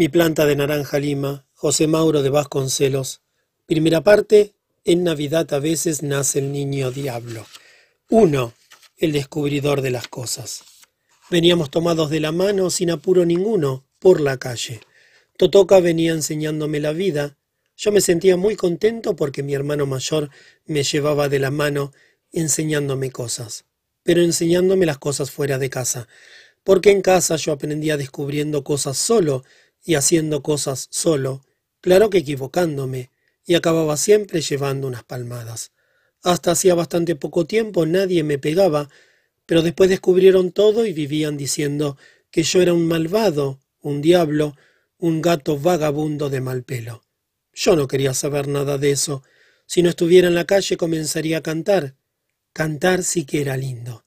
Mi planta de naranja lima, José Mauro de Vasconcelos. Primera parte, en Navidad a veces nace el niño diablo. Uno, el descubridor de las cosas. Veníamos tomados de la mano sin apuro ninguno por la calle. Totoca venía enseñándome la vida. Yo me sentía muy contento porque mi hermano mayor me llevaba de la mano enseñándome cosas, pero enseñándome las cosas fuera de casa, porque en casa yo aprendía descubriendo cosas solo y haciendo cosas solo, claro que equivocándome, y acababa siempre llevando unas palmadas. Hasta hacía bastante poco tiempo nadie me pegaba, pero después descubrieron todo y vivían diciendo que yo era un malvado, un diablo, un gato vagabundo de mal pelo. Yo no quería saber nada de eso. Si no estuviera en la calle comenzaría a cantar. Cantar sí que era lindo.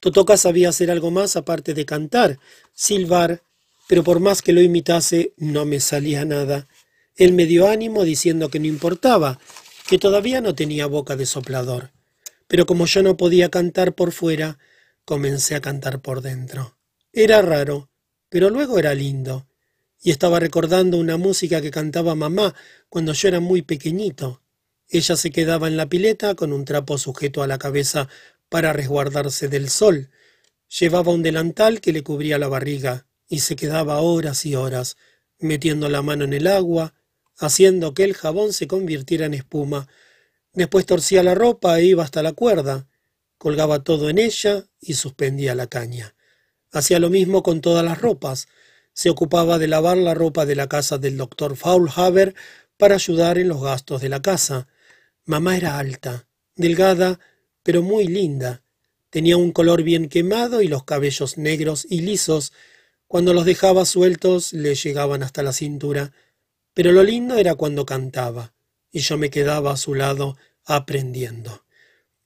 Totoca sabía hacer algo más aparte de cantar, silbar, pero por más que lo imitase no me salía nada. Él me dio ánimo diciendo que no importaba, que todavía no tenía boca de soplador. Pero como yo no podía cantar por fuera, comencé a cantar por dentro. Era raro, pero luego era lindo. Y estaba recordando una música que cantaba mamá cuando yo era muy pequeñito. Ella se quedaba en la pileta con un trapo sujeto a la cabeza para resguardarse del sol. Llevaba un delantal que le cubría la barriga y se quedaba horas y horas metiendo la mano en el agua, haciendo que el jabón se convirtiera en espuma. Después torcía la ropa e iba hasta la cuerda, colgaba todo en ella y suspendía la caña. Hacía lo mismo con todas las ropas. Se ocupaba de lavar la ropa de la casa del doctor Faulhaber para ayudar en los gastos de la casa. Mamá era alta, delgada, pero muy linda. Tenía un color bien quemado y los cabellos negros y lisos cuando los dejaba sueltos le llegaban hasta la cintura, pero lo lindo era cuando cantaba, y yo me quedaba a su lado aprendiendo.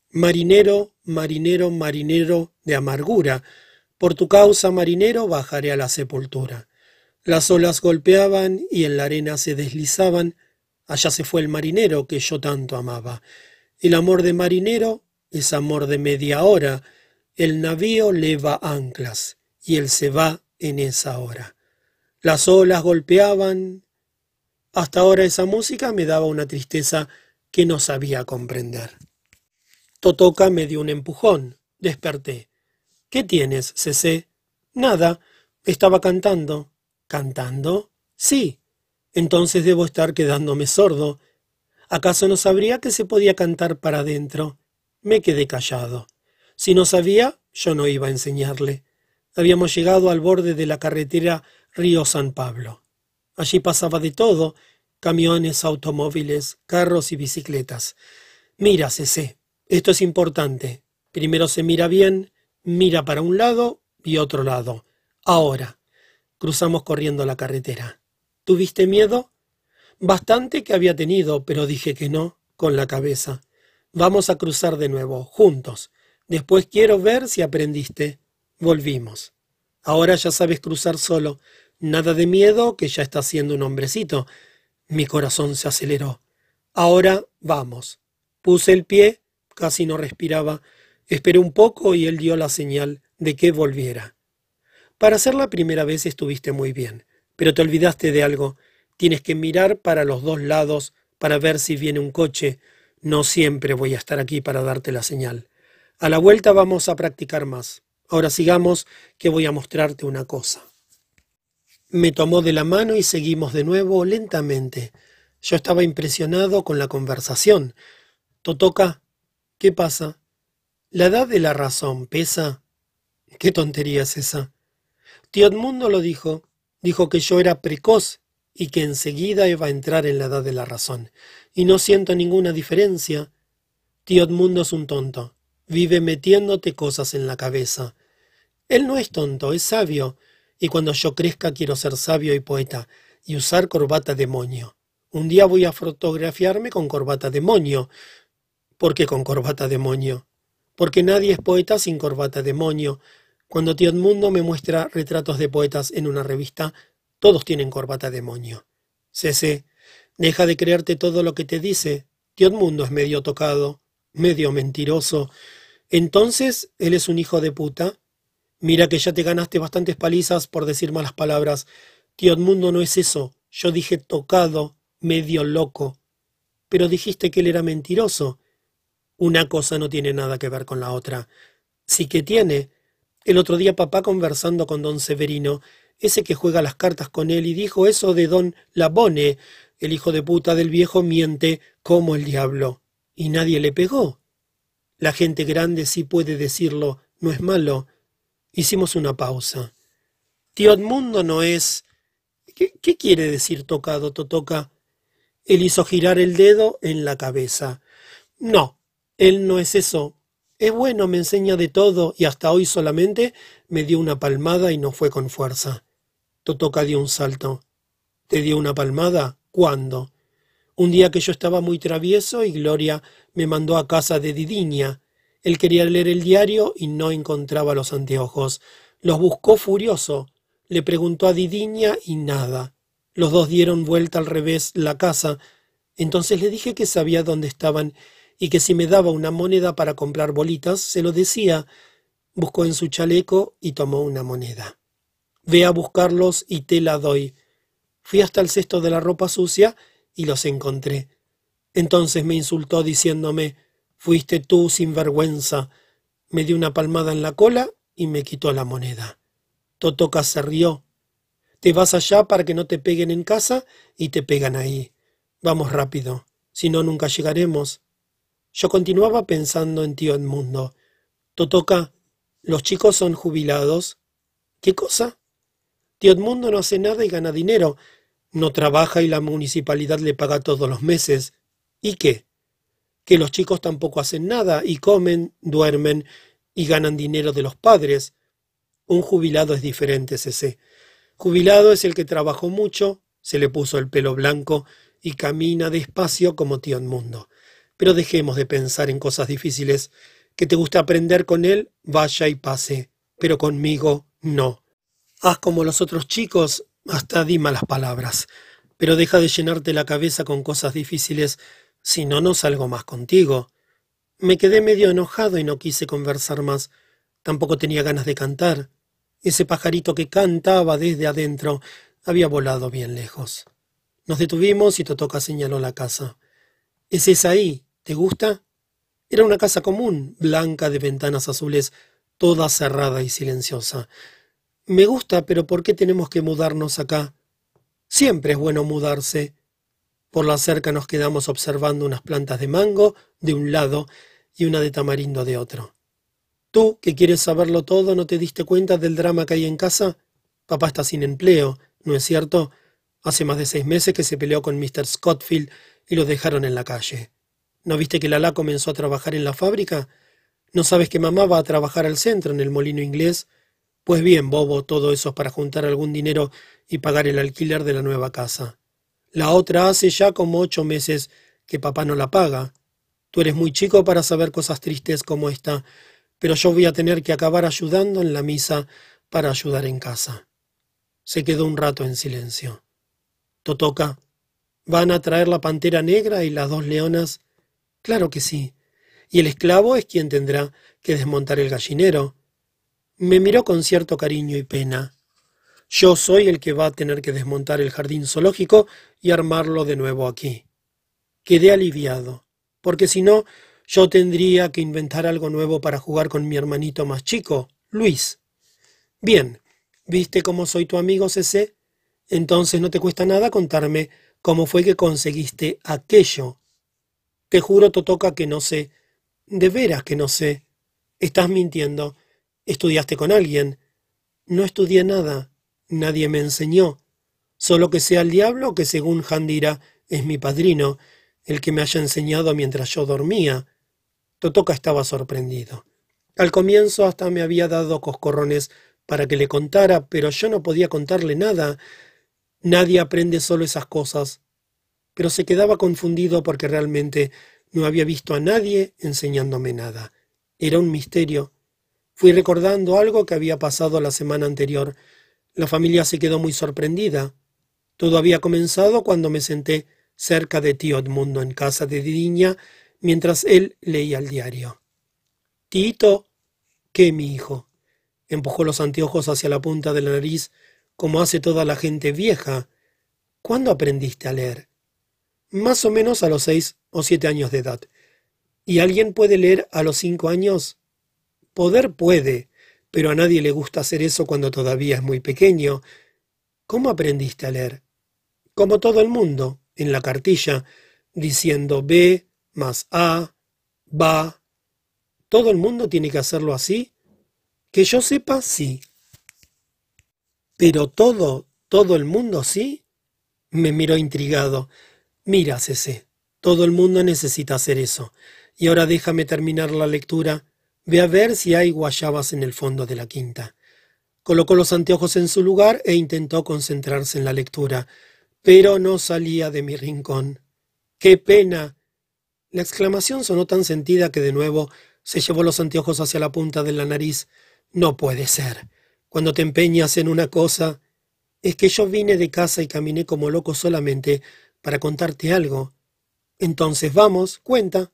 Marinero, marinero, marinero de amargura, por tu causa, marinero, bajaré a la sepultura. Las olas golpeaban y en la arena se deslizaban, allá se fue el marinero que yo tanto amaba. El amor de marinero es amor de media hora, el navío leva anclas, y él se va en esa hora. Las olas golpeaban. Hasta ahora esa música me daba una tristeza que no sabía comprender. Totoca me dio un empujón. Desperté. ¿Qué tienes, Cecé? Nada. Estaba cantando. ¿Cantando? Sí. Entonces debo estar quedándome sordo. ¿Acaso no sabría que se podía cantar para adentro? Me quedé callado. Si no sabía, yo no iba a enseñarle. Habíamos llegado al borde de la carretera Río San Pablo. Allí pasaba de todo, camiones, automóviles, carros y bicicletas. Mira, Cecé, esto es importante. Primero se mira bien, mira para un lado y otro lado. Ahora. Cruzamos corriendo la carretera. ¿Tuviste miedo? Bastante que había tenido, pero dije que no, con la cabeza. Vamos a cruzar de nuevo, juntos. Después quiero ver si aprendiste. Volvimos. Ahora ya sabes cruzar solo. Nada de miedo, que ya estás siendo un hombrecito. Mi corazón se aceleró. Ahora vamos. Puse el pie, casi no respiraba. Esperé un poco y él dio la señal de que volviera. Para ser la primera vez estuviste muy bien, pero te olvidaste de algo. Tienes que mirar para los dos lados para ver si viene un coche. No siempre voy a estar aquí para darte la señal. A la vuelta vamos a practicar más. Ahora sigamos, que voy a mostrarte una cosa. Me tomó de la mano y seguimos de nuevo lentamente. Yo estaba impresionado con la conversación. Totoca, ¿qué pasa? ¿La edad de la razón pesa? ¿Qué tontería es esa? Tío Edmundo lo dijo. Dijo que yo era precoz y que enseguida iba a entrar en la edad de la razón. Y no siento ninguna diferencia. Tío Edmundo es un tonto. Vive metiéndote cosas en la cabeza. Él no es tonto, es sabio, y cuando yo crezca quiero ser sabio y poeta, y usar corbata demonio. Un día voy a fotografiarme con corbata demonio. ¿Por qué con corbata demonio? Porque nadie es poeta sin corbata demonio. Cuando Tío Edmundo me muestra retratos de poetas en una revista, todos tienen corbata demonio. Cese, deja de creerte todo lo que te dice. Tío Edmundo es medio tocado, medio mentiroso, entonces, ¿él es un hijo de puta? Mira que ya te ganaste bastantes palizas por decir malas palabras, Tío Edmundo no es eso. Yo dije tocado, medio loco. Pero dijiste que él era mentiroso. Una cosa no tiene nada que ver con la otra. Sí que tiene. El otro día papá conversando con don Severino, ese que juega las cartas con él, y dijo eso de don Labone, el hijo de puta del viejo miente como el diablo. Y nadie le pegó. La gente grande sí puede decirlo, no es malo. Hicimos una pausa. Tío Edmundo no es... ¿Qué, qué quiere decir tocado, Totoca? Él hizo girar el dedo en la cabeza. No, él no es eso. Es bueno, me enseña de todo y hasta hoy solamente me dio una palmada y no fue con fuerza. Totoca dio un salto. ¿Te dio una palmada? ¿Cuándo? Un día que yo estaba muy travieso y Gloria me mandó a casa de Didiña. Él quería leer el diario y no encontraba los anteojos. Los buscó furioso. Le preguntó a Didiña y nada. Los dos dieron vuelta al revés la casa. Entonces le dije que sabía dónde estaban y que si me daba una moneda para comprar bolitas, se lo decía. Buscó en su chaleco y tomó una moneda. Ve a buscarlos y te la doy. Fui hasta el cesto de la ropa sucia y los encontré. Entonces me insultó diciéndome Fuiste tú sin vergüenza. Me dio una palmada en la cola y me quitó la moneda. Totoca se rió. Te vas allá para que no te peguen en casa y te pegan ahí. Vamos rápido, si no nunca llegaremos. Yo continuaba pensando en tío Edmundo. Totoca, los chicos son jubilados. ¿Qué cosa? Tío Edmundo no hace nada y gana dinero. No trabaja y la municipalidad le paga todos los meses. ¿Y qué? Que los chicos tampoco hacen nada y comen, duermen y ganan dinero de los padres. Un jubilado es diferente, ese. Jubilado es el que trabajó mucho, se le puso el pelo blanco y camina despacio como tío Edmundo. Pero dejemos de pensar en cosas difíciles. Que te gusta aprender con él, vaya y pase. Pero conmigo, no. Haz como los otros chicos, hasta di malas palabras. Pero deja de llenarte la cabeza con cosas difíciles, si no, no salgo más contigo. Me quedé medio enojado y no quise conversar más. Tampoco tenía ganas de cantar. Ese pajarito que cantaba desde adentro había volado bien lejos. Nos detuvimos y Totoca señaló la casa. ¿Es esa ahí? ¿Te gusta? Era una casa común, blanca de ventanas azules, toda cerrada y silenciosa. Me gusta, pero ¿por qué tenemos que mudarnos acá? Siempre es bueno mudarse. Por la cerca nos quedamos observando unas plantas de mango de un lado y una de tamarindo de otro. Tú, que quieres saberlo todo, ¿no te diste cuenta del drama que hay en casa? Papá está sin empleo, ¿no es cierto? Hace más de seis meses que se peleó con Mr. Scottfield y lo dejaron en la calle. ¿No viste que Lala comenzó a trabajar en la fábrica? ¿No sabes que mamá va a trabajar al centro, en el molino inglés? Pues bien, bobo, todo eso es para juntar algún dinero y pagar el alquiler de la nueva casa. La otra hace ya como ocho meses que papá no la paga. Tú eres muy chico para saber cosas tristes como esta, pero yo voy a tener que acabar ayudando en la misa para ayudar en casa. Se quedó un rato en silencio. Totoca, ¿van a traer la pantera negra y las dos leonas? Claro que sí. Y el esclavo es quien tendrá que desmontar el gallinero. Me miró con cierto cariño y pena. Yo soy el que va a tener que desmontar el jardín zoológico y armarlo de nuevo aquí. Quedé aliviado, porque si no, yo tendría que inventar algo nuevo para jugar con mi hermanito más chico, Luis. Bien, ¿viste cómo soy tu amigo, CC? Entonces no te cuesta nada contarme cómo fue que conseguiste aquello te juro, Totoca, que no sé. De veras que no sé. Estás mintiendo. ¿Estudiaste con alguien? No estudié nada. Nadie me enseñó. Solo que sea el diablo que, según Jandira, es mi padrino, el que me haya enseñado mientras yo dormía. Totoca estaba sorprendido. Al comienzo hasta me había dado coscorrones para que le contara, pero yo no podía contarle nada. Nadie aprende solo esas cosas pero se quedaba confundido porque realmente no había visto a nadie enseñándome nada. Era un misterio. Fui recordando algo que había pasado la semana anterior. La familia se quedó muy sorprendida. Todo había comenzado cuando me senté cerca de tío Edmundo en casa de Didiña mientras él leía el diario. Tito, ¿qué, mi hijo? Empujó los anteojos hacia la punta de la nariz como hace toda la gente vieja. ¿Cuándo aprendiste a leer? Más o menos a los seis o siete años de edad. ¿Y alguien puede leer a los cinco años? Poder puede, pero a nadie le gusta hacer eso cuando todavía es muy pequeño. ¿Cómo aprendiste a leer? Como todo el mundo, en la cartilla, diciendo B más A, va. ¿Todo el mundo tiene que hacerlo así? Que yo sepa, sí. Pero todo, todo el mundo sí. Me miró intrigado. Mira, Cece, todo el mundo necesita hacer eso. Y ahora déjame terminar la lectura. Ve a ver si hay guayabas en el fondo de la quinta. Colocó los anteojos en su lugar e intentó concentrarse en la lectura, pero no salía de mi rincón. ¡Qué pena! La exclamación sonó tan sentida que de nuevo se llevó los anteojos hacia la punta de la nariz. No puede ser. Cuando te empeñas en una cosa. Es que yo vine de casa y caminé como loco solamente para contarte algo. Entonces vamos, cuenta.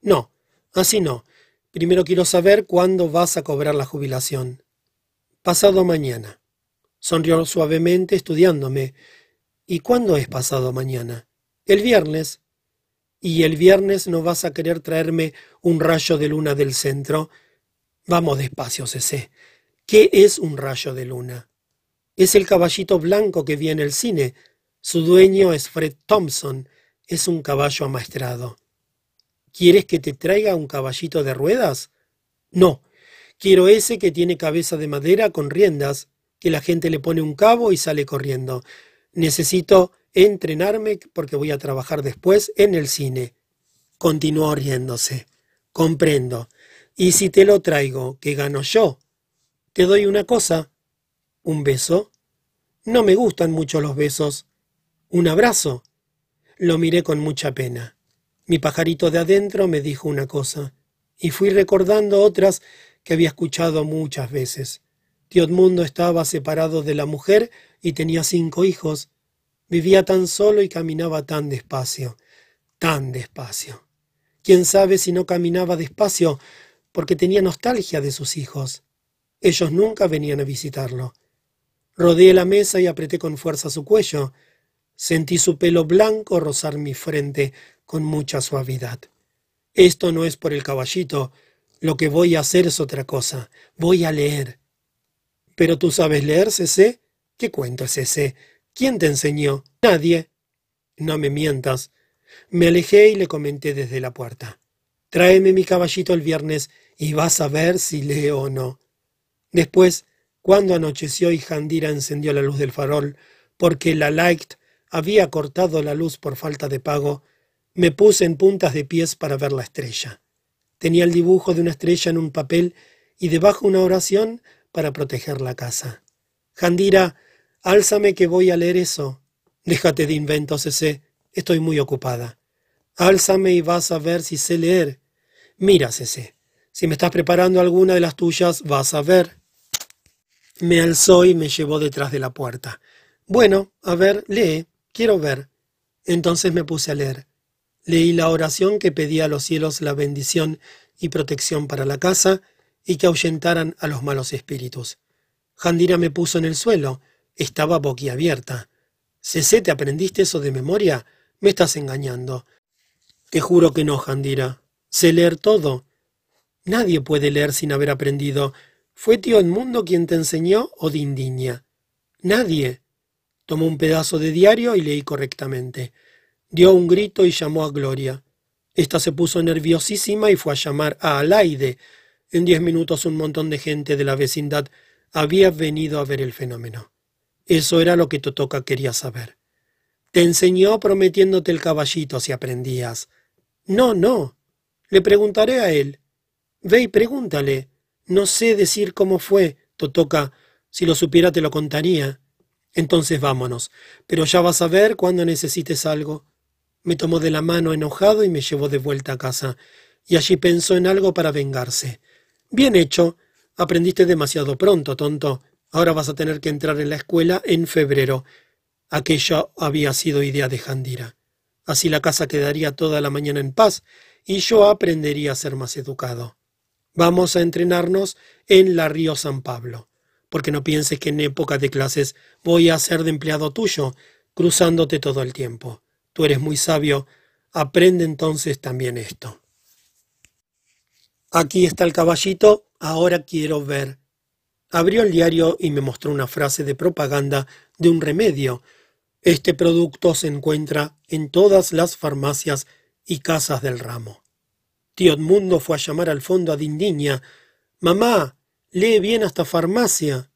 No, así no. Primero quiero saber cuándo vas a cobrar la jubilación. Pasado mañana. Sonrió suavemente estudiándome. ¿Y cuándo es pasado mañana? El viernes. ¿Y el viernes no vas a querer traerme un rayo de luna del centro? Vamos despacio, Cece. ¿Qué es un rayo de luna? Es el caballito blanco que vi en el cine. Su dueño es Fred Thompson. Es un caballo amaestrado. ¿Quieres que te traiga un caballito de ruedas? No, quiero ese que tiene cabeza de madera con riendas, que la gente le pone un cabo y sale corriendo. Necesito entrenarme porque voy a trabajar después en el cine. Continuó riéndose. Comprendo. Y si te lo traigo, ¿qué gano yo? Te doy una cosa. ¿Un beso? No me gustan mucho los besos. ¿Un abrazo? Lo miré con mucha pena. Mi pajarito de adentro me dijo una cosa, y fui recordando otras que había escuchado muchas veces. Tío estaba separado de la mujer y tenía cinco hijos. Vivía tan solo y caminaba tan despacio, tan despacio. Quién sabe si no caminaba despacio porque tenía nostalgia de sus hijos. Ellos nunca venían a visitarlo. Rodeé la mesa y apreté con fuerza su cuello. Sentí su pelo blanco rozar mi frente con mucha suavidad. Esto no es por el caballito. Lo que voy a hacer es otra cosa. Voy a leer. ¿Pero tú sabes leer, Cece? ¿Qué cuento es ese? ¿Quién te enseñó? Nadie. No me mientas. Me alejé y le comenté desde la puerta. Tráeme mi caballito el viernes y vas a ver si leo o no. Después, cuando anocheció y Jandira encendió la luz del farol, porque la Light había cortado la luz por falta de pago, me puse en puntas de pies para ver la estrella. Tenía el dibujo de una estrella en un papel y debajo una oración para proteger la casa. Jandira, álzame que voy a leer eso. Déjate de inventos, ese. Estoy muy ocupada. Álzame y vas a ver si sé leer. Mira, ese. Si me estás preparando alguna de las tuyas, vas a ver. Me alzó y me llevó detrás de la puerta. Bueno, a ver, lee. Quiero ver. Entonces me puse a leer. Leí la oración que pedía a los cielos la bendición y protección para la casa y que ahuyentaran a los malos espíritus. Jandira me puso en el suelo. Estaba boquiabierta. Cecé, ¿te aprendiste eso de memoria? Me estás engañando. Te juro que no, Jandira. Sé leer todo. Nadie puede leer sin haber aprendido. ¿Fue tío Edmundo quien te enseñó o Dindiña? Nadie. Tomó un pedazo de diario y leí correctamente. Dio un grito y llamó a Gloria. Esta se puso nerviosísima y fue a llamar a Alaide. En diez minutos un montón de gente de la vecindad había venido a ver el fenómeno. Eso era lo que Totoca quería saber. Te enseñó prometiéndote el caballito si aprendías. No, no. Le preguntaré a él. Ve y pregúntale. No sé decir cómo fue, Totoca. Si lo supiera te lo contaría. Entonces vámonos. Pero ya vas a ver cuando necesites algo. Me tomó de la mano enojado y me llevó de vuelta a casa, y allí pensó en algo para vengarse. Bien hecho. Aprendiste demasiado pronto, tonto. Ahora vas a tener que entrar en la escuela en febrero. Aquello había sido idea de Jandira. Así la casa quedaría toda la mañana en paz, y yo aprendería a ser más educado. Vamos a entrenarnos en la Río San Pablo. porque no pienses que en época de clases voy a ser de empleado tuyo, cruzándote todo el tiempo. Tú eres muy sabio, aprende entonces también esto. Aquí está el caballito, ahora quiero ver. Abrió el diario y me mostró una frase de propaganda de un remedio. Este producto se encuentra en todas las farmacias y casas del ramo. Tío Edmundo fue a llamar al fondo a Dindiña. Mamá, lee bien hasta farmacia.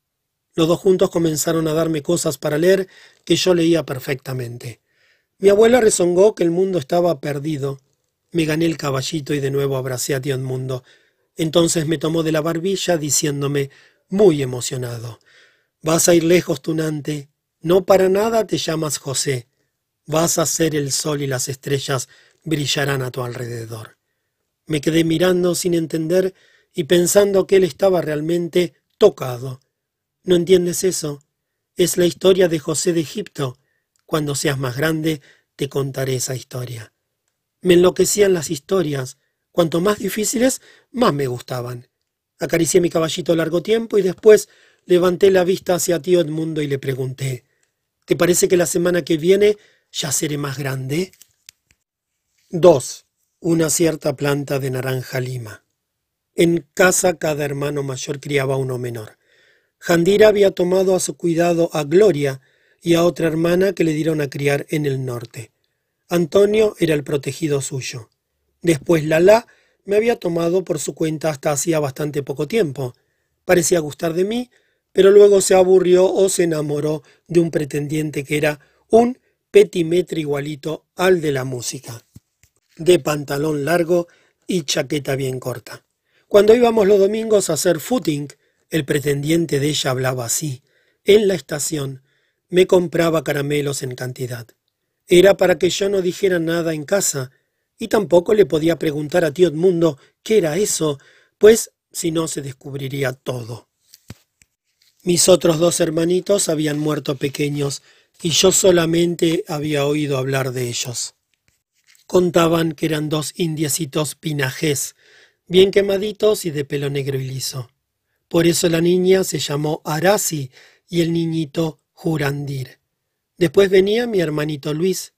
Los dos juntos comenzaron a darme cosas para leer que yo leía perfectamente. Mi abuela rezongó que el mundo estaba perdido. Me gané el caballito y de nuevo abracé a tío Edmundo. Entonces me tomó de la barbilla diciéndome, muy emocionado, Vas a ir lejos, tunante. No para nada te llamas José. Vas a ser el sol y las estrellas brillarán a tu alrededor. Me quedé mirando sin entender y pensando que él estaba realmente tocado. ¿No entiendes eso? Es la historia de José de Egipto. Cuando seas más grande, te contaré esa historia. Me enloquecían las historias. Cuanto más difíciles, más me gustaban. Acaricié mi caballito largo tiempo y después levanté la vista hacia tío Edmundo y le pregunté, ¿te parece que la semana que viene ya seré más grande? 2. Una cierta planta de naranja lima. En casa cada hermano mayor criaba uno menor. Jandira había tomado a su cuidado a Gloria y a otra hermana que le dieron a criar en el norte. Antonio era el protegido suyo. Después Lala me había tomado por su cuenta hasta hacía bastante poco tiempo. Parecía gustar de mí, pero luego se aburrió o se enamoró de un pretendiente que era un petimetre igualito al de la música de pantalón largo y chaqueta bien corta. Cuando íbamos los domingos a hacer footing, el pretendiente de ella hablaba así. En la estación me compraba caramelos en cantidad. Era para que yo no dijera nada en casa, y tampoco le podía preguntar a tío Edmundo qué era eso, pues si no se descubriría todo. Mis otros dos hermanitos habían muerto pequeños, y yo solamente había oído hablar de ellos. Contaban que eran dos indiecitos pinajés, bien quemaditos y de pelo negro y liso. Por eso la niña se llamó Arasi y el niñito Jurandir. Después venía mi hermanito Luis.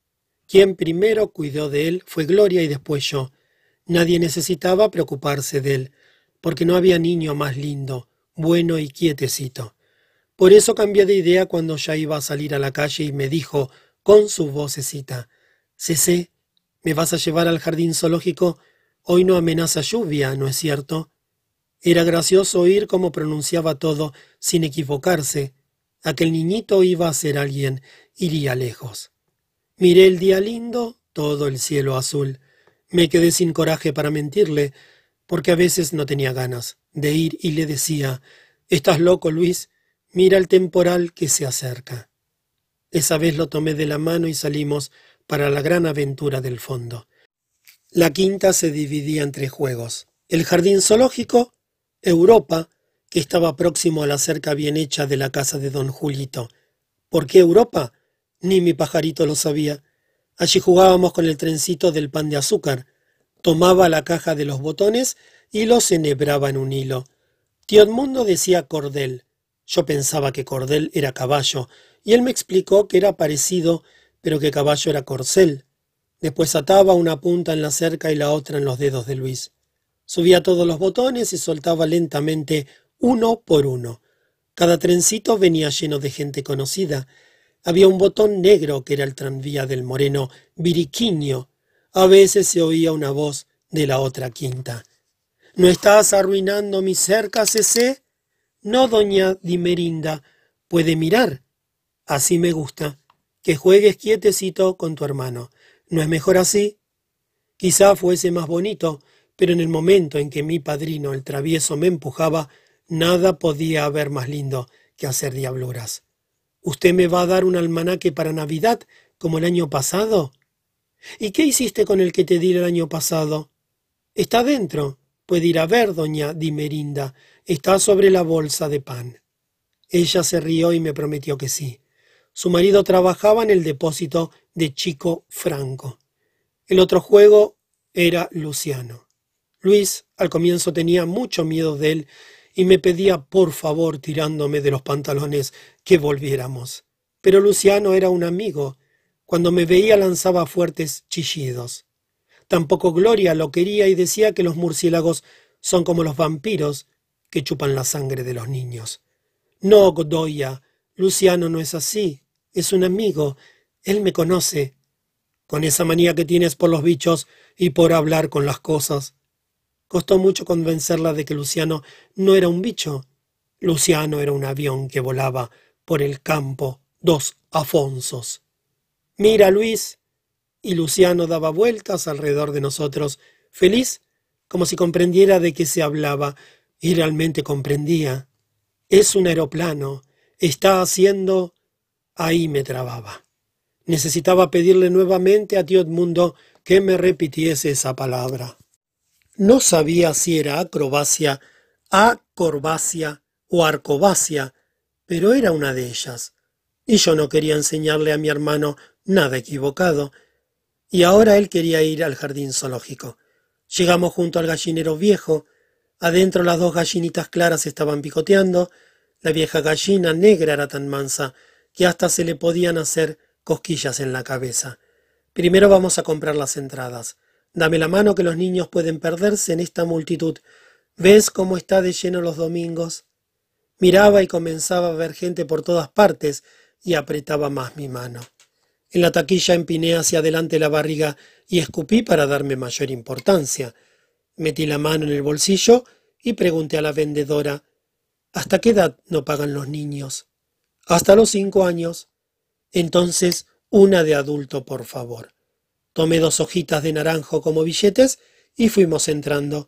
Quien primero cuidó de él fue Gloria y después yo. Nadie necesitaba preocuparse de él, porque no había niño más lindo, bueno y quietecito. Por eso cambié de idea cuando ya iba a salir a la calle y me dijo, con su vocecita, Cecé, ¿Me vas a llevar al jardín zoológico? Hoy no amenaza lluvia, ¿no es cierto? Era gracioso oír cómo pronunciaba todo sin equivocarse. Aquel niñito iba a ser alguien, iría lejos. Miré el día lindo, todo el cielo azul. Me quedé sin coraje para mentirle, porque a veces no tenía ganas de ir y le decía, Estás loco, Luis, mira el temporal que se acerca. Esa vez lo tomé de la mano y salimos para la gran aventura del fondo. La quinta se dividía en tres juegos. El jardín zoológico, Europa, que estaba próximo a la cerca bien hecha de la casa de don Julito. ¿Por qué Europa? Ni mi pajarito lo sabía. Allí jugábamos con el trencito del pan de azúcar. Tomaba la caja de los botones y los enhebraba en un hilo. Tío Edmundo decía cordel. Yo pensaba que cordel era caballo, y él me explicó que era parecido pero que caballo era corcel. Después ataba una punta en la cerca y la otra en los dedos de Luis. Subía todos los botones y soltaba lentamente uno por uno. Cada trencito venía lleno de gente conocida. Había un botón negro que era el tranvía del moreno Viriquiño. A veces se oía una voz de la otra quinta. ¿No estás arruinando mi cerca, Cecé? No, doña Dimerinda. Puede mirar. Así me gusta que juegues quietecito con tu hermano. ¿No es mejor así? Quizá fuese más bonito, pero en el momento en que mi padrino, el travieso, me empujaba, nada podía haber más lindo que hacer diabluras. ¿Usted me va a dar un almanaque para Navidad, como el año pasado? ¿Y qué hiciste con el que te di el año pasado? Está dentro. Puede ir a ver, doña Dimerinda. Está sobre la bolsa de pan. Ella se rió y me prometió que sí. Su marido trabajaba en el depósito de Chico Franco. El otro juego era Luciano. Luis al comienzo tenía mucho miedo de él y me pedía por favor, tirándome de los pantalones, que volviéramos. Pero Luciano era un amigo. Cuando me veía lanzaba fuertes chillidos. Tampoco Gloria lo quería y decía que los murciélagos son como los vampiros que chupan la sangre de los niños. No, Godoya, Luciano no es así. Es un amigo. Él me conoce. Con esa manía que tienes por los bichos y por hablar con las cosas. Costó mucho convencerla de que Luciano no era un bicho. Luciano era un avión que volaba por el campo, dos Afonsos. Mira, Luis. Y Luciano daba vueltas alrededor de nosotros, feliz, como si comprendiera de qué se hablaba, y realmente comprendía. Es un aeroplano. Está haciendo... Ahí me trababa. Necesitaba pedirle nuevamente a tío Edmundo que me repitiese esa palabra. No sabía si era acrobacia, acorbacia o arcobacia, pero era una de ellas. Y yo no quería enseñarle a mi hermano nada equivocado. Y ahora él quería ir al jardín zoológico. Llegamos junto al gallinero viejo. Adentro las dos gallinitas claras estaban picoteando. La vieja gallina negra era tan mansa que hasta se le podían hacer cosquillas en la cabeza. Primero vamos a comprar las entradas. Dame la mano que los niños pueden perderse en esta multitud. ¿Ves cómo está de lleno los domingos? Miraba y comenzaba a ver gente por todas partes y apretaba más mi mano. En la taquilla empiné hacia adelante la barriga y escupí para darme mayor importancia. Metí la mano en el bolsillo y pregunté a la vendedora ¿Hasta qué edad no pagan los niños? Hasta los cinco años. Entonces, una de adulto, por favor. Tomé dos hojitas de naranjo como billetes y fuimos entrando.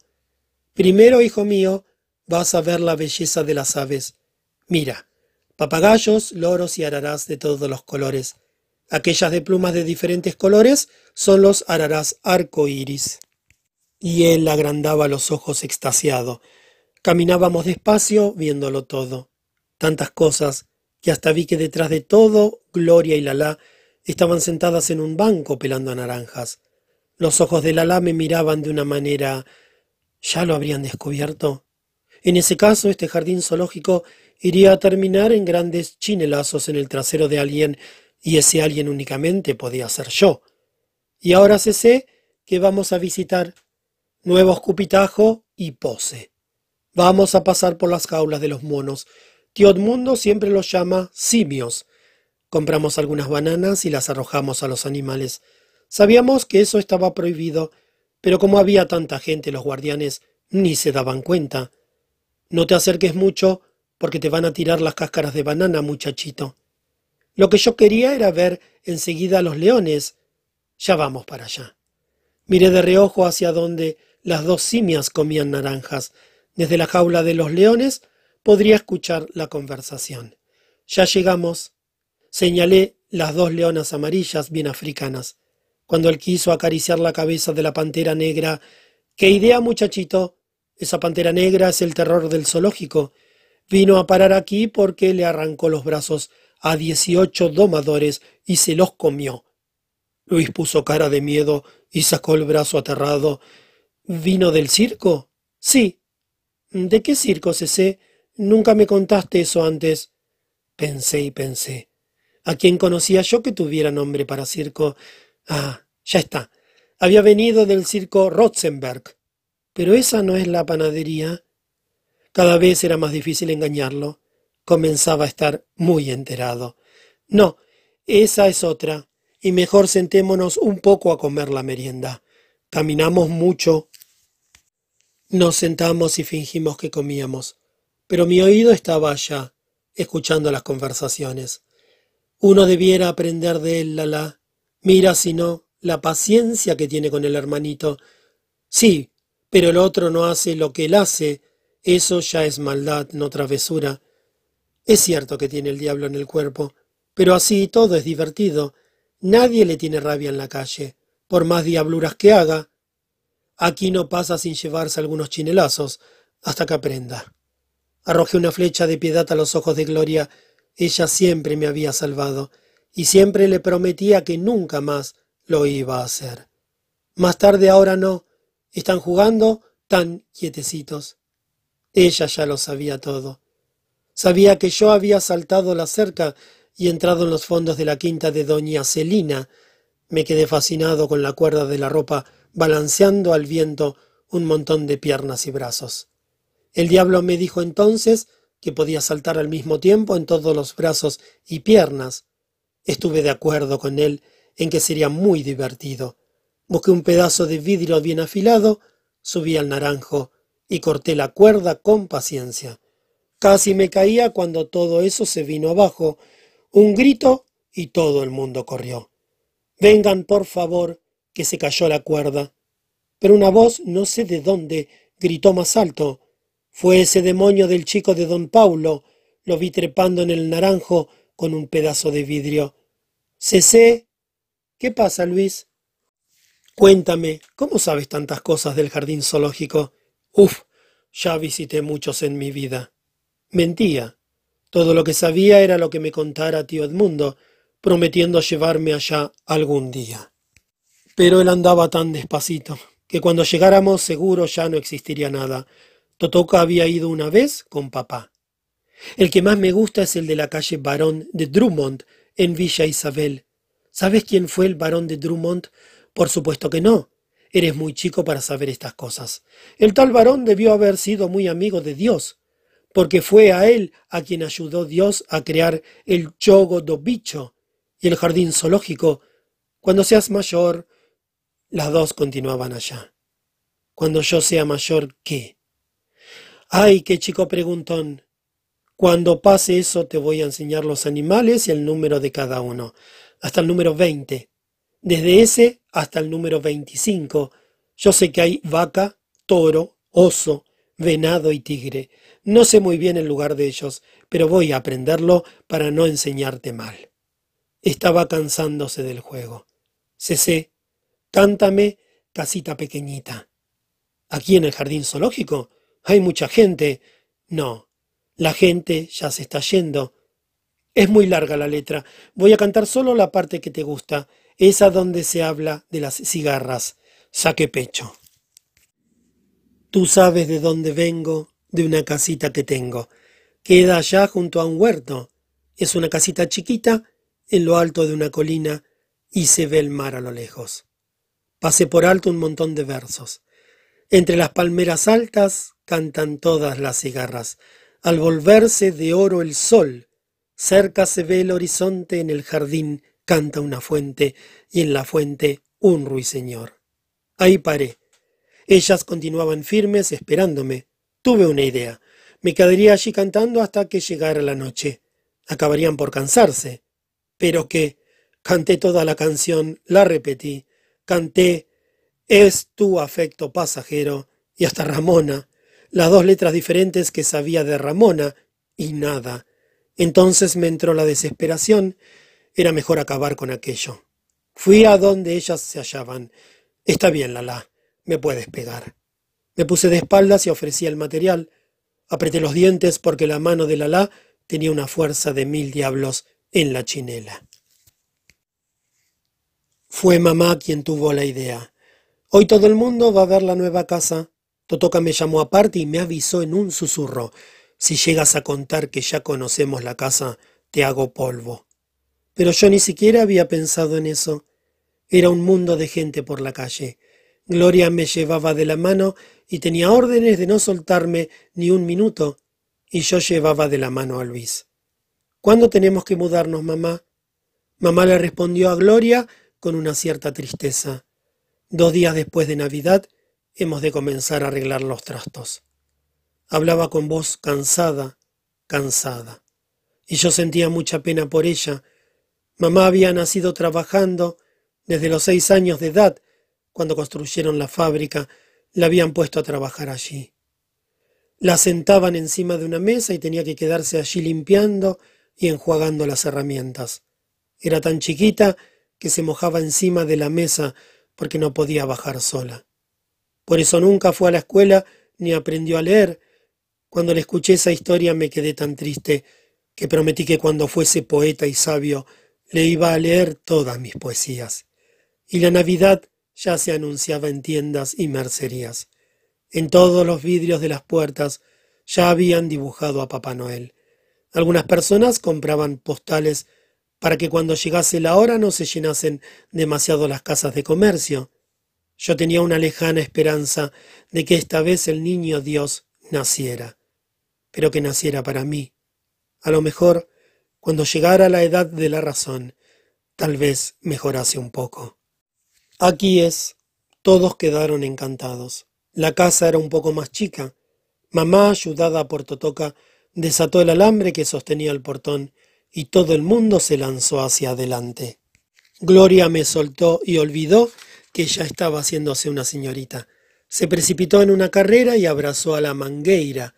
Primero, hijo mío, vas a ver la belleza de las aves. Mira, papagayos, loros y ararás de todos los colores. Aquellas de plumas de diferentes colores son los ararás arco iris. Y él agrandaba los ojos extasiado. Caminábamos despacio, viéndolo todo. Tantas cosas que hasta vi que detrás de todo, Gloria y Lalá Estaban sentadas en un banco pelando naranjas. Los ojos de Lala me miraban de una manera... ¿Ya lo habrían descubierto? En ese caso, este jardín zoológico iría a terminar en grandes chinelazos en el trasero de alguien, y ese alguien únicamente podía ser yo. Y ahora se sé que vamos a visitar Nuevo Escupitajo y Pose. Vamos a pasar por las jaulas de los monos. Tío Edmundo siempre los llama simios, Compramos algunas bananas y las arrojamos a los animales. Sabíamos que eso estaba prohibido, pero como había tanta gente, los guardianes ni se daban cuenta. No te acerques mucho, porque te van a tirar las cáscaras de banana, muchachito. Lo que yo quería era ver enseguida a los leones. Ya vamos para allá. Miré de reojo hacia donde las dos simias comían naranjas. Desde la jaula de los leones podría escuchar la conversación. Ya llegamos. Señalé las dos leonas amarillas bien africanas. Cuando él quiso acariciar la cabeza de la pantera negra, ¡qué idea, muchachito! Esa pantera negra es el terror del zoológico. Vino a parar aquí porque le arrancó los brazos a dieciocho domadores y se los comió. Luis puso cara de miedo y sacó el brazo aterrado. ¿Vino del circo? Sí. ¿De qué circo, sé? Nunca me contaste eso antes. Pensé y pensé. ¿A quién conocía yo que tuviera nombre para circo? Ah, ya está. Había venido del circo Rotzenberg. Pero esa no es la panadería. Cada vez era más difícil engañarlo. Comenzaba a estar muy enterado. No, esa es otra. Y mejor sentémonos un poco a comer la merienda. Caminamos mucho. Nos sentamos y fingimos que comíamos. Pero mi oído estaba allá, escuchando las conversaciones. Uno debiera aprender de él, Lala. Mira, si no, la paciencia que tiene con el hermanito. Sí, pero el otro no hace lo que él hace. Eso ya es maldad, no travesura. Es cierto que tiene el diablo en el cuerpo, pero así todo es divertido. Nadie le tiene rabia en la calle, por más diabluras que haga. Aquí no pasa sin llevarse algunos chinelazos, hasta que aprenda. Arrojé una flecha de piedad a los ojos de Gloria ella siempre me había salvado y siempre le prometía que nunca más lo iba a hacer. Más tarde ahora no. Están jugando tan quietecitos. Ella ya lo sabía todo. Sabía que yo había saltado la cerca y entrado en los fondos de la quinta de doña Celina. Me quedé fascinado con la cuerda de la ropa balanceando al viento un montón de piernas y brazos. El diablo me dijo entonces que podía saltar al mismo tiempo en todos los brazos y piernas. Estuve de acuerdo con él en que sería muy divertido. Busqué un pedazo de vidrio bien afilado, subí al naranjo y corté la cuerda con paciencia. Casi me caía cuando todo eso se vino abajo. Un grito y todo el mundo corrió. Vengan, por favor, que se cayó la cuerda. Pero una voz, no sé de dónde, gritó más alto. Fue ese demonio del chico de don Paulo. Lo vi trepando en el naranjo con un pedazo de vidrio. Cesé. ¿Qué pasa, Luis? Cuéntame, ¿cómo sabes tantas cosas del jardín zoológico? Uf, ya visité muchos en mi vida. Mentía. Todo lo que sabía era lo que me contara tío Edmundo, prometiendo llevarme allá algún día. Pero él andaba tan despacito, que cuando llegáramos seguro ya no existiría nada. Totoca había ido una vez con papá. El que más me gusta es el de la calle Barón de Drummond, en Villa Isabel. ¿Sabes quién fue el barón de Drummond? Por supuesto que no. Eres muy chico para saber estas cosas. El tal varón debió haber sido muy amigo de Dios, porque fue a él a quien ayudó Dios a crear el chogo do bicho y el jardín zoológico. Cuando seas mayor, las dos continuaban allá. Cuando yo sea mayor, ¿qué? Ay, qué chico preguntón. Cuando pase eso te voy a enseñar los animales y el número de cada uno, hasta el número 20. Desde ese hasta el número 25. Yo sé que hay vaca, toro, oso, venado y tigre. No sé muy bien el lugar de ellos, pero voy a aprenderlo para no enseñarte mal. Estaba cansándose del juego. Cesé, cántame, casita pequeñita. Aquí en el jardín zoológico hay mucha gente. No, la gente ya se está yendo. Es muy larga la letra. Voy a cantar solo la parte que te gusta, esa donde se habla de las cigarras. Saque pecho. Tú sabes de dónde vengo, de una casita que tengo. Queda allá junto a un huerto. Es una casita chiquita, en lo alto de una colina, y se ve el mar a lo lejos. Pasé por alto un montón de versos. Entre las palmeras altas cantan todas las cigarras. Al volverse de oro el sol, cerca se ve el horizonte, en el jardín canta una fuente, y en la fuente un ruiseñor. Ahí paré. Ellas continuaban firmes esperándome. Tuve una idea. Me quedaría allí cantando hasta que llegara la noche. Acabarían por cansarse. Pero que canté toda la canción, la repetí, canté Es tu afecto pasajero y hasta Ramona, las dos letras diferentes que sabía de Ramona, y nada. Entonces me entró la desesperación. Era mejor acabar con aquello. Fui a donde ellas se hallaban. Está bien, Lala, me puedes pegar. Me puse de espaldas y ofrecí el material. Apreté los dientes porque la mano de Lala tenía una fuerza de mil diablos en la chinela. Fue mamá quien tuvo la idea. Hoy todo el mundo va a ver la nueva casa. Totoca me llamó aparte y me avisó en un susurro. Si llegas a contar que ya conocemos la casa, te hago polvo. Pero yo ni siquiera había pensado en eso. Era un mundo de gente por la calle. Gloria me llevaba de la mano y tenía órdenes de no soltarme ni un minuto, y yo llevaba de la mano a Luis. ¿Cuándo tenemos que mudarnos, mamá? Mamá le respondió a Gloria con una cierta tristeza. Dos días después de Navidad hemos de comenzar a arreglar los trastos. Hablaba con voz cansada, cansada. Y yo sentía mucha pena por ella. Mamá había nacido trabajando desde los seis años de edad, cuando construyeron la fábrica, la habían puesto a trabajar allí. La sentaban encima de una mesa y tenía que quedarse allí limpiando y enjuagando las herramientas. Era tan chiquita que se mojaba encima de la mesa porque no podía bajar sola. Por eso nunca fue a la escuela ni aprendió a leer. Cuando le escuché esa historia me quedé tan triste que prometí que cuando fuese poeta y sabio le iba a leer todas mis poesías. Y la Navidad ya se anunciaba en tiendas y mercerías. En todos los vidrios de las puertas Ya habían dibujado a Papá Noel. Algunas personas compraban postales para que cuando llegase la hora no se llenasen demasiado las casas de comercio. Yo tenía una lejana esperanza de que esta vez el niño Dios naciera, pero que naciera para mí. A lo mejor, cuando llegara la edad de la razón, tal vez mejorase un poco. Aquí es. Todos quedaron encantados. La casa era un poco más chica. Mamá, ayudada por Totoca, desató el alambre que sostenía el portón y todo el mundo se lanzó hacia adelante. Gloria me soltó y olvidó que ya estaba haciéndose una señorita. Se precipitó en una carrera y abrazó a la mangueira.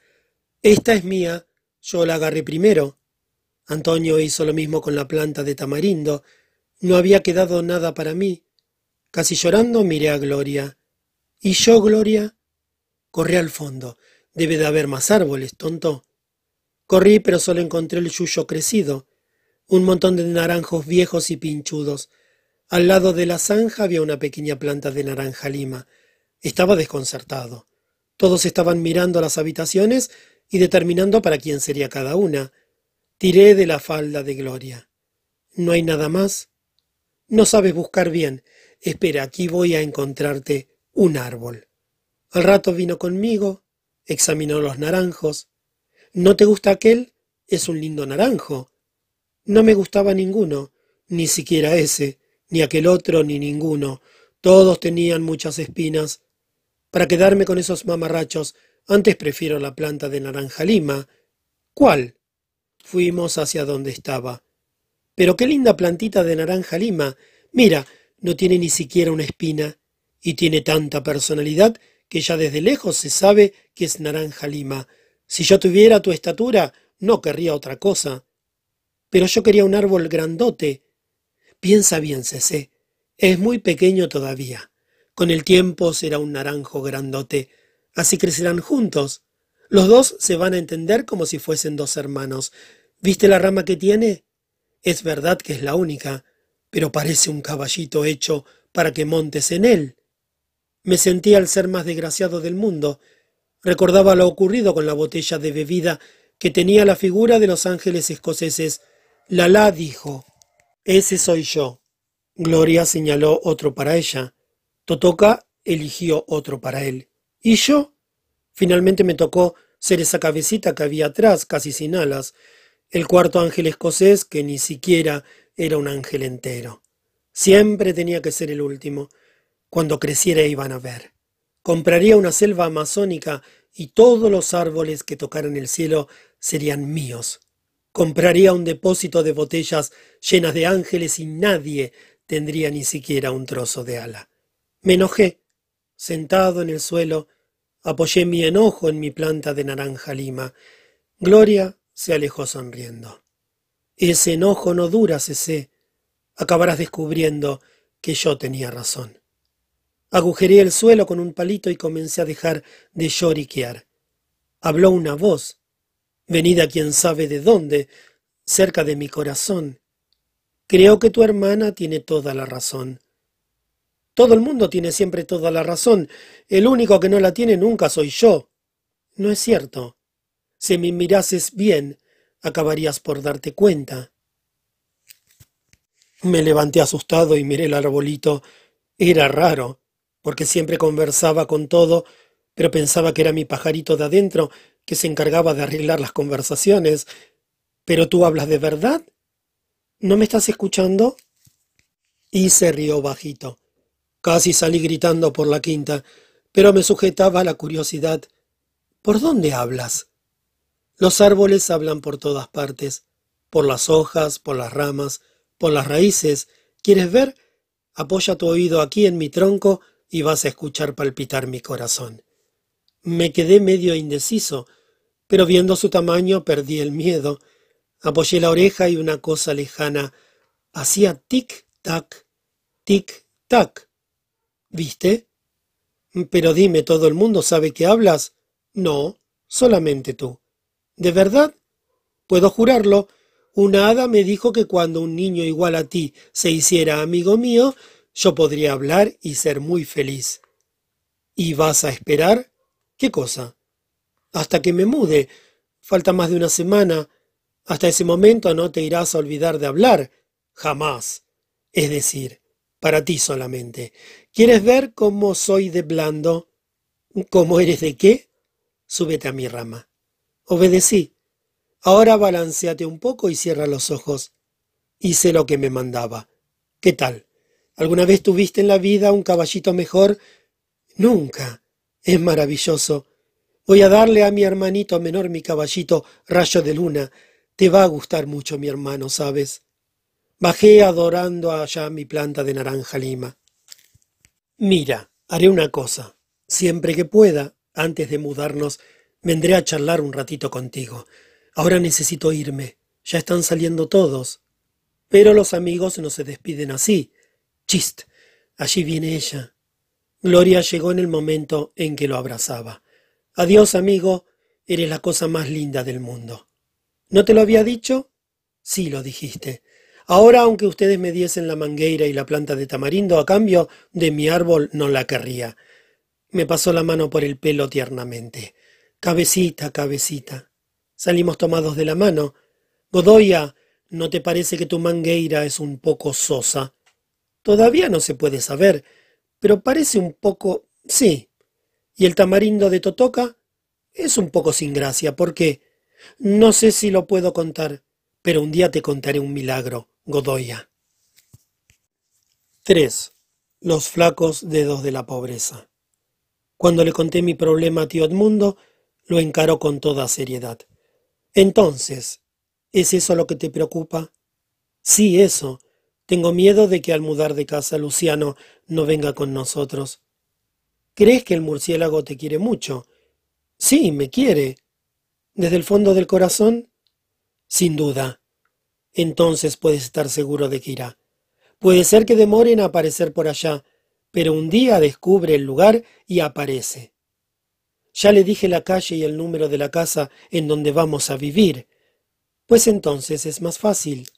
Esta es mía, yo la agarré primero. Antonio hizo lo mismo con la planta de tamarindo. No había quedado nada para mí. Casi llorando miré a Gloria. ¿Y yo, Gloria? Corrí al fondo. Debe de haber más árboles, tonto. Corrí, pero solo encontré el yuyo crecido, un montón de naranjos viejos y pinchudos. Al lado de la zanja había una pequeña planta de naranja lima. Estaba desconcertado. Todos estaban mirando las habitaciones y determinando para quién sería cada una. Tiré de la falda de Gloria. ¿No hay nada más? No sabes buscar bien. Espera, aquí voy a encontrarte un árbol. Al rato vino conmigo, examinó los naranjos, ¿No te gusta aquel? Es un lindo naranjo. No me gustaba ninguno, ni siquiera ese, ni aquel otro, ni ninguno. Todos tenían muchas espinas. Para quedarme con esos mamarrachos, antes prefiero la planta de naranja lima. ¿Cuál? Fuimos hacia donde estaba. Pero qué linda plantita de naranja lima. Mira, no tiene ni siquiera una espina, y tiene tanta personalidad que ya desde lejos se sabe que es naranja lima. Si yo tuviera tu estatura, no querría otra cosa. Pero yo quería un árbol grandote. Piensa bien, Cecé. Es muy pequeño todavía. Con el tiempo será un naranjo grandote. Así crecerán juntos. Los dos se van a entender como si fuesen dos hermanos. ¿Viste la rama que tiene? Es verdad que es la única, pero parece un caballito hecho para que montes en él. Me sentí al ser más desgraciado del mundo, Recordaba lo ocurrido con la botella de bebida que tenía la figura de los ángeles escoceses. Lala dijo, Ese soy yo. Gloria señaló otro para ella. Totoka eligió otro para él. ¿Y yo? Finalmente me tocó ser esa cabecita que había atrás, casi sin alas, el cuarto ángel escocés que ni siquiera era un ángel entero. Siempre tenía que ser el último. Cuando creciera iban a ver. Compraría una selva amazónica y todos los árboles que tocaran el cielo serían míos. Compraría un depósito de botellas llenas de ángeles y nadie tendría ni siquiera un trozo de ala. Me enojé. Sentado en el suelo, apoyé mi enojo en mi planta de naranja lima. Gloria se alejó sonriendo. Ese enojo no dura, Cecé. Acabarás descubriendo que yo tenía razón. Agujereé el suelo con un palito y comencé a dejar de lloriquear. Habló una voz, venida quién sabe de dónde, cerca de mi corazón. Creo que tu hermana tiene toda la razón. Todo el mundo tiene siempre toda la razón. El único que no la tiene nunca soy yo. No es cierto. Si me mirases bien, acabarías por darte cuenta. Me levanté asustado y miré el arbolito. Era raro porque siempre conversaba con todo, pero pensaba que era mi pajarito de adentro que se encargaba de arreglar las conversaciones. ¿Pero tú hablas de verdad? ¿No me estás escuchando? Y se rió bajito. Casi salí gritando por la quinta, pero me sujetaba la curiosidad. ¿Por dónde hablas? Los árboles hablan por todas partes, por las hojas, por las ramas, por las raíces. ¿Quieres ver? Apoya tu oído aquí en mi tronco y vas a escuchar palpitar mi corazón. Me quedé medio indeciso, pero viendo su tamaño perdí el miedo. Apoyé la oreja y una cosa lejana hacía tic-tac, tic-tac. ¿Viste? Pero dime, ¿todo el mundo sabe que hablas? No, solamente tú. ¿De verdad? Puedo jurarlo. Una hada me dijo que cuando un niño igual a ti se hiciera amigo mío, yo podría hablar y ser muy feliz. ¿Y vas a esperar? ¿Qué cosa? hasta que me mude. Falta más de una semana. Hasta ese momento no te irás a olvidar de hablar. Jamás. Es decir, para ti solamente. ¿Quieres ver cómo soy de blando? ¿Cómo eres de qué? Súbete a mi rama. Obedecí. Ahora balanceate un poco y cierra los ojos. Hice lo que me mandaba. ¿Qué tal? ¿Alguna vez tuviste en la vida un caballito mejor? Nunca. Es maravilloso. Voy a darle a mi hermanito menor mi caballito rayo de luna. Te va a gustar mucho, mi hermano, ¿sabes? Bajé adorando allá mi planta de naranja lima. Mira, haré una cosa. Siempre que pueda, antes de mudarnos, vendré a charlar un ratito contigo. Ahora necesito irme. Ya están saliendo todos. Pero los amigos no se despiden así. Chist. Allí viene ella. Gloria llegó en el momento en que lo abrazaba. Adiós, amigo. Eres la cosa más linda del mundo. ¿No te lo había dicho? Sí, lo dijiste. Ahora, aunque ustedes me diesen la mangueira y la planta de tamarindo a cambio de mi árbol, no la querría. Me pasó la mano por el pelo tiernamente. Cabecita, cabecita. Salimos tomados de la mano. Godoya, ¿no te parece que tu mangueira es un poco sosa? Todavía no se puede saber, pero parece un poco... sí. ¿Y el tamarindo de Totoca? Es un poco sin gracia, porque... no sé si lo puedo contar, pero un día te contaré un milagro, Godoya. 3. Los flacos dedos de la pobreza. Cuando le conté mi problema a tío Edmundo, lo encaró con toda seriedad. Entonces, ¿es eso lo que te preocupa? Sí, eso. Tengo miedo de que al mudar de casa Luciano no venga con nosotros. ¿Crees que el murciélago te quiere mucho? Sí, me quiere. ¿Desde el fondo del corazón? Sin duda. Entonces puedes estar seguro de que irá. Puede ser que demoren a aparecer por allá, pero un día descubre el lugar y aparece. Ya le dije la calle y el número de la casa en donde vamos a vivir. Pues entonces es más fácil.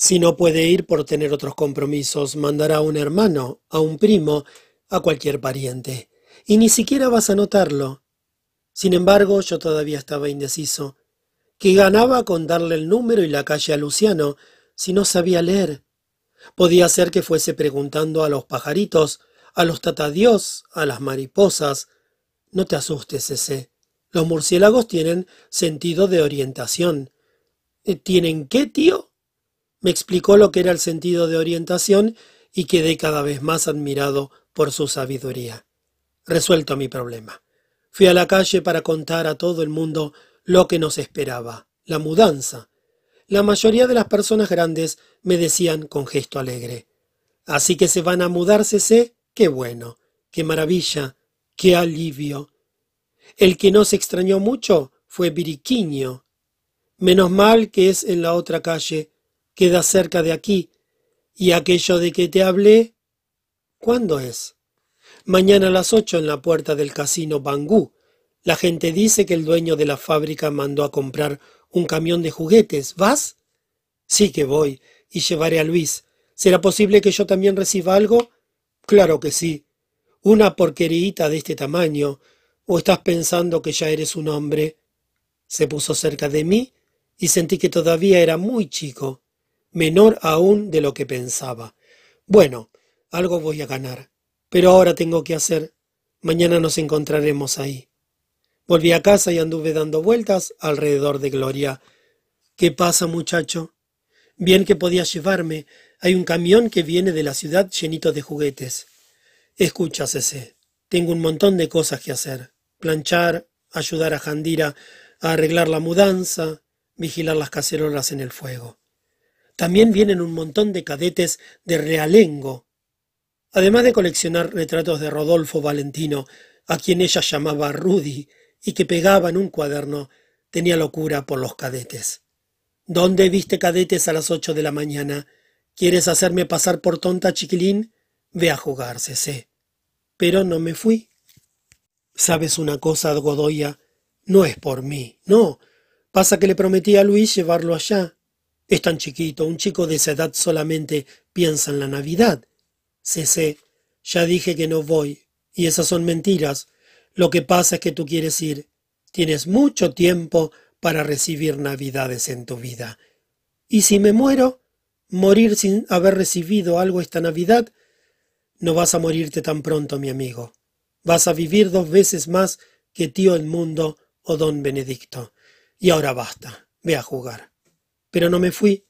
Si no puede ir por tener otros compromisos, mandará a un hermano, a un primo, a cualquier pariente. Y ni siquiera vas a notarlo. Sin embargo, yo todavía estaba indeciso. ¿Qué ganaba con darle el número y la calle a Luciano si no sabía leer? Podía ser que fuese preguntando a los pajaritos, a los tatadios, a las mariposas. No te asustes, ese. Los murciélagos tienen sentido de orientación. ¿Tienen qué, tío? Me explicó lo que era el sentido de orientación y quedé cada vez más admirado por su sabiduría. Resuelto mi problema. Fui a la calle para contar a todo el mundo lo que nos esperaba, la mudanza, la mayoría de las personas grandes me decían con gesto alegre. Así que se van a mudarse, sé, qué bueno, qué maravilla, qué alivio. El que no se extrañó mucho fue Viriquiño. Menos mal que es en la otra calle, queda cerca de aquí. Y aquello de que te hablé, ¿cuándo es? Mañana a las ocho en la puerta del casino Bangú. La gente dice que el dueño de la fábrica mandó a comprar un camión de juguetes. ¿Vas? Sí que voy, y llevaré a Luis. ¿Será posible que yo también reciba algo? Claro que sí. Una porquerita de este tamaño. ¿O estás pensando que ya eres un hombre? Se puso cerca de mí y sentí que todavía era muy chico, menor aún de lo que pensaba. Bueno, algo voy a ganar. Pero ahora tengo que hacer. Mañana nos encontraremos ahí. Volví a casa y anduve dando vueltas alrededor de Gloria. ¿Qué pasa, muchacho? Bien que podías llevarme. Hay un camión que viene de la ciudad llenito de juguetes. Escucha, Cece. Tengo un montón de cosas que hacer. Planchar, ayudar a Jandira a arreglar la mudanza, vigilar las cacerolas en el fuego. También vienen un montón de cadetes de realengo. Además de coleccionar retratos de Rodolfo Valentino, a quien ella llamaba Rudy, y que pegaba en un cuaderno, tenía locura por los cadetes. ¿Dónde viste cadetes a las ocho de la mañana? ¿Quieres hacerme pasar por tonta, chiquilín? Ve a jugarse, sé. Pero no me fui. ¿Sabes una cosa, Godoya? No es por mí, no. Pasa que le prometí a Luis llevarlo allá. Es tan chiquito, un chico de esa edad solamente piensa en la Navidad. Sé, ya dije que no voy, y esas son mentiras. Lo que pasa es que tú quieres ir. Tienes mucho tiempo para recibir navidades en tu vida. ¿Y si me muero? ¿Morir sin haber recibido algo esta Navidad? No vas a morirte tan pronto, mi amigo. Vas a vivir dos veces más que tío el mundo o don Benedicto. Y ahora basta, ve a jugar. Pero no me fui.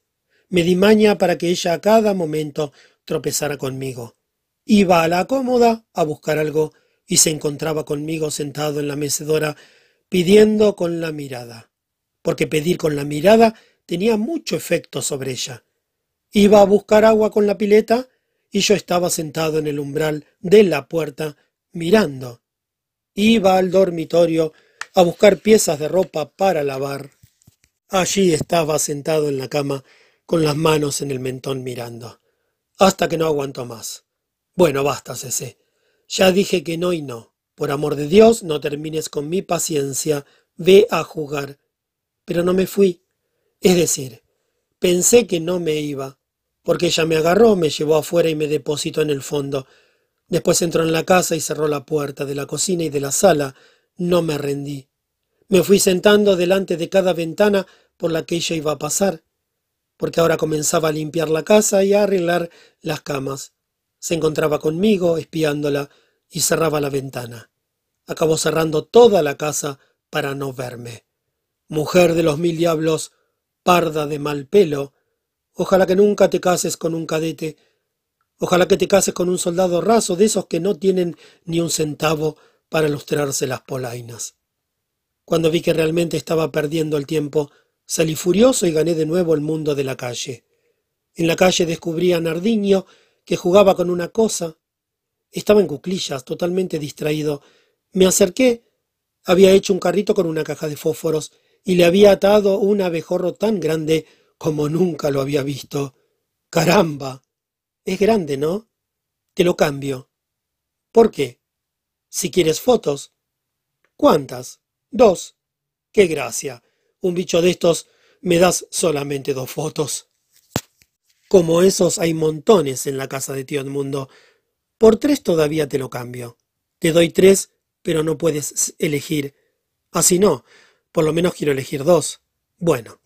Me di maña para que ella a cada momento tropezara conmigo. Iba a la cómoda a buscar algo y se encontraba conmigo sentado en la mecedora pidiendo con la mirada, porque pedir con la mirada tenía mucho efecto sobre ella. Iba a buscar agua con la pileta y yo estaba sentado en el umbral de la puerta mirando. Iba al dormitorio a buscar piezas de ropa para lavar. Allí estaba sentado en la cama con las manos en el mentón mirando, hasta que no aguantó más. Bueno, basta, Cece. Ya dije que no y no. Por amor de Dios, no termines con mi paciencia. Ve a jugar. Pero no me fui. Es decir, pensé que no me iba, porque ella me agarró, me llevó afuera y me depositó en el fondo. Después entró en la casa y cerró la puerta de la cocina y de la sala. No me rendí. Me fui sentando delante de cada ventana por la que ella iba a pasar, porque ahora comenzaba a limpiar la casa y a arreglar las camas. Se encontraba conmigo, espiándola, y cerraba la ventana. Acabó cerrando toda la casa para no verme. Mujer de los mil diablos, parda de mal pelo, ojalá que nunca te cases con un cadete, ojalá que te cases con un soldado raso de esos que no tienen ni un centavo para lustrarse las polainas. Cuando vi que realmente estaba perdiendo el tiempo, salí furioso y gané de nuevo el mundo de la calle. En la calle descubrí a Nardiño que jugaba con una cosa. Estaba en cuclillas, totalmente distraído. Me acerqué. Había hecho un carrito con una caja de fósforos y le había atado un abejorro tan grande como nunca lo había visto. ¡Caramba! Es grande, ¿no? Te lo cambio. ¿Por qué? Si quieres fotos. ¿Cuántas? Dos. ¡Qué gracia! Un bicho de estos me das solamente dos fotos. Como esos hay montones en la casa de tío Edmundo. Por tres todavía te lo cambio. Te doy tres, pero no puedes elegir. Así no. Por lo menos quiero elegir dos. Bueno.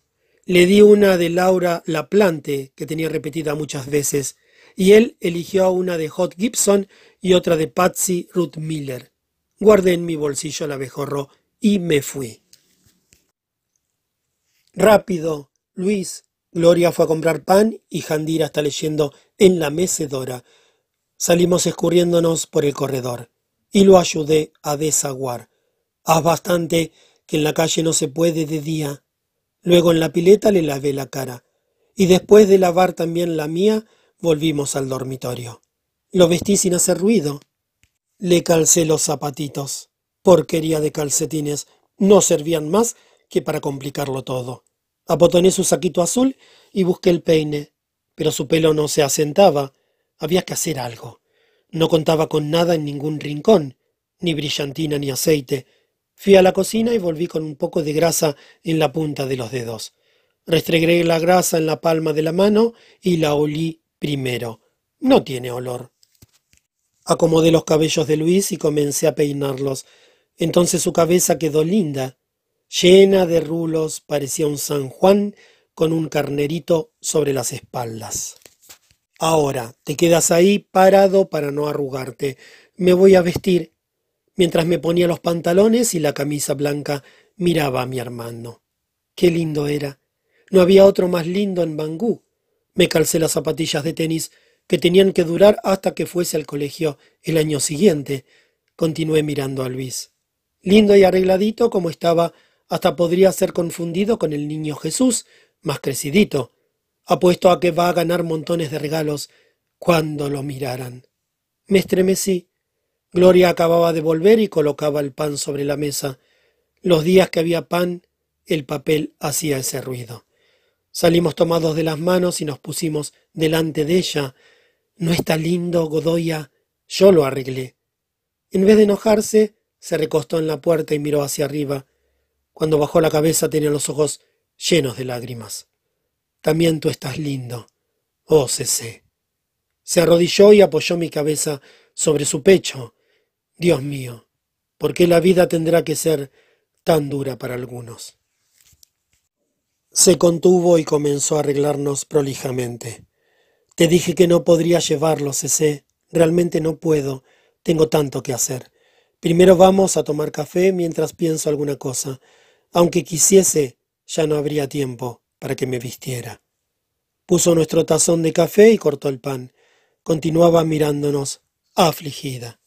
Le di una de Laura Laplante, que tenía repetida muchas veces, y él eligió una de Hot Gibson y otra de Patsy Ruth Miller. Guardé en mi bolsillo el abejorro y me fui. Rápido, Luis, Gloria fue a comprar pan y Jandira está leyendo en la mecedora. Salimos escurriéndonos por el corredor y lo ayudé a desaguar. Haz bastante que en la calle no se puede de día. Luego en la pileta le lavé la cara y después de lavar también la mía volvimos al dormitorio. Lo vestí sin hacer ruido. Le calcé los zapatitos. Porquería de calcetines. No servían más que para complicarlo todo. Abotoné su saquito azul y busqué el peine, pero su pelo no se asentaba. Había que hacer algo. No contaba con nada en ningún rincón, ni brillantina ni aceite. Fui a la cocina y volví con un poco de grasa en la punta de los dedos. Restregué la grasa en la palma de la mano y la olí primero. No tiene olor. Acomodé los cabellos de Luis y comencé a peinarlos. Entonces su cabeza quedó linda, llena de rulos, parecía un San Juan con un carnerito sobre las espaldas. Ahora, te quedas ahí parado para no arrugarte. Me voy a vestir. Mientras me ponía los pantalones y la camisa blanca, miraba a mi hermano. Qué lindo era. No había otro más lindo en Bangú. Me calcé las zapatillas de tenis que tenían que durar hasta que fuese al colegio el año siguiente. Continué mirando a Luis. Lindo y arregladito como estaba hasta podría ser confundido con el niño Jesús, más crecidito. Apuesto a que va a ganar montones de regalos cuando lo miraran. Me estremecí. Gloria acababa de volver y colocaba el pan sobre la mesa. Los días que había pan, el papel hacía ese ruido. Salimos tomados de las manos y nos pusimos delante de ella. ¿No está lindo, Godoya? Yo lo arreglé. En vez de enojarse, se recostó en la puerta y miró hacia arriba. Cuando bajó la cabeza tenía los ojos llenos de lágrimas. También tú estás lindo. Oh, Cece. Se arrodilló y apoyó mi cabeza sobre su pecho. Dios mío, ¿por qué la vida tendrá que ser tan dura para algunos. Se contuvo y comenzó a arreglarnos prolijamente. Te dije que no podría llevarlo, Cecé. Realmente no puedo. Tengo tanto que hacer. Primero vamos a tomar café mientras pienso alguna cosa. Aunque quisiese, ya no habría tiempo para que me vistiera. Puso nuestro tazón de café y cortó el pan. Continuaba mirándonos, afligida.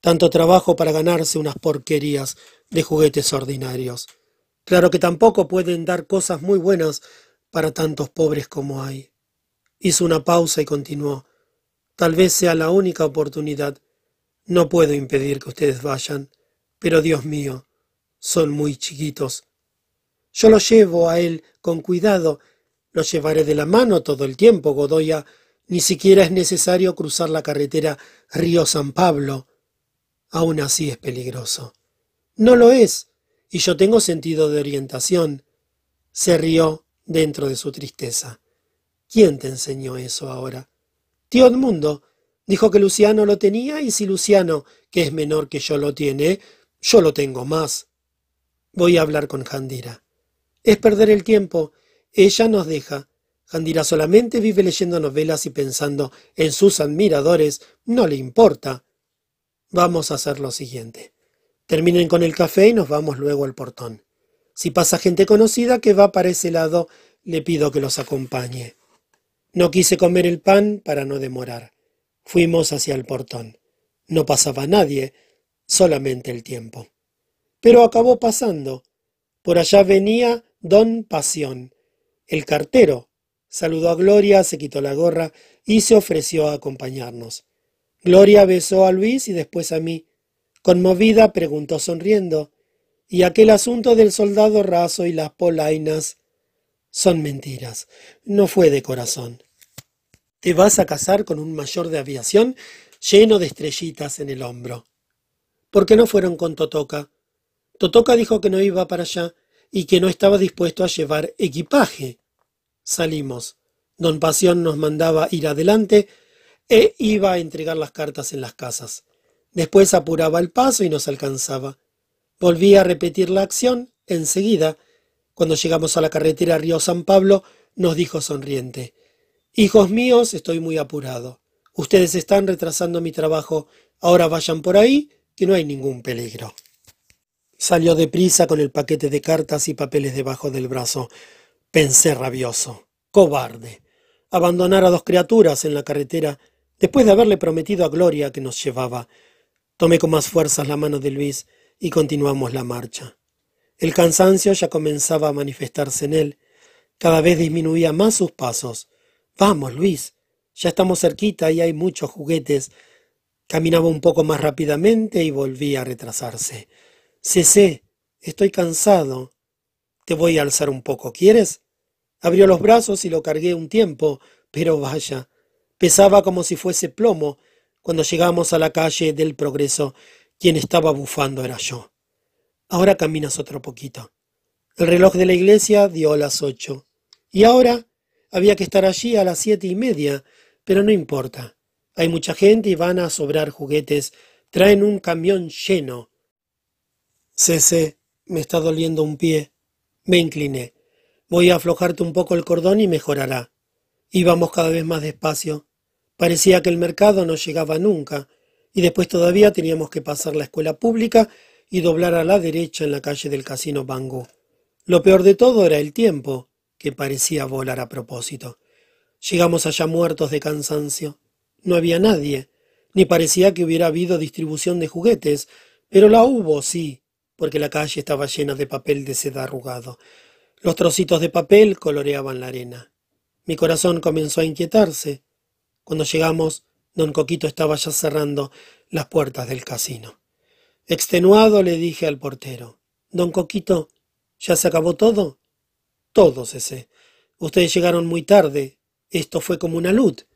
Tanto trabajo para ganarse unas porquerías de juguetes ordinarios. Claro que tampoco pueden dar cosas muy buenas para tantos pobres como hay. Hizo una pausa y continuó. Tal vez sea la única oportunidad. No puedo impedir que ustedes vayan, pero Dios mío, son muy chiquitos. Yo lo llevo a él con cuidado. Lo llevaré de la mano todo el tiempo, Godoya. Ni siquiera es necesario cruzar la carretera Río San Pablo. Aún así es peligroso. No lo es, y yo tengo sentido de orientación. Se rió dentro de su tristeza. ¿Quién te enseñó eso ahora? Tío Edmundo. Dijo que Luciano lo tenía y si Luciano, que es menor que yo, lo tiene, yo lo tengo más. Voy a hablar con Jandira. Es perder el tiempo. Ella nos deja. Jandira solamente vive leyendo novelas y pensando en sus admiradores. No le importa. Vamos a hacer lo siguiente. Terminen con el café y nos vamos luego al portón. Si pasa gente conocida que va para ese lado, le pido que los acompañe. No quise comer el pan para no demorar. Fuimos hacia el portón. No pasaba nadie, solamente el tiempo. Pero acabó pasando. Por allá venía don Pasión, el cartero. Saludó a Gloria, se quitó la gorra y se ofreció a acompañarnos. Gloria besó a Luis y después a mí. Conmovida preguntó sonriendo, ¿y aquel asunto del soldado raso y las polainas? Son mentiras. No fue de corazón. Te vas a casar con un mayor de aviación lleno de estrellitas en el hombro. ¿Por qué no fueron con Totoca? Totoca dijo que no iba para allá y que no estaba dispuesto a llevar equipaje. Salimos. Don Pasión nos mandaba ir adelante e iba a entregar las cartas en las casas. Después apuraba el paso y nos alcanzaba. Volví a repetir la acción enseguida. Cuando llegamos a la carretera Río San Pablo, nos dijo sonriente Hijos míos, estoy muy apurado. Ustedes están retrasando mi trabajo. Ahora vayan por ahí, que no hay ningún peligro. Salió deprisa con el paquete de cartas y papeles debajo del brazo. Pensé rabioso. Cobarde. Abandonar a dos criaturas en la carretera después de haberle prometido a Gloria que nos llevaba. Tomé con más fuerzas la mano de Luis y continuamos la marcha. El cansancio ya comenzaba a manifestarse en él. Cada vez disminuía más sus pasos. Vamos, Luis, ya estamos cerquita y hay muchos juguetes. Caminaba un poco más rápidamente y volvía a retrasarse. Cesé, estoy cansado. Te voy a alzar un poco, ¿quieres? Abrió los brazos y lo cargué un tiempo, pero vaya, pesaba como si fuese plomo. Cuando llegamos a la calle del progreso, quien estaba bufando era yo. Ahora caminas otro poquito. El reloj de la iglesia dio las ocho. ¿Y ahora? Había que estar allí a las siete y media, pero no importa. Hay mucha gente y van a sobrar juguetes. Traen un camión lleno. Cese, me está doliendo un pie. Me incliné. Voy a aflojarte un poco el cordón y mejorará. Íbamos cada vez más despacio. Parecía que el mercado no llegaba nunca, y después todavía teníamos que pasar la escuela pública y doblar a la derecha en la calle del Casino Bangú. Lo peor de todo era el tiempo que parecía volar a propósito. Llegamos allá muertos de cansancio. No había nadie, ni parecía que hubiera habido distribución de juguetes, pero la hubo, sí, porque la calle estaba llena de papel de seda arrugado. Los trocitos de papel coloreaban la arena. Mi corazón comenzó a inquietarse. Cuando llegamos, don Coquito estaba ya cerrando las puertas del casino. Extenuado le dije al portero, Don Coquito, ¿ya se acabó todo? Todos ese. Ustedes llegaron muy tarde. Esto fue como una luz.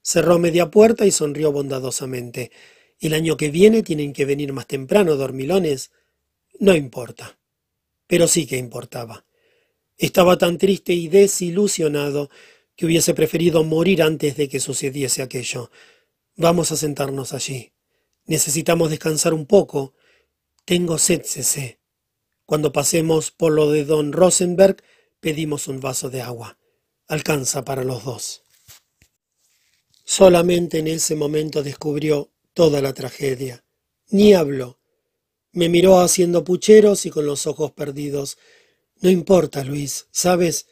Cerró media puerta y sonrió bondadosamente. El año que viene tienen que venir más temprano, dormilones. No importa. Pero sí que importaba. Estaba tan triste y desilusionado que hubiese preferido morir antes de que sucediese aquello. Vamos a sentarnos allí. Necesitamos descansar un poco. Tengo sed, Cecé. Cuando pasemos por lo de don Rosenberg, pedimos un vaso de agua. Alcanza para los dos. Solamente en ese momento descubrió toda la tragedia. Ni habló. Me miró haciendo pucheros y con los ojos perdidos. No importa, Luis, ¿sabes?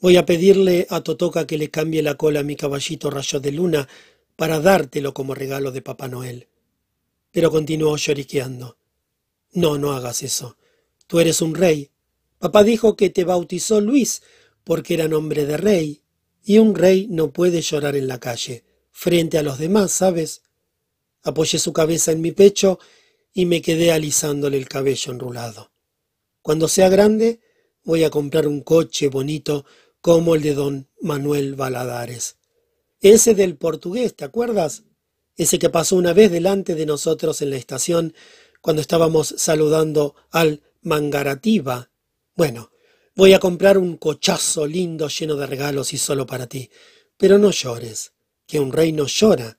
Voy a pedirle a Totoca que le cambie la cola a mi caballito rayo de luna para dártelo como regalo de Papá Noel. Pero continuó lloriqueando. No, no hagas eso. Tú eres un rey. Papá dijo que te bautizó Luis porque era nombre de rey, y un rey no puede llorar en la calle, frente a los demás, ¿sabes? Apoyé su cabeza en mi pecho y me quedé alisándole el cabello enrulado. Cuando sea grande, voy a comprar un coche bonito como el de don Manuel Valadares. Ese del portugués, ¿te acuerdas? Ese que pasó una vez delante de nosotros en la estación cuando estábamos saludando al Mangarativa. Bueno, voy a comprar un cochazo lindo lleno de regalos y solo para ti. Pero no llores, que un rey no llora.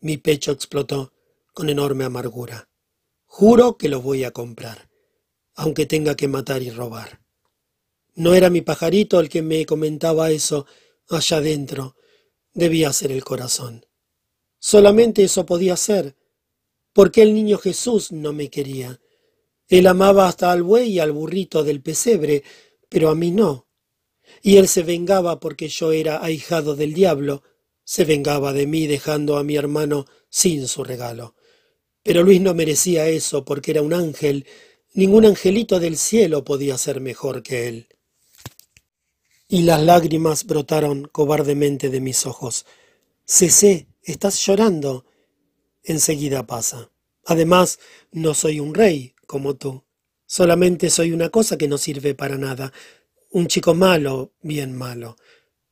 Mi pecho explotó con enorme amargura. Juro que lo voy a comprar, aunque tenga que matar y robar. No era mi pajarito el que me comentaba eso allá dentro. Debía ser el corazón. Solamente eso podía ser. ¿Por qué el niño Jesús no me quería? Él amaba hasta al buey y al burrito del pesebre, pero a mí no. Y él se vengaba porque yo era ahijado del diablo, se vengaba de mí dejando a mi hermano sin su regalo. Pero Luis no merecía eso porque era un ángel. Ningún angelito del cielo podía ser mejor que él. Y las lágrimas brotaron cobardemente de mis ojos. Cesé, estás llorando. Enseguida pasa. Además, no soy un rey, como tú. Solamente soy una cosa que no sirve para nada. Un chico malo, bien malo.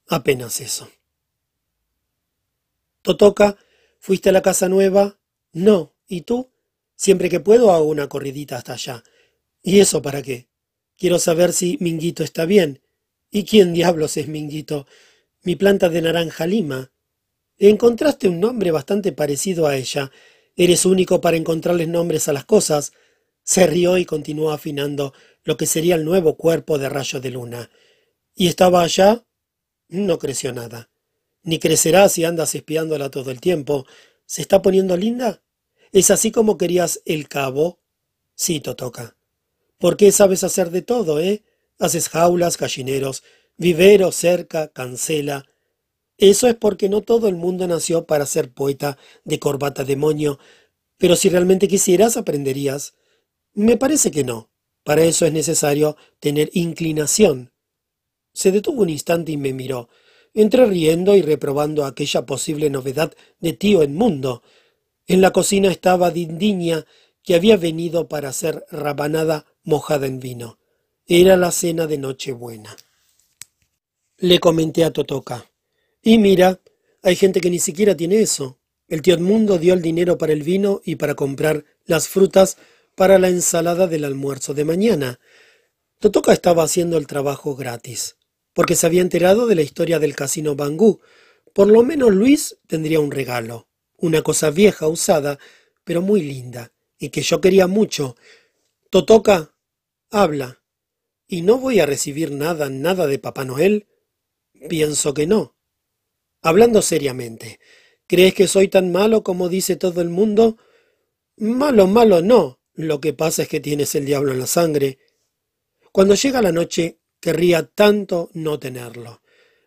Apenas eso. Totoca, ¿fuiste a la casa nueva? No, ¿Y tú? Siempre que puedo hago una corridita hasta allá. ¿Y eso para qué? Quiero saber si Minguito está bien. ¿Y quién diablos es Minguito? Mi planta de naranja lima. encontraste un nombre bastante parecido a ella. Eres único para encontrarles nombres a las cosas. Se rió y continuó afinando lo que sería el nuevo cuerpo de rayo de luna. ¿Y estaba allá? No creció nada. Ni crecerá si andas espiándola todo el tiempo. ¿Se está poniendo linda? ¿Es así como querías el cabo? Sí, Totoca. ¿Por qué sabes hacer de todo, eh? Haces jaulas, gallineros, vivero, cerca, cancela. Eso es porque no todo el mundo nació para ser poeta de corbata demonio, pero si realmente quisieras aprenderías. Me parece que no. Para eso es necesario tener inclinación. Se detuvo un instante y me miró, entre riendo y reprobando aquella posible novedad de tío en mundo, en la cocina estaba Dindiña, que había venido para hacer rabanada mojada en vino. Era la cena de Nochebuena. Le comenté a Totoca. Y mira, hay gente que ni siquiera tiene eso. El tío Edmundo dio el dinero para el vino y para comprar las frutas para la ensalada del almuerzo de mañana. Totoca estaba haciendo el trabajo gratis, porque se había enterado de la historia del casino Bangú. Por lo menos Luis tendría un regalo una cosa vieja, usada, pero muy linda, y que yo quería mucho. Totoca, habla. ¿Y no voy a recibir nada, nada de Papá Noel? Pienso que no. Hablando seriamente, ¿crees que soy tan malo como dice todo el mundo? Malo, malo no. Lo que pasa es que tienes el diablo en la sangre. Cuando llega la noche, querría tanto no tenerlo.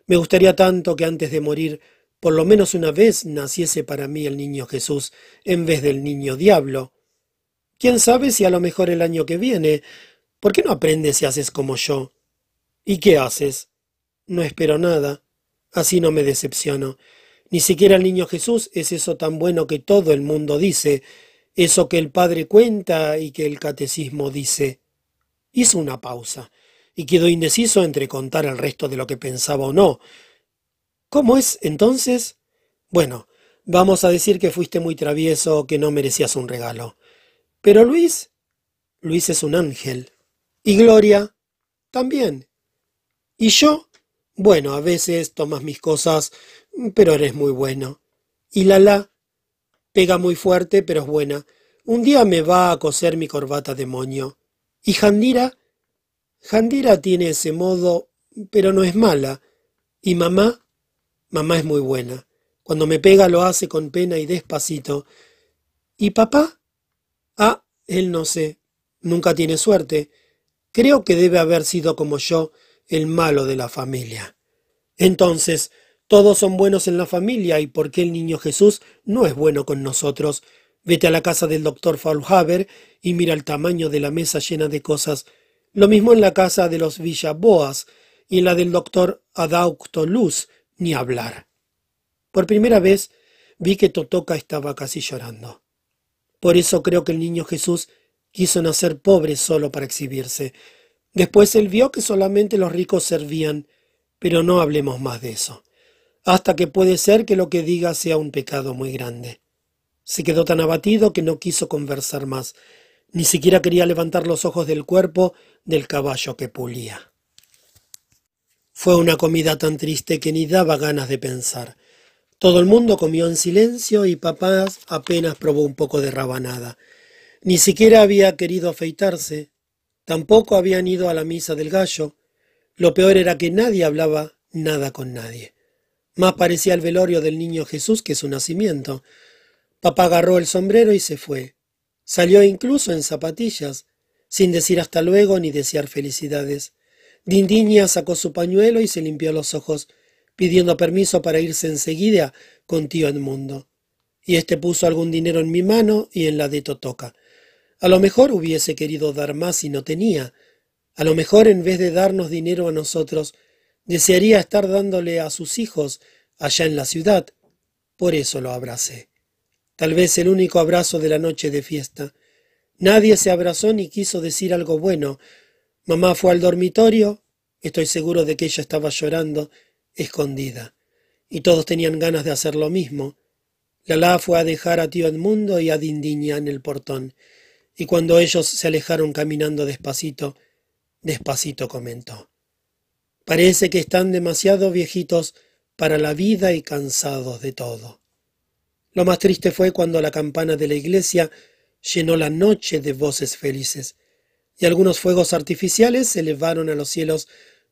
Me gustaría tanto que antes de morir por lo menos una vez naciese para mí el niño Jesús en vez del niño diablo. ¿Quién sabe si a lo mejor el año que viene? ¿Por qué no aprendes y haces como yo? ¿Y qué haces? No espero nada. Así no me decepciono. Ni siquiera el niño Jesús es eso tan bueno que todo el mundo dice, eso que el Padre cuenta y que el catecismo dice. Hizo una pausa, y quedó indeciso entre contar el resto de lo que pensaba o no, ¿Cómo es entonces? Bueno, vamos a decir que fuiste muy travieso, que no merecías un regalo. Pero Luis, Luis es un ángel. Y Gloria, también. Y yo, bueno, a veces tomas mis cosas, pero eres muy bueno. Y Lala, pega muy fuerte, pero es buena. Un día me va a coser mi corbata de moño. ¿Y Jandira? Jandira tiene ese modo, pero no es mala. ¿Y mamá? Mamá es muy buena. Cuando me pega lo hace con pena y despacito. ¿Y papá? Ah, él no sé. Nunca tiene suerte. Creo que debe haber sido como yo, el malo de la familia. Entonces, todos son buenos en la familia y ¿por qué el niño Jesús no es bueno con nosotros? Vete a la casa del doctor Faulhaber y mira el tamaño de la mesa llena de cosas. Lo mismo en la casa de los Villaboas y en la del doctor Adaucto Luz, ni hablar. Por primera vez vi que Totoca estaba casi llorando. Por eso creo que el niño Jesús quiso nacer pobre solo para exhibirse. Después él vio que solamente los ricos servían, pero no hablemos más de eso, hasta que puede ser que lo que diga sea un pecado muy grande. Se quedó tan abatido que no quiso conversar más, ni siquiera quería levantar los ojos del cuerpo del caballo que pulía. Fue una comida tan triste que ni daba ganas de pensar. Todo el mundo comió en silencio y papá apenas probó un poco de rabanada. Ni siquiera había querido afeitarse, Tampoco habían ido a la misa del gallo. Lo peor era que nadie hablaba nada con nadie. Más parecía el velorio del niño Jesús que su nacimiento. Papá agarró el sombrero y se fue. Salió incluso en zapatillas, sin decir hasta luego ni desear felicidades. Dindiña sacó su pañuelo y se limpió los ojos, pidiendo permiso para irse enseguida con tío Edmundo. Y éste puso algún dinero en mi mano y en la de Totoca. A lo mejor hubiese querido dar más y no tenía. A lo mejor en vez de darnos dinero a nosotros, desearía estar dándole a sus hijos allá en la ciudad. Por eso lo abracé. Tal vez el único abrazo de la noche de fiesta. Nadie se abrazó ni quiso decir algo bueno. Mamá fue al dormitorio. Estoy seguro de que ella estaba llorando, escondida. Y todos tenían ganas de hacer lo mismo. Lalá fue a dejar a tío Edmundo y a Dindiña en el portón y cuando ellos se alejaron caminando despacito, despacito comentó. Parece que están demasiado viejitos para la vida y cansados de todo. Lo más triste fue cuando la campana de la iglesia llenó la noche de voces felices, y algunos fuegos artificiales se elevaron a los cielos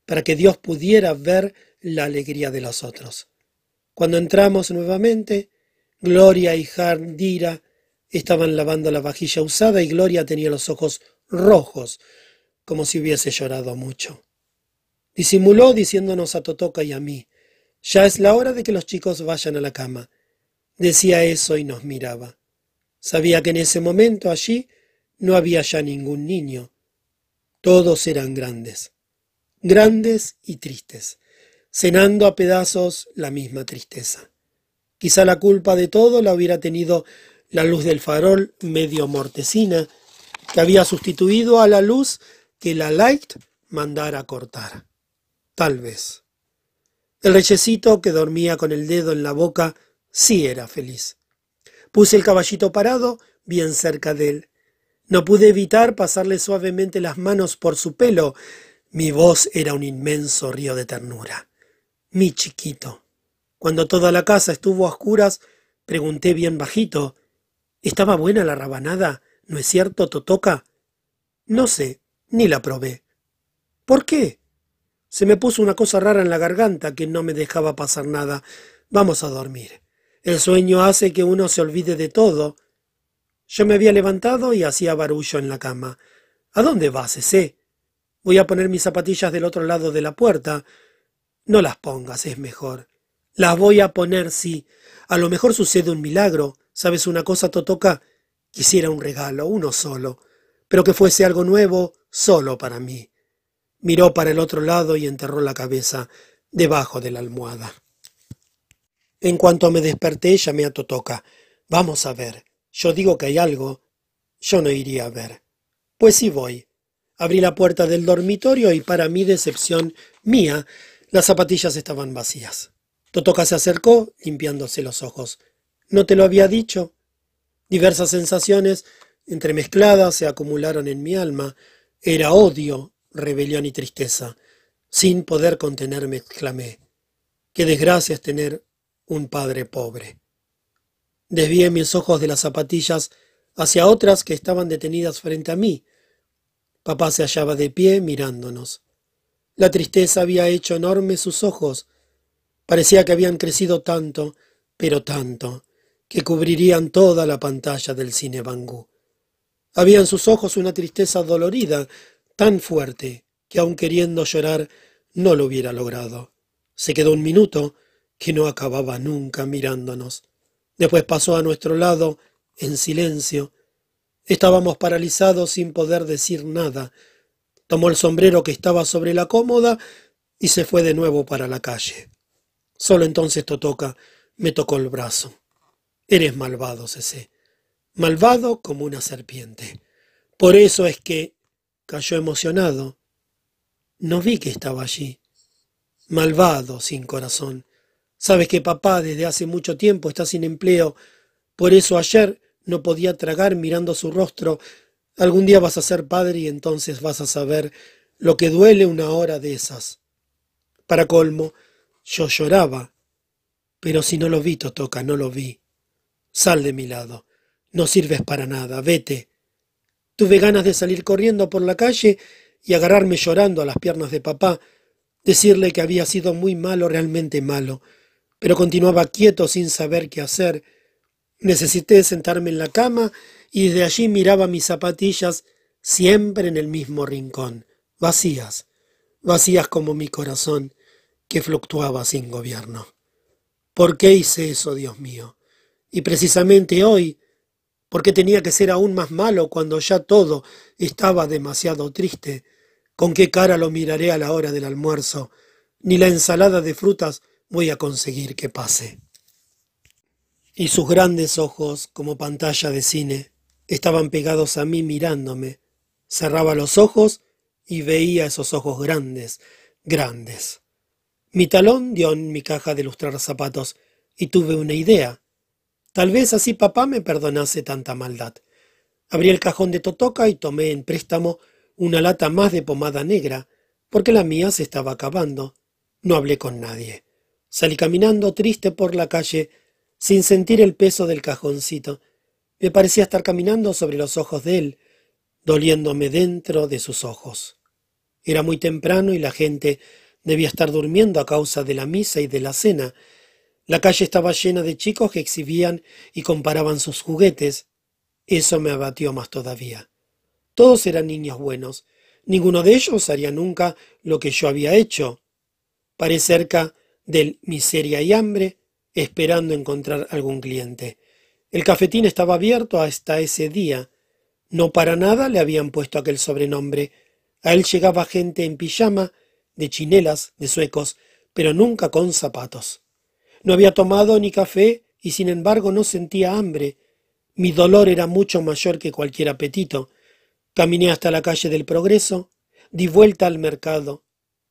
para que Dios pudiera ver la alegría de los otros. Cuando entramos nuevamente, Gloria y Jardira Estaban lavando la vajilla usada y Gloria tenía los ojos rojos, como si hubiese llorado mucho. Disimuló diciéndonos a Totoca y a mí, ya es la hora de que los chicos vayan a la cama. Decía eso y nos miraba. Sabía que en ese momento allí no había ya ningún niño. Todos eran grandes, grandes y tristes, cenando a pedazos la misma tristeza. Quizá la culpa de todo la hubiera tenido la luz del farol medio mortecina, que había sustituido a la luz que la light mandara cortar. Tal vez. El reyecito que dormía con el dedo en la boca sí era feliz. Puse el caballito parado bien cerca de él. No pude evitar pasarle suavemente las manos por su pelo. Mi voz era un inmenso río de ternura. Mi chiquito. Cuando toda la casa estuvo a oscuras, pregunté bien bajito ¿Estaba buena la rabanada? ¿No es cierto, Totoca? No sé, ni la probé. ¿Por qué? Se me puso una cosa rara en la garganta que no me dejaba pasar nada. Vamos a dormir. El sueño hace que uno se olvide de todo. Yo me había levantado y hacía barullo en la cama. ¿A dónde vas, ese? Voy a poner mis zapatillas del otro lado de la puerta. No las pongas, es mejor. Las voy a poner, sí. A lo mejor sucede un milagro. ¿Sabes una cosa, Totoca? Quisiera un regalo, uno solo, pero que fuese algo nuevo solo para mí. Miró para el otro lado y enterró la cabeza debajo de la almohada. En cuanto me desperté, llamé a Totoca. Vamos a ver. Yo digo que hay algo. Yo no iría a ver. Pues sí voy. Abrí la puerta del dormitorio y para mi decepción mía, las zapatillas estaban vacías. Totoca se acercó, limpiándose los ojos. ¿No te lo había dicho? Diversas sensaciones entremezcladas se acumularon en mi alma. Era odio, rebelión y tristeza. Sin poder contenerme, exclamé. Qué desgracia es tener un padre pobre. Desvié mis ojos de las zapatillas hacia otras que estaban detenidas frente a mí. Papá se hallaba de pie mirándonos. La tristeza había hecho enormes sus ojos. Parecía que habían crecido tanto, pero tanto, que cubrirían toda la pantalla del cine Bangú. Había en sus ojos una tristeza dolorida, tan fuerte, que aun queriendo llorar, no lo hubiera logrado. Se quedó un minuto, que no acababa nunca mirándonos. Después pasó a nuestro lado, en silencio. Estábamos paralizados sin poder decir nada. Tomó el sombrero que estaba sobre la cómoda y se fue de nuevo para la calle. Solo entonces Totoca me tocó el brazo. Eres malvado, Cecé. Malvado como una serpiente. Por eso es que cayó emocionado. No vi que estaba allí. Malvado, sin corazón. Sabes que papá desde hace mucho tiempo está sin empleo. Por eso ayer no podía tragar mirando su rostro. Algún día vas a ser padre y entonces vas a saber lo que duele una hora de esas. Para colmo, yo lloraba. Pero si no lo vi, Totoca, no lo vi. Sal de mi lado. No sirves para nada. Vete. Tuve ganas de salir corriendo por la calle y agarrarme llorando a las piernas de papá, decirle que había sido muy malo, realmente malo, pero continuaba quieto sin saber qué hacer. Necesité sentarme en la cama y desde allí miraba mis zapatillas siempre en el mismo rincón, vacías, vacías como mi corazón, que fluctuaba sin gobierno. ¿Por qué hice eso, Dios mío? Y precisamente hoy, ¿por qué tenía que ser aún más malo cuando ya todo estaba demasiado triste? ¿Con qué cara lo miraré a la hora del almuerzo? Ni la ensalada de frutas voy a conseguir que pase. Y sus grandes ojos, como pantalla de cine, estaban pegados a mí mirándome. Cerraba los ojos y veía esos ojos grandes, grandes. Mi talón dio en mi caja de lustrar zapatos y tuve una idea. Tal vez así papá me perdonase tanta maldad. Abrí el cajón de Totoca y tomé en préstamo una lata más de pomada negra, porque la mía se estaba acabando. No hablé con nadie. Salí caminando triste por la calle, sin sentir el peso del cajoncito. Me parecía estar caminando sobre los ojos de él, doliéndome dentro de sus ojos. Era muy temprano y la gente debía estar durmiendo a causa de la misa y de la cena. La calle estaba llena de chicos que exhibían y comparaban sus juguetes. Eso me abatió más todavía. Todos eran niños buenos. Ninguno de ellos haría nunca lo que yo había hecho. Paré cerca del miseria y hambre, esperando encontrar algún cliente. El cafetín estaba abierto hasta ese día. No para nada le habían puesto aquel sobrenombre. A él llegaba gente en pijama, de chinelas, de suecos, pero nunca con zapatos. No había tomado ni café y sin embargo no sentía hambre. Mi dolor era mucho mayor que cualquier apetito. Caminé hasta la calle del Progreso, di vuelta al mercado,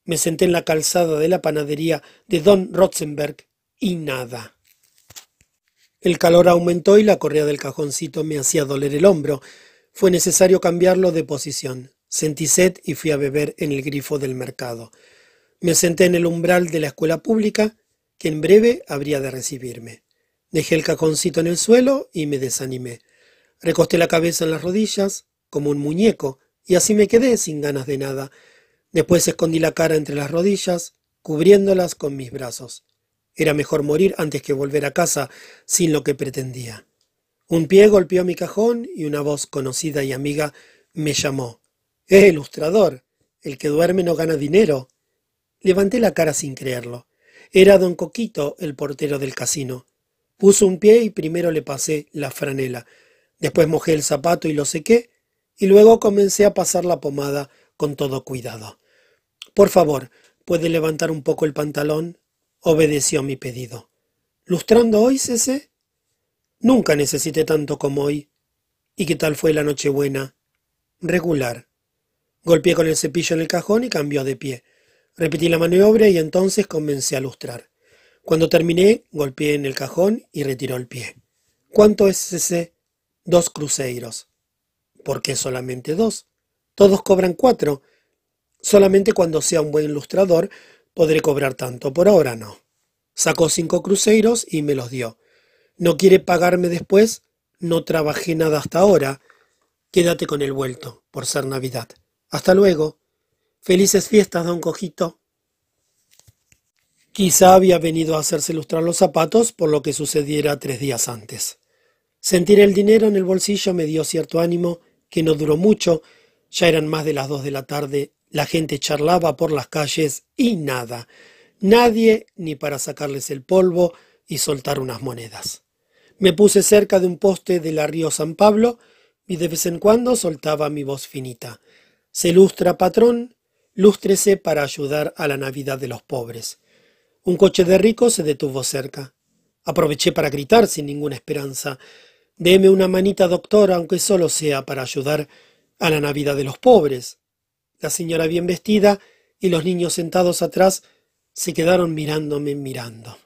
me senté en la calzada de la panadería de Don Rotzenberg y nada. El calor aumentó y la correa del cajoncito me hacía doler el hombro. Fue necesario cambiarlo de posición. Sentí sed y fui a beber en el grifo del mercado. Me senté en el umbral de la escuela pública, que en breve habría de recibirme. Dejé el cajoncito en el suelo y me desanimé. Recosté la cabeza en las rodillas, como un muñeco, y así me quedé sin ganas de nada. Después escondí la cara entre las rodillas, cubriéndolas con mis brazos. Era mejor morir antes que volver a casa sin lo que pretendía. Un pie golpeó mi cajón y una voz conocida y amiga me llamó. ¡Eh, ilustrador! El que duerme no gana dinero. Levanté la cara sin creerlo. Era don Coquito, el portero del casino. Puso un pie y primero le pasé la franela. Después mojé el zapato y lo sequé y luego comencé a pasar la pomada con todo cuidado. Por favor, ¿puede levantar un poco el pantalón? Obedeció mi pedido. ¿Lustrando hoy, Cese? Nunca necesité tanto como hoy. ¿Y qué tal fue la Nochebuena? Regular. Golpeé con el cepillo en el cajón y cambió de pie. Repetí la maniobra y entonces comencé a lustrar. Cuando terminé, golpeé en el cajón y retiró el pie. ¿Cuánto es ese? Dos cruceiros. ¿Por qué solamente dos? Todos cobran cuatro. Solamente cuando sea un buen ilustrador podré cobrar tanto. Por ahora no. Sacó cinco cruceros y me los dio. ¿No quiere pagarme después? No trabajé nada hasta ahora. Quédate con el vuelto, por ser Navidad. Hasta luego. Felices fiestas, don Cojito. Quizá había venido a hacerse lustrar los zapatos por lo que sucediera tres días antes. Sentir el dinero en el bolsillo me dio cierto ánimo, que no duró mucho, ya eran más de las dos de la tarde, la gente charlaba por las calles y nada, nadie ni para sacarles el polvo y soltar unas monedas. Me puse cerca de un poste de la río San Pablo y de vez en cuando soltaba mi voz finita. Se lustra, patrón, lústrese para ayudar a la Navidad de los pobres. Un coche de rico se detuvo cerca. Aproveché para gritar sin ninguna esperanza. Deme una manita, doctor, aunque solo sea para ayudar a la Navidad de los pobres. La señora bien vestida y los niños sentados atrás se quedaron mirándome mirando.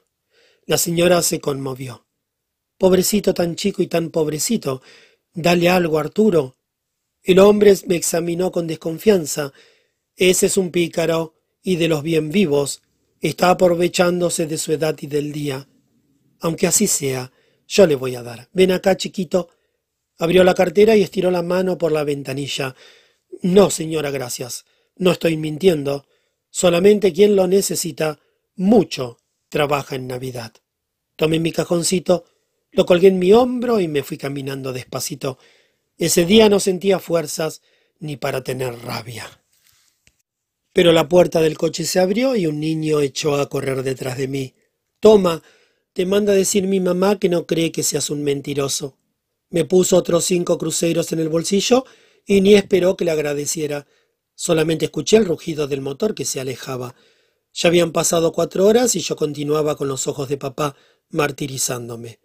La señora se conmovió. Pobrecito tan chico y tan pobrecito. Dale algo, Arturo. El hombre me examinó con desconfianza. Ese es un pícaro y de los bien vivos. Está aprovechándose de su edad y del día. Aunque así sea, yo le voy a dar. Ven acá, chiquito. Abrió la cartera y estiró la mano por la ventanilla. No, señora, gracias. No estoy mintiendo. Solamente quien lo necesita mucho trabaja en Navidad. Tomé mi cajoncito, lo colgué en mi hombro y me fui caminando despacito. Ese día no sentía fuerzas ni para tener rabia. Pero la puerta del coche se abrió y un niño echó a correr detrás de mí. Toma, te manda decir mi mamá que no cree que seas un mentiroso. Me puso otros cinco cruceros en el bolsillo y ni esperó que le agradeciera. Solamente escuché el rugido del motor que se alejaba. Ya habían pasado cuatro horas y yo continuaba con los ojos de papá, martirizándome.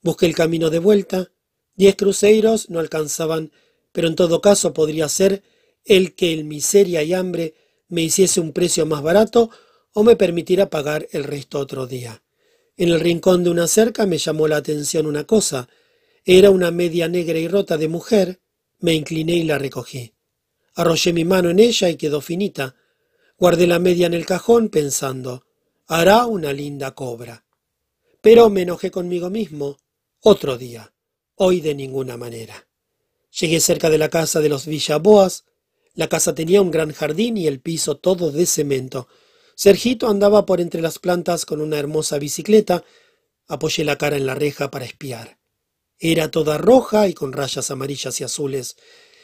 Busqué el camino de vuelta. Diez cruceros no alcanzaban, pero en todo caso podría ser el que el miseria y hambre me hiciese un precio más barato o me permitiera pagar el resto otro día. En el rincón de una cerca me llamó la atención una cosa. Era una media negra y rota de mujer. Me incliné y la recogí. Arrollé mi mano en ella y quedó finita. Guardé la media en el cajón pensando, hará una linda cobra. Pero me enojé conmigo mismo. Otro día. Hoy de ninguna manera. Llegué cerca de la casa de los Villaboas, la casa tenía un gran jardín y el piso todo de cemento. Sergito andaba por entre las plantas con una hermosa bicicleta. Apoyé la cara en la reja para espiar. Era toda roja y con rayas amarillas y azules.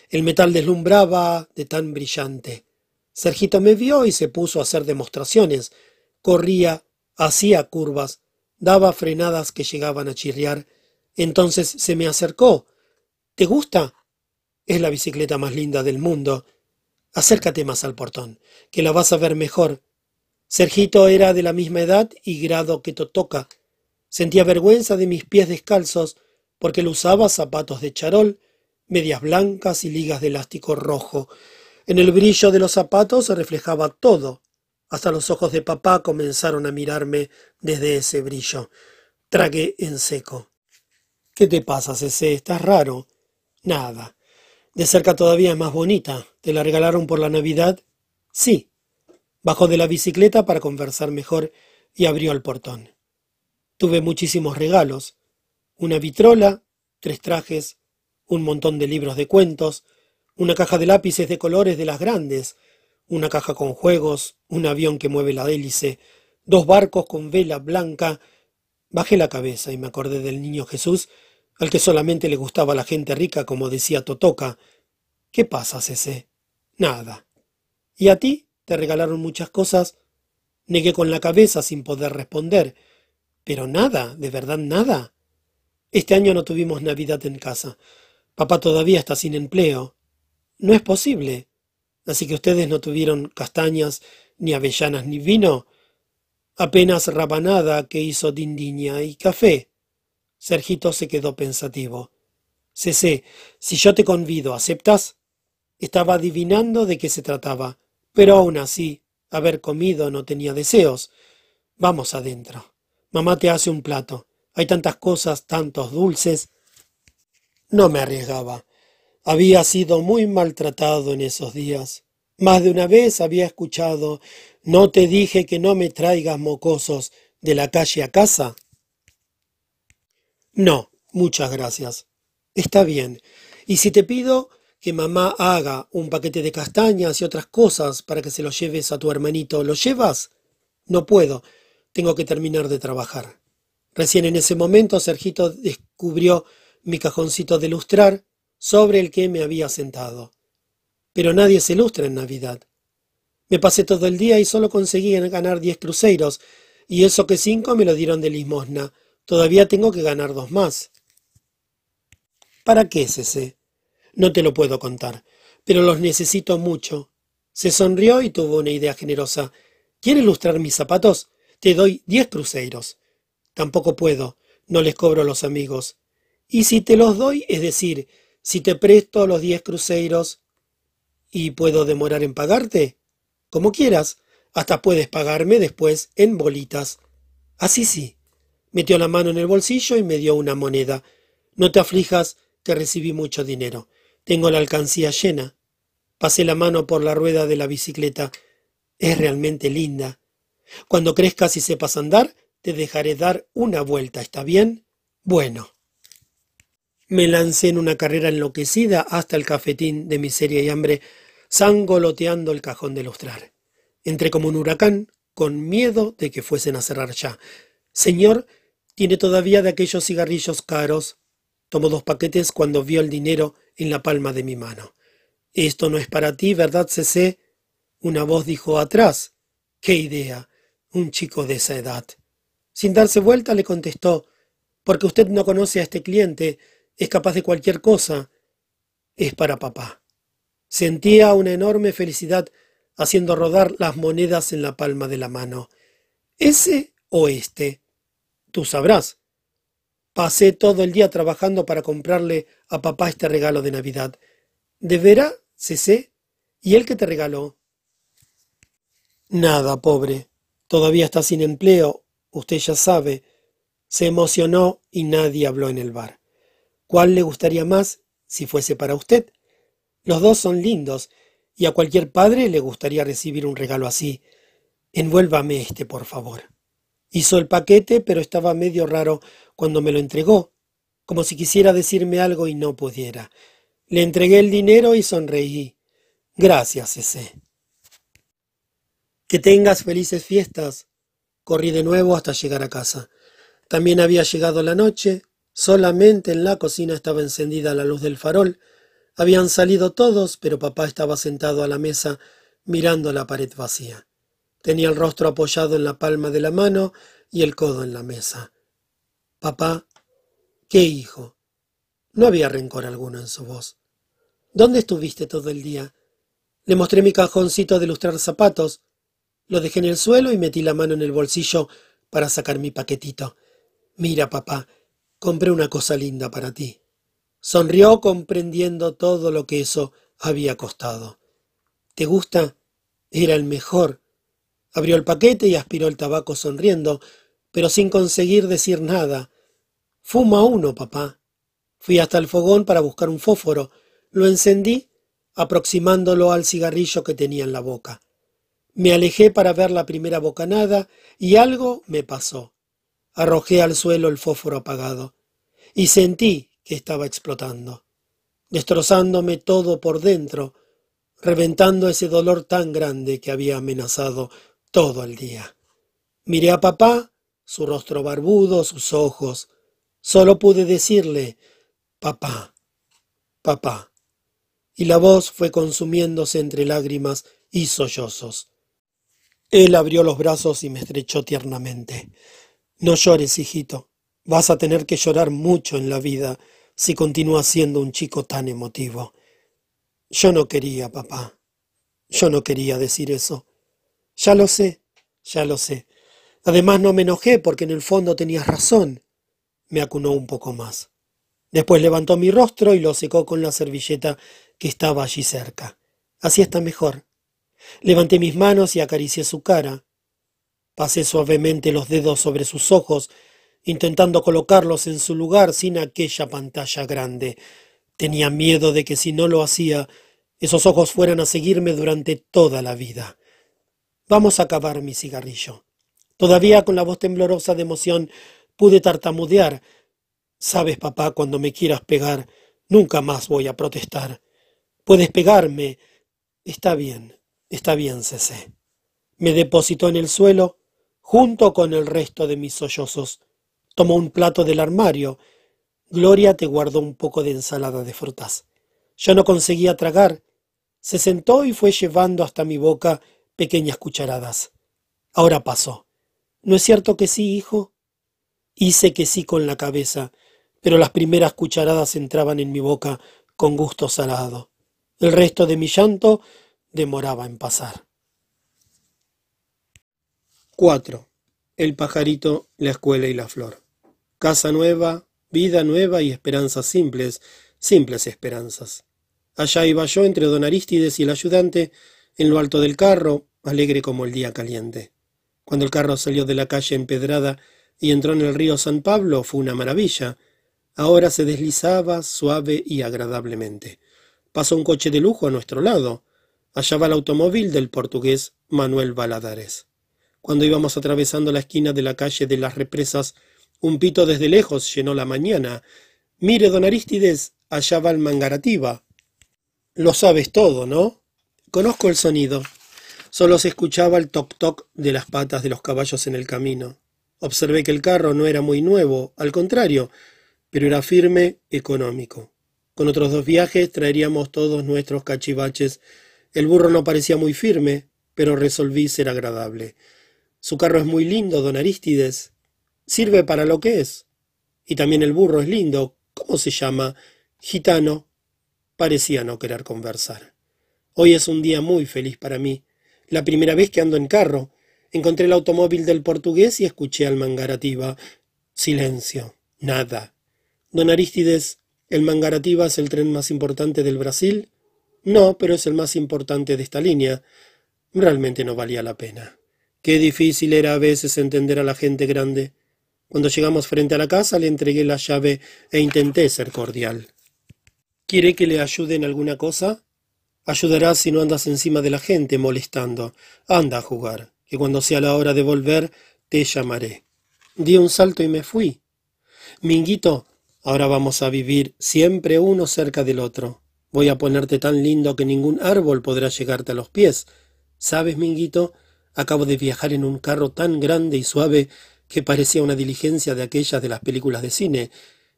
El metal deslumbraba de tan brillante. Sergito me vio y se puso a hacer demostraciones. Corría, hacía curvas, daba frenadas que llegaban a chirriar. Entonces se me acercó. ¿Te gusta? Es la bicicleta más linda del mundo. Acércate más al portón, que la vas a ver mejor. Sergito era de la misma edad y grado que Totoca. Sentía vergüenza de mis pies descalzos, porque él usaba zapatos de charol, medias blancas y ligas de elástico rojo. En el brillo de los zapatos se reflejaba todo. Hasta los ojos de papá comenzaron a mirarme desde ese brillo. Tragué en seco. ¿Qué te pasa, Cece? ¿Estás raro? Nada. De cerca todavía es más bonita. ¿Te la regalaron por la Navidad? Sí. Bajó de la bicicleta para conversar mejor y abrió el portón. Tuve muchísimos regalos. Una vitrola, tres trajes, un montón de libros de cuentos, una caja de lápices de colores de las grandes, una caja con juegos, un avión que mueve la hélice, dos barcos con vela blanca. Bajé la cabeza y me acordé del niño Jesús al que solamente le gustaba la gente rica, como decía Totoca. ¿Qué pasa, Cece? Nada. ¿Y a ti? ¿Te regalaron muchas cosas? Negué con la cabeza sin poder responder. Pero nada, de verdad nada. Este año no tuvimos Navidad en casa. Papá todavía está sin empleo. No es posible. Así que ustedes no tuvieron castañas, ni avellanas, ni vino. Apenas rabanada que hizo dindiña y café. Sergito se quedó pensativo. Cece, si yo te convido, ¿aceptas? Estaba adivinando de qué se trataba, pero aún así, haber comido no tenía deseos. Vamos adentro. Mamá te hace un plato. Hay tantas cosas, tantos dulces. No me arriesgaba. Había sido muy maltratado en esos días. Más de una vez había escuchado ¿No te dije que no me traigas mocosos de la calle a casa? No, muchas gracias. Está bien. ¿Y si te pido que mamá haga un paquete de castañas y otras cosas para que se los lleves a tu hermanito. ¿Lo llevas? No puedo. Tengo que terminar de trabajar. Recién en ese momento Sergito descubrió mi cajoncito de lustrar sobre el que me había sentado. Pero nadie se lustra en Navidad. Me pasé todo el día y solo conseguí ganar diez cruceros, y eso que cinco me lo dieron de limosna. Todavía tengo que ganar dos más. ¿Para qué es ese? No te lo puedo contar, pero los necesito mucho. Se sonrió y tuvo una idea generosa. ¿Quieres lustrar mis zapatos? Te doy diez cruceros. Tampoco puedo, no les cobro a los amigos. Y si te los doy, es decir, si te presto los diez cruceros y puedo demorar en pagarte, como quieras, hasta puedes pagarme después en bolitas. Así sí. Metió la mano en el bolsillo y me dio una moneda. No te aflijas que recibí mucho dinero. Tengo la alcancía llena. Pasé la mano por la rueda de la bicicleta. Es realmente linda. Cuando crezcas y sepas andar, te dejaré dar una vuelta. ¿Está bien? Bueno. Me lancé en una carrera enloquecida hasta el cafetín de miseria y hambre, sangoloteando el cajón de lustrar. Entré como un huracán, con miedo de que fuesen a cerrar ya. Señor, tiene todavía de aquellos cigarrillos caros. Tomó dos paquetes cuando vio el dinero en la palma de mi mano. Esto no es para ti, ¿verdad, Cc? Una voz dijo atrás. ¡Qué idea! Un chico de esa edad. Sin darse vuelta le contestó, porque usted no conoce a este cliente, es capaz de cualquier cosa. Es para papá. Sentía una enorme felicidad haciendo rodar las monedas en la palma de la mano. ¿Ese o este? Tú sabrás. Pasé todo el día trabajando para comprarle a papá este regalo de Navidad. ¿De veras, Cecé? ¿Y él qué te regaló? Nada, pobre. Todavía está sin empleo. Usted ya sabe. Se emocionó y nadie habló en el bar. ¿Cuál le gustaría más si fuese para usted? Los dos son lindos y a cualquier padre le gustaría recibir un regalo así. Envuélvame este, por favor. Hizo el paquete, pero estaba medio raro cuando me lo entregó, como si quisiera decirme algo y no pudiera. Le entregué el dinero y sonreí. Gracias, ese. Que tengas felices fiestas. Corrí de nuevo hasta llegar a casa. También había llegado la noche, solamente en la cocina estaba encendida la luz del farol. Habían salido todos, pero papá estaba sentado a la mesa mirando la pared vacía. Tenía el rostro apoyado en la palma de la mano y el codo en la mesa. Papá, ¿qué hijo? No había rencor alguno en su voz. ¿Dónde estuviste todo el día? Le mostré mi cajoncito de lustrar zapatos. Lo dejé en el suelo y metí la mano en el bolsillo para sacar mi paquetito. Mira, papá, compré una cosa linda para ti. Sonrió comprendiendo todo lo que eso había costado. ¿Te gusta? Era el mejor. Abrió el paquete y aspiró el tabaco sonriendo, pero sin conseguir decir nada. Fuma uno, papá. Fui hasta el fogón para buscar un fósforo. Lo encendí, aproximándolo al cigarrillo que tenía en la boca. Me alejé para ver la primera bocanada y algo me pasó. Arrojé al suelo el fósforo apagado y sentí que estaba explotando, destrozándome todo por dentro, reventando ese dolor tan grande que había amenazado todo el día. Miré a papá, su rostro barbudo, sus ojos. Solo pude decirle, papá, papá. Y la voz fue consumiéndose entre lágrimas y sollozos. Él abrió los brazos y me estrechó tiernamente. No llores, hijito. Vas a tener que llorar mucho en la vida si continúas siendo un chico tan emotivo. Yo no quería, papá. Yo no quería decir eso. Ya lo sé, ya lo sé. Además no me enojé porque en el fondo tenías razón. Me acunó un poco más. Después levantó mi rostro y lo secó con la servilleta que estaba allí cerca. Así está mejor. Levanté mis manos y acaricié su cara. Pasé suavemente los dedos sobre sus ojos, intentando colocarlos en su lugar sin aquella pantalla grande. Tenía miedo de que si no lo hacía, esos ojos fueran a seguirme durante toda la vida. Vamos a acabar mi cigarrillo. Todavía con la voz temblorosa de emoción pude tartamudear. Sabes, papá, cuando me quieras pegar, nunca más voy a protestar. Puedes pegarme. Está bien, está bien, Cecé. Me depositó en el suelo junto con el resto de mis sollozos. Tomó un plato del armario. Gloria te guardó un poco de ensalada de frutas. Yo no conseguía tragar. Se sentó y fue llevando hasta mi boca pequeñas cucharadas. Ahora pasó. ¿No es cierto que sí, hijo? Hice que sí con la cabeza, pero las primeras cucharadas entraban en mi boca con gusto salado. El resto de mi llanto demoraba en pasar. 4. El pajarito, la escuela y la flor. Casa nueva, vida nueva y esperanzas simples, simples esperanzas. Allá iba yo entre don Arístides y el ayudante, en lo alto del carro, alegre como el día caliente. Cuando el carro salió de la calle empedrada y entró en el río San Pablo, fue una maravilla. Ahora se deslizaba suave y agradablemente. Pasó un coche de lujo a nuestro lado. Allá va el automóvil del portugués Manuel Baladares. Cuando íbamos atravesando la esquina de la calle de las represas, un pito desde lejos llenó la mañana. Mire, don Aristides, allá va el Mangarativa. Lo sabes todo, ¿no? Conozco el sonido. Solo se escuchaba el toc-toc de las patas de los caballos en el camino. Observé que el carro no era muy nuevo, al contrario, pero era firme, económico. Con otros dos viajes traeríamos todos nuestros cachivaches. El burro no parecía muy firme, pero resolví ser agradable. Su carro es muy lindo, don Arístides. Sirve para lo que es. Y también el burro es lindo. ¿Cómo se llama? Gitano. Parecía no querer conversar. Hoy es un día muy feliz para mí. La primera vez que ando en carro. Encontré el automóvil del portugués y escuché al mangarativa. Silencio. Nada. Don Arístides, ¿el mangarativa es el tren más importante del Brasil? No, pero es el más importante de esta línea. Realmente no valía la pena. Qué difícil era a veces entender a la gente grande. Cuando llegamos frente a la casa le entregué la llave e intenté ser cordial. ¿Quiere que le ayude en alguna cosa? Ayudarás si no andas encima de la gente molestando. Anda a jugar, que cuando sea la hora de volver te llamaré. Di un salto y me fui. Minguito, ahora vamos a vivir siempre uno cerca del otro. Voy a ponerte tan lindo que ningún árbol podrá llegarte a los pies. ¿Sabes, Minguito? Acabo de viajar en un carro tan grande y suave que parecía una diligencia de aquellas de las películas de cine.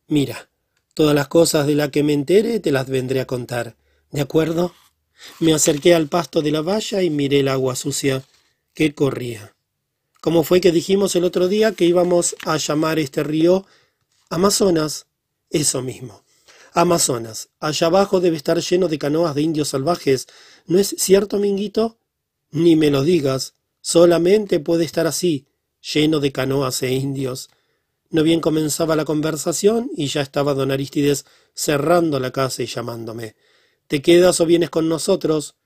Mira, todas las cosas de las que me entere te las vendré a contar. ¿De acuerdo? Me acerqué al pasto de la valla y miré el agua sucia que corría. ¿Cómo fue que dijimos el otro día que íbamos a llamar este río Amazonas? Eso mismo. Amazonas. Allá abajo debe estar lleno de canoas de indios salvajes. ¿No es cierto, Minguito? Ni me lo digas. Solamente puede estar así, lleno de canoas e indios. No bien comenzaba la conversación y ya estaba don Aristides cerrando la casa y llamándome. ¿Te quedas o vienes con nosotros?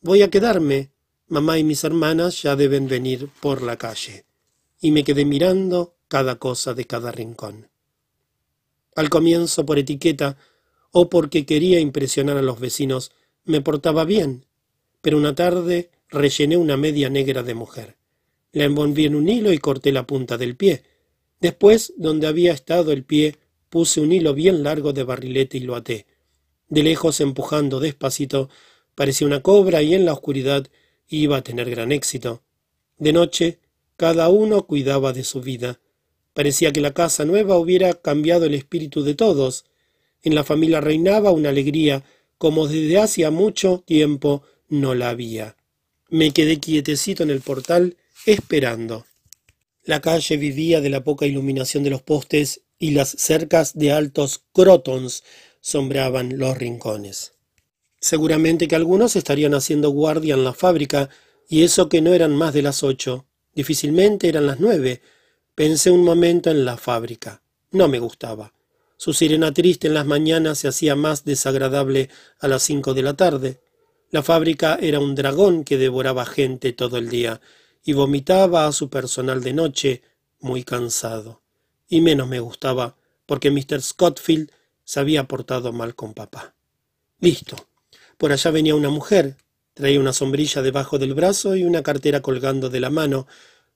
Voy a quedarme. Mamá y mis hermanas ya deben venir por la calle. Y me quedé mirando cada cosa de cada rincón. Al comienzo, por etiqueta, o porque quería impresionar a los vecinos, me portaba bien, pero una tarde rellené una media negra de mujer. La envolví en un hilo y corté la punta del pie. Después, donde había estado el pie, puse un hilo bien largo de barrilete y lo até. De lejos, empujando despacito, parecía una cobra y en la oscuridad iba a tener gran éxito. De noche, cada uno cuidaba de su vida. Parecía que la casa nueva hubiera cambiado el espíritu de todos. En la familia reinaba una alegría como desde hacía mucho tiempo no la había. Me quedé quietecito en el portal, esperando. La calle vivía de la poca iluminación de los postes y las cercas de altos crotons sombraban los rincones. Seguramente que algunos estarían haciendo guardia en la fábrica, y eso que no eran más de las ocho. Difícilmente eran las nueve. Pensé un momento en la fábrica. No me gustaba. Su sirena triste en las mañanas se hacía más desagradable a las cinco de la tarde. La fábrica era un dragón que devoraba gente todo el día y vomitaba a su personal de noche, muy cansado. Y menos me gustaba, porque Mr. Scottfield se había portado mal con papá. Listo. Por allá venía una mujer. Traía una sombrilla debajo del brazo y una cartera colgando de la mano.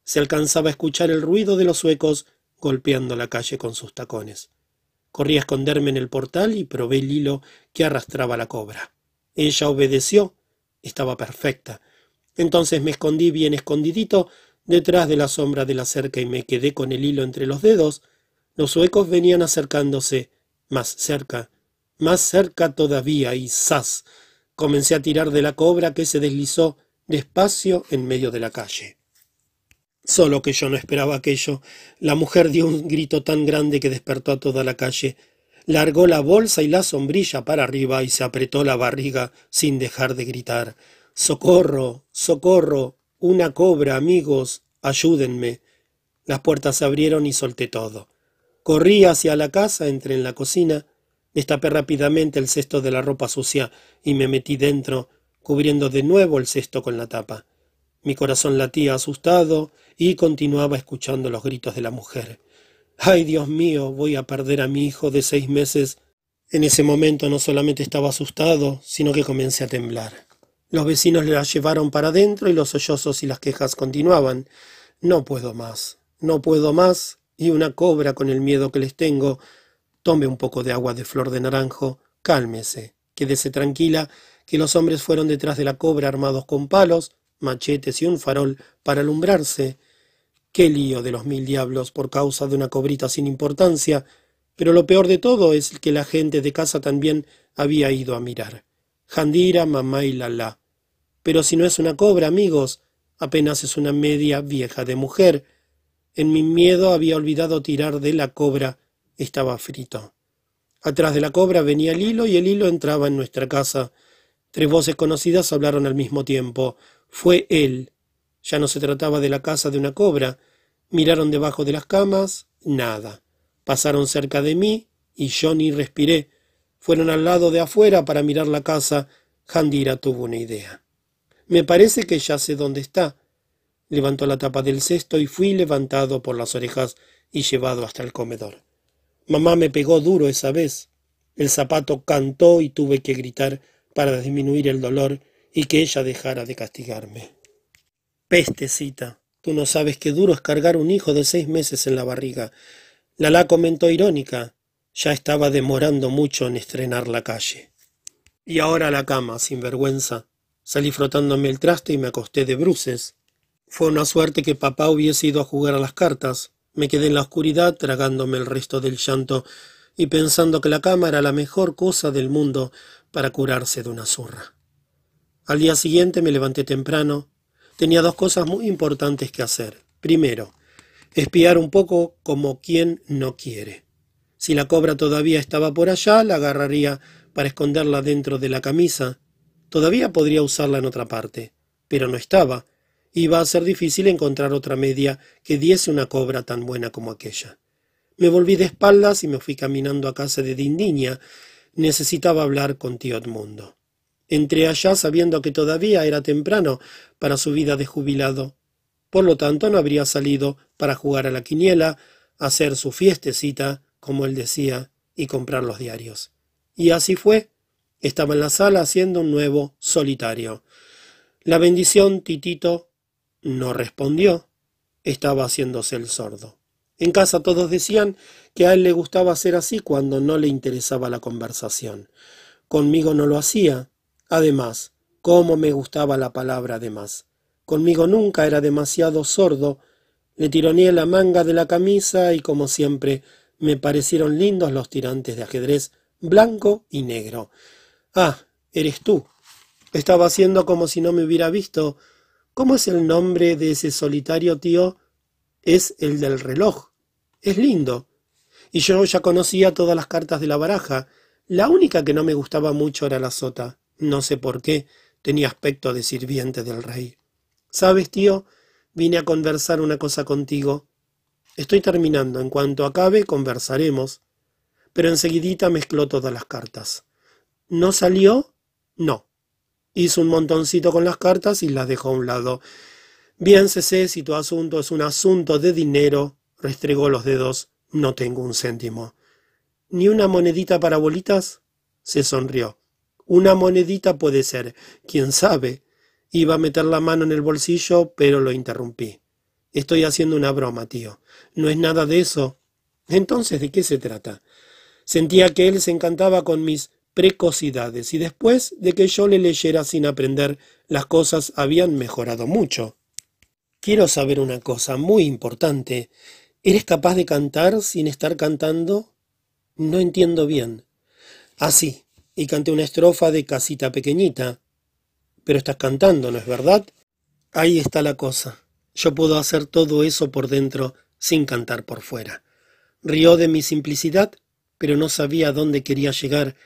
Se alcanzaba a escuchar el ruido de los suecos golpeando la calle con sus tacones. Corrí a esconderme en el portal y probé el hilo que arrastraba la cobra. Ella obedeció. Estaba perfecta. Entonces me escondí bien escondidito detrás de la sombra de la cerca y me quedé con el hilo entre los dedos. Los suecos venían acercándose, más cerca, más cerca todavía, y ¡zas! Comencé a tirar de la cobra que se deslizó despacio en medio de la calle. Solo que yo no esperaba aquello. La mujer dio un grito tan grande que despertó a toda la calle. Largó la bolsa y la sombrilla para arriba y se apretó la barriga sin dejar de gritar. Socorro, socorro, una cobra, amigos, ayúdenme. Las puertas se abrieron y solté todo. Corrí hacia la casa, entré en la cocina, destapé rápidamente el cesto de la ropa sucia y me metí dentro, cubriendo de nuevo el cesto con la tapa. Mi corazón latía asustado y continuaba escuchando los gritos de la mujer. ¡Ay, Dios mío! Voy a perder a mi hijo de seis meses. En ese momento no solamente estaba asustado, sino que comencé a temblar. Los vecinos la llevaron para adentro y los sollozos y las quejas continuaban. No puedo más, no puedo más, y una cobra con el miedo que les tengo. Tome un poco de agua de flor de naranjo, cálmese, quédese tranquila, que los hombres fueron detrás de la cobra armados con palos, machetes y un farol para alumbrarse. Qué lío de los mil diablos por causa de una cobrita sin importancia, pero lo peor de todo es que la gente de casa también había ido a mirar. Jandira, mamá y Lala. Pero si no es una cobra, amigos, apenas es una media vieja de mujer. En mi miedo había olvidado tirar de la cobra. Estaba frito. Atrás de la cobra venía el hilo y el hilo entraba en nuestra casa. Tres voces conocidas hablaron al mismo tiempo. Fue él. Ya no se trataba de la casa de una cobra. Miraron debajo de las camas. Nada. Pasaron cerca de mí y yo ni respiré. Fueron al lado de afuera para mirar la casa. Jandira tuvo una idea. Me parece que ya sé dónde está. Levantó la tapa del cesto y fui levantado por las orejas y llevado hasta el comedor. Mamá me pegó duro esa vez. El zapato cantó y tuve que gritar para disminuir el dolor y que ella dejara de castigarme. Pestecita, tú no sabes qué duro es cargar un hijo de seis meses en la barriga. Lala comentó irónica. Ya estaba demorando mucho en estrenar la calle. Y ahora la cama, sin vergüenza, Salí frotándome el traste y me acosté de bruces. Fue una suerte que papá hubiese ido a jugar a las cartas. Me quedé en la oscuridad tragándome el resto del llanto y pensando que la cama era la mejor cosa del mundo para curarse de una zurra. Al día siguiente me levanté temprano. Tenía dos cosas muy importantes que hacer. Primero, espiar un poco como quien no quiere. Si la cobra todavía estaba por allá, la agarraría para esconderla dentro de la camisa Todavía podría usarla en otra parte, pero no estaba. Iba a ser difícil encontrar otra media que diese una cobra tan buena como aquella. Me volví de espaldas y me fui caminando a casa de Dindiña. Necesitaba hablar con tío Edmundo. Entré allá sabiendo que todavía era temprano para su vida de jubilado. Por lo tanto, no habría salido para jugar a la quiniela, hacer su fiestecita, como él decía, y comprar los diarios. Y así fue. Estaba en la sala haciendo un nuevo solitario. La bendición, Titito, no respondió. Estaba haciéndose el sordo. En casa todos decían que a él le gustaba hacer así cuando no le interesaba la conversación. Conmigo no lo hacía. Además, cómo me gustaba la palabra además. Conmigo nunca era demasiado sordo. Le tironeé la manga de la camisa y, como siempre, me parecieron lindos los tirantes de ajedrez blanco y negro. Ah, eres tú. Estaba haciendo como si no me hubiera visto. ¿Cómo es el nombre de ese solitario tío? Es el del reloj. Es lindo. Y yo ya conocía todas las cartas de la baraja. La única que no me gustaba mucho era la sota. No sé por qué. Tenía aspecto de sirviente del rey. ¿Sabes, tío? Vine a conversar una cosa contigo. Estoy terminando. En cuanto acabe, conversaremos. Pero enseguidita mezcló todas las cartas. ¿No salió? No. Hizo un montoncito con las cartas y las dejó a un lado. Bien se sé si tu asunto es un asunto de dinero, restregó los dedos. No tengo un céntimo. ¿Ni una monedita para bolitas? Se sonrió. Una monedita puede ser. ¿Quién sabe? Iba a meter la mano en el bolsillo, pero lo interrumpí. Estoy haciendo una broma, tío. No es nada de eso. Entonces, ¿de qué se trata? Sentía que él se encantaba con mis precocidades y después de que yo le leyera sin aprender, las cosas habían mejorado mucho. Quiero saber una cosa muy importante. ¿Eres capaz de cantar sin estar cantando? No entiendo bien. Ah, sí, y canté una estrofa de casita pequeñita. Pero estás cantando, ¿no es verdad? Ahí está la cosa. Yo puedo hacer todo eso por dentro sin cantar por fuera. Rió de mi simplicidad, pero no sabía a dónde quería llegar.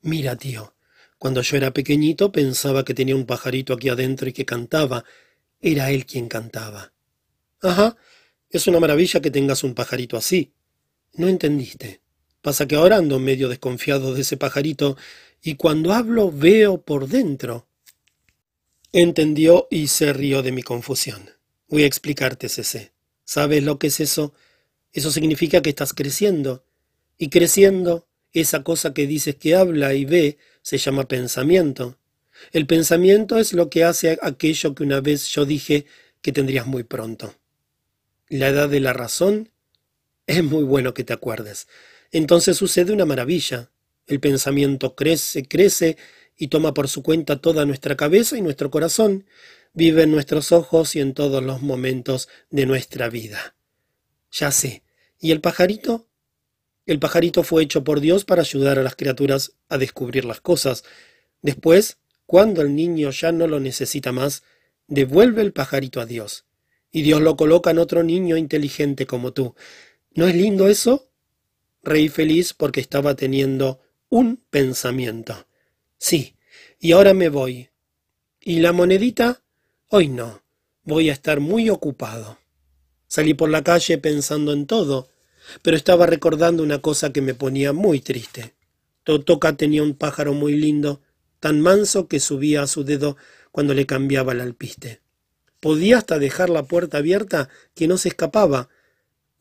Mira, tío, cuando yo era pequeñito pensaba que tenía un pajarito aquí adentro y que cantaba. Era él quien cantaba. Ajá, es una maravilla que tengas un pajarito así. No entendiste. Pasa que ahora ando medio desconfiado de ese pajarito y cuando hablo veo por dentro. Entendió y se rió de mi confusión. Voy a explicarte, Cece. ¿Sabes lo que es eso? Eso significa que estás creciendo. Y creciendo, esa cosa que dices que habla y ve se llama pensamiento. El pensamiento es lo que hace aquello que una vez yo dije que tendrías muy pronto. La edad de la razón es muy bueno que te acuerdes. Entonces sucede una maravilla. El pensamiento crece, crece y toma por su cuenta toda nuestra cabeza y nuestro corazón. Vive en nuestros ojos y en todos los momentos de nuestra vida. Ya sé. ¿Y el pajarito? El pajarito fue hecho por Dios para ayudar a las criaturas a descubrir las cosas. Después, cuando el niño ya no lo necesita más, devuelve el pajarito a Dios. Y Dios lo coloca en otro niño inteligente como tú. ¿No es lindo eso? Reí feliz porque estaba teniendo un pensamiento. Sí, y ahora me voy. ¿Y la monedita? Hoy no. Voy a estar muy ocupado. Salí por la calle pensando en todo, pero estaba recordando una cosa que me ponía muy triste. Totoca tenía un pájaro muy lindo, tan manso que subía a su dedo cuando le cambiaba el alpiste. Podía hasta dejar la puerta abierta que no se escapaba,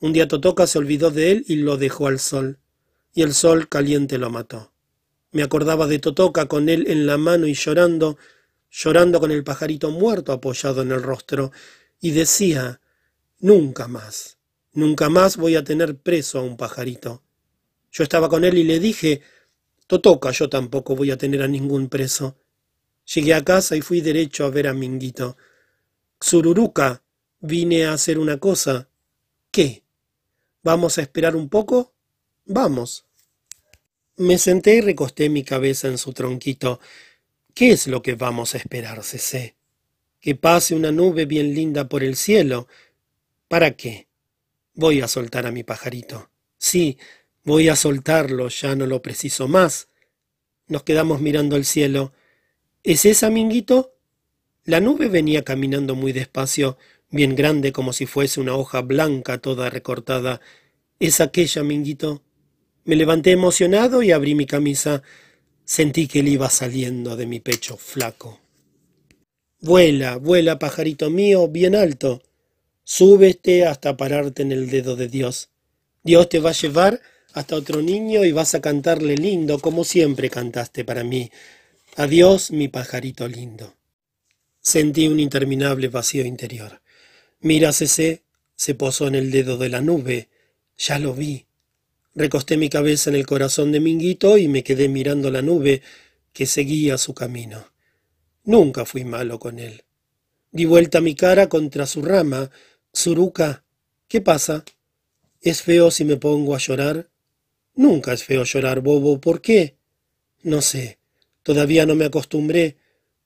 un día Totoca se olvidó de él y lo dejó al sol, y el sol caliente lo mató. Me acordaba de Totoca con él en la mano y llorando, llorando con el pajarito muerto apoyado en el rostro, y decía, nunca más, nunca más voy a tener preso a un pajarito. Yo estaba con él y le dije, Totoca, yo tampoco voy a tener a ningún preso. Llegué a casa y fui derecho a ver a Minguito. Xururuca, vine a hacer una cosa. ¿Qué? ¿Vamos a esperar un poco? Vamos. Me senté y recosté mi cabeza en su tronquito. ¿Qué es lo que vamos a esperar, Cecé? Que pase una nube bien linda por el cielo. ¿Para qué? Voy a soltar a mi pajarito. Sí, voy a soltarlo, ya no lo preciso más. Nos quedamos mirando el cielo. ¿Es esa, Minguito? La nube venía caminando muy despacio, bien grande como si fuese una hoja blanca toda recortada. Es aquella, Minguito. Me levanté emocionado y abrí mi camisa. Sentí que él iba saliendo de mi pecho flaco. Vuela, vuela, pajarito mío, bien alto. Súbete hasta pararte en el dedo de Dios. Dios te va a llevar hasta otro niño y vas a cantarle lindo, como siempre cantaste para mí. Adiós, mi pajarito lindo. Sentí un interminable vacío interior. Mírasese, se posó en el dedo de la nube. Ya lo vi. Recosté mi cabeza en el corazón de Minguito y me quedé mirando la nube que seguía su camino. Nunca fui malo con él. Di vuelta mi cara contra su rama. Suruca, ¿qué pasa? ¿Es feo si me pongo a llorar? Nunca es feo llorar, bobo. ¿Por qué? No sé. Todavía no me acostumbré.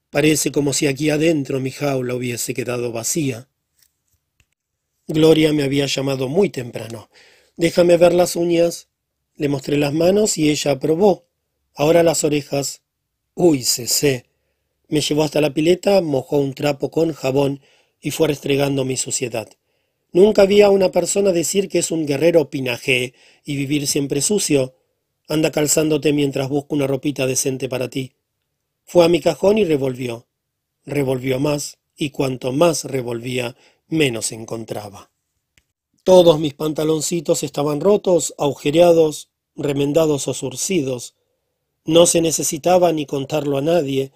Parece como si aquí adentro mi jaula hubiese quedado vacía. Gloria me había llamado muy temprano. Déjame ver las uñas. Le mostré las manos y ella aprobó. Ahora las orejas. Uy, cesé. Me llevó hasta la pileta, mojó un trapo con jabón y fue restregando mi suciedad. Nunca vi a una persona decir que es un guerrero pinajé y vivir siempre sucio. Anda calzándote mientras busco una ropita decente para ti. Fue a mi cajón y revolvió. Revolvió más, y cuanto más revolvía, menos encontraba. Todos mis pantaloncitos estaban rotos, agujereados, remendados o surcidos. No se necesitaba ni contarlo a nadie.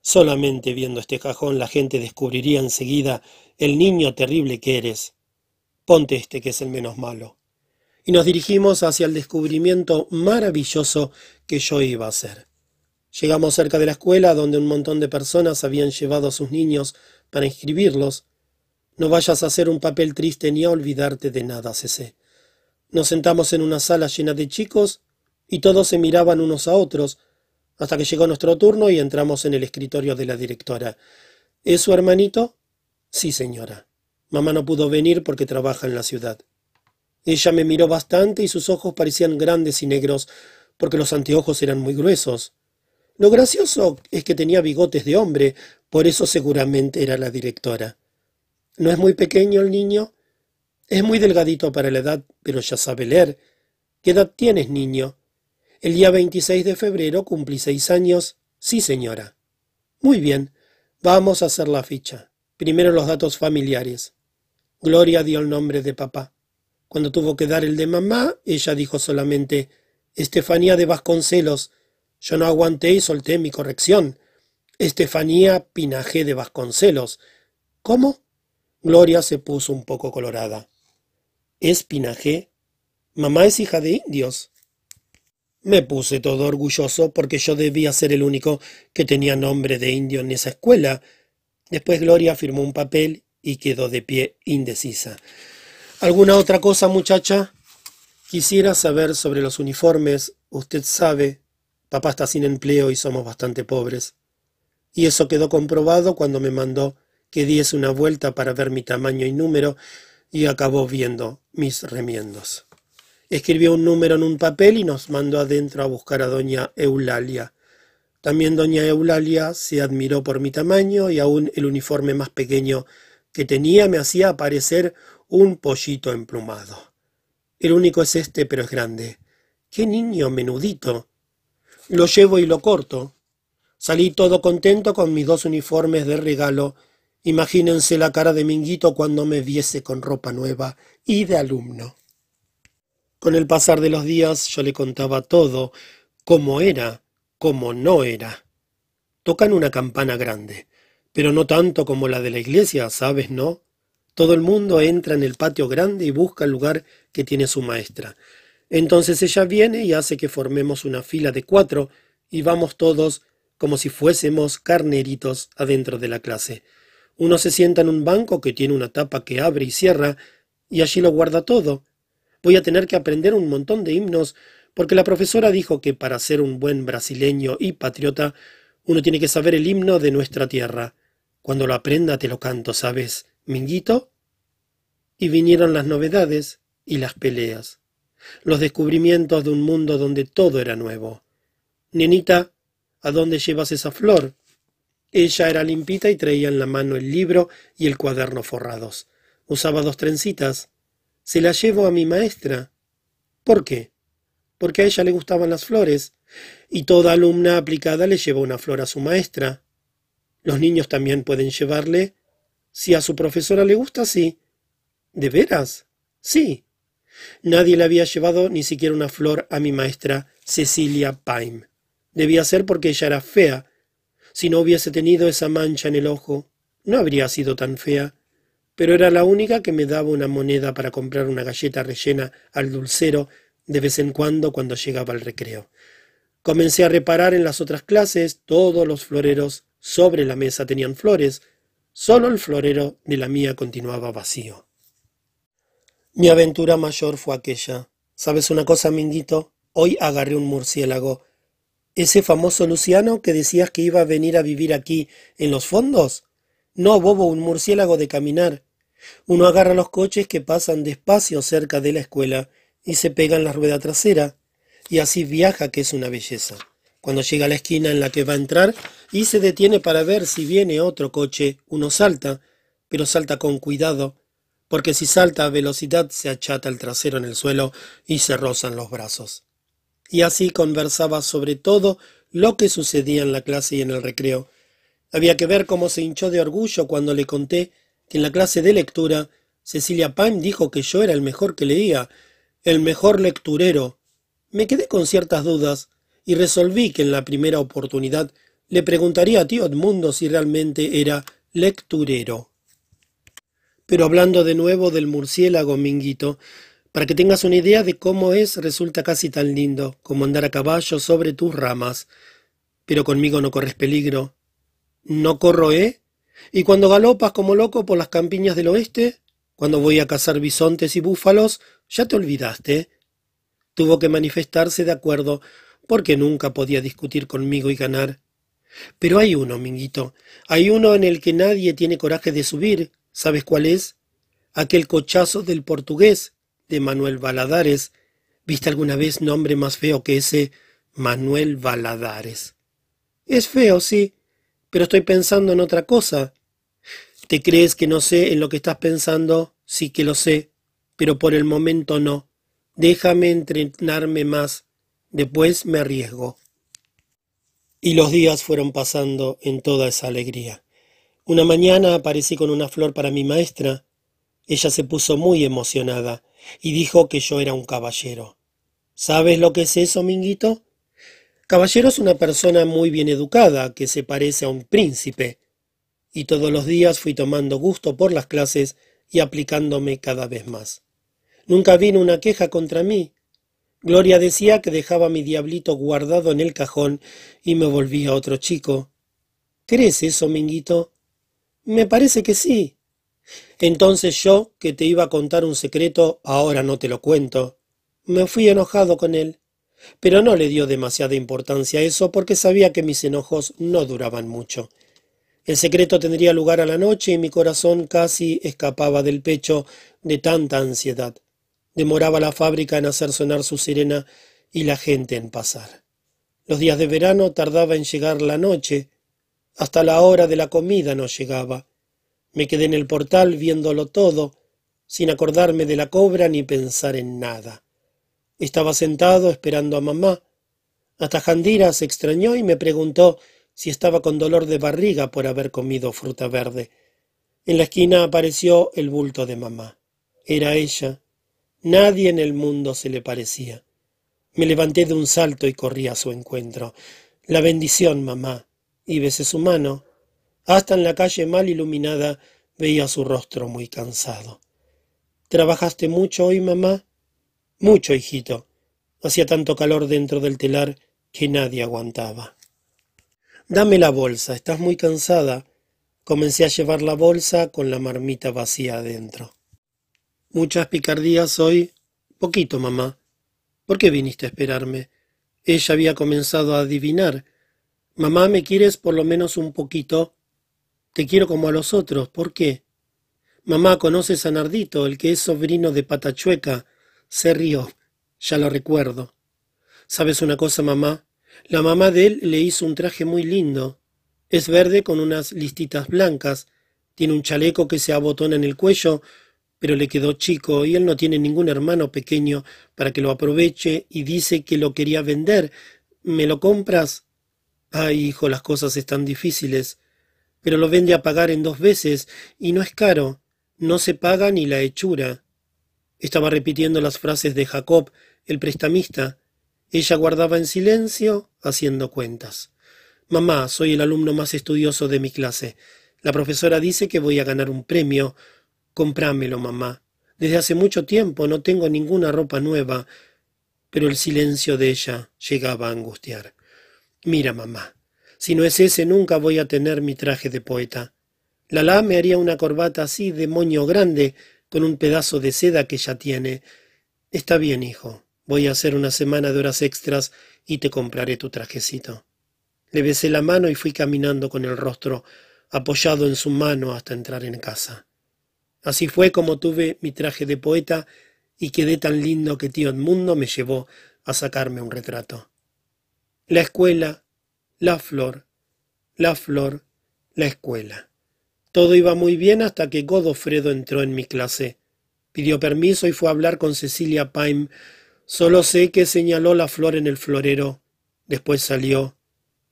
Solamente viendo este cajón la gente descubriría enseguida el niño terrible que eres. Ponte este que es el menos malo. Y nos dirigimos hacia el descubrimiento maravilloso que yo iba a hacer. Llegamos cerca de la escuela donde un montón de personas habían llevado a sus niños para inscribirlos. No vayas a hacer un papel triste ni a olvidarte de nada, Cece. Nos sentamos en una sala llena de chicos y todos se miraban unos a otros hasta que llegó nuestro turno y entramos en el escritorio de la directora. ¿Es su hermanito? Sí, señora. Mamá no pudo venir porque trabaja en la ciudad. Ella me miró bastante y sus ojos parecían grandes y negros porque los anteojos eran muy gruesos. Lo gracioso es que tenía bigotes de hombre, por eso seguramente era la directora. ¿No es muy pequeño el niño? Es muy delgadito para la edad, pero ya sabe leer. ¿Qué edad tienes, niño? El día 26 de febrero cumplí seis años. Sí, señora. Muy bien. Vamos a hacer la ficha. Primero los datos familiares. Gloria dio el nombre de papá. Cuando tuvo que dar el de mamá, ella dijo solamente Estefanía de Vasconcelos. Yo no aguanté y solté mi corrección. Estefanía Pinajé de Vasconcelos. ¿Cómo? Gloria se puso un poco colorada. ¿Es Pinajé? Mamá es hija de indios. Me puse todo orgulloso porque yo debía ser el único que tenía nombre de indio en esa escuela. Después Gloria firmó un papel y quedó de pie indecisa. ¿Alguna otra cosa, muchacha? Quisiera saber sobre los uniformes. Usted sabe, papá está sin empleo y somos bastante pobres. Y eso quedó comprobado cuando me mandó que diese una vuelta para ver mi tamaño y número y acabó viendo mis remiendos. Escribió un número en un papel y nos mandó adentro a buscar a doña Eulalia. También doña Eulalia se admiró por mi tamaño y aún el uniforme más pequeño que tenía me hacía aparecer un pollito emplumado. El único es este, pero es grande. ¡Qué niño menudito! Lo llevo y lo corto. Salí todo contento con mis dos uniformes de regalo. Imagínense la cara de Minguito cuando me viese con ropa nueva y de alumno. Con el pasar de los días yo le contaba todo, cómo era, cómo no era. Tocan una campana grande, pero no tanto como la de la iglesia, ¿sabes, no? Todo el mundo entra en el patio grande y busca el lugar que tiene su maestra. Entonces ella viene y hace que formemos una fila de cuatro y vamos todos como si fuésemos carneritos adentro de la clase. Uno se sienta en un banco que tiene una tapa que abre y cierra y allí lo guarda todo. Voy a tener que aprender un montón de himnos porque la profesora dijo que para ser un buen brasileño y patriota uno tiene que saber el himno de nuestra tierra. Cuando lo aprenda te lo canto, ¿sabes? Minguito. Y vinieron las novedades y las peleas, los descubrimientos de un mundo donde todo era nuevo. Nenita, ¿a dónde llevas esa flor? Ella era limpita y traía en la mano el libro y el cuaderno forrados. Usaba dos trencitas. Se la llevo a mi maestra. ¿Por qué? Porque a ella le gustaban las flores, y toda alumna aplicada le lleva una flor a su maestra. Los niños también pueden llevarle si a su profesora le gusta, sí. ¿De veras? Sí. Nadie le había llevado ni siquiera una flor a mi maestra Cecilia Paim. Debía ser porque ella era fea. Si no hubiese tenido esa mancha en el ojo, no habría sido tan fea. Pero era la única que me daba una moneda para comprar una galleta rellena al dulcero de vez en cuando cuando llegaba al recreo. Comencé a reparar en las otras clases, todos los floreros sobre la mesa tenían flores, Solo el florero de la mía continuaba vacío. Mi aventura mayor fue aquella. ¿Sabes una cosa, Minguito? Hoy agarré un murciélago. ¿Ese famoso Luciano que decías que iba a venir a vivir aquí en los fondos? No, bobo, un murciélago de caminar. Uno agarra los coches que pasan despacio cerca de la escuela y se pega en la rueda trasera, y así viaja, que es una belleza. Cuando llega a la esquina en la que va a entrar y se detiene para ver si viene otro coche, uno salta, pero salta con cuidado, porque si salta a velocidad se achata el trasero en el suelo y se rozan los brazos. Y así conversaba sobre todo lo que sucedía en la clase y en el recreo. Había que ver cómo se hinchó de orgullo cuando le conté que en la clase de lectura Cecilia Pam dijo que yo era el mejor que leía, el mejor lecturero. Me quedé con ciertas dudas, y resolví que en la primera oportunidad le preguntaría a tío Edmundo si realmente era lecturero. Pero hablando de nuevo del murciélago, Minguito, para que tengas una idea de cómo es, resulta casi tan lindo como andar a caballo sobre tus ramas. Pero conmigo no corres peligro. No corro, ¿eh? Y cuando galopas como loco por las campiñas del oeste, cuando voy a cazar bisontes y búfalos, ya te olvidaste. Tuvo que manifestarse de acuerdo, porque nunca podía discutir conmigo y ganar. Pero hay uno, Minguito, hay uno en el que nadie tiene coraje de subir. ¿Sabes cuál es? Aquel cochazo del portugués, de Manuel Valadares. ¿Viste alguna vez nombre más feo que ese Manuel Valadares? Es feo, sí, pero estoy pensando en otra cosa. ¿Te crees que no sé en lo que estás pensando? Sí que lo sé, pero por el momento no. Déjame entrenarme más. Después me arriesgo. Y los días fueron pasando en toda esa alegría. Una mañana aparecí con una flor para mi maestra. Ella se puso muy emocionada y dijo que yo era un caballero. ¿Sabes lo que es eso, Minguito? Caballero es una persona muy bien educada, que se parece a un príncipe. Y todos los días fui tomando gusto por las clases y aplicándome cada vez más. Nunca vino una queja contra mí. Gloria decía que dejaba mi diablito guardado en el cajón y me volvía otro chico. ¿Crees eso, Minguito? Me parece que sí. Entonces yo, que te iba a contar un secreto, ahora no te lo cuento. Me fui enojado con él, pero no le dio demasiada importancia a eso porque sabía que mis enojos no duraban mucho. El secreto tendría lugar a la noche y mi corazón casi escapaba del pecho de tanta ansiedad. Demoraba la fábrica en hacer sonar su sirena y la gente en pasar. Los días de verano tardaba en llegar la noche. Hasta la hora de la comida no llegaba. Me quedé en el portal viéndolo todo, sin acordarme de la cobra ni pensar en nada. Estaba sentado esperando a mamá. Hasta Jandira se extrañó y me preguntó si estaba con dolor de barriga por haber comido fruta verde. En la esquina apareció el bulto de mamá. Era ella, Nadie en el mundo se le parecía. Me levanté de un salto y corrí a su encuentro. La bendición, mamá, y besé su mano. Hasta en la calle mal iluminada veía su rostro muy cansado. ¿Trabajaste mucho hoy, mamá? Mucho, hijito. Hacía tanto calor dentro del telar que nadie aguantaba. Dame la bolsa, estás muy cansada. Comencé a llevar la bolsa con la marmita vacía adentro. Muchas picardías hoy. Poquito, mamá. ¿Por qué viniste a esperarme? Ella había comenzado a adivinar. Mamá, ¿me quieres por lo menos un poquito? Te quiero como a los otros. ¿Por qué? Mamá, ¿conoces a Nardito, el que es sobrino de Patachueca? Se rió. Ya lo recuerdo. ¿Sabes una cosa, mamá? La mamá de él le hizo un traje muy lindo. Es verde con unas listitas blancas. Tiene un chaleco que se abotona en el cuello pero le quedó chico y él no tiene ningún hermano pequeño para que lo aproveche y dice que lo quería vender. ¿Me lo compras? Ay, hijo, las cosas están difíciles. Pero lo vende a pagar en dos veces y no es caro. No se paga ni la hechura. Estaba repitiendo las frases de Jacob, el prestamista. Ella guardaba en silencio, haciendo cuentas. Mamá, soy el alumno más estudioso de mi clase. La profesora dice que voy a ganar un premio. Comprámelo, mamá. Desde hace mucho tiempo no tengo ninguna ropa nueva. Pero el silencio de ella llegaba a angustiar. Mira, mamá, si no es ese nunca voy a tener mi traje de poeta. Lalá me haría una corbata así de moño grande, con un pedazo de seda que ya tiene. Está bien, hijo. Voy a hacer una semana de horas extras y te compraré tu trajecito. Le besé la mano y fui caminando con el rostro apoyado en su mano hasta entrar en casa. Así fue como tuve mi traje de poeta y quedé tan lindo que tío Edmundo me llevó a sacarme un retrato. La escuela, la flor, la flor, la escuela. Todo iba muy bien hasta que Godofredo entró en mi clase. Pidió permiso y fue a hablar con Cecilia Paim. Solo sé que señaló la flor en el florero. Después salió.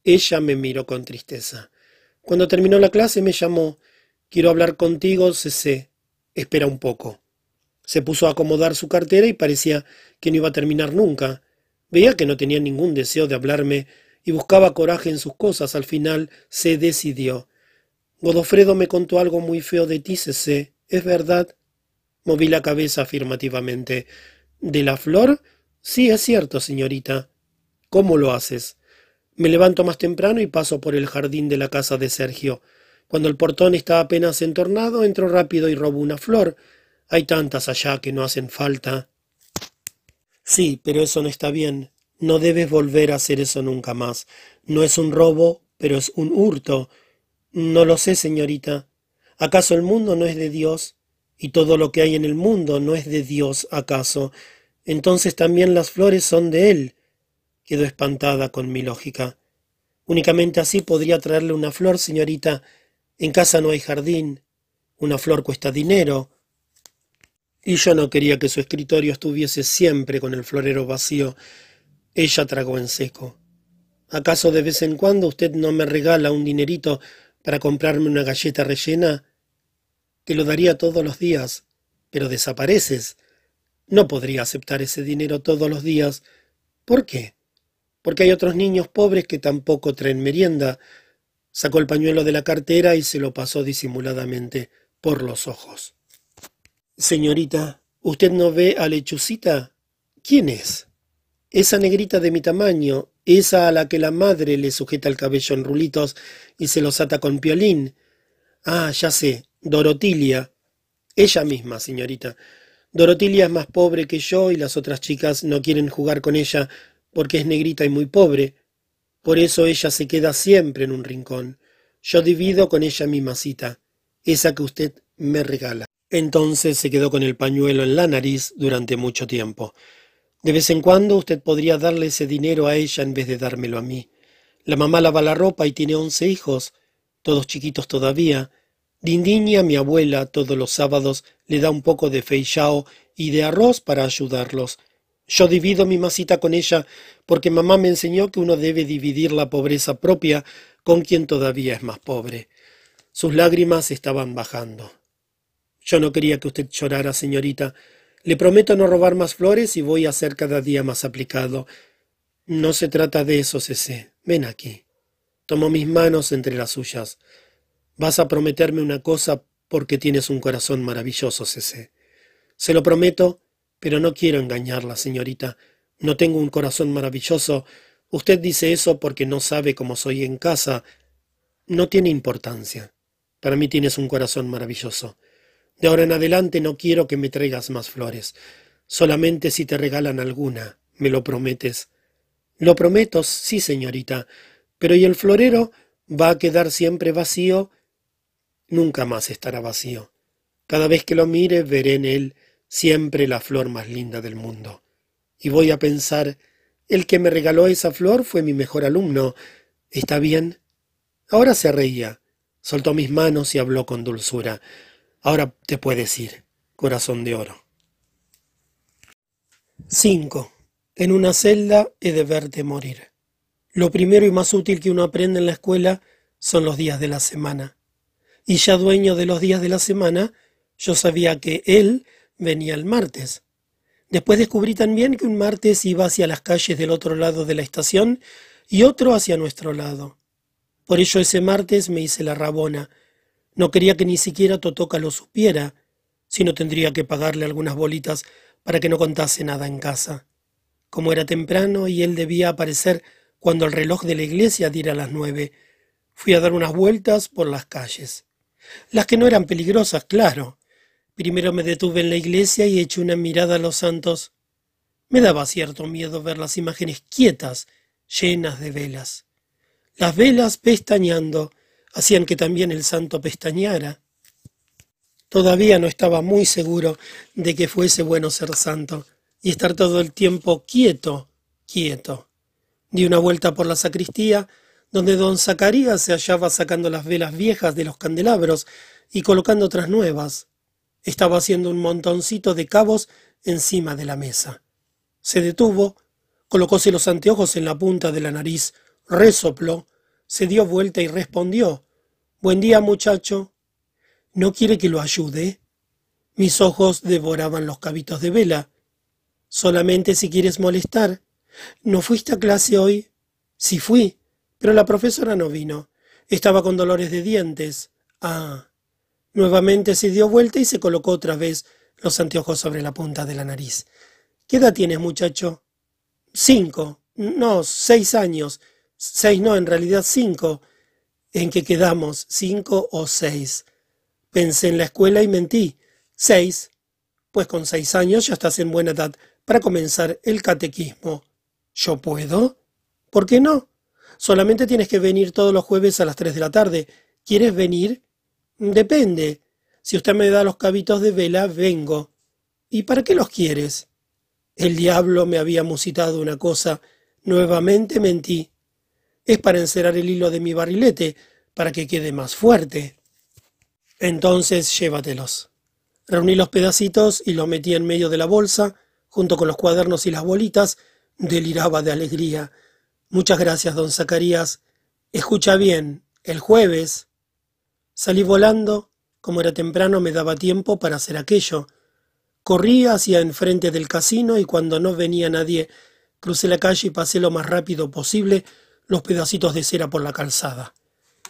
Ella me miró con tristeza. Cuando terminó la clase me llamó. Quiero hablar contigo, Cecé. Espera un poco. Se puso a acomodar su cartera y parecía que no iba a terminar nunca. Veía que no tenía ningún deseo de hablarme y buscaba coraje en sus cosas. Al final se decidió. Godofredo me contó algo muy feo de ti, Cecé. ¿Es verdad? Moví la cabeza afirmativamente. ¿De la flor? Sí, es cierto, señorita. ¿Cómo lo haces? Me levanto más temprano y paso por el jardín de la casa de Sergio. Cuando el portón está apenas entornado, entro rápido y robo una flor. Hay tantas allá que no hacen falta. Sí, pero eso no está bien. No debes volver a hacer eso nunca más. No es un robo, pero es un hurto. No lo sé, señorita. ¿Acaso el mundo no es de Dios? ¿Y todo lo que hay en el mundo no es de Dios, acaso? Entonces también las flores son de Él. Quedó espantada con mi lógica. Únicamente así podría traerle una flor, señorita. En casa no hay jardín. Una flor cuesta dinero. Y yo no quería que su escritorio estuviese siempre con el florero vacío. Ella tragó en seco. ¿Acaso de vez en cuando usted no me regala un dinerito para comprarme una galleta rellena? Te lo daría todos los días, pero desapareces. No podría aceptar ese dinero todos los días. ¿Por qué? Porque hay otros niños pobres que tampoco traen merienda. Sacó el pañuelo de la cartera y se lo pasó disimuladamente por los ojos. Señorita, ¿usted no ve a Lechucita? ¿Quién es? Esa negrita de mi tamaño, esa a la que la madre le sujeta el cabello en rulitos y se los ata con piolín. Ah, ya sé, Dorotilia. Ella misma, señorita. Dorotilia es más pobre que yo y las otras chicas no quieren jugar con ella porque es negrita y muy pobre. Por eso ella se queda siempre en un rincón. Yo divido con ella mi masita, esa que usted me regala. Entonces se quedó con el pañuelo en la nariz durante mucho tiempo. De vez en cuando usted podría darle ese dinero a ella en vez de dármelo a mí. La mamá lava la ropa y tiene once hijos, todos chiquitos todavía. Dindiña, mi abuela, todos los sábados le da un poco de feichao y de arroz para ayudarlos. Yo divido mi masita con ella porque mamá me enseñó que uno debe dividir la pobreza propia con quien todavía es más pobre. Sus lágrimas estaban bajando. Yo no quería que usted llorara, señorita, le prometo no robar más flores y voy a ser cada día más aplicado. No se trata de eso, Cecé. Ven aquí. Tomó mis manos entre las suyas. Vas a prometerme una cosa porque tienes un corazón maravilloso, Cecé. Se lo prometo, pero no quiero engañarla, señorita. No tengo un corazón maravilloso. Usted dice eso porque no sabe cómo soy en casa. No tiene importancia. Para mí tienes un corazón maravilloso. De ahora en adelante no quiero que me traigas más flores. Solamente si te regalan alguna, ¿me lo prometes? Lo prometo, sí, señorita. Pero ¿y el florero va a quedar siempre vacío? Nunca más estará vacío. Cada vez que lo mire veré en él siempre la flor más linda del mundo. Y voy a pensar, el que me regaló esa flor fue mi mejor alumno. ¿Está bien? Ahora se reía, soltó mis manos y habló con dulzura. Ahora te puedes ir, corazón de oro. 5. En una celda he de verte morir. Lo primero y más útil que uno aprende en la escuela son los días de la semana. Y ya dueño de los días de la semana, yo sabía que él venía el martes. Después descubrí también que un martes iba hacia las calles del otro lado de la estación y otro hacia nuestro lado. Por ello ese martes me hice la rabona, no quería que ni siquiera Totoca lo supiera, sino tendría que pagarle algunas bolitas para que no contase nada en casa. Como era temprano y él debía aparecer cuando el reloj de la iglesia diera las nueve, fui a dar unas vueltas por las calles. Las que no eran peligrosas, claro. Primero me detuve en la iglesia y eché una mirada a los santos. Me daba cierto miedo ver las imágenes quietas, llenas de velas. Las velas pestañeando, hacían que también el santo pestañara. Todavía no estaba muy seguro de que fuese bueno ser santo y estar todo el tiempo quieto, quieto. Di una vuelta por la sacristía, donde don Zacarías se hallaba sacando las velas viejas de los candelabros y colocando otras nuevas. Estaba haciendo un montoncito de cabos encima de la mesa. Se detuvo, colocóse los anteojos en la punta de la nariz, resopló, se dio vuelta y respondió Buen día, muchacho. ¿No quiere que lo ayude? Mis ojos devoraban los cabitos de vela. Solamente si quieres molestar. ¿No fuiste a clase hoy? Sí fui, pero la profesora no vino. Estaba con dolores de dientes. Ah. Nuevamente se dio vuelta y se colocó otra vez los anteojos sobre la punta de la nariz. ¿Qué edad tienes, muchacho? Cinco. No, seis años. Seis no, en realidad cinco. ¿En qué quedamos? ¿Cinco o seis? Pensé en la escuela y mentí. Seis. Pues con seis años ya estás en buena edad para comenzar el catequismo. ¿Yo puedo? ¿Por qué no? Solamente tienes que venir todos los jueves a las tres de la tarde. ¿Quieres venir? Depende. Si usted me da los cabitos de vela, vengo. ¿Y para qué los quieres? El diablo me había musitado una cosa. Nuevamente mentí. Es para encerar el hilo de mi barrilete, para que quede más fuerte. Entonces llévatelos. Reuní los pedacitos y los metí en medio de la bolsa, junto con los cuadernos y las bolitas, deliraba de alegría. Muchas gracias, don Zacarías. Escucha bien, el jueves. Salí volando, como era temprano me daba tiempo para hacer aquello. Corrí hacia enfrente del casino y cuando no venía nadie, crucé la calle y pasé lo más rápido posible los pedacitos de cera por la calzada.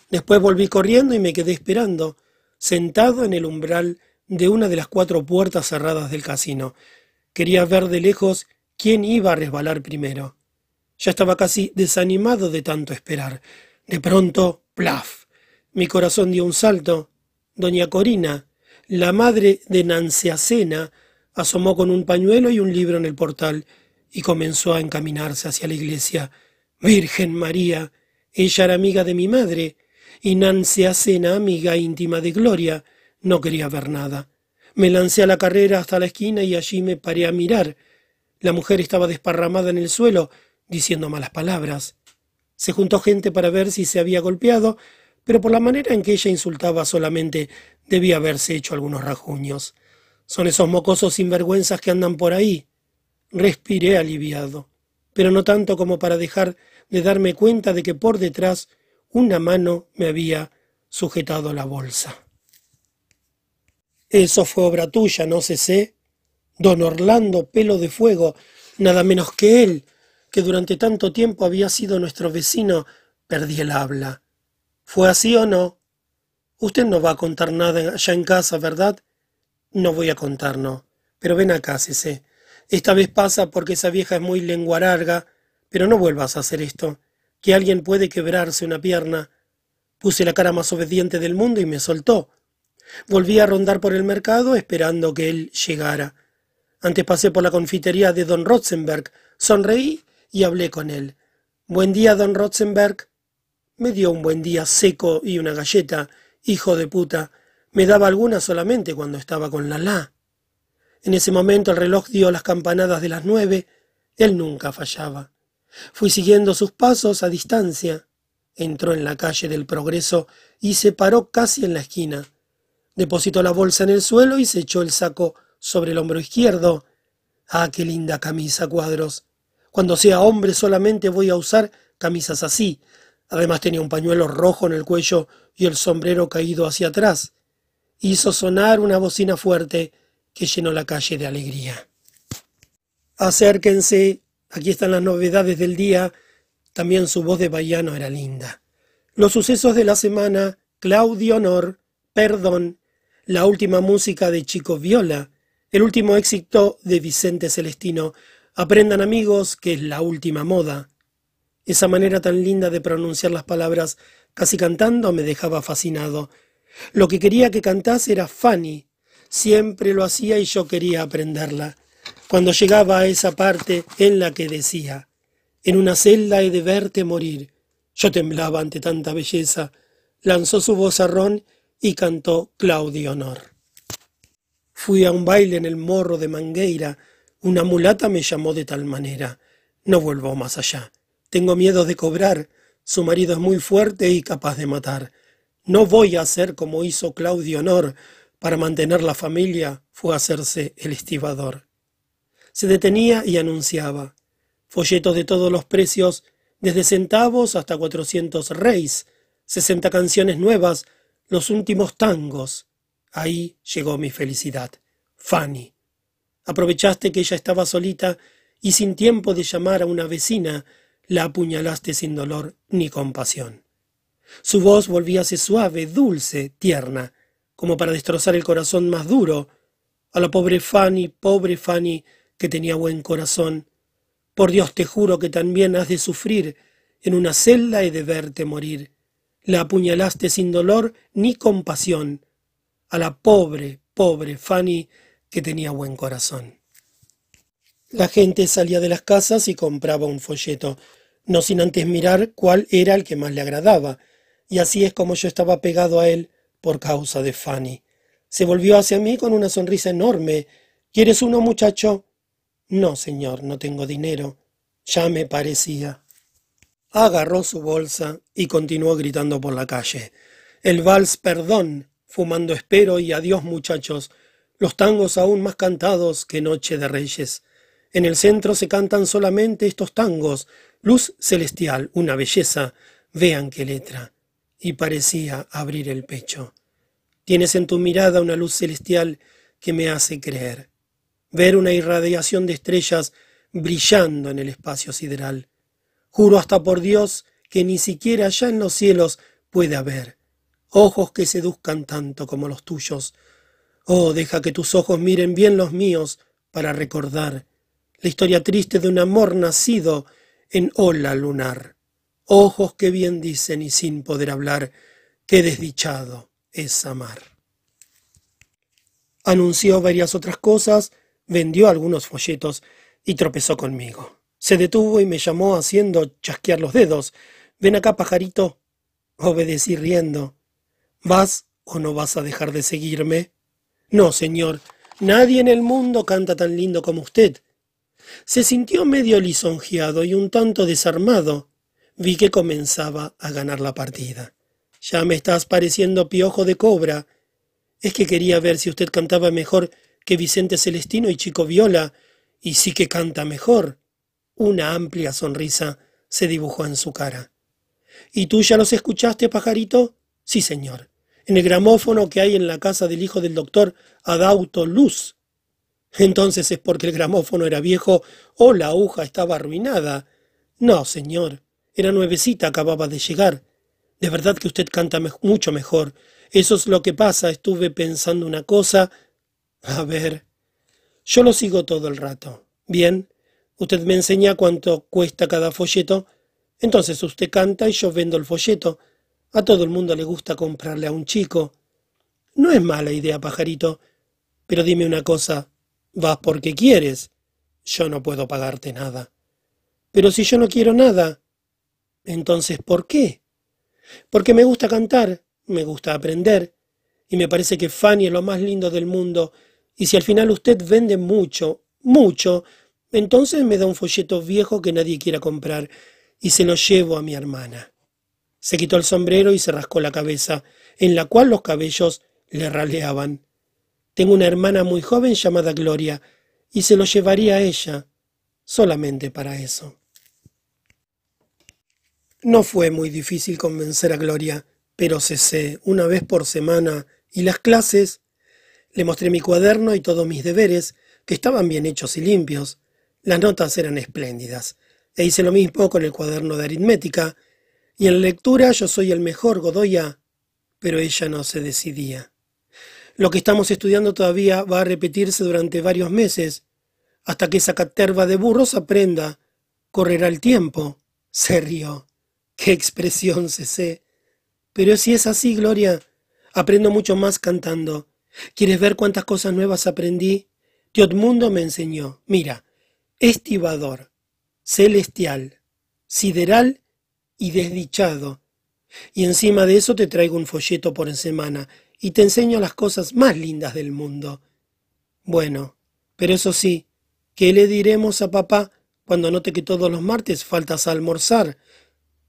Después volví corriendo y me quedé esperando, sentado en el umbral de una de las cuatro puertas cerradas del casino. Quería ver de lejos quién iba a resbalar primero. Ya estaba casi desanimado de tanto esperar. De pronto, plaf. Mi corazón dio un salto. Doña Corina, la madre de Nanciacena, asomó con un pañuelo y un libro en el portal y comenzó a encaminarse hacia la iglesia. Virgen María, ella era amiga de mi madre, y Nanciacena, amiga íntima de Gloria, no quería ver nada. Me lancé a la carrera hasta la esquina y allí me paré a mirar. La mujer estaba desparramada en el suelo, diciendo malas palabras. Se juntó gente para ver si se había golpeado, pero por la manera en que ella insultaba solamente debía haberse hecho algunos rajuños. Son esos mocosos sinvergüenzas que andan por ahí. Respiré aliviado, pero no tanto como para dejar de darme cuenta de que por detrás una mano me había sujetado la bolsa. Eso fue obra tuya, no sé sé. Don Orlando Pelo de Fuego, nada menos que él, que durante tanto tiempo había sido nuestro vecino, perdí el habla. ¿Fue así o no? Usted no va a contar nada allá en casa, ¿verdad? No voy a contar, no. Pero ven acá, Cece. Esta vez pasa porque esa vieja es muy lengua larga, pero no vuelvas a hacer esto. Que alguien puede quebrarse una pierna. Puse la cara más obediente del mundo y me soltó. Volví a rondar por el mercado esperando que él llegara. Antes pasé por la confitería de don Rotzenberg, sonreí y hablé con él. Buen día, don Rotzenberg. Me dio un buen día seco y una galleta, hijo de puta. Me daba alguna solamente cuando estaba con la. En ese momento el reloj dio las campanadas de las nueve. Él nunca fallaba. Fui siguiendo sus pasos a distancia. Entró en la calle del Progreso y se paró casi en la esquina. Depositó la bolsa en el suelo y se echó el saco sobre el hombro izquierdo. Ah, qué linda camisa, cuadros. Cuando sea hombre solamente voy a usar camisas así, Además tenía un pañuelo rojo en el cuello y el sombrero caído hacia atrás. Hizo sonar una bocina fuerte que llenó la calle de alegría. Acérquense, aquí están las novedades del día. También su voz de vallano era linda. Los sucesos de la semana, Claudio Honor, Perdón, la última música de Chico Viola, el último éxito de Vicente Celestino, Aprendan amigos que es la última moda, esa manera tan linda de pronunciar las palabras casi cantando me dejaba fascinado. Lo que quería que cantase era Fanny. Siempre lo hacía y yo quería aprenderla. Cuando llegaba a esa parte en la que decía, en una celda he de verte morir, yo temblaba ante tanta belleza. Lanzó su voz a Ron y cantó Claudio Honor. Fui a un baile en el morro de Mangueira. Una mulata me llamó de tal manera. No vuelvo más allá. Tengo miedo de cobrar. Su marido es muy fuerte y capaz de matar. No voy a hacer como hizo Claudio Honor. Para mantener la familia fue hacerse el estibador. Se detenía y anunciaba. Folletos de todos los precios, desde centavos hasta cuatrocientos reis, sesenta canciones nuevas, los últimos tangos. Ahí llegó mi felicidad. Fanny. Aprovechaste que ella estaba solita y sin tiempo de llamar a una vecina la apuñalaste sin dolor ni compasión. Su voz volvíase suave, dulce, tierna, como para destrozar el corazón más duro. A la pobre Fanny, pobre Fanny, que tenía buen corazón. Por Dios te juro que también has de sufrir, en una celda he de verte morir. La apuñalaste sin dolor ni compasión a la pobre, pobre Fanny que tenía buen corazón. La gente salía de las casas y compraba un folleto, no sin antes mirar cuál era el que más le agradaba, y así es como yo estaba pegado a él por causa de Fanny. Se volvió hacia mí con una sonrisa enorme. ¿Quieres uno, muchacho? No, señor, no tengo dinero. Ya me parecía. Agarró su bolsa y continuó gritando por la calle. El vals perdón, fumando espero y adiós muchachos, los tangos aún más cantados que Noche de Reyes. En el centro se cantan solamente estos tangos, luz celestial, una belleza, vean qué letra. Y parecía abrir el pecho. Tienes en tu mirada una luz celestial que me hace creer. Ver una irradiación de estrellas brillando en el espacio sideral. Juro hasta por Dios que ni siquiera allá en los cielos puede haber ojos que seduzcan tanto como los tuyos. Oh, deja que tus ojos miren bien los míos para recordar la historia triste de un amor nacido en ola lunar. Ojos que bien dicen y sin poder hablar, qué desdichado es amar. Anunció varias otras cosas, vendió algunos folletos y tropezó conmigo. Se detuvo y me llamó haciendo chasquear los dedos. Ven acá, pajarito. Obedecí riendo. ¿Vas o no vas a dejar de seguirme? No, señor, nadie en el mundo canta tan lindo como usted. Se sintió medio lisonjeado y un tanto desarmado. Vi que comenzaba a ganar la partida. Ya me estás pareciendo piojo de cobra. Es que quería ver si usted cantaba mejor que Vicente Celestino y Chico Viola, y sí que canta mejor. Una amplia sonrisa se dibujó en su cara. ¿Y tú ya los escuchaste, pajarito? Sí, señor en el gramófono que hay en la casa del hijo del doctor Adauto Luz. Entonces es porque el gramófono era viejo o la aguja estaba arruinada. No, señor, era nuevecita, acababa de llegar. De verdad que usted canta mucho mejor. Eso es lo que pasa. Estuve pensando una cosa. A ver. Yo lo sigo todo el rato. Bien. Usted me enseña cuánto cuesta cada folleto. Entonces usted canta y yo vendo el folleto. A todo el mundo le gusta comprarle a un chico. No es mala idea, pajarito. Pero dime una cosa, vas porque quieres. Yo no puedo pagarte nada. Pero si yo no quiero nada, entonces ¿por qué? Porque me gusta cantar, me gusta aprender, y me parece que Fanny es lo más lindo del mundo, y si al final usted vende mucho, mucho, entonces me da un folleto viejo que nadie quiera comprar, y se lo llevo a mi hermana. Se quitó el sombrero y se rascó la cabeza, en la cual los cabellos le raleaban. Tengo una hermana muy joven llamada Gloria, y se lo llevaría a ella, solamente para eso. No fue muy difícil convencer a Gloria, pero cesé una vez por semana y las clases. Le mostré mi cuaderno y todos mis deberes, que estaban bien hechos y limpios. Las notas eran espléndidas. E hice lo mismo con el cuaderno de aritmética, y en lectura yo soy el mejor, Godoya, pero ella no se decidía. Lo que estamos estudiando todavía va a repetirse durante varios meses, hasta que esa caterva de burros aprenda. Correrá el tiempo. Se rió. Qué expresión se sé. Pero si es así, Gloria, aprendo mucho más cantando. ¿Quieres ver cuántas cosas nuevas aprendí? Teotmundo me enseñó. Mira, estibador, celestial, sideral y desdichado. Y encima de eso te traigo un folleto por semana y te enseño las cosas más lindas del mundo. Bueno, pero eso sí, ¿qué le diremos a papá cuando note que todos los martes faltas a almorzar?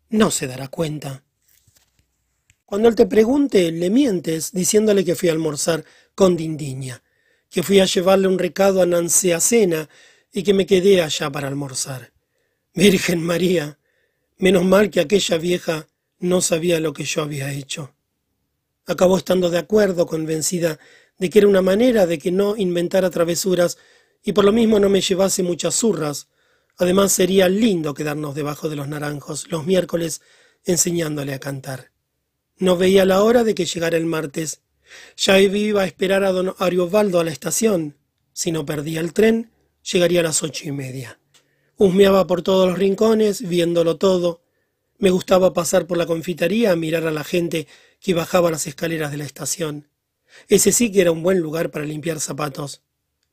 No se dará cuenta. Cuando él te pregunte, le mientes diciéndole que fui a almorzar con Dindiña, que fui a llevarle un recado a Nancy a cena y que me quedé allá para almorzar. Virgen María, Menos mal que aquella vieja no sabía lo que yo había hecho. Acabó estando de acuerdo, convencida de que era una manera de que no inventara travesuras y por lo mismo no me llevase muchas zurras. Además sería lindo quedarnos debajo de los naranjos los miércoles enseñándole a cantar. No veía la hora de que llegara el martes. Ya iba a esperar a don Ariobaldo a la estación. Si no perdía el tren, llegaría a las ocho y media. Husmeaba por todos los rincones, viéndolo todo. Me gustaba pasar por la confitería a mirar a la gente que bajaba las escaleras de la estación. Ese sí que era un buen lugar para limpiar zapatos.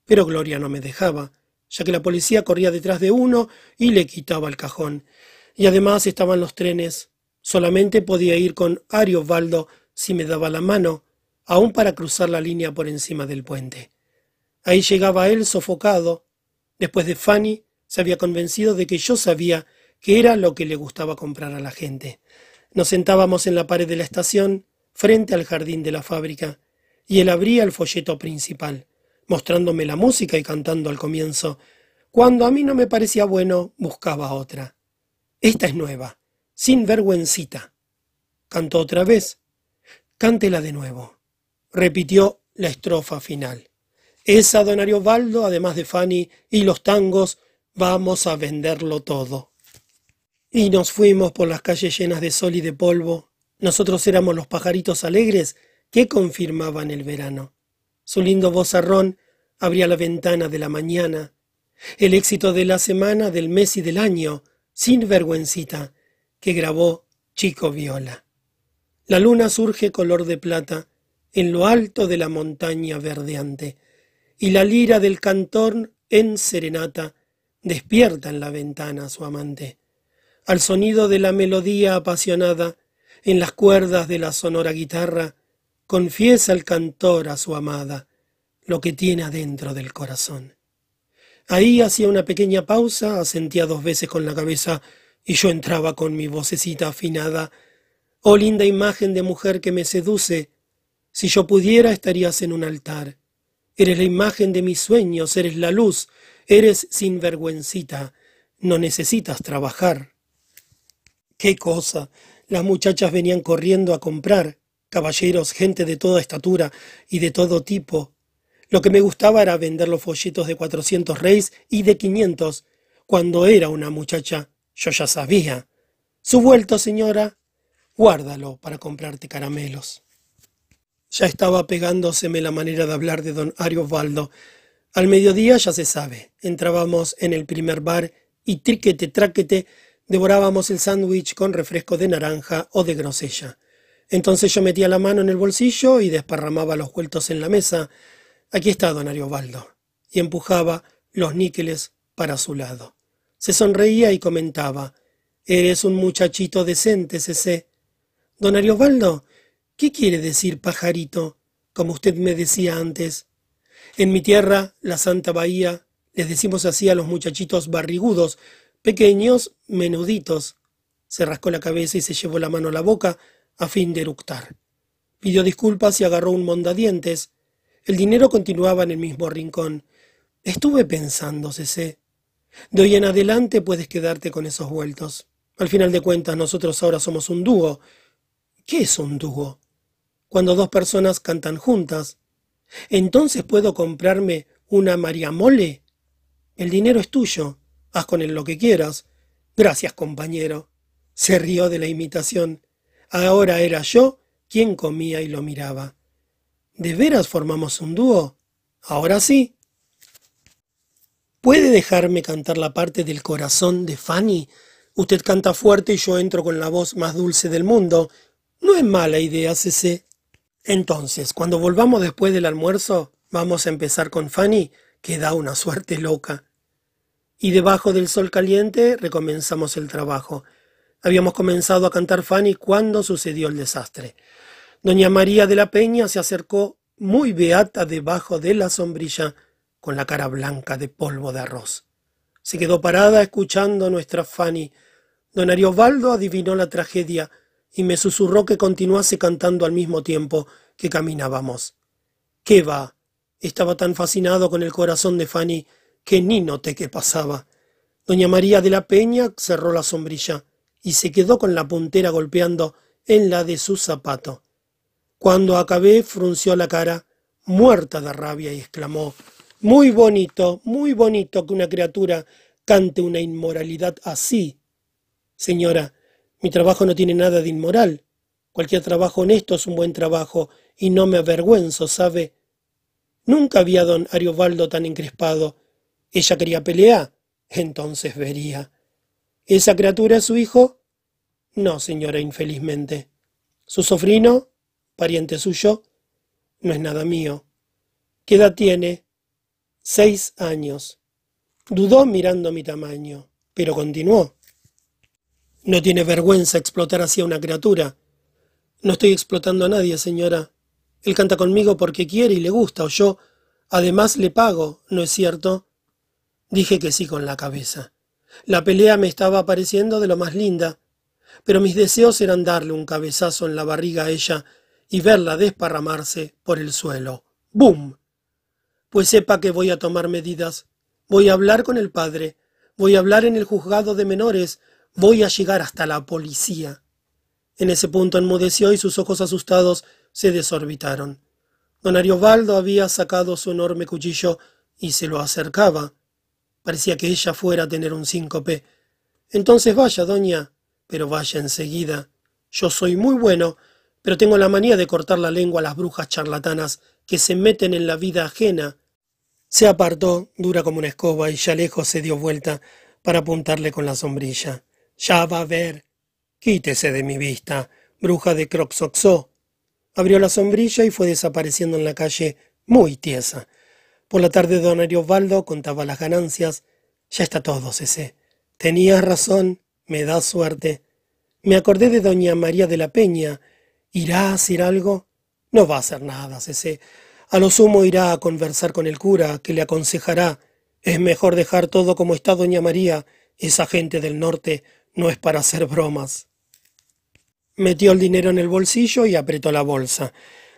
Pero Gloria no me dejaba, ya que la policía corría detrás de uno y le quitaba el cajón. Y además estaban los trenes. Solamente podía ir con Ariovaldo si me daba la mano, aún para cruzar la línea por encima del puente. Ahí llegaba él sofocado. Después de Fanny, se había convencido de que yo sabía que era lo que le gustaba comprar a la gente. Nos sentábamos en la pared de la estación, frente al jardín de la fábrica, y él abría el folleto principal, mostrándome la música y cantando al comienzo. Cuando a mí no me parecía bueno, buscaba otra. Esta es nueva, sin vergüencita. Cantó otra vez. Cántela de nuevo. Repitió la estrofa final. Esa, don Ariobaldo, además de Fanny y los tangos, vamos a venderlo todo. Y nos fuimos por las calles llenas de sol y de polvo. Nosotros éramos los pajaritos alegres que confirmaban el verano. Su lindo vozarrón abría la ventana de la mañana. El éxito de la semana, del mes y del año, sin vergüencita, que grabó Chico Viola. La luna surge color de plata en lo alto de la montaña verdeante, y la lira del cantor en serenata despierta en la ventana a su amante al sonido de la melodía apasionada, en las cuerdas de la sonora guitarra, confiesa el cantor a su amada lo que tiene adentro del corazón. Ahí hacía una pequeña pausa, asentía dos veces con la cabeza y yo entraba con mi vocecita afinada. Oh linda imagen de mujer que me seduce, si yo pudiera estarías en un altar. Eres la imagen de mis sueños, eres la luz, eres sin vergüencita, no necesitas trabajar. ¡Qué cosa! Las muchachas venían corriendo a comprar, caballeros, gente de toda estatura y de todo tipo. Lo que me gustaba era vender los folletos de cuatrocientos reis y de quinientos. Cuando era una muchacha, yo ya sabía. Su vuelto, señora, guárdalo para comprarte caramelos. Ya estaba pegándoseme la manera de hablar de don Ariovaldo. Al mediodía ya se sabe, entrábamos en el primer bar y tríquete tráquete Devorábamos el sándwich con refresco de naranja o de grosella. Entonces yo metía la mano en el bolsillo y desparramaba los vueltos en la mesa. Aquí está don Ariobaldo. Y empujaba los níqueles para su lado. Se sonreía y comentaba. Eres un muchachito decente, Cecé. Don Ariobaldo, ¿qué quiere decir pajarito? Como usted me decía antes. En mi tierra, la Santa Bahía, les decimos así a los muchachitos barrigudos, pequeños, menuditos. Se rascó la cabeza y se llevó la mano a la boca a fin de eructar. Pidió disculpas y agarró un mondadientes. El dinero continuaba en el mismo rincón. Estuve pensando, Cecé. De hoy en adelante puedes quedarte con esos vueltos. Al final de cuentas, nosotros ahora somos un dúo. ¿Qué es un dúo? Cuando dos personas cantan juntas. Entonces puedo comprarme una mariamole. El dinero es tuyo. Haz con él lo que quieras. Gracias, compañero. Se rió de la imitación. Ahora era yo quien comía y lo miraba. ¿De veras formamos un dúo? Ahora sí. ¿Puede dejarme cantar la parte del corazón de Fanny? Usted canta fuerte y yo entro con la voz más dulce del mundo. No es mala idea, Cece. Entonces, cuando volvamos después del almuerzo, vamos a empezar con Fanny, que da una suerte loca y debajo del sol caliente recomenzamos el trabajo. Habíamos comenzado a cantar Fanny cuando sucedió el desastre. Doña María de la Peña se acercó muy beata debajo de la sombrilla, con la cara blanca de polvo de arroz. Se quedó parada escuchando a nuestra Fanny. Don Ariobaldo adivinó la tragedia y me susurró que continuase cantando al mismo tiempo que caminábamos. ¿Qué va? Estaba tan fascinado con el corazón de Fanny que ni noté qué pasaba. Doña María de la Peña cerró la sombrilla y se quedó con la puntera golpeando en la de su zapato. Cuando acabé frunció la cara, muerta de rabia, y exclamó Muy bonito, muy bonito que una criatura cante una inmoralidad así. Señora, mi trabajo no tiene nada de inmoral. Cualquier trabajo honesto es un buen trabajo, y no me avergüenzo, ¿sabe? Nunca había don Ariobaldo tan encrespado ella quería pelear, entonces vería. ¿Esa criatura es su hijo? No, señora, infelizmente. Su sobrino, pariente suyo, no es nada mío. ¿Qué edad tiene? Seis años. Dudó mirando mi tamaño, pero continuó. No tiene vergüenza explotar así a una criatura. No estoy explotando a nadie, señora. Él canta conmigo porque quiere y le gusta, o yo, además, le pago, ¿no es cierto? Dije que sí con la cabeza. La pelea me estaba pareciendo de lo más linda, pero mis deseos eran darle un cabezazo en la barriga a ella y verla desparramarse por el suelo. ¡Bum! Pues sepa que voy a tomar medidas. Voy a hablar con el padre. Voy a hablar en el juzgado de menores. Voy a llegar hasta la policía. En ese punto enmudeció y sus ojos asustados se desorbitaron. Don Ariobaldo había sacado su enorme cuchillo y se lo acercaba. Parecía que ella fuera a tener un síncope. Entonces vaya, doña, pero vaya enseguida. Yo soy muy bueno, pero tengo la manía de cortar la lengua a las brujas charlatanas que se meten en la vida ajena. Se apartó, dura como una escoba, y ya lejos se dio vuelta para apuntarle con la sombrilla. Ya va a ver. Quítese de mi vista, bruja de Croxoxó. Abrió la sombrilla y fue desapareciendo en la calle muy tiesa. Por la tarde don Ariovaldo contaba las ganancias. Ya está todo, Cese. Tenías razón, me da suerte. Me acordé de doña María de la Peña. ¿Irá a hacer algo? No va a hacer nada, Cese. A lo sumo irá a conversar con el cura, que le aconsejará. Es mejor dejar todo como está doña María. Esa gente del norte no es para hacer bromas. Metió el dinero en el bolsillo y apretó la bolsa.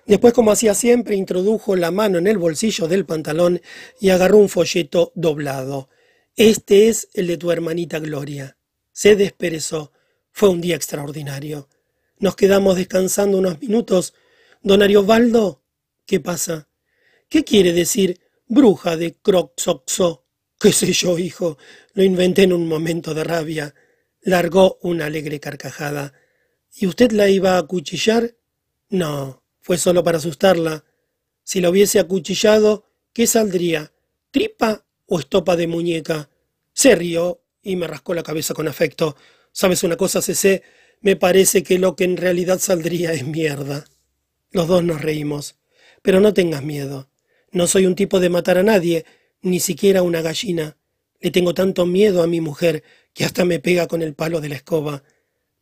Después, como hacía siempre, introdujo la mano en el bolsillo del pantalón y agarró un folleto doblado. Este es el de tu hermanita Gloria. Se desperezó. Fue un día extraordinario. Nos quedamos descansando unos minutos. Don Ariobaldo, ¿qué pasa? ¿Qué quiere decir bruja de Croxoxo? ¿Qué sé yo, hijo? Lo inventé en un momento de rabia. Largó una alegre carcajada. ¿Y usted la iba a acuchillar? No, fue solo para asustarla. Si la hubiese acuchillado, ¿qué saldría? ¿Tripa o estopa de muñeca? Se rió y me rascó la cabeza con afecto. ¿Sabes una cosa, Cece? Me parece que lo que en realidad saldría es mierda. Los dos nos reímos. Pero no tengas miedo. No soy un tipo de matar a nadie, ni siquiera a una gallina. Le tengo tanto miedo a mi mujer que hasta me pega con el palo de la escoba.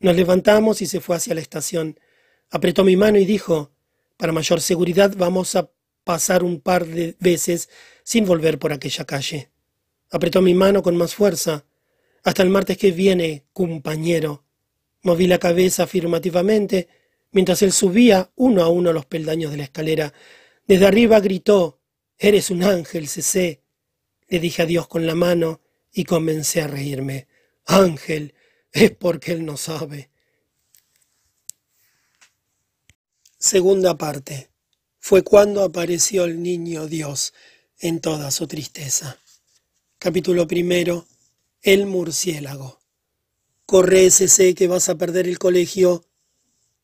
Nos levantamos y se fue hacia la estación. Apretó mi mano y dijo, para mayor seguridad vamos a pasar un par de veces sin volver por aquella calle. Apretó mi mano con más fuerza. Hasta el martes que viene, compañero. Moví la cabeza afirmativamente mientras él subía uno a uno los peldaños de la escalera. Desde arriba gritó, Eres un ángel, Cecé. Le dije adiós con la mano y comencé a reírme. Ángel, es porque él no sabe. Segunda parte. Fue cuando apareció el niño Dios en toda su tristeza. Capítulo primero. El murciélago. Corre ese que vas a perder el colegio.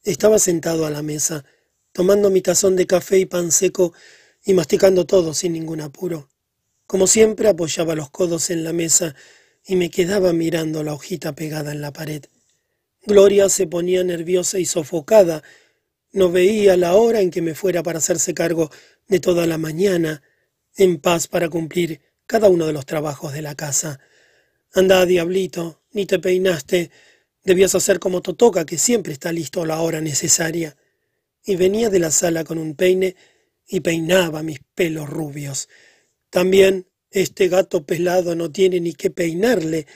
Estaba sentado a la mesa, tomando mi tazón de café y pan seco y masticando todo sin ningún apuro. Como siempre apoyaba los codos en la mesa y me quedaba mirando la hojita pegada en la pared. Gloria se ponía nerviosa y sofocada. No veía la hora en que me fuera para hacerse cargo de toda la mañana, en paz para cumplir cada uno de los trabajos de la casa. Anda, diablito, ni te peinaste. Debías hacer como Totoca, que siempre está listo a la hora necesaria. Y venía de la sala con un peine y peinaba mis pelos rubios. También este gato pelado no tiene ni qué peinarle.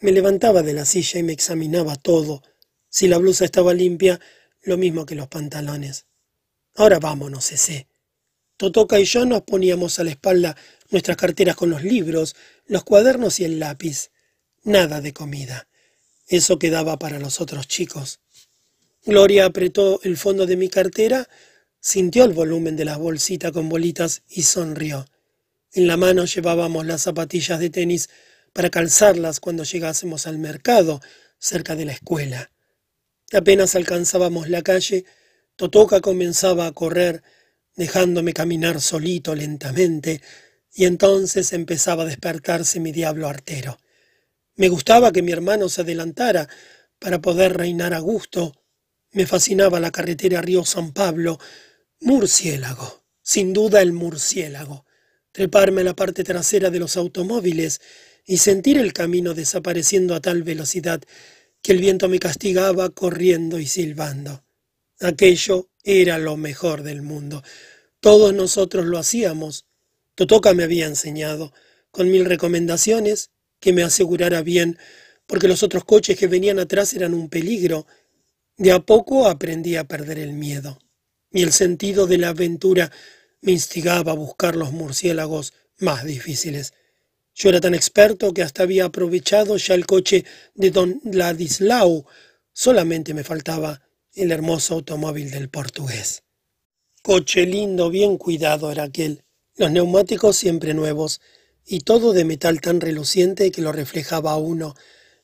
Me levantaba de la silla y me examinaba todo. Si la blusa estaba limpia, lo mismo que los pantalones. Ahora vámonos, ese. Totoca y yo nos poníamos a la espalda nuestras carteras con los libros, los cuadernos y el lápiz. Nada de comida. Eso quedaba para los otros chicos. Gloria apretó el fondo de mi cartera, sintió el volumen de la bolsita con bolitas y sonrió. En la mano llevábamos las zapatillas de tenis para calzarlas cuando llegásemos al mercado, cerca de la escuela. Apenas alcanzábamos la calle, Totoca comenzaba a correr, dejándome caminar solito lentamente, y entonces empezaba a despertarse mi diablo artero. Me gustaba que mi hermano se adelantara, para poder reinar a gusto. Me fascinaba la carretera Río San Pablo. Murciélago, sin duda el murciélago. Treparme a la parte trasera de los automóviles y sentir el camino desapareciendo a tal velocidad que el viento me castigaba corriendo y silbando. Aquello era lo mejor del mundo. Todos nosotros lo hacíamos. Totoca me había enseñado, con mil recomendaciones, que me asegurara bien, porque los otros coches que venían atrás eran un peligro. De a poco aprendí a perder el miedo, y el sentido de la aventura me instigaba a buscar los murciélagos más difíciles. Yo era tan experto que hasta había aprovechado ya el coche de don Ladislao. Solamente me faltaba el hermoso automóvil del portugués. Coche lindo, bien cuidado era aquel. Los neumáticos siempre nuevos, y todo de metal tan reluciente que lo reflejaba a uno.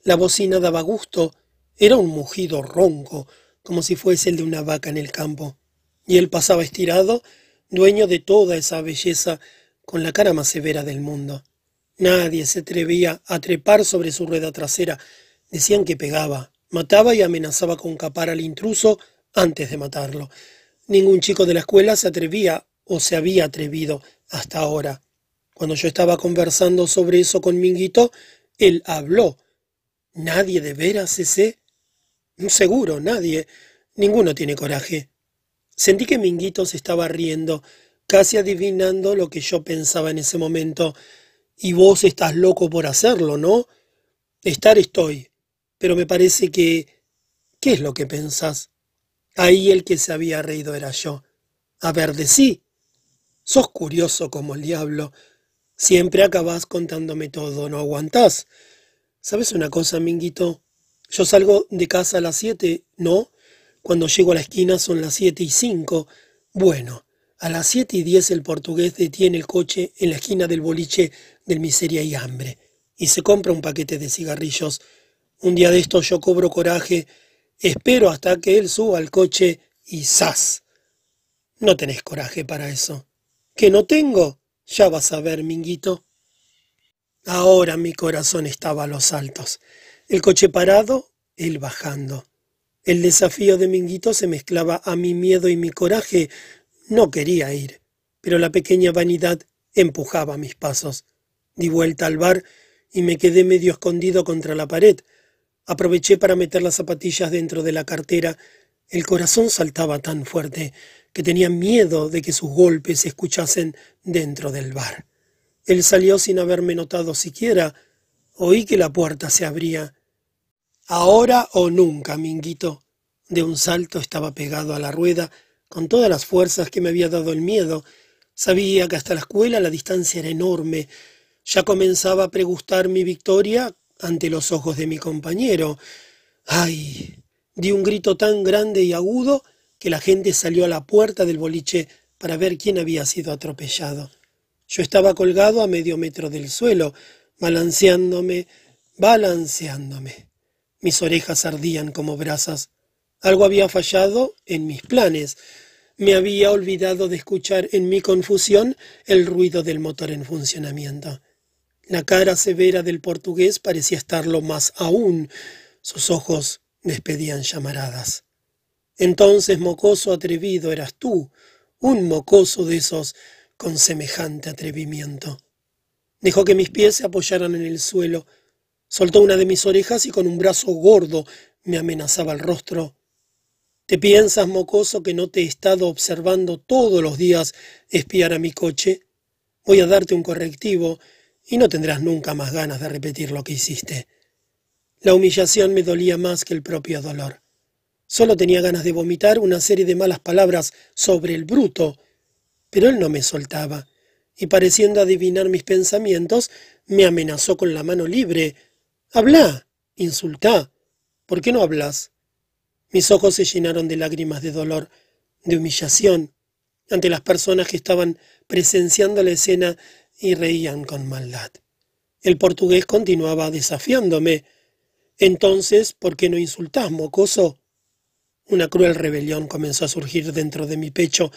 La bocina daba gusto, era un mugido ronco, como si fuese el de una vaca en el campo. Y él pasaba estirado, dueño de toda esa belleza, con la cara más severa del mundo. Nadie se atrevía a trepar sobre su rueda trasera. Decían que pegaba, mataba y amenazaba con capar al intruso antes de matarlo. Ningún chico de la escuela se atrevía o se había atrevido hasta ahora. Cuando yo estaba conversando sobre eso con Minguito, él habló. ¿Nadie de veras ese? Seguro, nadie. Ninguno tiene coraje. Sentí que Minguito se estaba riendo, casi adivinando lo que yo pensaba en ese momento. Y vos estás loco por hacerlo, ¿no? Estar estoy, pero me parece que... ¿Qué es lo que pensás? Ahí el que se había reído era yo. A ver, de sí. Sos curioso como el diablo. Siempre acabás contándome todo, ¿no aguantás? ¿Sabes una cosa, Minguito? Yo salgo de casa a las siete, ¿no? Cuando llego a la esquina son las siete y cinco. Bueno, a las siete y diez el portugués detiene el coche en la esquina del boliche del miseria y hambre y se compra un paquete de cigarrillos. Un día de estos yo cobro coraje, espero hasta que él suba al coche y ¡zas! No tenés coraje para eso. ¿Que no tengo? Ya vas a ver, Minguito. Ahora mi corazón estaba a los altos. El coche parado, él bajando. El desafío de Minguito se mezclaba a mi miedo y mi coraje, no quería ir, pero la pequeña vanidad empujaba mis pasos. Di vuelta al bar y me quedé medio escondido contra la pared. Aproveché para meter las zapatillas dentro de la cartera. El corazón saltaba tan fuerte que tenía miedo de que sus golpes se escuchasen dentro del bar. Él salió sin haberme notado siquiera. Oí que la puerta se abría. Ahora o nunca, Minguito. De un salto estaba pegado a la rueda con todas las fuerzas que me había dado el miedo. Sabía que hasta la escuela la distancia era enorme. Ya comenzaba a pregustar mi victoria ante los ojos de mi compañero. ¡Ay! Di un grito tan grande y agudo que la gente salió a la puerta del boliche para ver quién había sido atropellado. Yo estaba colgado a medio metro del suelo, balanceándome, balanceándome. Mis orejas ardían como brasas. Algo había fallado en mis planes. Me había olvidado de escuchar en mi confusión el ruido del motor en funcionamiento. La cara severa del portugués parecía estarlo más aún. Sus ojos despedían llamaradas. Entonces, mocoso atrevido, eras tú, un mocoso de esos con semejante atrevimiento. Dejó que mis pies se apoyaran en el suelo, soltó una de mis orejas y con un brazo gordo me amenazaba el rostro. ¿Te piensas, mocoso, que no te he estado observando todos los días espiar a mi coche? Voy a darte un correctivo y no tendrás nunca más ganas de repetir lo que hiciste. La humillación me dolía más que el propio dolor. Solo tenía ganas de vomitar una serie de malas palabras sobre el bruto, pero él no me soltaba, y pareciendo adivinar mis pensamientos, me amenazó con la mano libre. Habla, insultá. ¿Por qué no hablas? Mis ojos se llenaron de lágrimas de dolor, de humillación, ante las personas que estaban presenciando la escena y reían con maldad. El portugués continuaba desafiándome. Entonces, ¿por qué no insultás, mocoso? Una cruel rebelión comenzó a surgir dentro de mi pecho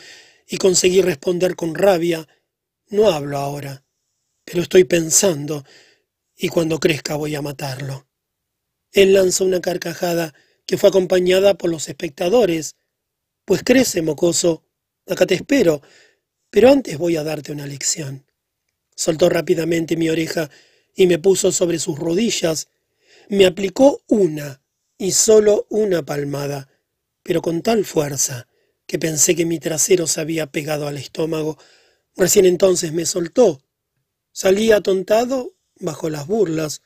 y conseguí responder con rabia. No hablo ahora, pero estoy pensando, y cuando crezca voy a matarlo. Él lanzó una carcajada que fue acompañada por los espectadores. Pues crece, mocoso. Acá te espero. Pero antes voy a darte una lección. Soltó rápidamente mi oreja y me puso sobre sus rodillas. Me aplicó una, y solo una palmada, pero con tal fuerza que pensé que mi trasero se había pegado al estómago. Recién entonces me soltó. Salí atontado bajo las burlas,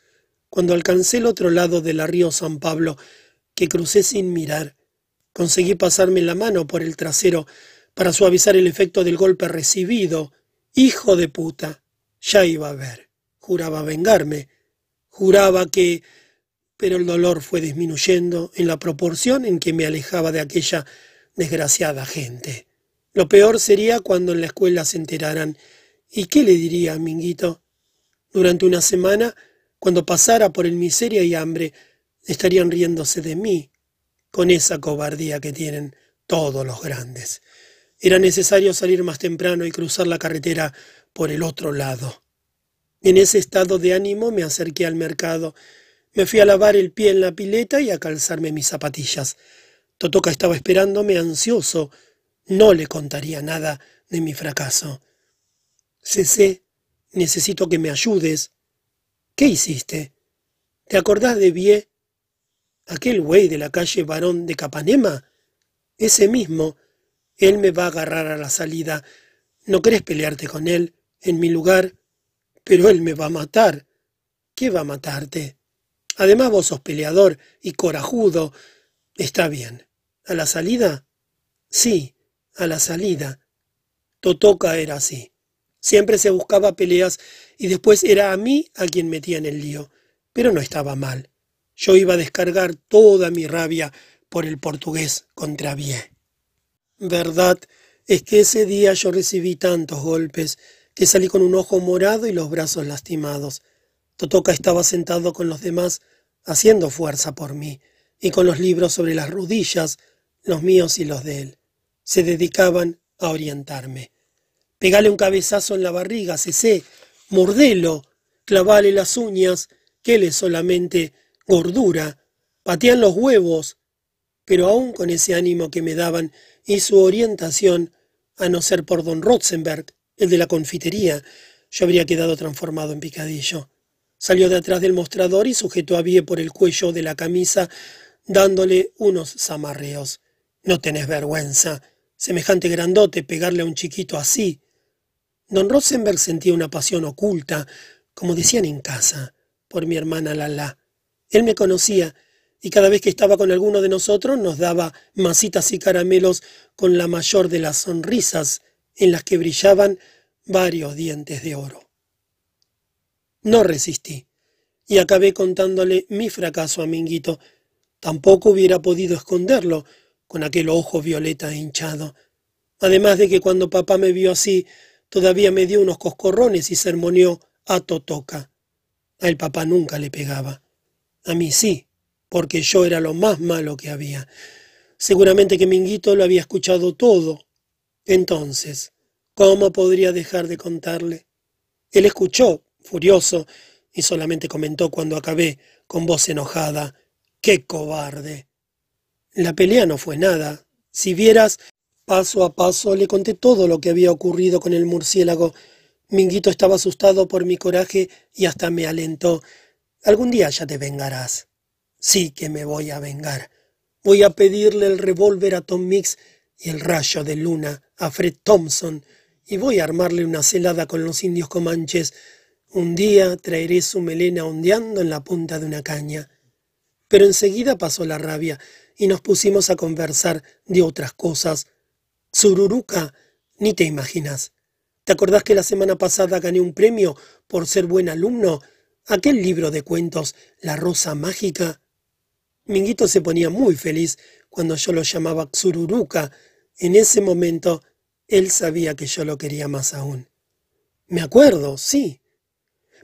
cuando alcancé el otro lado del río San Pablo, que crucé sin mirar. Conseguí pasarme la mano por el trasero para suavizar el efecto del golpe recibido. Hijo de puta. Ya iba a ver. Juraba vengarme. Juraba que... Pero el dolor fue disminuyendo en la proporción en que me alejaba de aquella desgraciada gente. Lo peor sería cuando en la escuela se enteraran. ¿Y qué le diría a Minguito? Durante una semana, cuando pasara por el miseria y hambre, estarían riéndose de mí, con esa cobardía que tienen todos los grandes. Era necesario salir más temprano y cruzar la carretera por el otro lado. En ese estado de ánimo me acerqué al mercado. Me fui a lavar el pie en la pileta y a calzarme mis zapatillas. Totoca estaba esperándome ansioso. No le contaría nada de mi fracaso. Cesé, necesito que me ayudes. ¿Qué hiciste? ¿Te acordás de Vie? Aquel güey de la calle Barón de Capanema. Ese mismo. Él me va a agarrar a la salida. ¿No querés pelearte con él, en mi lugar? Pero él me va a matar. ¿Qué va a matarte? Además vos sos peleador y corajudo. Está bien. ¿A la salida? Sí, a la salida. Totoca era así. Siempre se buscaba peleas y después era a mí a quien metía en el lío. Pero no estaba mal. Yo iba a descargar toda mi rabia por el portugués contra Vie. Verdad es que ese día yo recibí tantos golpes que salí con un ojo morado y los brazos lastimados. Totoca estaba sentado con los demás, haciendo fuerza por mí, y con los libros sobre las rodillas, los míos y los de él. Se dedicaban a orientarme. Pegale un cabezazo en la barriga, cesé, mordelo, clavale las uñas, que él es solamente gordura, patean los huevos, pero aún con ese ánimo que me daban y su orientación, a no ser por don Rotzenberg, el de la confitería, yo habría quedado transformado en picadillo. Salió de atrás del mostrador y sujetó a Vie por el cuello de la camisa, dándole unos zamarreos. No tenés vergüenza. Semejante grandote pegarle a un chiquito así. Don Rosenberg sentía una pasión oculta, como decían en casa, por mi hermana Lala. Él me conocía, y cada vez que estaba con alguno de nosotros nos daba masitas y caramelos con la mayor de las sonrisas, en las que brillaban varios dientes de oro. No resistí, y acabé contándole mi fracaso a Minguito. Tampoco hubiera podido esconderlo, con aquel ojo violeta hinchado. Además de que cuando papá me vio así, todavía me dio unos coscorrones y sermoneó a Totoca. A el papá nunca le pegaba. A mí sí, porque yo era lo más malo que había. Seguramente que Minguito lo había escuchado todo. Entonces, ¿cómo podría dejar de contarle? Él escuchó, furioso, y solamente comentó cuando acabé, con voz enojada, ¡Qué cobarde! La pelea no fue nada. Si vieras, paso a paso le conté todo lo que había ocurrido con el murciélago. Minguito estaba asustado por mi coraje y hasta me alentó. Algún día ya te vengarás. Sí que me voy a vengar. Voy a pedirle el revólver a Tom Mix y el rayo de luna a Fred Thompson y voy a armarle una celada con los indios comanches. Un día traeré su melena ondeando en la punta de una caña. Pero enseguida pasó la rabia y nos pusimos a conversar de otras cosas. Sururuca, ni te imaginas. ¿Te acordás que la semana pasada gané un premio por ser buen alumno? Aquel libro de cuentos, La Rosa Mágica. Minguito se ponía muy feliz cuando yo lo llamaba Xururuca. En ese momento, él sabía que yo lo quería más aún. Me acuerdo, sí.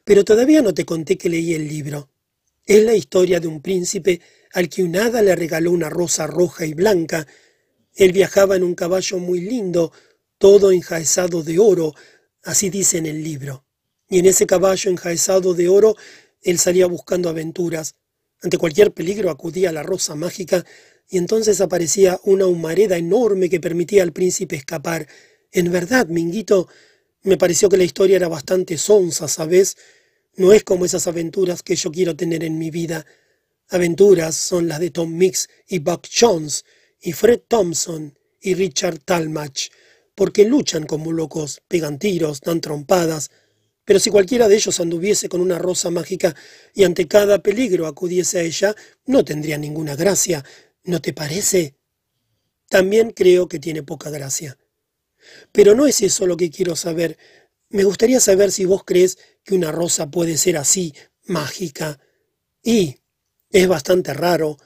Pero todavía no te conté que leí el libro. Es la historia de un príncipe al que un hada le regaló una rosa roja y blanca. Él viajaba en un caballo muy lindo, todo enjaezado de oro, así dice en el libro. Y en ese caballo enjaezado de oro, él salía buscando aventuras. Ante cualquier peligro acudía a la rosa mágica y entonces aparecía una humareda enorme que permitía al príncipe escapar. En verdad, Minguito, me pareció que la historia era bastante sonsa, ¿sabes? No es como esas aventuras que yo quiero tener en mi vida. Aventuras son las de Tom Mix y Buck Jones y Fred Thompson y Richard Talmach, porque luchan como locos, pegan tiros, dan trompadas, pero si cualquiera de ellos anduviese con una rosa mágica y ante cada peligro acudiese a ella, no tendría ninguna gracia, ¿no te parece? También creo que tiene poca gracia. Pero no es eso lo que quiero saber. Me gustaría saber si vos crees que una rosa puede ser así, mágica. Y es bastante raro.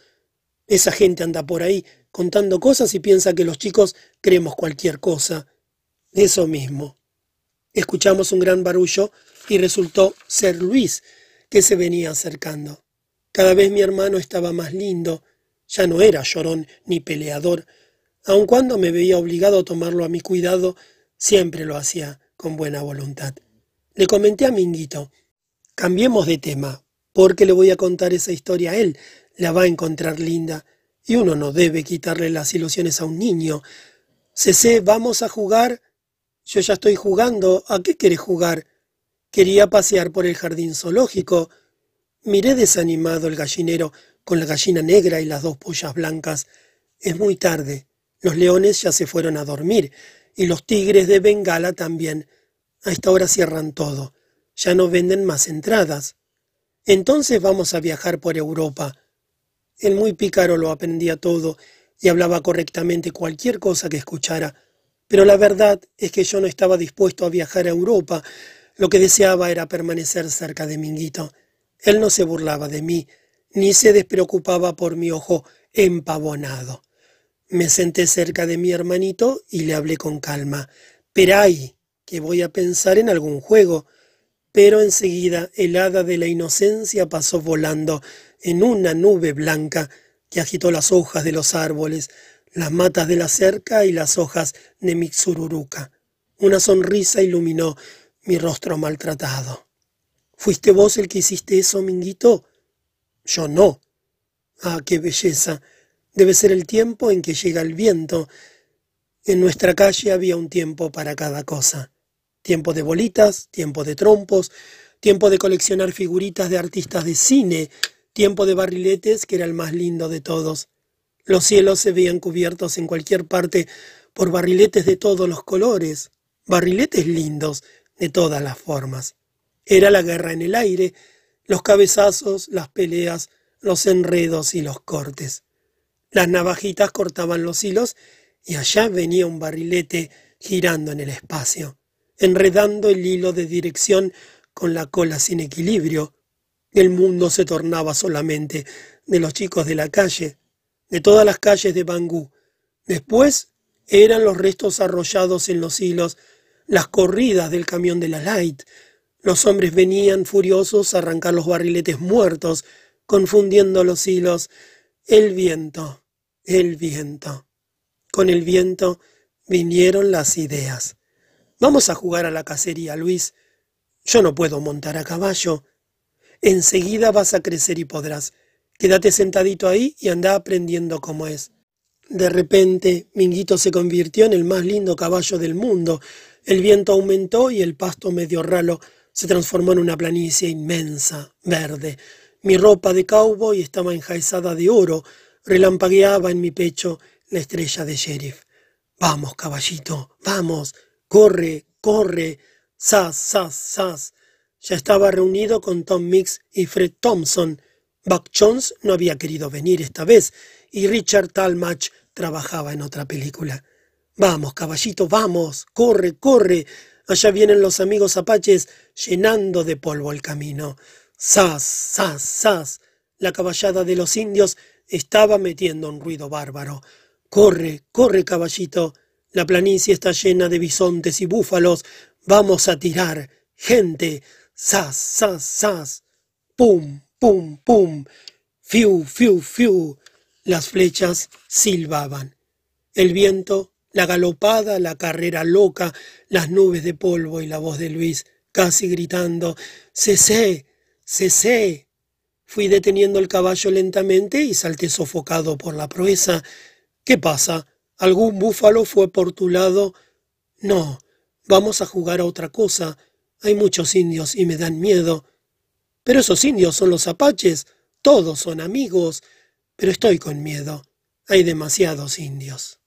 Esa gente anda por ahí contando cosas y piensa que los chicos creemos cualquier cosa. Eso mismo. Escuchamos un gran barullo y resultó ser Luis, que se venía acercando. Cada vez mi hermano estaba más lindo, ya no era llorón ni peleador, aun cuando me veía obligado a tomarlo a mi cuidado, siempre lo hacía con buena voluntad. Le comenté a Minguito, cambiemos de tema, porque le voy a contar esa historia a él, la va a encontrar linda, y uno no debe quitarle las ilusiones a un niño. Cecé, vamos a jugar. Yo ya estoy jugando. ¿A qué quieres jugar? Quería pasear por el jardín zoológico. Miré desanimado el gallinero con la gallina negra y las dos pollas blancas. Es muy tarde. Los leones ya se fueron a dormir y los tigres de Bengala también. A esta hora cierran todo. Ya no venden más entradas. Entonces vamos a viajar por Europa. El muy pícaro lo aprendía todo y hablaba correctamente cualquier cosa que escuchara. Pero la verdad es que yo no estaba dispuesto a viajar a Europa. Lo que deseaba era permanecer cerca de Minguito. Él no se burlaba de mí, ni se despreocupaba por mi ojo empavonado. Me senté cerca de mi hermanito y le hablé con calma. Peray, que voy a pensar en algún juego. Pero enseguida el hada de la inocencia pasó volando en una nube blanca que agitó las hojas de los árboles, las matas de la cerca y las hojas de Mixururuca. Una sonrisa iluminó mi rostro maltratado. ¿Fuiste vos el que hiciste eso, Minguito? Yo no. Ah, qué belleza. Debe ser el tiempo en que llega el viento. En nuestra calle había un tiempo para cada cosa. Tiempo de bolitas, tiempo de trompos, tiempo de coleccionar figuritas de artistas de cine, tiempo de barriletes que era el más lindo de todos. Los cielos se veían cubiertos en cualquier parte por barriletes de todos los colores, barriletes lindos de todas las formas. Era la guerra en el aire, los cabezazos, las peleas, los enredos y los cortes. Las navajitas cortaban los hilos y allá venía un barrilete girando en el espacio, enredando el hilo de dirección con la cola sin equilibrio. El mundo se tornaba solamente de los chicos de la calle, de todas las calles de Bangú. Después eran los restos arrollados en los hilos, las corridas del camión de la Light. Los hombres venían furiosos a arrancar los barriletes muertos, confundiendo los hilos. El viento, el viento. Con el viento vinieron las ideas. Vamos a jugar a la cacería, Luis. Yo no puedo montar a caballo. Enseguida vas a crecer y podrás. Quédate sentadito ahí y anda aprendiendo cómo es. De repente, Minguito se convirtió en el más lindo caballo del mundo. El viento aumentó y el pasto medio ralo se transformó en una planicie inmensa, verde. Mi ropa de cowboy estaba enjaezada de oro, relampagueaba en mi pecho la estrella de sheriff. Vamos, caballito, vamos, corre, corre, sas, sas, sas. Ya estaba reunido con Tom Mix y Fred Thompson, Buck Jones no había querido venir esta vez y Richard Talmach trabajaba en otra película. Vamos, caballito, vamos, corre, corre. Allá vienen los amigos apaches llenando de polvo el camino. Sas, sas, sas. La caballada de los indios estaba metiendo un ruido bárbaro. Corre, corre, caballito. La planicie está llena de bisontes y búfalos. Vamos a tirar. Gente. Sas, sas, sas. Pum, pum, pum, fiu, fiu, fiu. Las flechas silbaban. El viento, la galopada, la carrera loca, las nubes de polvo y la voz de Luis casi gritando, cesé, cesé. Fui deteniendo el caballo lentamente y salté sofocado por la proeza. ¿Qué pasa? ¿Algún búfalo fue por tu lado? No, vamos a jugar a otra cosa. Hay muchos indios y me dan miedo. Pero esos indios son los apaches. Todos son amigos. Pero estoy con miedo. Hay demasiados indios.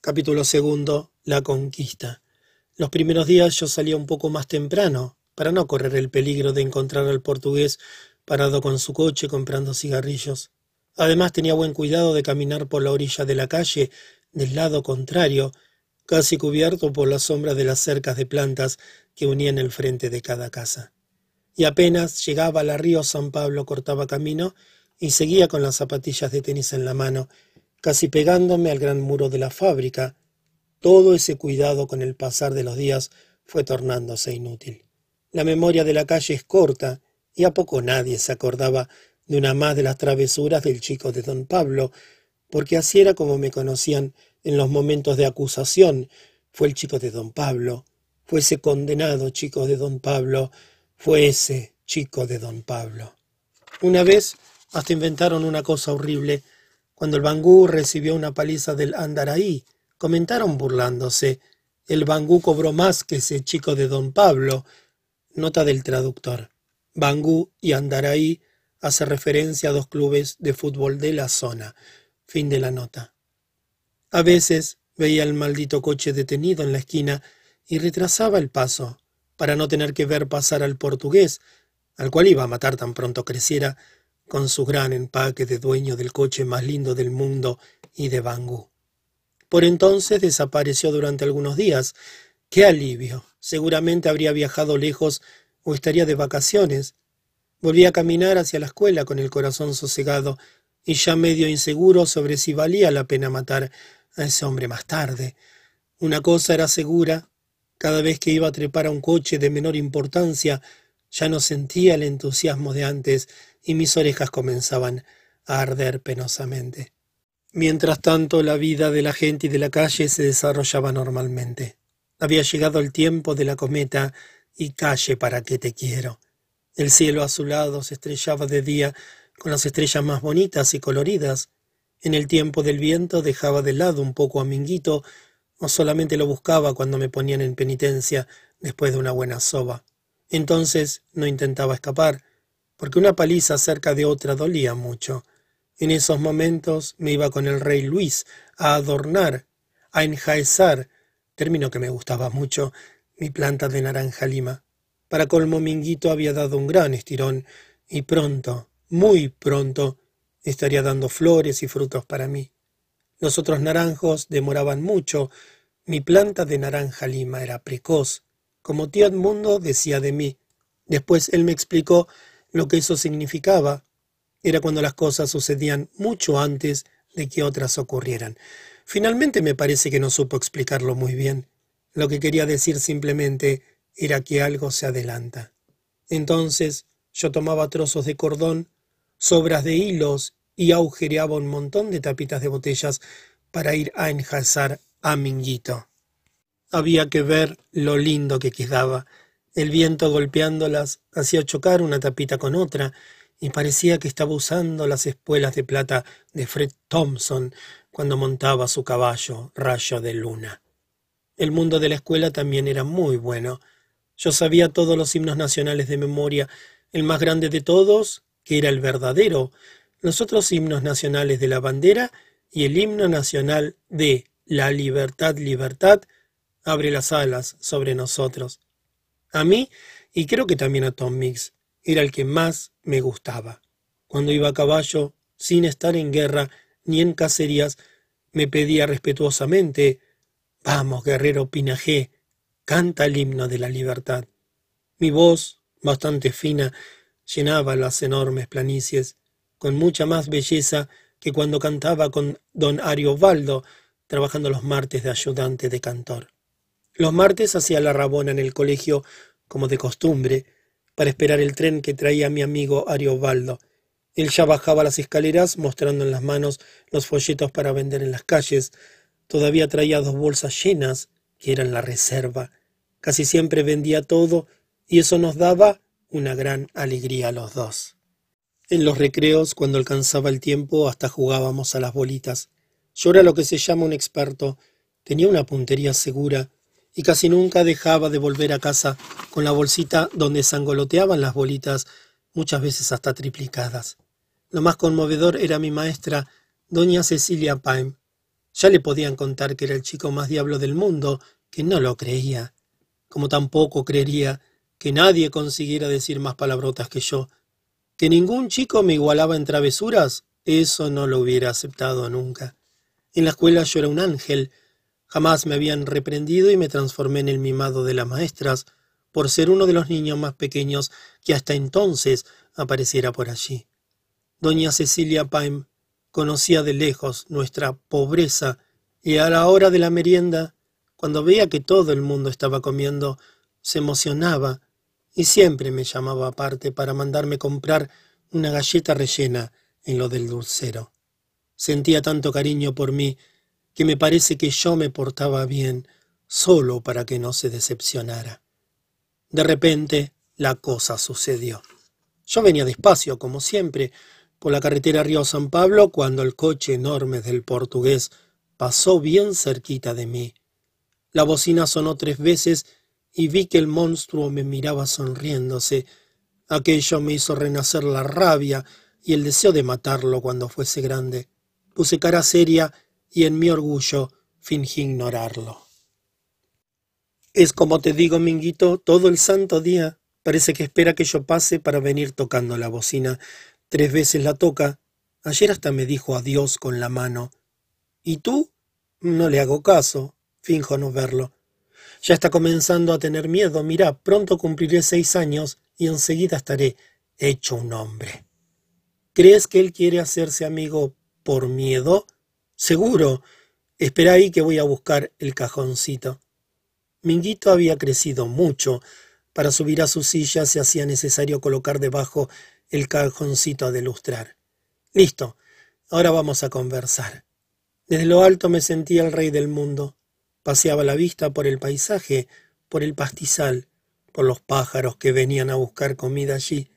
Capítulo segundo. La conquista. Los primeros días yo salía un poco más temprano, para no correr el peligro de encontrar al portugués parado con su coche comprando cigarrillos. Además tenía buen cuidado de caminar por la orilla de la calle, del lado contrario, casi cubierto por la sombra de las cercas de plantas que unían el frente de cada casa. Y apenas llegaba a la río San Pablo cortaba camino y seguía con las zapatillas de tenis en la mano, casi pegándome al gran muro de la fábrica, todo ese cuidado con el pasar de los días fue tornándose inútil. La memoria de la calle es corta, y a poco nadie se acordaba de una más de las travesuras del chico de don Pablo, porque así era como me conocían en los momentos de acusación. Fue el chico de don Pablo, fue ese condenado chico de don Pablo, fue ese chico de don Pablo. Una vez hasta inventaron una cosa horrible, cuando el Bangú recibió una paliza del Andaraí, comentaron burlándose. El Bangú cobró más que ese chico de don Pablo. Nota del traductor. Bangú y Andaraí hace referencia a dos clubes de fútbol de la zona. Fin de la nota. A veces veía el maldito coche detenido en la esquina y retrasaba el paso para no tener que ver pasar al portugués, al cual iba a matar tan pronto creciera, con su gran empaque de dueño del coche más lindo del mundo y de Bangú. Por entonces desapareció durante algunos días. ¡Qué alivio! Seguramente habría viajado lejos o estaría de vacaciones. Volví a caminar hacia la escuela con el corazón sosegado y ya medio inseguro sobre si valía la pena matar a ese hombre más tarde. Una cosa era segura, cada vez que iba a trepar a un coche de menor importancia, ya no sentía el entusiasmo de antes y mis orejas comenzaban a arder penosamente. Mientras tanto, la vida de la gente y de la calle se desarrollaba normalmente. Había llegado el tiempo de la cometa y calle para que te quiero. El cielo azulado se estrellaba de día con las estrellas más bonitas y coloridas. En el tiempo del viento dejaba de lado un poco a Minguito, o solamente lo buscaba cuando me ponían en penitencia después de una buena soba. Entonces no intentaba escapar, porque una paliza cerca de otra dolía mucho. En esos momentos me iba con el rey Luis a adornar, a enjaezar, término que me gustaba mucho, mi planta de naranja lima. Para colmo Minguito había dado un gran estirón y pronto, muy pronto, estaría dando flores y frutos para mí. Los otros naranjos demoraban mucho. Mi planta de naranja lima era precoz, como tío Edmundo decía de mí. Después él me explicó lo que eso significaba, era cuando las cosas sucedían mucho antes de que otras ocurrieran. Finalmente me parece que no supo explicarlo muy bien. Lo que quería decir simplemente era que algo se adelanta. Entonces yo tomaba trozos de cordón, sobras de hilos y agujereaba un montón de tapitas de botellas para ir a enjazar a Minguito. Había que ver lo lindo que quedaba. El viento golpeándolas hacía chocar una tapita con otra, y parecía que estaba usando las espuelas de plata de Fred Thompson cuando montaba su caballo rayo de luna. El mundo de la escuela también era muy bueno. Yo sabía todos los himnos nacionales de memoria, el más grande de todos, que era el verdadero, los otros himnos nacionales de la bandera y el himno nacional de La libertad, libertad, abre las alas sobre nosotros. A mí, y creo que también a Tom Mix, era el que más me gustaba. Cuando iba a caballo, sin estar en guerra ni en cacerías, me pedía respetuosamente Vamos, guerrero Pinajé, canta el himno de la libertad. Mi voz, bastante fina, llenaba las enormes planicies, con mucha más belleza que cuando cantaba con don Ariovaldo, trabajando los martes de ayudante de cantor. Los martes hacía la rabona en el colegio, como de costumbre, para esperar el tren que traía mi amigo Ariobaldo. Él ya bajaba las escaleras mostrando en las manos los folletos para vender en las calles. Todavía traía dos bolsas llenas, que eran la reserva. Casi siempre vendía todo, y eso nos daba una gran alegría a los dos. En los recreos, cuando alcanzaba el tiempo, hasta jugábamos a las bolitas. Yo era lo que se llama un experto, tenía una puntería segura y casi nunca dejaba de volver a casa con la bolsita donde sangoloteaban las bolitas, muchas veces hasta triplicadas. Lo más conmovedor era mi maestra, doña Cecilia Paim. Ya le podían contar que era el chico más diablo del mundo, que no lo creía, como tampoco creería que nadie consiguiera decir más palabrotas que yo. Que ningún chico me igualaba en travesuras, eso no lo hubiera aceptado nunca. En la escuela yo era un ángel, Jamás me habían reprendido y me transformé en el mimado de las maestras por ser uno de los niños más pequeños que hasta entonces apareciera por allí. Doña Cecilia Paim conocía de lejos nuestra pobreza y a la hora de la merienda, cuando veía que todo el mundo estaba comiendo, se emocionaba y siempre me llamaba aparte para mandarme comprar una galleta rellena en lo del dulcero. Sentía tanto cariño por mí que me parece que yo me portaba bien solo para que no se decepcionara. De repente la cosa sucedió. Yo venía despacio, como siempre, por la carretera Río San Pablo cuando el coche enorme del portugués pasó bien cerquita de mí. La bocina sonó tres veces y vi que el monstruo me miraba sonriéndose. Aquello me hizo renacer la rabia y el deseo de matarlo cuando fuese grande. Puse cara seria y en mi orgullo fingí ignorarlo. Es como te digo, Minguito, todo el santo día parece que espera que yo pase para venir tocando la bocina. Tres veces la toca. Ayer hasta me dijo adiós con la mano. ¿Y tú? No le hago caso. Finjo no verlo. Ya está comenzando a tener miedo. Mira, pronto cumpliré seis años y enseguida estaré hecho un hombre. ¿Crees que él quiere hacerse amigo por miedo? Seguro. Espera ahí que voy a buscar el cajoncito. Minguito había crecido mucho. Para subir a su silla se hacía necesario colocar debajo el cajoncito de lustrar. Listo. Ahora vamos a conversar. Desde lo alto me sentía el rey del mundo. Paseaba la vista por el paisaje, por el pastizal, por los pájaros que venían a buscar comida allí.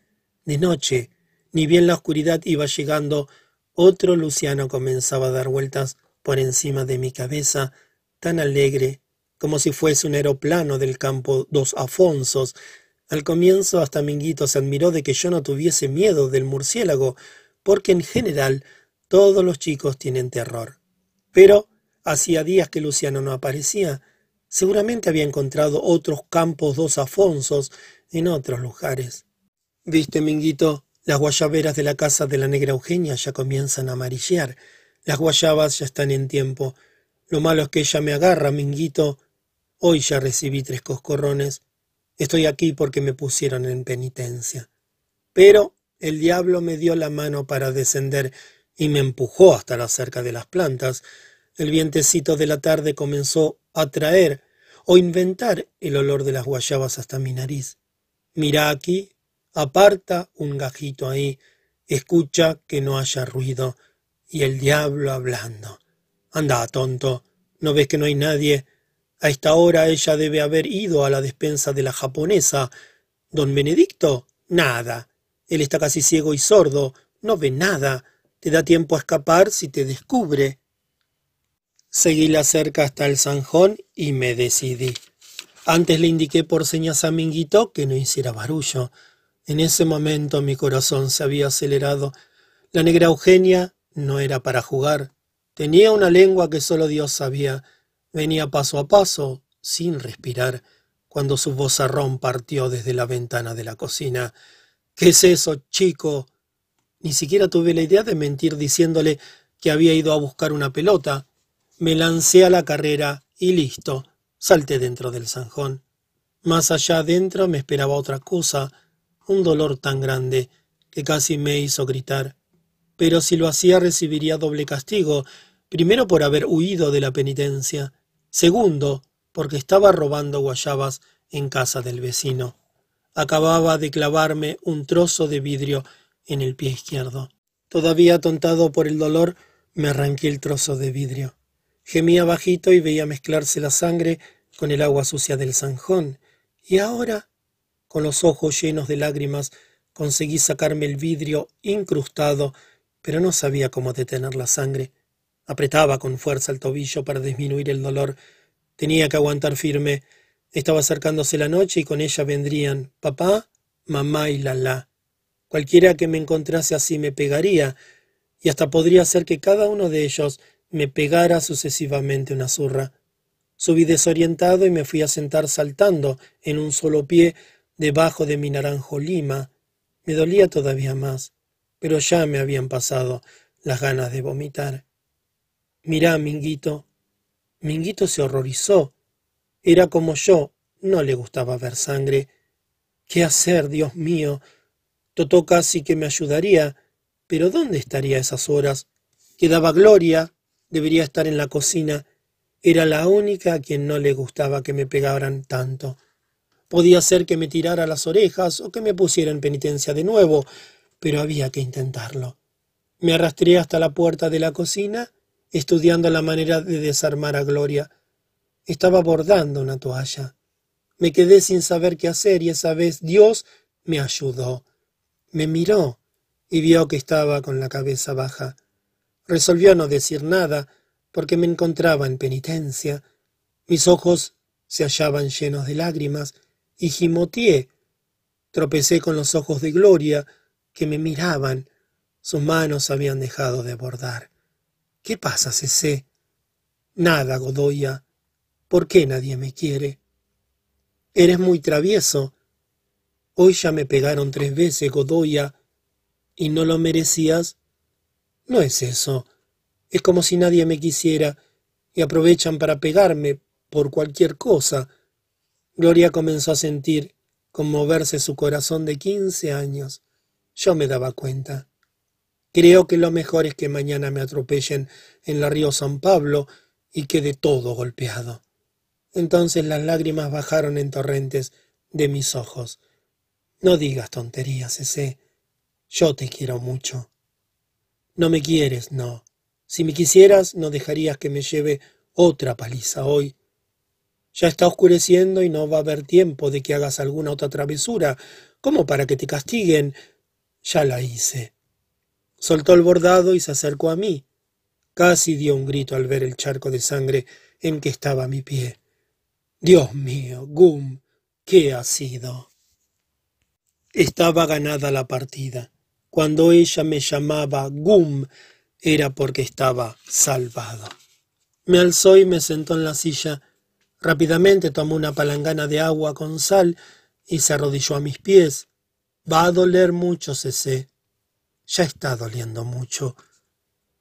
De noche, ni bien la oscuridad iba llegando, otro Luciano comenzaba a dar vueltas por encima de mi cabeza, tan alegre como si fuese un aeroplano del campo Dos Afonsos. Al comienzo hasta Minguito se admiró de que yo no tuviese miedo del murciélago, porque en general todos los chicos tienen terror. Pero hacía días que Luciano no aparecía. Seguramente había encontrado otros campos Dos Afonsos en otros lugares. Viste, Minguito, las guayaberas de la casa de la negra Eugenia ya comienzan a amarillear. Las guayabas ya están en tiempo. Lo malo es que ella me agarra, minguito. Hoy ya recibí tres coscorrones. Estoy aquí porque me pusieron en penitencia. Pero el diablo me dio la mano para descender y me empujó hasta la cerca de las plantas. El vientecito de la tarde comenzó a traer o inventar el olor de las guayabas hasta mi nariz. Mira aquí, Aparta un gajito ahí, escucha que no haya ruido, y el diablo hablando. Anda, tonto, ¿no ves que no hay nadie? A esta hora ella debe haber ido a la despensa de la japonesa. Don Benedicto, nada. Él está casi ciego y sordo, no ve nada. Te da tiempo a escapar si te descubre. Seguí la cerca hasta el zanjón y me decidí. Antes le indiqué por señas a Minguito que no hiciera barullo. En ese momento mi corazón se había acelerado. La negra Eugenia no era para jugar. Tenía una lengua que solo Dios sabía. Venía paso a paso, sin respirar, cuando su vozarrón partió desde la ventana de la cocina. ¿Qué es eso, chico? Ni siquiera tuve la idea de mentir diciéndole que había ido a buscar una pelota. Me lancé a la carrera y listo, salté dentro del zanjón. Más allá adentro me esperaba otra cosa, un dolor tan grande que casi me hizo gritar. Pero si lo hacía recibiría doble castigo, primero por haber huido de la penitencia, segundo porque estaba robando guayabas en casa del vecino. Acababa de clavarme un trozo de vidrio en el pie izquierdo. Todavía atontado por el dolor, me arranqué el trozo de vidrio. Gemía bajito y veía mezclarse la sangre con el agua sucia del zanjón. ¿Y ahora? Con los ojos llenos de lágrimas conseguí sacarme el vidrio incrustado, pero no sabía cómo detener la sangre. Apretaba con fuerza el tobillo para disminuir el dolor. Tenía que aguantar firme. Estaba acercándose la noche y con ella vendrían papá, mamá y Lala. Cualquiera que me encontrase así me pegaría, y hasta podría ser que cada uno de ellos me pegara sucesivamente una zurra. Subí desorientado y me fui a sentar saltando en un solo pie debajo de mi naranjo lima. Me dolía todavía más, pero ya me habían pasado las ganas de vomitar. Mirá, Minguito. Minguito se horrorizó. Era como yo, no le gustaba ver sangre. ¿Qué hacer, Dios mío? Totó casi que me ayudaría, pero ¿dónde estaría esas horas? Quedaba Gloria, debería estar en la cocina. Era la única a quien no le gustaba que me pegaran tanto. Podía ser que me tirara las orejas o que me pusiera en penitencia de nuevo, pero había que intentarlo. Me arrastré hasta la puerta de la cocina, estudiando la manera de desarmar a Gloria. Estaba bordando una toalla. Me quedé sin saber qué hacer y esa vez Dios me ayudó. Me miró y vio que estaba con la cabeza baja. Resolvió no decir nada, porque me encontraba en penitencia. Mis ojos se hallaban llenos de lágrimas, y gimoteé. Tropecé con los ojos de Gloria, que me miraban. Sus manos habían dejado de bordar. ¿Qué pasa, Cecé? Nada, Godoya. ¿Por qué nadie me quiere? Eres muy travieso. Hoy ya me pegaron tres veces, Godoya, y no lo merecías. No es eso. Es como si nadie me quisiera y aprovechan para pegarme por cualquier cosa. Gloria comenzó a sentir conmoverse su corazón de quince años. Yo me daba cuenta. Creo que lo mejor es que mañana me atropellen en la río San Pablo y quede todo golpeado. Entonces las lágrimas bajaron en torrentes de mis ojos. No digas tonterías, ese. Yo te quiero mucho. No me quieres, no. Si me quisieras, no dejarías que me lleve otra paliza hoy. Ya está oscureciendo y no va a haber tiempo de que hagas alguna otra travesura, como para que te castiguen. Ya la hice. Soltó el bordado y se acercó a mí. Casi dio un grito al ver el charco de sangre en que estaba mi pie. Dios mío, Gum, ¿qué ha sido? Estaba ganada la partida. Cuando ella me llamaba Gum, era porque estaba salvado. Me alzó y me sentó en la silla. Rápidamente tomó una palangana de agua con sal y se arrodilló a mis pies. Va a doler mucho, Cecé. Ya está doliendo mucho.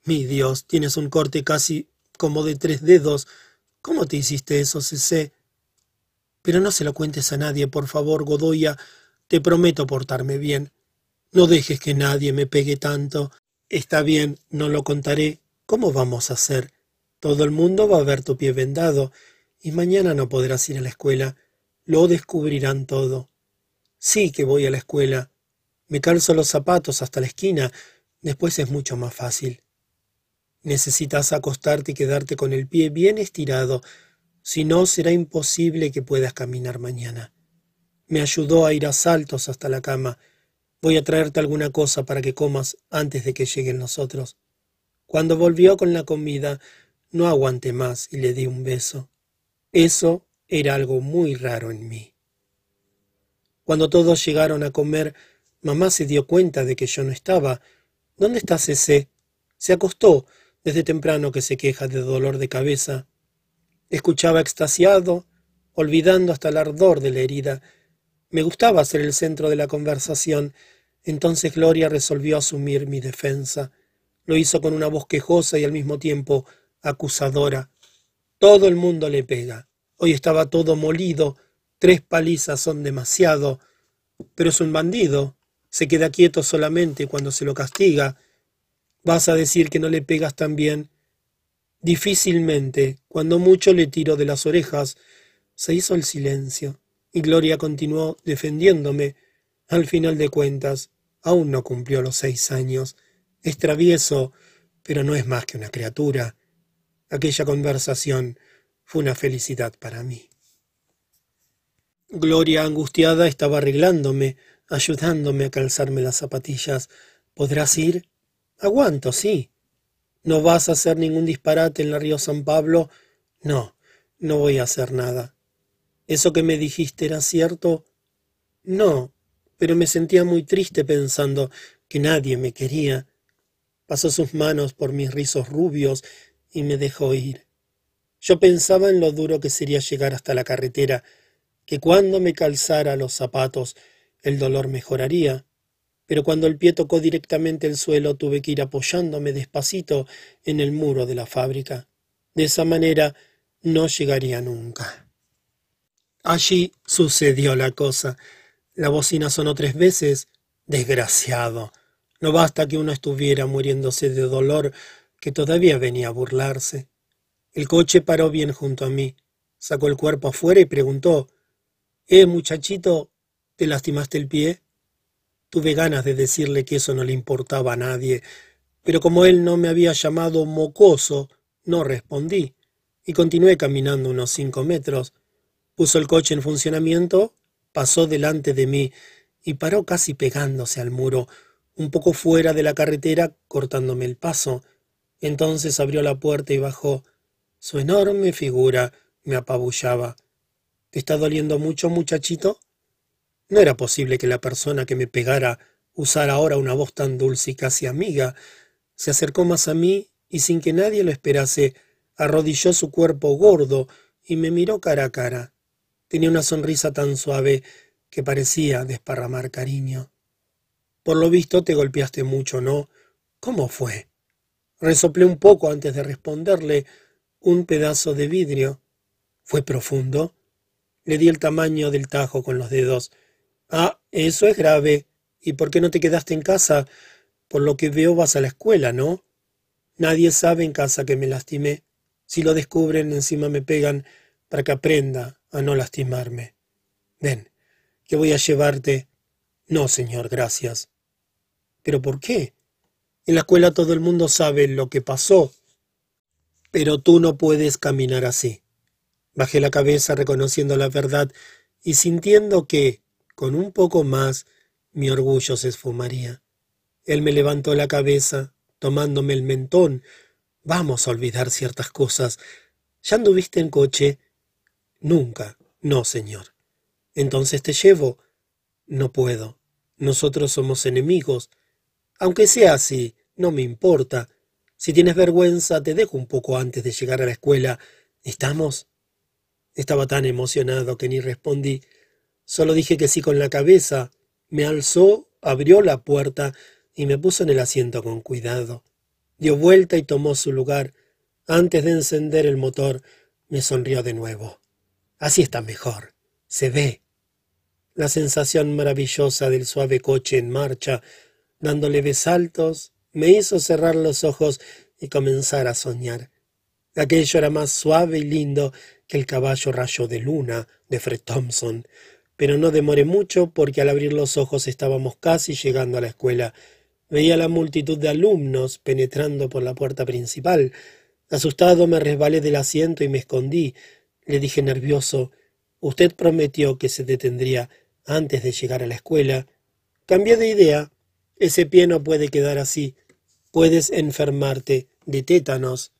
Mi Dios, tienes un corte casi como de tres dedos. ¿Cómo te hiciste eso, Cecé? Pero no se lo cuentes a nadie, por favor, Godoya. Te prometo portarme bien. No dejes que nadie me pegue tanto. Está bien, no lo contaré. ¿Cómo vamos a hacer? Todo el mundo va a ver tu pie vendado, y mañana no podrás ir a la escuela. Lo descubrirán todo. Sí que voy a la escuela. Me calzo los zapatos hasta la esquina. Después es mucho más fácil. Necesitas acostarte y quedarte con el pie bien estirado, si no será imposible que puedas caminar mañana. Me ayudó a ir a saltos hasta la cama. Voy a traerte alguna cosa para que comas antes de que lleguen los otros. Cuando volvió con la comida, no aguanté más y le di un beso. Eso era algo muy raro en mí. Cuando todos llegaron a comer, mamá se dio cuenta de que yo no estaba. ¿Dónde está Cecé? Se acostó desde temprano que se queja de dolor de cabeza. Escuchaba extasiado, olvidando hasta el ardor de la herida, me gustaba ser el centro de la conversación. Entonces Gloria resolvió asumir mi defensa. Lo hizo con una voz quejosa y al mismo tiempo acusadora. Todo el mundo le pega. Hoy estaba todo molido. Tres palizas son demasiado. Pero es un bandido. Se queda quieto solamente cuando se lo castiga. ¿Vas a decir que no le pegas tan bien? Difícilmente, cuando mucho le tiro de las orejas. Se hizo el silencio y Gloria continuó defendiéndome. Al final de cuentas, aún no cumplió los seis años. Es travieso, pero no es más que una criatura. Aquella conversación fue una felicidad para mí. Gloria, angustiada, estaba arreglándome, ayudándome a calzarme las zapatillas. ¿Podrás ir? Aguanto, sí. ¿No vas a hacer ningún disparate en la río San Pablo? No, no voy a hacer nada. ¿Eso que me dijiste era cierto? No, pero me sentía muy triste pensando que nadie me quería. Pasó sus manos por mis rizos rubios y me dejó ir. Yo pensaba en lo duro que sería llegar hasta la carretera, que cuando me calzara los zapatos el dolor mejoraría, pero cuando el pie tocó directamente el suelo tuve que ir apoyándome despacito en el muro de la fábrica. De esa manera no llegaría nunca. Allí sucedió la cosa. La bocina sonó tres veces. Desgraciado. No basta que uno estuviera muriéndose de dolor, que todavía venía a burlarse. El coche paró bien junto a mí. Sacó el cuerpo afuera y preguntó Eh, muchachito, ¿te lastimaste el pie? Tuve ganas de decirle que eso no le importaba a nadie, pero como él no me había llamado mocoso, no respondí, y continué caminando unos cinco metros. Puso el coche en funcionamiento, pasó delante de mí y paró casi pegándose al muro, un poco fuera de la carretera, cortándome el paso. Entonces abrió la puerta y bajó. Su enorme figura me apabullaba. ¿Te está doliendo mucho, muchachito? No era posible que la persona que me pegara usara ahora una voz tan dulce y casi amiga. Se acercó más a mí y sin que nadie lo esperase, arrodilló su cuerpo gordo y me miró cara a cara. Tenía una sonrisa tan suave que parecía desparramar cariño. Por lo visto te golpeaste mucho, ¿no? ¿Cómo fue? Resoplé un poco antes de responderle un pedazo de vidrio. ¿Fue profundo? Le di el tamaño del tajo con los dedos. Ah, eso es grave. ¿Y por qué no te quedaste en casa? Por lo que veo vas a la escuela, ¿no? Nadie sabe en casa que me lastimé. Si lo descubren, encima me pegan para que aprenda a no lastimarme. Ven, que voy a llevarte. No, señor, gracias. ¿Pero por qué? En la escuela todo el mundo sabe lo que pasó. Pero tú no puedes caminar así. Bajé la cabeza reconociendo la verdad y sintiendo que, con un poco más, mi orgullo se esfumaría. Él me levantó la cabeza, tomándome el mentón. Vamos a olvidar ciertas cosas. ¿Ya anduviste en coche? Nunca. No, señor. Entonces te llevo. No puedo. Nosotros somos enemigos. Aunque sea así, no me importa. Si tienes vergüenza, te dejo un poco antes de llegar a la escuela. ¿Estamos? Estaba tan emocionado que ni respondí. Solo dije que sí con la cabeza. Me alzó, abrió la puerta y me puso en el asiento con cuidado. Dio vuelta y tomó su lugar. Antes de encender el motor, me sonrió de nuevo. Así está mejor. Se ve. La sensación maravillosa del suave coche en marcha dando leves saltos, me hizo cerrar los ojos y comenzar a soñar. Aquello era más suave y lindo que el caballo rayo de luna de Fred Thompson, pero no demoré mucho porque al abrir los ojos estábamos casi llegando a la escuela. Veía la multitud de alumnos penetrando por la puerta principal. Asustado me resbalé del asiento y me escondí. Le dije nervioso Usted prometió que se detendría antes de llegar a la escuela. Cambié de idea ese pie no puede quedar así. Puedes enfermarte de tétanos.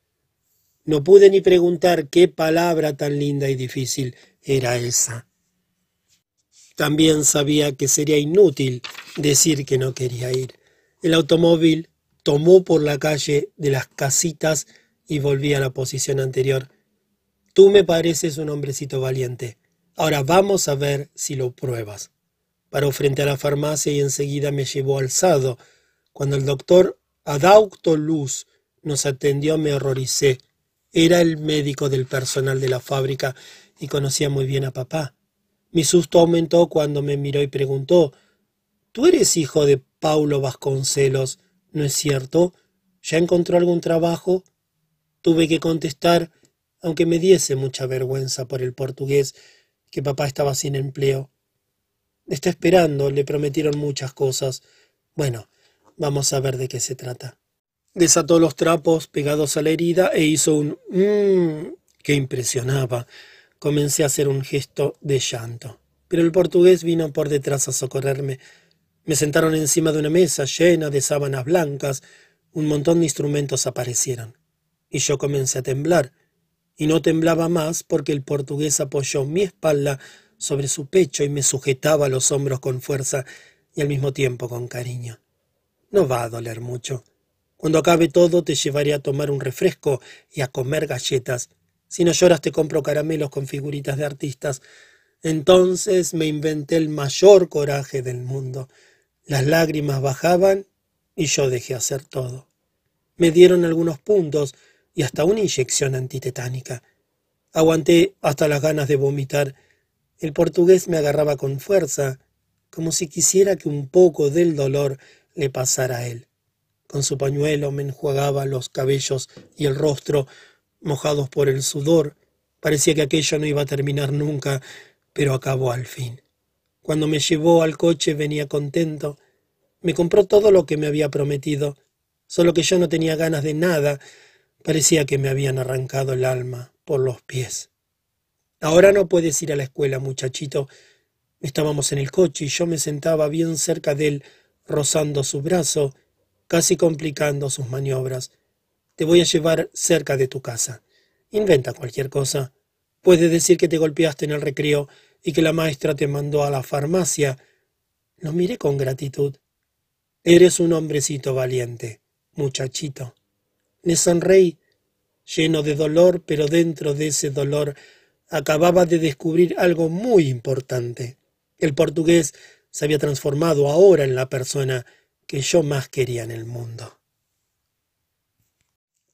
No pude ni preguntar qué palabra tan linda y difícil era esa. También sabía que sería inútil decir que no quería ir. El automóvil tomó por la calle de las casitas y volví a la posición anterior. Tú me pareces un hombrecito valiente. Ahora vamos a ver si lo pruebas. Paró frente a la farmacia y enseguida me llevó alzado. Cuando el doctor Adaucto Luz nos atendió me horroricé. Era el médico del personal de la fábrica y conocía muy bien a papá. Mi susto aumentó cuando me miró y preguntó Tú eres hijo de Paulo Vasconcelos, ¿no es cierto? ¿Ya encontró algún trabajo? Tuve que contestar, aunque me diese mucha vergüenza por el portugués, que papá estaba sin empleo. Está esperando, le prometieron muchas cosas. Bueno, vamos a ver de qué se trata. Desató los trapos pegados a la herida e hizo un mmm que impresionaba. Comencé a hacer un gesto de llanto. pero el portugués vino por detrás a socorrerme. Me sentaron encima de una mesa llena de sábanas blancas, un montón de instrumentos aparecieron. Y yo comencé a temblar, y no temblaba más porque el portugués apoyó mi espalda sobre su pecho y me sujetaba los hombros con fuerza y al mismo tiempo con cariño. No va a doler mucho. Cuando acabe todo te llevaré a tomar un refresco y a comer galletas. Si no lloras te compro caramelos con figuritas de artistas. Entonces me inventé el mayor coraje del mundo. Las lágrimas bajaban y yo dejé hacer todo. Me dieron algunos puntos y hasta una inyección antitetánica. Aguanté hasta las ganas de vomitar. El portugués me agarraba con fuerza, como si quisiera que un poco del dolor le pasara a él. Con su pañuelo me enjuagaba los cabellos y el rostro, mojados por el sudor. Parecía que aquello no iba a terminar nunca, pero acabó al fin. Cuando me llevó al coche venía contento. Me compró todo lo que me había prometido, solo que yo no tenía ganas de nada. Parecía que me habían arrancado el alma por los pies. Ahora no puedes ir a la escuela, muchachito. Estábamos en el coche y yo me sentaba bien cerca de él, rozando su brazo, casi complicando sus maniobras. Te voy a llevar cerca de tu casa. Inventa cualquier cosa. Puede decir que te golpeaste en el recreo y que la maestra te mandó a la farmacia. Lo miré con gratitud. Eres un hombrecito valiente, muchachito. Le sonreí, lleno de dolor, pero dentro de ese dolor acababa de descubrir algo muy importante. El portugués se había transformado ahora en la persona que yo más quería en el mundo.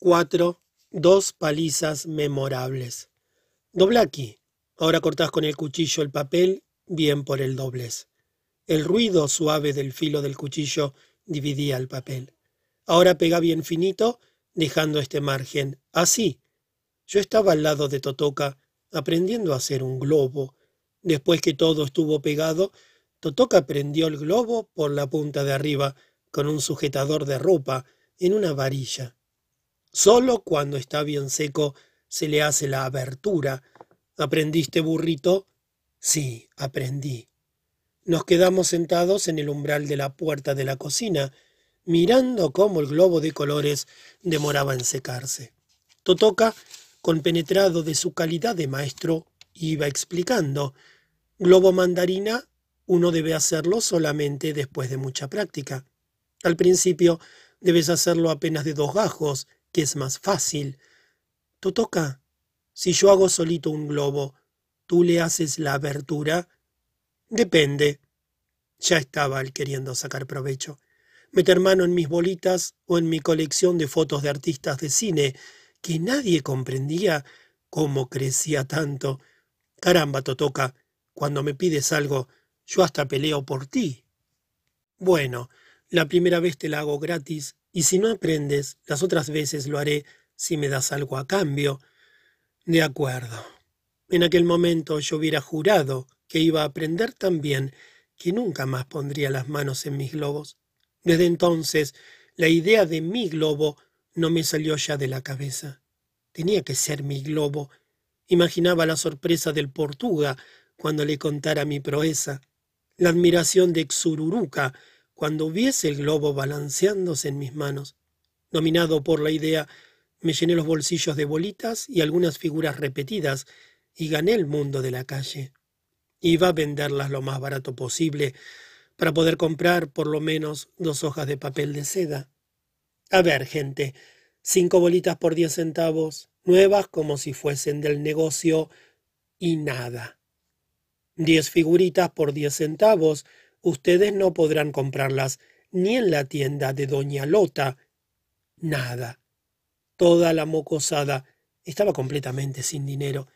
4. Dos palizas memorables. Dobla aquí. Ahora cortás con el cuchillo el papel, bien por el doblez. El ruido suave del filo del cuchillo dividía el papel. Ahora pega bien finito, dejando este margen. Así. Yo estaba al lado de Totoca, aprendiendo a hacer un globo. Después que todo estuvo pegado, Totoca prendió el globo por la punta de arriba, con un sujetador de ropa, en una varilla. Solo cuando está bien seco se le hace la abertura. ¿Aprendiste, burrito? Sí, aprendí. Nos quedamos sentados en el umbral de la puerta de la cocina, mirando cómo el globo de colores demoraba en secarse. Totoca, compenetrado de su calidad de maestro, iba explicando. Globo mandarina, uno debe hacerlo solamente después de mucha práctica. Al principio debes hacerlo apenas de dos gajos, que es más fácil. Totoca, si yo hago solito un globo, ¿tú le haces la abertura? Depende. Ya estaba él queriendo sacar provecho. Meter mano en mis bolitas o en mi colección de fotos de artistas de cine, que nadie comprendía cómo crecía tanto. Caramba, Totoca, cuando me pides algo, yo hasta peleo por ti. Bueno, la primera vez te la hago gratis, y si no aprendes, las otras veces lo haré si me das algo a cambio. De acuerdo. En aquel momento yo hubiera jurado que iba a aprender tan bien que nunca más pondría las manos en mis globos. Desde entonces, la idea de mi globo no me salió ya de la cabeza. Tenía que ser mi globo. Imaginaba la sorpresa del Portuga cuando le contara mi proeza, la admiración de Xururuca cuando viese el globo balanceándose en mis manos. Dominado por la idea me llené los bolsillos de bolitas y algunas figuras repetidas y gané el mundo de la calle. Iba a venderlas lo más barato posible para poder comprar por lo menos dos hojas de papel de seda. A ver, gente, cinco bolitas por diez centavos, nuevas como si fuesen del negocio, y nada. Diez figuritas por diez centavos, ustedes no podrán comprarlas ni en la tienda de Doña Lota. Nada. Toda la mocosada estaba completamente sin dinero.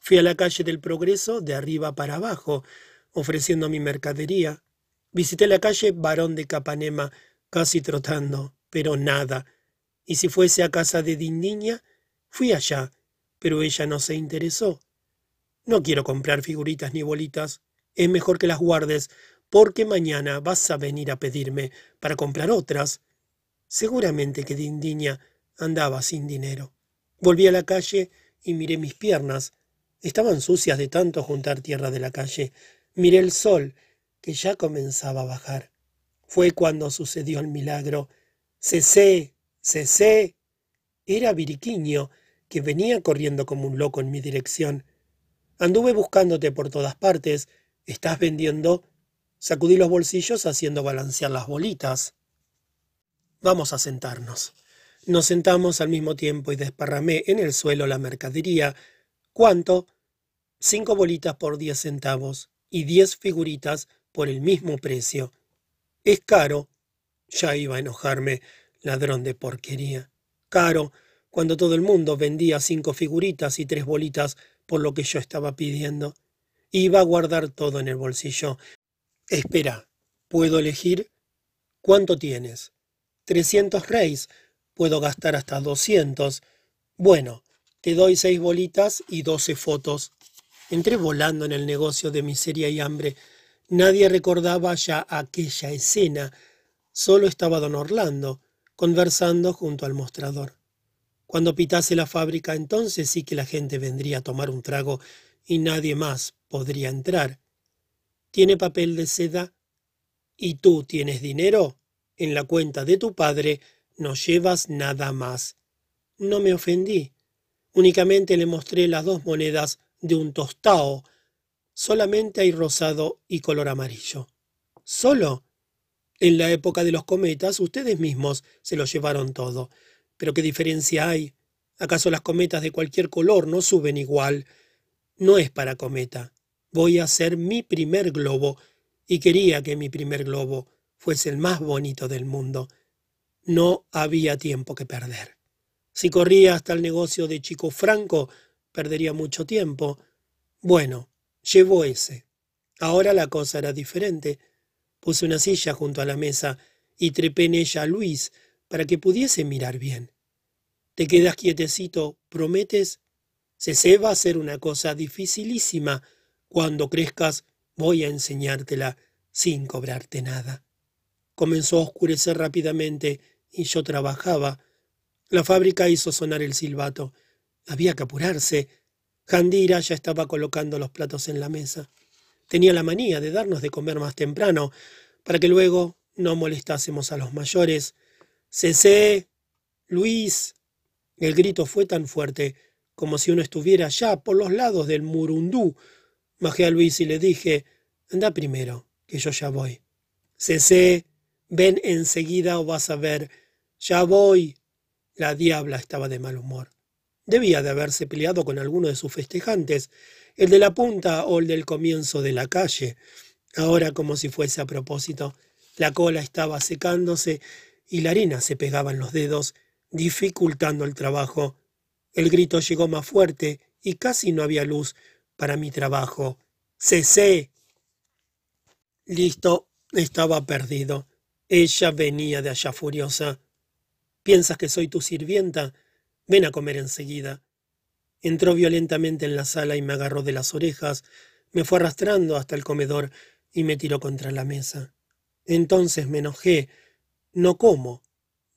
Fui a la calle del Progreso de arriba para abajo, ofreciendo mi mercadería. Visité la calle Barón de Capanema, casi trotando, pero nada. Y si fuese a casa de Dindiña, fui allá, pero ella no se interesó. No quiero comprar figuritas ni bolitas. Es mejor que las guardes, porque mañana vas a venir a pedirme para comprar otras. Seguramente que Dindiña Andaba sin dinero. Volví a la calle y miré mis piernas. Estaban sucias de tanto juntar tierra de la calle. Miré el sol, que ya comenzaba a bajar. Fue cuando sucedió el milagro. Cesé, cesé. Era Viriquiño, que venía corriendo como un loco en mi dirección. Anduve buscándote por todas partes. ¿Estás vendiendo? Sacudí los bolsillos haciendo balancear las bolitas. Vamos a sentarnos. Nos sentamos al mismo tiempo y desparramé en el suelo la mercadería. ¿Cuánto? Cinco bolitas por diez centavos y diez figuritas por el mismo precio. Es caro. Ya iba a enojarme, ladrón de porquería. Caro, cuando todo el mundo vendía cinco figuritas y tres bolitas por lo que yo estaba pidiendo. Iba a guardar todo en el bolsillo. Espera, ¿puedo elegir? ¿Cuánto tienes? Trescientos reis. Puedo gastar hasta doscientos. Bueno, te doy seis bolitas y doce fotos. Entré volando en el negocio de miseria y hambre. Nadie recordaba ya aquella escena. Solo estaba don Orlando, conversando junto al mostrador. Cuando pitase la fábrica, entonces sí que la gente vendría a tomar un trago y nadie más podría entrar. ¿Tiene papel de seda? ¿Y tú tienes dinero? En la cuenta de tu padre no llevas nada más. No me ofendí. Únicamente le mostré las dos monedas de un tostao. Solamente hay rosado y color amarillo. ¿Solo? En la época de los cometas ustedes mismos se lo llevaron todo. Pero ¿qué diferencia hay? ¿Acaso las cometas de cualquier color no suben igual? No es para cometa. Voy a hacer mi primer globo, y quería que mi primer globo fuese el más bonito del mundo. No había tiempo que perder. Si corría hasta el negocio de Chico Franco, perdería mucho tiempo. Bueno, llevó ese. Ahora la cosa era diferente. Puse una silla junto a la mesa y trepé en ella a Luis para que pudiese mirar bien. Te quedas quietecito, prometes. Se va a hacer una cosa dificilísima. Cuando crezcas voy a enseñártela sin cobrarte nada. Comenzó a oscurecer rápidamente y yo trabajaba. La fábrica hizo sonar el silbato. Había que apurarse. Jandira ya estaba colocando los platos en la mesa. Tenía la manía de darnos de comer más temprano, para que luego no molestásemos a los mayores. Cesé. Luis. El grito fue tan fuerte como si uno estuviera ya por los lados del Murundú. Bajé a Luis y le dije, anda primero, que yo ya voy. Cesé, ven enseguida o vas a ver. Ya voy. La diabla estaba de mal humor. Debía de haberse peleado con alguno de sus festejantes, el de la punta o el del comienzo de la calle. Ahora, como si fuese a propósito, la cola estaba secándose y la harina se pegaba en los dedos, dificultando el trabajo. El grito llegó más fuerte y casi no había luz para mi trabajo. Cesé. Listo, estaba perdido. Ella venía de allá furiosa. ¿Piensas que soy tu sirvienta? Ven a comer enseguida. Entró violentamente en la sala y me agarró de las orejas, me fue arrastrando hasta el comedor y me tiró contra la mesa. Entonces me enojé. No como,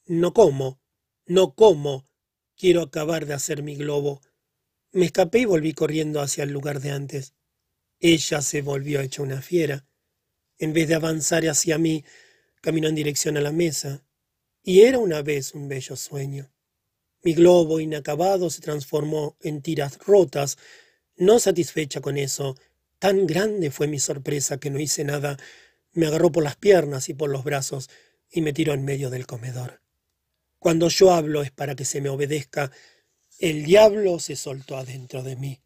no como, no como. Quiero acabar de hacer mi globo. Me escapé y volví corriendo hacia el lugar de antes. Ella se volvió hecha una fiera. En vez de avanzar hacia mí, caminó en dirección a la mesa. Y era una vez un bello sueño. Mi globo inacabado se transformó en tiras rotas. No satisfecha con eso, tan grande fue mi sorpresa que no hice nada. Me agarró por las piernas y por los brazos y me tiró en medio del comedor. Cuando yo hablo es para que se me obedezca. El diablo se soltó adentro de mí.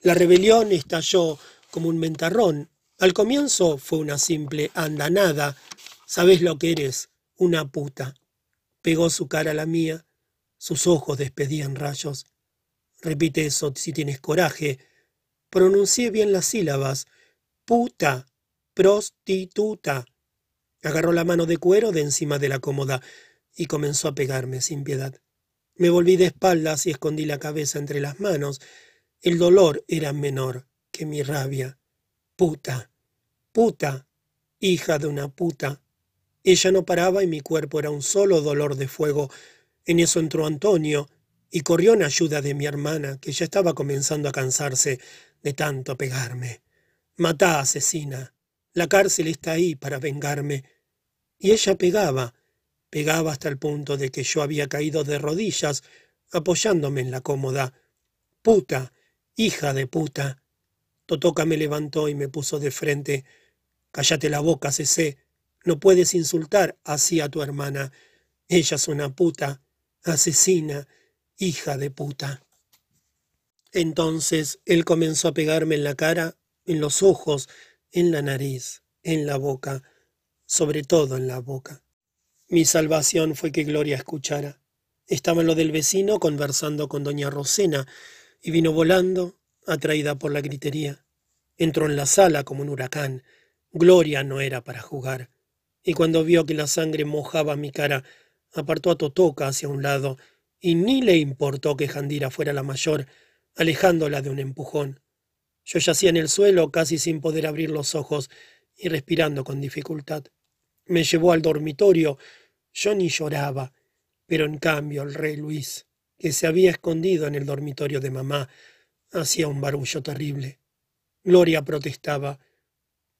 La rebelión estalló como un mentarrón. Al comienzo fue una simple andanada. Sabes lo que eres, una puta. Pegó su cara a la mía, sus ojos despedían rayos. Repite eso si tienes coraje. Pronuncié bien las sílabas. Puta, prostituta. Agarró la mano de cuero de encima de la cómoda y comenzó a pegarme sin piedad. Me volví de espaldas y escondí la cabeza entre las manos. El dolor era menor que mi rabia. Puta, puta, hija de una puta. Ella no paraba y mi cuerpo era un solo dolor de fuego. En eso entró Antonio y corrió en ayuda de mi hermana, que ya estaba comenzando a cansarse de tanto pegarme. Matá, asesina. La cárcel está ahí para vengarme. Y ella pegaba, pegaba hasta el punto de que yo había caído de rodillas, apoyándome en la cómoda. Puta, hija de puta. Totoca me levantó y me puso de frente. Cállate la boca, Cecé. No puedes insultar así a tu hermana. Ella es una puta, asesina, hija de puta. Entonces él comenzó a pegarme en la cara, en los ojos, en la nariz, en la boca, sobre todo en la boca. Mi salvación fue que Gloria escuchara. Estaba en lo del vecino conversando con doña Rosena y vino volando, atraída por la gritería. Entró en la sala como un huracán. Gloria no era para jugar. Y cuando vio que la sangre mojaba mi cara, apartó a Totoca hacia un lado y ni le importó que Jandira fuera la mayor, alejándola de un empujón. Yo yacía en el suelo casi sin poder abrir los ojos y respirando con dificultad. Me llevó al dormitorio. Yo ni lloraba, pero en cambio el rey Luis, que se había escondido en el dormitorio de mamá, hacía un barullo terrible. Gloria protestaba.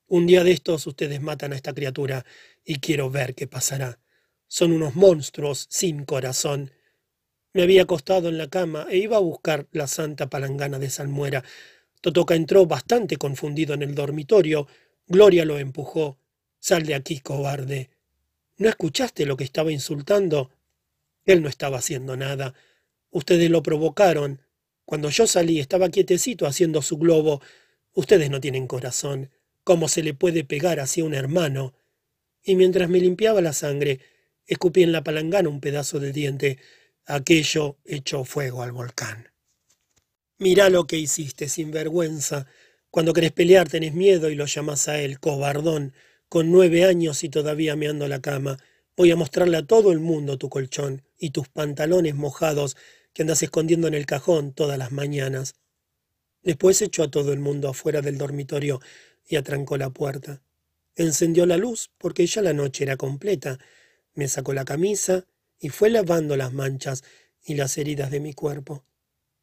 Un día de estos ustedes matan a esta criatura y quiero ver qué pasará. Son unos monstruos sin corazón. Me había acostado en la cama e iba a buscar la santa palangana de Salmuera. Totoca entró bastante confundido en el dormitorio. Gloria lo empujó. Sal de aquí, cobarde. ¿No escuchaste lo que estaba insultando? Él no estaba haciendo nada. Ustedes lo provocaron. Cuando yo salí estaba quietecito haciendo su globo. Ustedes no tienen corazón. ¿Cómo se le puede pegar así a un hermano? Y mientras me limpiaba la sangre, escupí en la palangana un pedazo de diente. Aquello echó fuego al volcán. Mirá lo que hiciste, sin vergüenza. Cuando querés pelear tenés miedo y lo llamás a él, cobardón. Con nueve años y todavía me ando la cama. Voy a mostrarle a todo el mundo tu colchón y tus pantalones mojados que andas escondiendo en el cajón todas las mañanas. Después echó a todo el mundo afuera del dormitorio y atrancó la puerta. Encendió la luz porque ya la noche era completa me sacó la camisa y fue lavando las manchas y las heridas de mi cuerpo.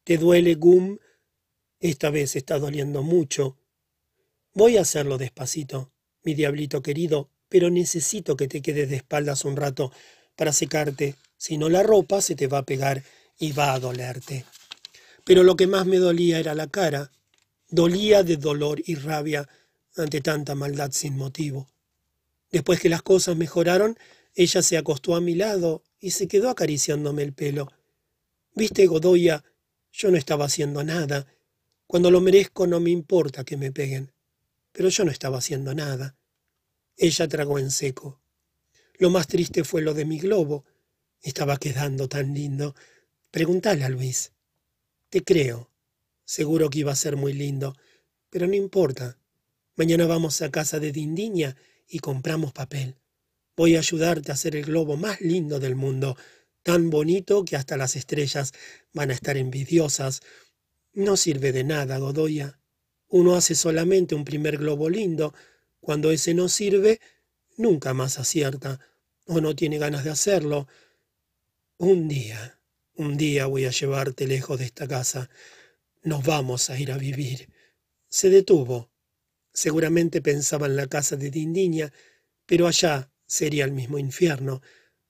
¿Te duele, Gum? Esta vez está doliendo mucho. Voy a hacerlo despacito, mi diablito querido, pero necesito que te quedes de espaldas un rato para secarte, si no la ropa se te va a pegar y va a dolerte. Pero lo que más me dolía era la cara. Dolía de dolor y rabia ante tanta maldad sin motivo. Después que las cosas mejoraron, ella se acostó a mi lado y se quedó acariciándome el pelo. Viste, Godoya, yo no estaba haciendo nada. Cuando lo merezco no me importa que me peguen. Pero yo no estaba haciendo nada. Ella tragó en seco. Lo más triste fue lo de mi globo. Estaba quedando tan lindo. Preguntale a Luis. Te creo. Seguro que iba a ser muy lindo. Pero no importa. Mañana vamos a casa de Dindiña y compramos papel. Voy a ayudarte a hacer el globo más lindo del mundo, tan bonito que hasta las estrellas van a estar envidiosas. No sirve de nada, Godoya. Uno hace solamente un primer globo lindo. Cuando ese no sirve, nunca más acierta, o no tiene ganas de hacerlo. Un día, un día voy a llevarte lejos de esta casa. Nos vamos a ir a vivir. Se detuvo. Seguramente pensaba en la casa de Dindiña, pero allá, sería el mismo infierno.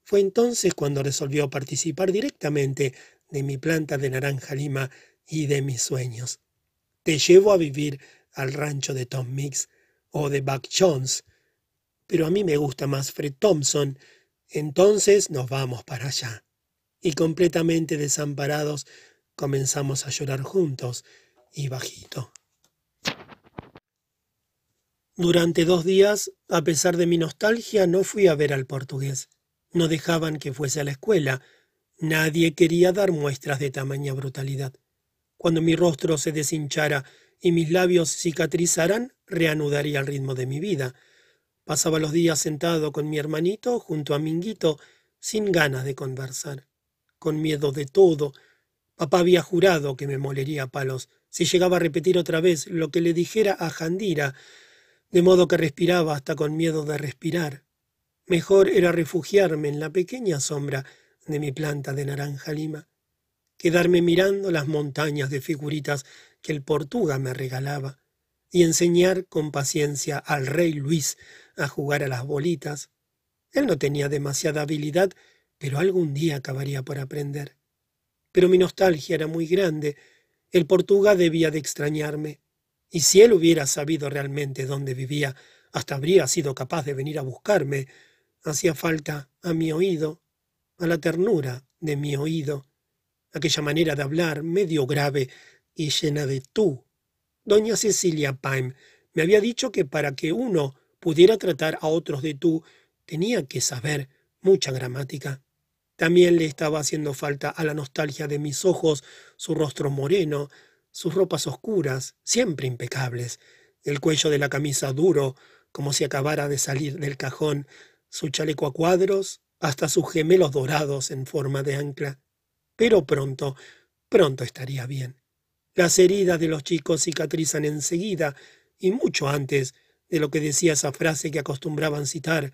Fue entonces cuando resolvió participar directamente de mi planta de naranja lima y de mis sueños. Te llevo a vivir al rancho de Tom Mix o de Buck Jones, pero a mí me gusta más Fred Thompson. Entonces nos vamos para allá. Y completamente desamparados comenzamos a llorar juntos y bajito. Durante dos días, a pesar de mi nostalgia, no fui a ver al portugués. No dejaban que fuese a la escuela. Nadie quería dar muestras de tamaña brutalidad. Cuando mi rostro se deshinchara y mis labios cicatrizaran, reanudaría el ritmo de mi vida. Pasaba los días sentado con mi hermanito junto a Minguito, sin ganas de conversar, con miedo de todo. Papá había jurado que me molería a palos si llegaba a repetir otra vez lo que le dijera a Jandira, de modo que respiraba hasta con miedo de respirar. Mejor era refugiarme en la pequeña sombra de mi planta de naranja lima, quedarme mirando las montañas de figuritas que el Portuga me regalaba, y enseñar con paciencia al rey Luis a jugar a las bolitas. Él no tenía demasiada habilidad, pero algún día acabaría por aprender. Pero mi nostalgia era muy grande. El Portuga debía de extrañarme. Y si él hubiera sabido realmente dónde vivía, hasta habría sido capaz de venir a buscarme. Hacía falta a mi oído, a la ternura de mi oído, aquella manera de hablar medio grave y llena de tú. Doña Cecilia Paim me había dicho que para que uno pudiera tratar a otros de tú, tenía que saber mucha gramática. También le estaba haciendo falta a la nostalgia de mis ojos, su rostro moreno, sus ropas oscuras, siempre impecables, el cuello de la camisa duro, como si acabara de salir del cajón, su chaleco a cuadros, hasta sus gemelos dorados en forma de ancla. Pero pronto, pronto estaría bien. Las heridas de los chicos cicatrizan enseguida, y mucho antes de lo que decía esa frase que acostumbraban citar,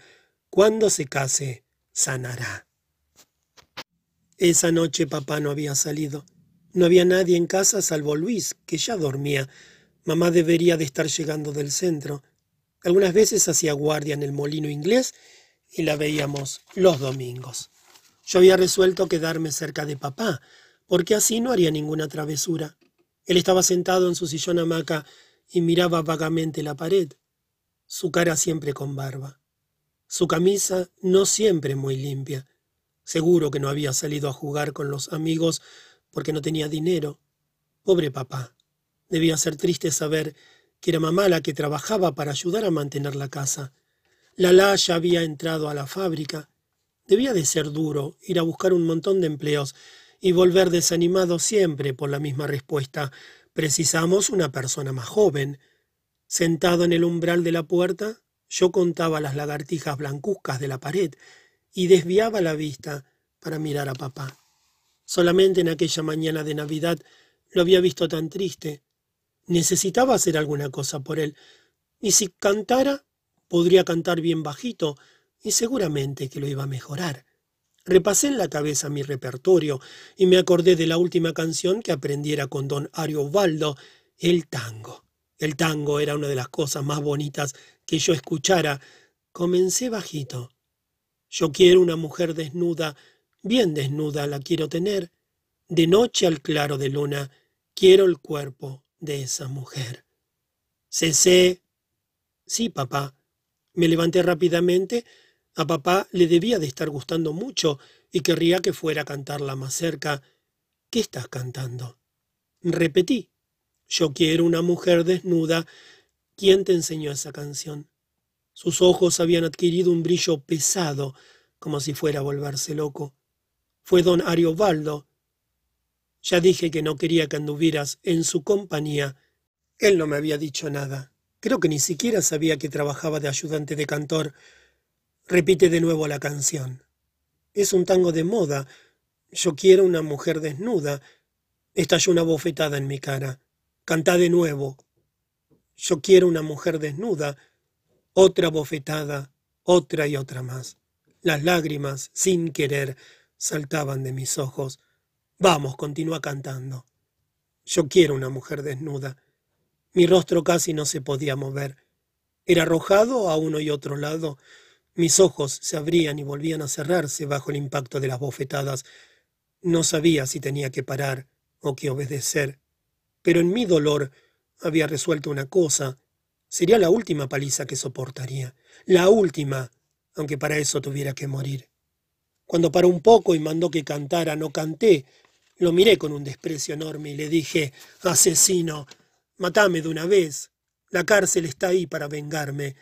cuando se case, sanará. Esa noche papá no había salido. No había nadie en casa salvo Luis, que ya dormía. Mamá debería de estar llegando del centro. Algunas veces hacía guardia en el molino inglés y la veíamos los domingos. Yo había resuelto quedarme cerca de papá, porque así no haría ninguna travesura. Él estaba sentado en su sillón hamaca y miraba vagamente la pared, su cara siempre con barba, su camisa no siempre muy limpia. Seguro que no había salido a jugar con los amigos porque no tenía dinero. Pobre papá. Debía ser triste saber que era mamá la que trabajaba para ayudar a mantener la casa. Lala ya había entrado a la fábrica. Debía de ser duro ir a buscar un montón de empleos y volver desanimado siempre por la misma respuesta. Precisamos una persona más joven. Sentado en el umbral de la puerta, yo contaba las lagartijas blancuzcas de la pared y desviaba la vista para mirar a papá. Solamente en aquella mañana de Navidad lo había visto tan triste. Necesitaba hacer alguna cosa por él. Y si cantara, podría cantar bien bajito, y seguramente que lo iba a mejorar. Repasé en la cabeza mi repertorio y me acordé de la última canción que aprendiera con don Ariovaldo, el tango. El tango era una de las cosas más bonitas que yo escuchara. Comencé bajito. Yo quiero una mujer desnuda, bien desnuda la quiero tener. De noche al claro de luna, quiero el cuerpo de esa mujer. Cesé. Sí, papá. Me levanté rápidamente. A papá le debía de estar gustando mucho y querría que fuera a cantarla más cerca. ¿Qué estás cantando? Repetí. Yo quiero una mujer desnuda. ¿Quién te enseñó esa canción? Sus ojos habían adquirido un brillo pesado, como si fuera a volverse loco. Fue don Ariobaldo, ya dije que no quería que anduvieras en su compañía. Él no me había dicho nada. Creo que ni siquiera sabía que trabajaba de ayudante de cantor. Repite de nuevo la canción. Es un tango de moda. Yo quiero una mujer desnuda. Estalló una bofetada en mi cara. Canta de nuevo. Yo quiero una mujer desnuda. Otra bofetada, otra y otra más. Las lágrimas, sin querer, saltaban de mis ojos. Vamos, continúa cantando. Yo quiero una mujer desnuda. Mi rostro casi no se podía mover. Era arrojado a uno y otro lado. Mis ojos se abrían y volvían a cerrarse bajo el impacto de las bofetadas. No sabía si tenía que parar o que obedecer. Pero en mi dolor había resuelto una cosa. Sería la última paliza que soportaría. La última, aunque para eso tuviera que morir. Cuando paró un poco y mandó que cantara, no canté, lo miré con un desprecio enorme y le dije, asesino, matame de una vez. La cárcel está ahí para vengarme.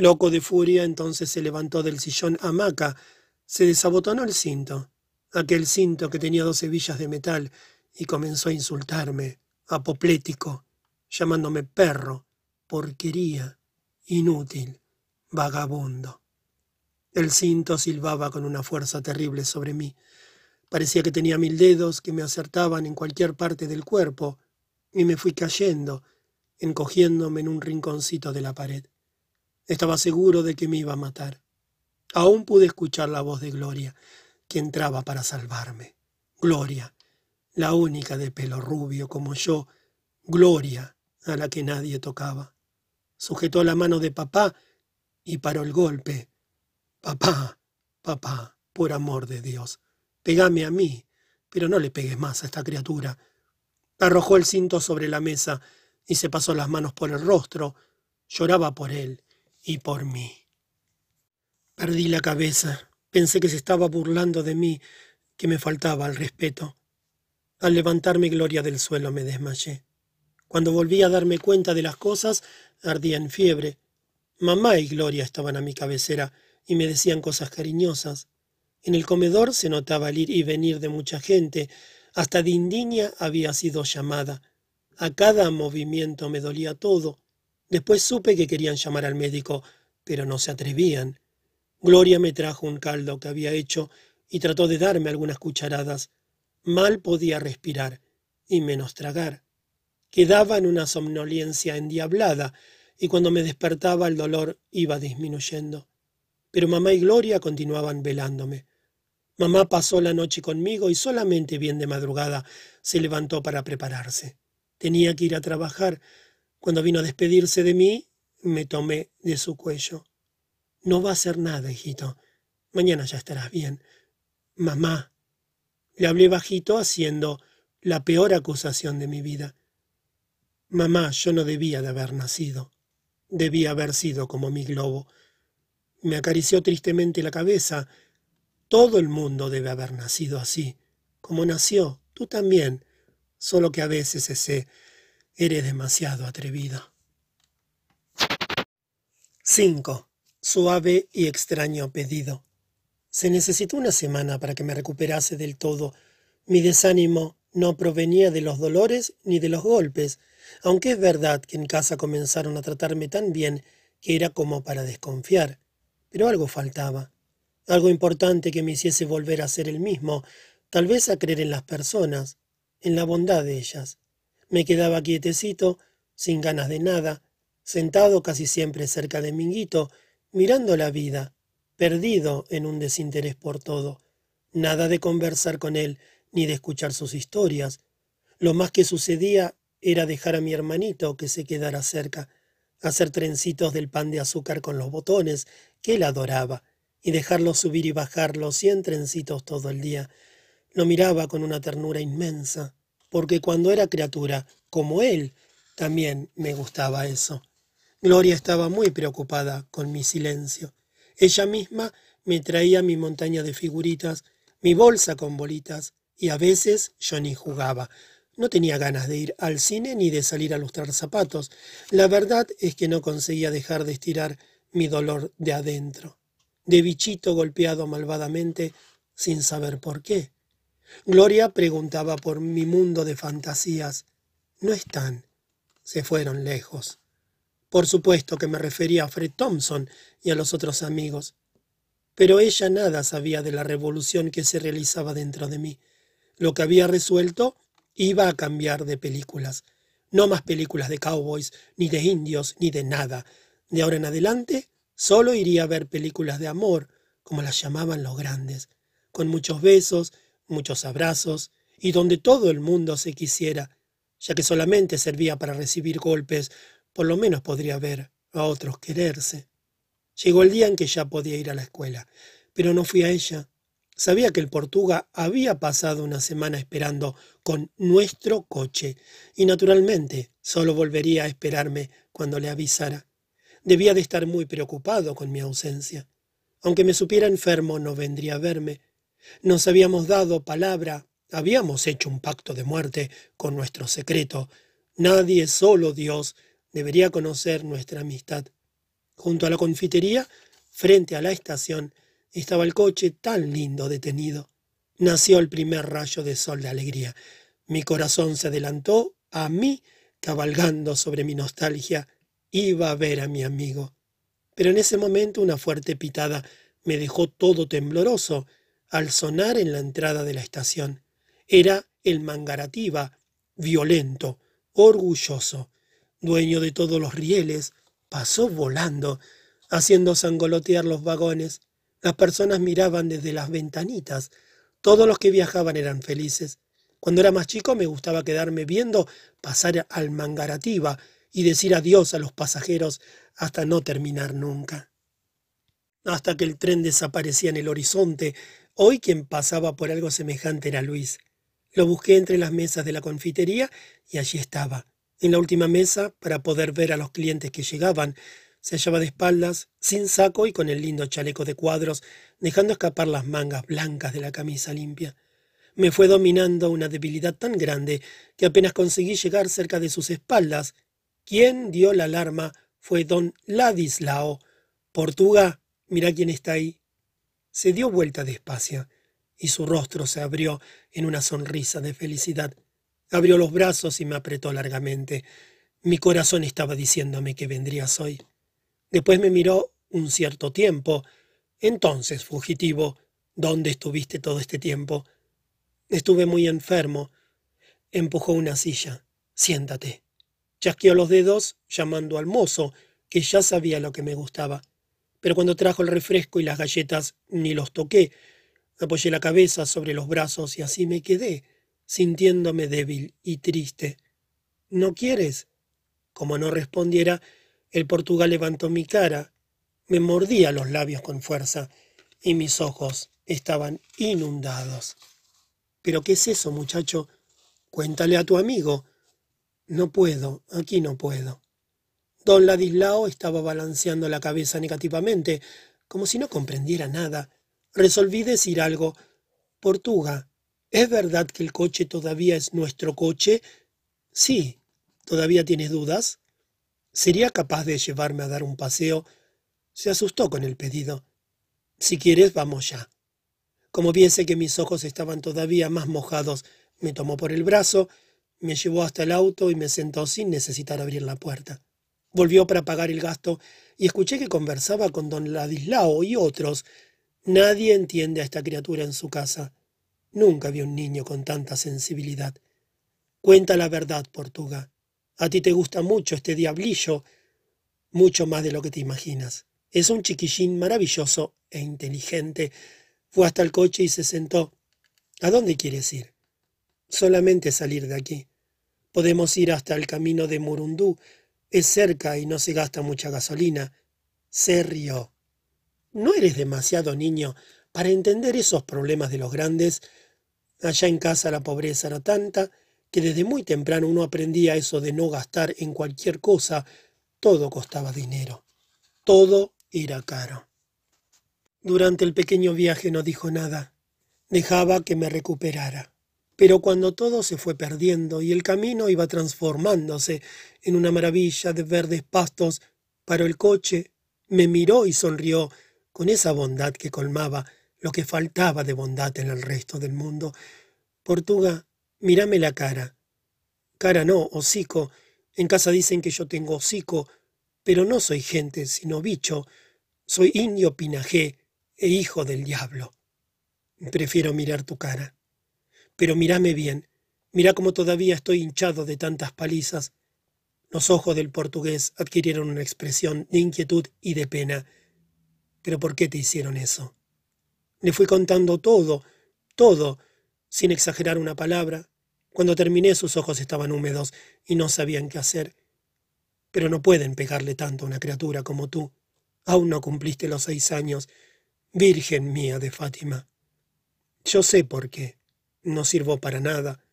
Loco de furia, entonces se levantó del sillón hamaca, se desabotonó el cinto, aquel cinto que tenía dos hebillas de metal, y comenzó a insultarme, apoplético, llamándome perro, porquería, inútil, vagabundo. El cinto silbaba con una fuerza terrible sobre mí. Parecía que tenía mil dedos que me acertaban en cualquier parte del cuerpo, y me fui cayendo, encogiéndome en un rinconcito de la pared. Estaba seguro de que me iba a matar. Aún pude escuchar la voz de Gloria, que entraba para salvarme. Gloria, la única de pelo rubio como yo, Gloria, a la que nadie tocaba. Sujetó la mano de papá y paró el golpe. Papá, papá, por amor de Dios, pegame a mí, pero no le pegues más a esta criatura. Arrojó el cinto sobre la mesa y se pasó las manos por el rostro. Lloraba por él y por mí. Perdí la cabeza. Pensé que se estaba burlando de mí, que me faltaba el respeto. Al levantarme Gloria del suelo me desmayé. Cuando volví a darme cuenta de las cosas, ardía en fiebre. Mamá y Gloria estaban a mi cabecera y me decían cosas cariñosas. En el comedor se notaba el ir y venir de mucha gente. Hasta Dindiña había sido llamada. A cada movimiento me dolía todo. Después supe que querían llamar al médico, pero no se atrevían. Gloria me trajo un caldo que había hecho y trató de darme algunas cucharadas. Mal podía respirar, y menos tragar. Quedaba en una somnolencia endiablada, y cuando me despertaba el dolor iba disminuyendo. Pero mamá y Gloria continuaban velándome. Mamá pasó la noche conmigo y solamente bien de madrugada se levantó para prepararse. Tenía que ir a trabajar. Cuando vino a despedirse de mí, me tomé de su cuello. No va a hacer nada, hijito. Mañana ya estarás bien. Mamá. Le hablé bajito haciendo la peor acusación de mi vida. Mamá, yo no debía de haber nacido. Debía haber sido como mi globo. Me acarició tristemente la cabeza. Todo el mundo debe haber nacido así, como nació, tú también, solo que a veces ese eres demasiado atrevido. 5. Suave y extraño pedido. Se necesitó una semana para que me recuperase del todo. Mi desánimo no provenía de los dolores ni de los golpes, aunque es verdad que en casa comenzaron a tratarme tan bien que era como para desconfiar. Pero algo faltaba, algo importante que me hiciese volver a ser el mismo, tal vez a creer en las personas, en la bondad de ellas. Me quedaba quietecito, sin ganas de nada, sentado casi siempre cerca de Minguito, mirando la vida, perdido en un desinterés por todo. Nada de conversar con él, ni de escuchar sus historias. Lo más que sucedía era dejar a mi hermanito que se quedara cerca, hacer trencitos del pan de azúcar con los botones, que él adoraba, y dejarlo subir y bajarlo cien trencitos todo el día. Lo miraba con una ternura inmensa, porque cuando era criatura, como él, también me gustaba eso. Gloria estaba muy preocupada con mi silencio. Ella misma me traía mi montaña de figuritas, mi bolsa con bolitas, y a veces yo ni jugaba. No tenía ganas de ir al cine ni de salir a lustrar zapatos. La verdad es que no conseguía dejar de estirar mi dolor de adentro, de bichito golpeado malvadamente sin saber por qué. Gloria preguntaba por mi mundo de fantasías. No están. Se fueron lejos. Por supuesto que me refería a Fred Thompson y a los otros amigos. Pero ella nada sabía de la revolución que se realizaba dentro de mí. Lo que había resuelto iba a cambiar de películas. No más películas de cowboys, ni de indios, ni de nada. De ahora en adelante solo iría a ver películas de amor, como las llamaban los grandes, con muchos besos, muchos abrazos, y donde todo el mundo se quisiera, ya que solamente servía para recibir golpes, por lo menos podría ver a otros quererse. Llegó el día en que ya podía ir a la escuela, pero no fui a ella. Sabía que el Portuga había pasado una semana esperando con nuestro coche, y naturalmente solo volvería a esperarme cuando le avisara. Debía de estar muy preocupado con mi ausencia. Aunque me supiera enfermo, no vendría a verme. Nos habíamos dado palabra, habíamos hecho un pacto de muerte con nuestro secreto. Nadie, solo Dios, debería conocer nuestra amistad. Junto a la confitería, frente a la estación, estaba el coche tan lindo detenido. Nació el primer rayo de sol de alegría. Mi corazón se adelantó a mí, cabalgando sobre mi nostalgia. Iba a ver a mi amigo. Pero en ese momento una fuerte pitada me dejó todo tembloroso al sonar en la entrada de la estación. Era el Mangarativa, violento, orgulloso dueño de todos los rieles, pasó volando, haciendo sangolotear los vagones. Las personas miraban desde las ventanitas. Todos los que viajaban eran felices. Cuando era más chico me gustaba quedarme viendo pasar al Mangarativa y decir adiós a los pasajeros hasta no terminar nunca. Hasta que el tren desaparecía en el horizonte, hoy quien pasaba por algo semejante era Luis. Lo busqué entre las mesas de la confitería y allí estaba, en la última mesa, para poder ver a los clientes que llegaban. Se hallaba de espaldas, sin saco y con el lindo chaleco de cuadros, dejando escapar las mangas blancas de la camisa limpia. Me fue dominando una debilidad tan grande que apenas conseguí llegar cerca de sus espaldas. Quien dio la alarma fue don Ladislao. Portuga, mira quién está ahí. Se dio vuelta despacio y su rostro se abrió en una sonrisa de felicidad. Abrió los brazos y me apretó largamente. Mi corazón estaba diciéndome que vendrías hoy. Después me miró un cierto tiempo. Entonces, fugitivo, ¿dónde estuviste todo este tiempo? Estuve muy enfermo. Empujó una silla. Siéntate. Chasqueó los dedos, llamando al mozo, que ya sabía lo que me gustaba. Pero cuando trajo el refresco y las galletas, ni los toqué, Apoyé la cabeza sobre los brazos y así me quedé, sintiéndome débil y triste. ¿No quieres? Como no respondiera, el portugal levantó mi cara, me mordía los labios con fuerza y mis ojos estaban inundados. ¿Pero qué es eso, muchacho? Cuéntale a tu amigo. No puedo, aquí no puedo. Don Ladislao estaba balanceando la cabeza negativamente, como si no comprendiera nada resolví decir algo. Portuga, ¿es verdad que el coche todavía es nuestro coche? Sí. ¿Todavía tienes dudas? ¿Sería capaz de llevarme a dar un paseo? Se asustó con el pedido. Si quieres, vamos ya. Como viese que mis ojos estaban todavía más mojados, me tomó por el brazo, me llevó hasta el auto y me sentó sin necesitar abrir la puerta. Volvió para pagar el gasto y escuché que conversaba con don Ladislao y otros Nadie entiende a esta criatura en su casa. Nunca vi un niño con tanta sensibilidad. Cuenta la verdad, Portuga. A ti te gusta mucho este diablillo, mucho más de lo que te imaginas. Es un chiquillín maravilloso e inteligente. Fue hasta el coche y se sentó. ¿A dónde quieres ir? Solamente salir de aquí. Podemos ir hasta el camino de Murundú. Es cerca y no se gasta mucha gasolina. Se rió. ¿No eres demasiado niño para entender esos problemas de los grandes? Allá en casa la pobreza era tanta que desde muy temprano uno aprendía eso de no gastar en cualquier cosa. Todo costaba dinero. Todo era caro. Durante el pequeño viaje no dijo nada. Dejaba que me recuperara. Pero cuando todo se fue perdiendo y el camino iba transformándose en una maravilla de verdes pastos, paró el coche, me miró y sonrió con esa bondad que colmaba lo que faltaba de bondad en el resto del mundo. Portuga, mírame la cara. Cara no, hocico. En casa dicen que yo tengo hocico, pero no soy gente, sino bicho. Soy indio pinajé e hijo del diablo. Prefiero mirar tu cara. Pero mírame bien, mira cómo todavía estoy hinchado de tantas palizas. Los ojos del portugués adquirieron una expresión de inquietud y de pena. ¿Pero por qué te hicieron eso? Le fui contando todo, todo, sin exagerar una palabra. Cuando terminé sus ojos estaban húmedos y no sabían qué hacer. Pero no pueden pegarle tanto a una criatura como tú. Aún no cumpliste los seis años, Virgen mía de Fátima. Yo sé por qué. No sirvo para nada.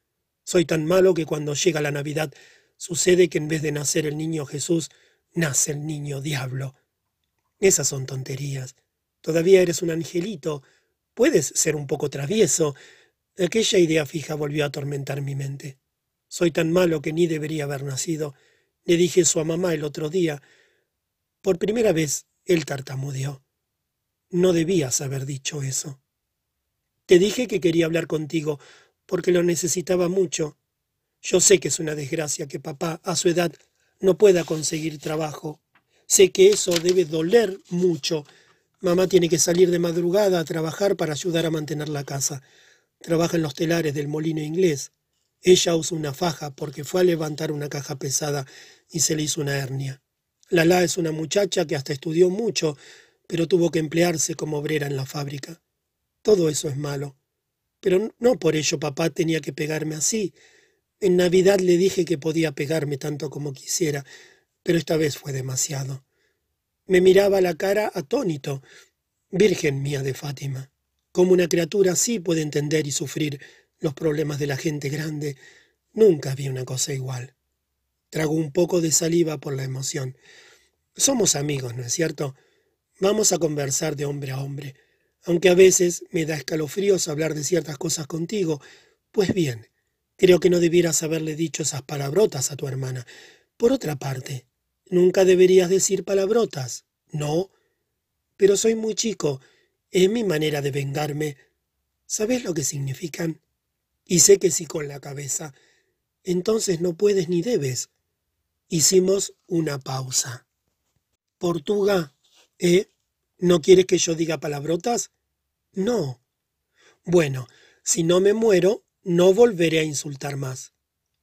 Soy tan malo que cuando llega la Navidad sucede que en vez de nacer el niño Jesús, nace el niño diablo. Esas son tonterías. Todavía eres un angelito. Puedes ser un poco travieso. Aquella idea fija volvió a atormentar mi mente. Soy tan malo que ni debería haber nacido. Le dije eso a mamá el otro día. Por primera vez él tartamudeó. No debías haber dicho eso. Te dije que quería hablar contigo, porque lo necesitaba mucho. Yo sé que es una desgracia que papá, a su edad, no pueda conseguir trabajo. Sé que eso debe doler mucho. Mamá tiene que salir de madrugada a trabajar para ayudar a mantener la casa. Trabaja en los telares del molino inglés. Ella usa una faja porque fue a levantar una caja pesada y se le hizo una hernia. Lala es una muchacha que hasta estudió mucho, pero tuvo que emplearse como obrera en la fábrica. Todo eso es malo. Pero no por ello papá tenía que pegarme así. En Navidad le dije que podía pegarme tanto como quisiera, pero esta vez fue demasiado. Me miraba la cara atónito. Virgen mía de Fátima, ¿cómo una criatura así puede entender y sufrir los problemas de la gente grande? Nunca vi una cosa igual. Trago un poco de saliva por la emoción. Somos amigos, ¿no es cierto? Vamos a conversar de hombre a hombre. Aunque a veces me da escalofríos hablar de ciertas cosas contigo, pues bien, creo que no debieras haberle dicho esas palabrotas a tu hermana. Por otra parte, nunca deberías decir palabrotas. No. Pero soy muy chico. Es mi manera de vengarme. ¿Sabes lo que significan? Y sé que sí con la cabeza. Entonces no puedes ni debes. Hicimos una pausa. Portuga, ¿eh? ¿No quieres que yo diga palabrotas? No. Bueno, si no me muero, no volveré a insultar más.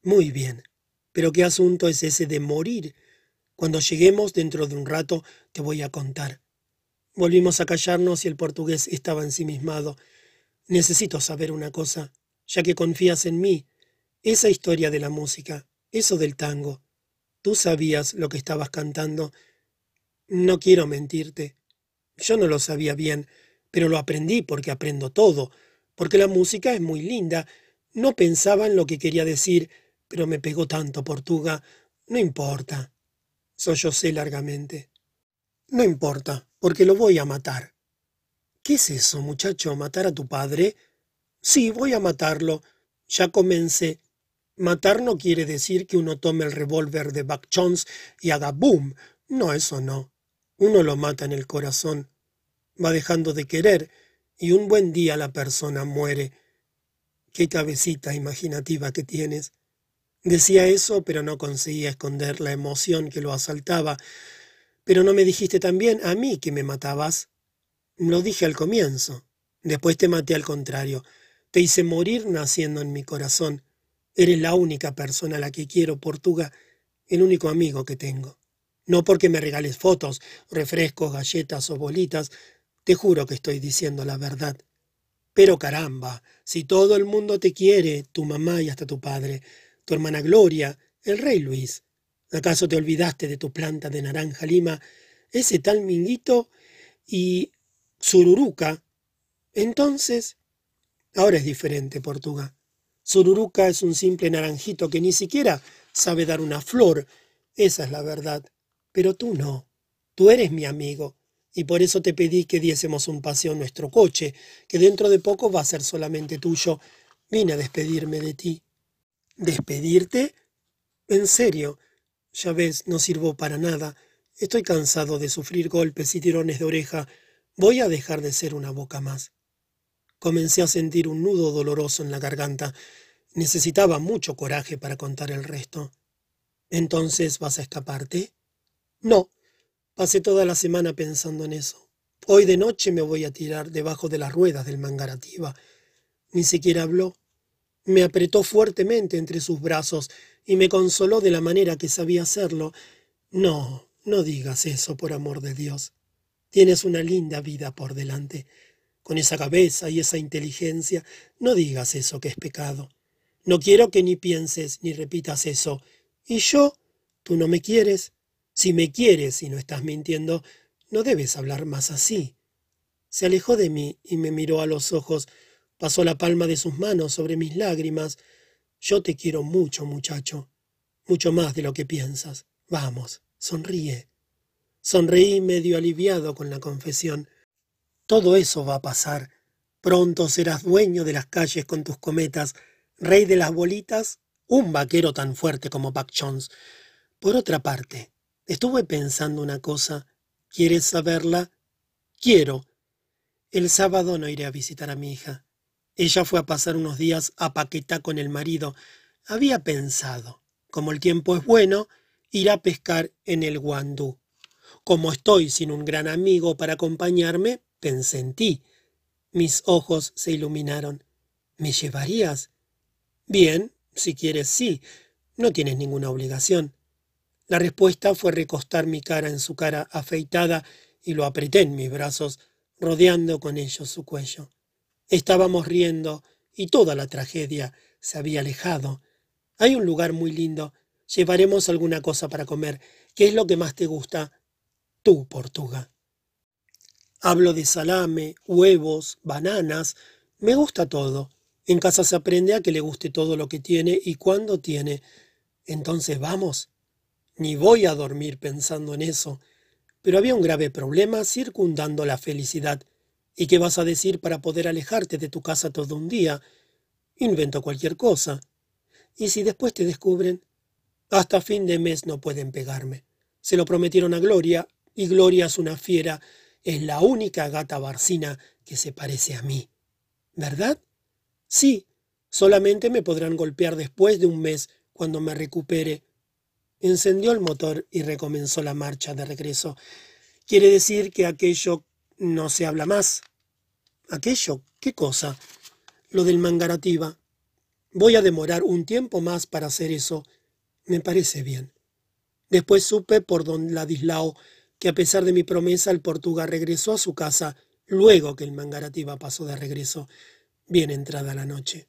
Muy bien. Pero ¿qué asunto es ese de morir? Cuando lleguemos dentro de un rato te voy a contar. Volvimos a callarnos y el portugués estaba ensimismado. Necesito saber una cosa, ya que confías en mí. Esa historia de la música, eso del tango. Tú sabías lo que estabas cantando. No quiero mentirte. Yo no lo sabía bien, pero lo aprendí porque aprendo todo, porque la música es muy linda. No pensaba en lo que quería decir, pero me pegó tanto Portuga. No importa. Sollocé largamente. No importa, porque lo voy a matar. ¿Qué es eso, muchacho? ¿Matar a tu padre? Sí, voy a matarlo. Ya comencé. Matar no quiere decir que uno tome el revólver de Buck y haga boom. No, eso no. Uno lo mata en el corazón. Va dejando de querer y un buen día la persona muere. Qué cabecita imaginativa que tienes. Decía eso, pero no conseguía esconder la emoción que lo asaltaba. Pero no me dijiste también a mí que me matabas. Lo dije al comienzo. Después te maté al contrario. Te hice morir naciendo en mi corazón. Eres la única persona a la que quiero, Portuga, el único amigo que tengo. No porque me regales fotos, refrescos, galletas o bolitas, te juro que estoy diciendo la verdad. Pero caramba, si todo el mundo te quiere, tu mamá y hasta tu padre, tu hermana Gloria, el rey Luis, ¿acaso te olvidaste de tu planta de naranja lima, ese tal Minguito y Sururuca? Entonces, ahora es diferente, Portuga. Sururuca es un simple naranjito que ni siquiera sabe dar una flor, esa es la verdad. Pero tú no, tú eres mi amigo, y por eso te pedí que diésemos un paseo en nuestro coche, que dentro de poco va a ser solamente tuyo. Vine a despedirme de ti. ¿Despedirte? En serio. Ya ves, no sirvo para nada. Estoy cansado de sufrir golpes y tirones de oreja. Voy a dejar de ser una boca más. Comencé a sentir un nudo doloroso en la garganta. Necesitaba mucho coraje para contar el resto. ¿Entonces vas a escaparte? No. Pasé toda la semana pensando en eso. Hoy de noche me voy a tirar debajo de las ruedas del mangarativa. Ni siquiera habló. Me apretó fuertemente entre sus brazos y me consoló de la manera que sabía hacerlo. No, no digas eso, por amor de Dios. Tienes una linda vida por delante con esa cabeza y esa inteligencia, no digas eso que es pecado. No quiero que ni pienses ni repitas eso. ¿Y yo? ¿Tú no me quieres? Si me quieres y no estás mintiendo, no debes hablar más así. Se alejó de mí y me miró a los ojos, pasó la palma de sus manos sobre mis lágrimas. Yo te quiero mucho, muchacho, mucho más de lo que piensas. Vamos, sonríe. Sonreí medio aliviado con la confesión. Todo eso va a pasar. Pronto serás dueño de las calles con tus cometas, rey de las bolitas, un vaquero tan fuerte como Buck Jones. Por otra parte, estuve pensando una cosa. ¿Quieres saberla? Quiero. El sábado no iré a visitar a mi hija. Ella fue a pasar unos días a Paquetá con el marido. Había pensado, como el tiempo es bueno, ir a pescar en el Guandú. Como estoy sin un gran amigo para acompañarme, pensé en ti. Mis ojos se iluminaron. ¿Me llevarías? Bien, si quieres, sí. No tienes ninguna obligación. La respuesta fue recostar mi cara en su cara afeitada y lo apreté en mis brazos, rodeando con ellos su cuello. Estábamos riendo y toda la tragedia se había alejado. Hay un lugar muy lindo. Llevaremos alguna cosa para comer. ¿Qué es lo que más te gusta? Tú, Portuga. Hablo de salame, huevos, bananas. Me gusta todo. En casa se aprende a que le guste todo lo que tiene y cuando tiene. Entonces vamos. Ni voy a dormir pensando en eso. Pero había un grave problema circundando la felicidad. ¿Y qué vas a decir para poder alejarte de tu casa todo un día? Invento cualquier cosa. ¿Y si después te descubren? Hasta fin de mes no pueden pegarme. Se lo prometieron a Gloria, y Gloria es una fiera, es la única gata barcina que se parece a mí. ¿Verdad? Sí, solamente me podrán golpear después de un mes, cuando me recupere. Encendió el motor y recomenzó la marcha de regreso. Quiere decir que aquello no se habla más. ¿Aquello? ¿Qué cosa? Lo del mangarativa. Voy a demorar un tiempo más para hacer eso. Me parece bien. Después supe por don Ladislao que a pesar de mi promesa el Portuga regresó a su casa luego que el mangarativa pasó de regreso bien entrada la noche.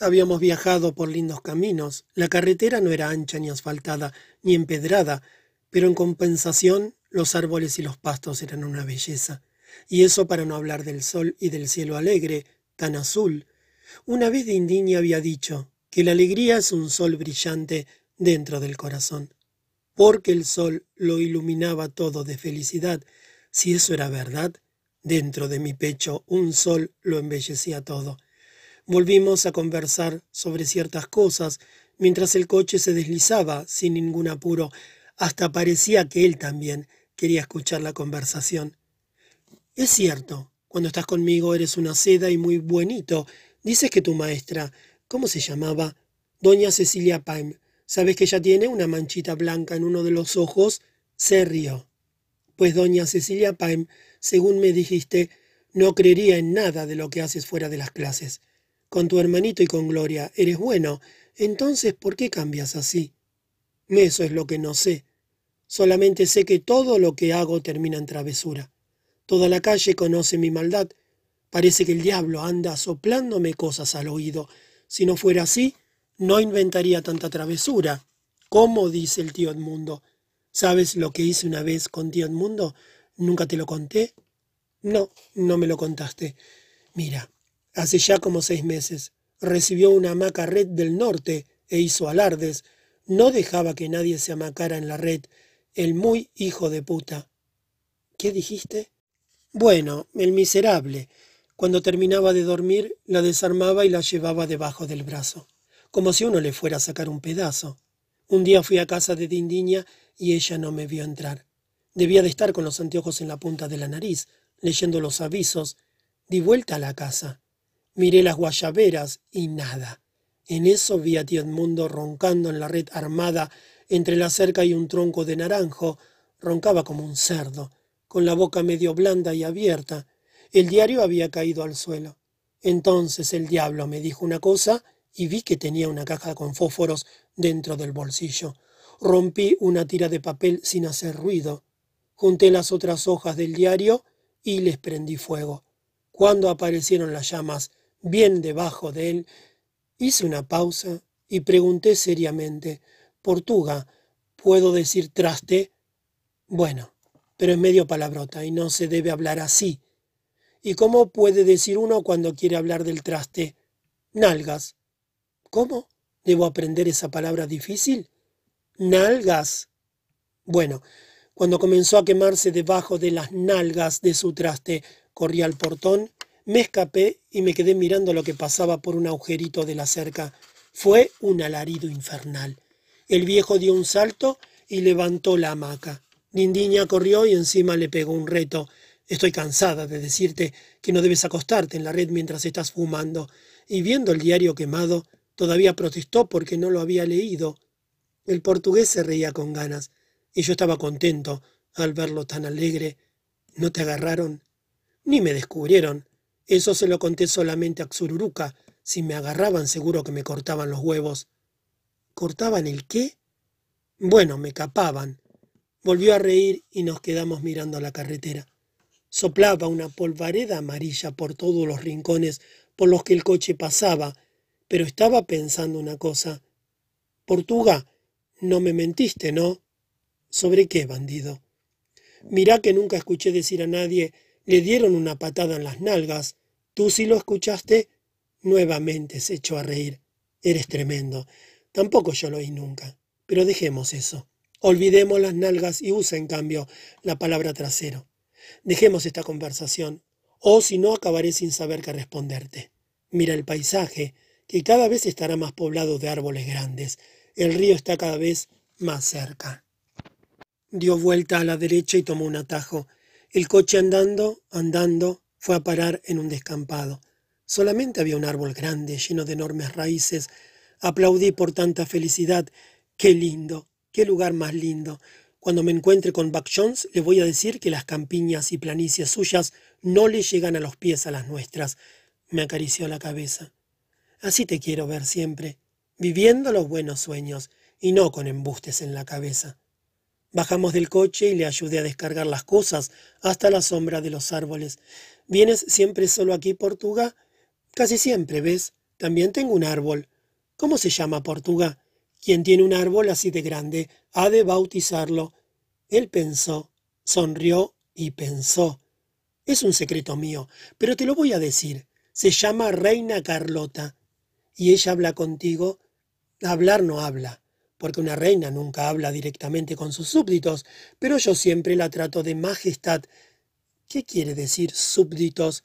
Habíamos viajado por lindos caminos. La carretera no era ancha ni asfaltada, ni empedrada, pero en compensación los árboles y los pastos eran una belleza. Y eso para no hablar del sol y del cielo alegre, tan azul. Una vez Dindini había dicho que la alegría es un sol brillante dentro del corazón, porque el sol lo iluminaba todo de felicidad. Si eso era verdad, Dentro de mi pecho un sol lo embellecía todo. Volvimos a conversar sobre ciertas cosas mientras el coche se deslizaba sin ningún apuro. Hasta parecía que él también quería escuchar la conversación. Es cierto, cuando estás conmigo eres una seda y muy buenito. Dices que tu maestra, ¿cómo se llamaba? Doña Cecilia Paim. ¿Sabes que ella tiene una manchita blanca en uno de los ojos? Se rió. Pues doña Cecilia Paim según me dijiste, no creería en nada de lo que haces fuera de las clases. Con tu hermanito y con Gloria eres bueno. Entonces, ¿por qué cambias así? Eso es lo que no sé. Solamente sé que todo lo que hago termina en travesura. Toda la calle conoce mi maldad. Parece que el diablo anda soplándome cosas al oído. Si no fuera así, no inventaría tanta travesura. ¿Cómo? dice el tío Edmundo. ¿Sabes lo que hice una vez con tío Edmundo? ¿Nunca te lo conté? No, no me lo contaste. Mira, hace ya como seis meses recibió una hamaca red del norte e hizo alardes. No dejaba que nadie se amacara en la red. El muy hijo de puta. ¿Qué dijiste? Bueno, el miserable. Cuando terminaba de dormir, la desarmaba y la llevaba debajo del brazo, como si uno le fuera a sacar un pedazo. Un día fui a casa de Dindiña y ella no me vio entrar. Debía de estar con los anteojos en la punta de la nariz, leyendo los avisos. Di vuelta a la casa. Miré las guayaberas y nada. En eso vi a tío roncando en la red armada entre la cerca y un tronco de naranjo. Roncaba como un cerdo, con la boca medio blanda y abierta. El diario había caído al suelo. Entonces el diablo me dijo una cosa y vi que tenía una caja con fósforos dentro del bolsillo. Rompí una tira de papel sin hacer ruido. Junté las otras hojas del diario y les prendí fuego. Cuando aparecieron las llamas bien debajo de él, hice una pausa y pregunté seriamente, Portuga, ¿puedo decir traste? Bueno, pero es medio palabrota y no se debe hablar así. ¿Y cómo puede decir uno cuando quiere hablar del traste? Nalgas. ¿Cómo? ¿Debo aprender esa palabra difícil? Nalgas. Bueno, cuando comenzó a quemarse debajo de las nalgas de su traste, corrí al portón, me escapé y me quedé mirando lo que pasaba por un agujerito de la cerca. Fue un alarido infernal. El viejo dio un salto y levantó la hamaca. Dindiña corrió y encima le pegó un reto. Estoy cansada de decirte que no debes acostarte en la red mientras estás fumando. Y viendo el diario quemado, todavía protestó porque no lo había leído. El portugués se reía con ganas y yo estaba contento al verlo tan alegre. ¿No te agarraron? Ni me descubrieron. Eso se lo conté solamente a Xururuca. Si me agarraban seguro que me cortaban los huevos. ¿Cortaban el qué? Bueno, me capaban. Volvió a reír y nos quedamos mirando la carretera. Soplaba una polvareda amarilla por todos los rincones por los que el coche pasaba, pero estaba pensando una cosa. Portuga, no me mentiste, ¿no? ¿Sobre qué, bandido? Mirá que nunca escuché decir a nadie, le dieron una patada en las nalgas. ¿Tú sí lo escuchaste? Nuevamente se echó a reír. Eres tremendo. Tampoco yo lo oí nunca. Pero dejemos eso. Olvidemos las nalgas y usa, en cambio, la palabra trasero. Dejemos esta conversación, o si no acabaré sin saber qué responderte. Mira el paisaje, que cada vez estará más poblado de árboles grandes. El río está cada vez más cerca. Dio vuelta a la derecha y tomó un atajo. El coche andando, andando, fue a parar en un descampado. Solamente había un árbol grande, lleno de enormes raíces. Aplaudí por tanta felicidad. Qué lindo, qué lugar más lindo. Cuando me encuentre con Buck Jones, le voy a decir que las campiñas y planicies suyas no le llegan a los pies a las nuestras. Me acarició la cabeza. Así te quiero ver siempre, viviendo los buenos sueños y no con embustes en la cabeza. Bajamos del coche y le ayudé a descargar las cosas hasta la sombra de los árboles. ¿Vienes siempre solo aquí, Portuga? Casi siempre, ¿ves? También tengo un árbol. ¿Cómo se llama, Portuga? Quien tiene un árbol así de grande ha de bautizarlo. Él pensó, sonrió y pensó. Es un secreto mío, pero te lo voy a decir. Se llama Reina Carlota. ¿Y ella habla contigo? Hablar no habla, porque una reina nunca habla directamente con sus súbditos, pero yo siempre la trato de majestad. ¿Qué quiere decir súbditos?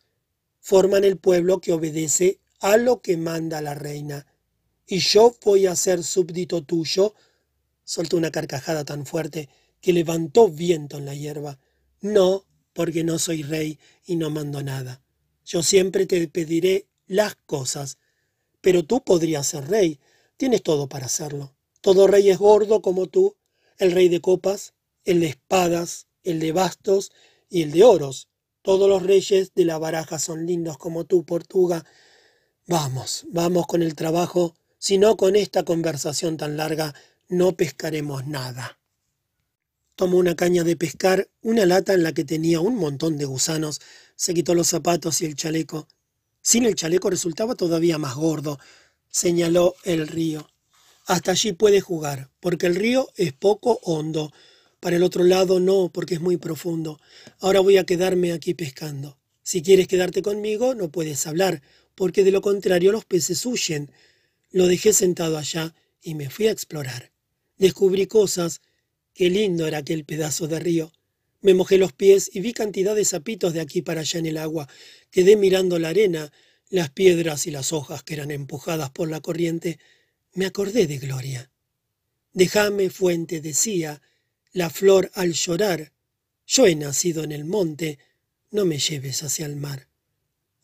Forman el pueblo que obedece a lo que manda la reina y yo voy a ser súbdito tuyo. Soltó una carcajada tan fuerte que levantó viento en la hierba. No, porque no soy rey y no mando nada. Yo siempre te pediré las cosas. Pero tú podrías ser rey. Tienes todo para hacerlo. Todo rey es gordo como tú, el rey de copas, el de espadas, el de bastos y el de oros. Todos los reyes de la baraja son lindos como tú, Portuga. Vamos, vamos con el trabajo si no, con esta conversación tan larga no pescaremos nada. Tomó una caña de pescar, una lata en la que tenía un montón de gusanos, se quitó los zapatos y el chaleco. Sin el chaleco resultaba todavía más gordo, señaló el río. Hasta allí puede jugar, porque el río es poco hondo. Para el otro lado no, porque es muy profundo. Ahora voy a quedarme aquí pescando. Si quieres quedarte conmigo, no puedes hablar, porque de lo contrario los peces huyen. Lo dejé sentado allá y me fui a explorar. Descubrí cosas. Qué lindo era aquel pedazo de río. Me mojé los pies y vi cantidad de sapitos de aquí para allá en el agua. Quedé mirando la arena, las piedras y las hojas que eran empujadas por la corriente. Me acordé de Gloria. Déjame, fuente, decía, la flor al llorar. Yo he nacido en el monte, no me lleves hacia el mar.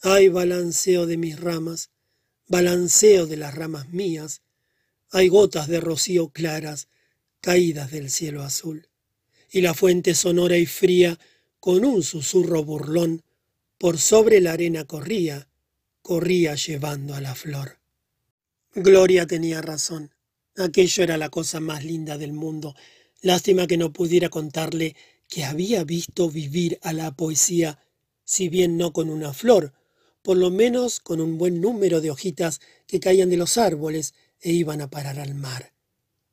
Ay, balanceo de mis ramas, balanceo de las ramas mías, hay gotas de rocío claras caídas del cielo azul, y la fuente sonora y fría, con un susurro burlón, por sobre la arena corría, corría llevando a la flor. Gloria tenía razón. Aquello era la cosa más linda del mundo. Lástima que no pudiera contarle que había visto vivir a la poesía, si bien no con una flor, por lo menos con un buen número de hojitas que caían de los árboles e iban a parar al mar.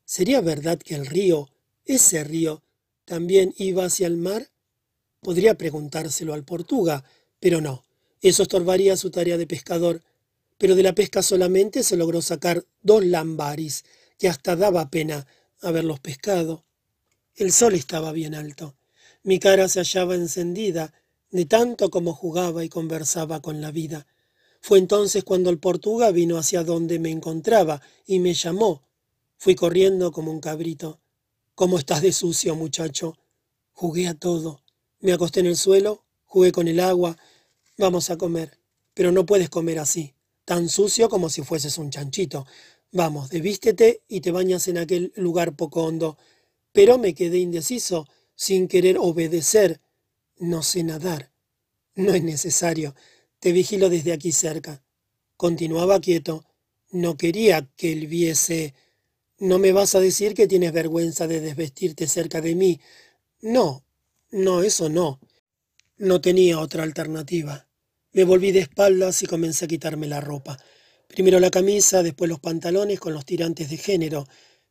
¿Sería verdad que el río, ese río, también iba hacia el mar? Podría preguntárselo al Portuga, pero no, eso estorbaría su tarea de pescador. Pero de la pesca solamente se logró sacar dos lambaris, que hasta daba pena haberlos pescado. El sol estaba bien alto. Mi cara se hallaba encendida de tanto como jugaba y conversaba con la vida. Fue entonces cuando el Portuga vino hacia donde me encontraba y me llamó. Fui corriendo como un cabrito. ¿Cómo estás de sucio, muchacho? Jugué a todo. Me acosté en el suelo, jugué con el agua. Vamos a comer. Pero no puedes comer así, tan sucio como si fueses un chanchito. Vamos, devístete y te bañas en aquel lugar poco hondo. Pero me quedé indeciso, sin querer obedecer no sé nadar. No es necesario. Te vigilo desde aquí cerca. Continuaba quieto. No quería que él viese. No me vas a decir que tienes vergüenza de desvestirte cerca de mí. No, no, eso no. No tenía otra alternativa. Me volví de espaldas y comencé a quitarme la ropa. Primero la camisa, después los pantalones con los tirantes de género.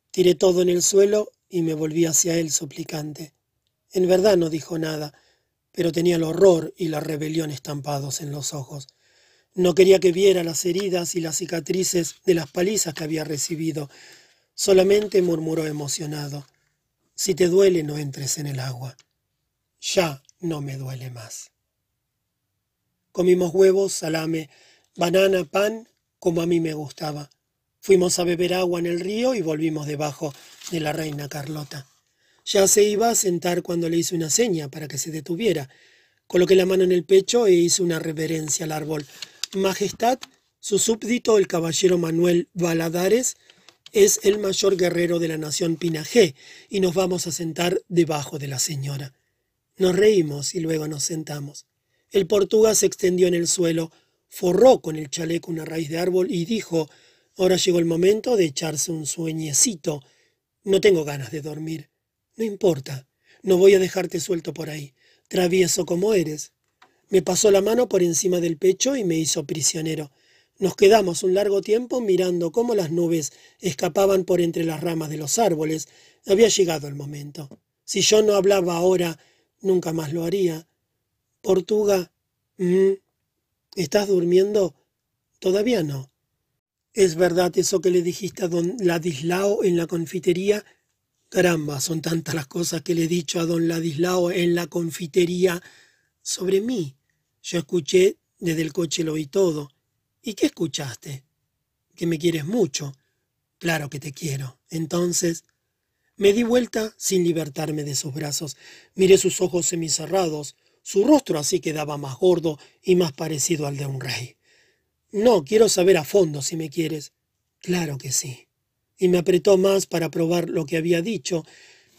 Tiré todo en el suelo y me volví hacia él suplicante. En verdad no dijo nada, pero tenía el horror y la rebelión estampados en los ojos. No quería que viera las heridas y las cicatrices de las palizas que había recibido. Solamente murmuró emocionado. Si te duele, no entres en el agua. Ya no me duele más. Comimos huevos, salame, banana, pan, como a mí me gustaba. Fuimos a beber agua en el río y volvimos debajo de la reina Carlota. Ya se iba a sentar cuando le hice una seña para que se detuviera. Coloqué la mano en el pecho e hice una reverencia al árbol. Majestad, su súbdito, el caballero Manuel Valadares, es el mayor guerrero de la nación Pinajé, y nos vamos a sentar debajo de la señora. Nos reímos y luego nos sentamos. El portugués se extendió en el suelo, forró con el chaleco una raíz de árbol y dijo, ahora llegó el momento de echarse un sueñecito. No tengo ganas de dormir. No importa, no voy a dejarte suelto por ahí, travieso como eres. Me pasó la mano por encima del pecho y me hizo prisionero. Nos quedamos un largo tiempo mirando cómo las nubes escapaban por entre las ramas de los árboles. Había llegado el momento. Si yo no hablaba ahora, nunca más lo haría. Portuga. ¿estás durmiendo? Todavía no. ¿Es verdad eso que le dijiste a don Ladislao en la confitería? Caramba, son tantas las cosas que le he dicho a don Ladislao en la confitería sobre mí. Yo escuché, desde el coche lo oí todo. ¿Y qué escuchaste? Que me quieres mucho. Claro que te quiero. Entonces... Me di vuelta sin libertarme de sus brazos. Miré sus ojos semicerrados. Su rostro así quedaba más gordo y más parecido al de un rey. No, quiero saber a fondo si me quieres. Claro que sí. Y me apretó más para probar lo que había dicho.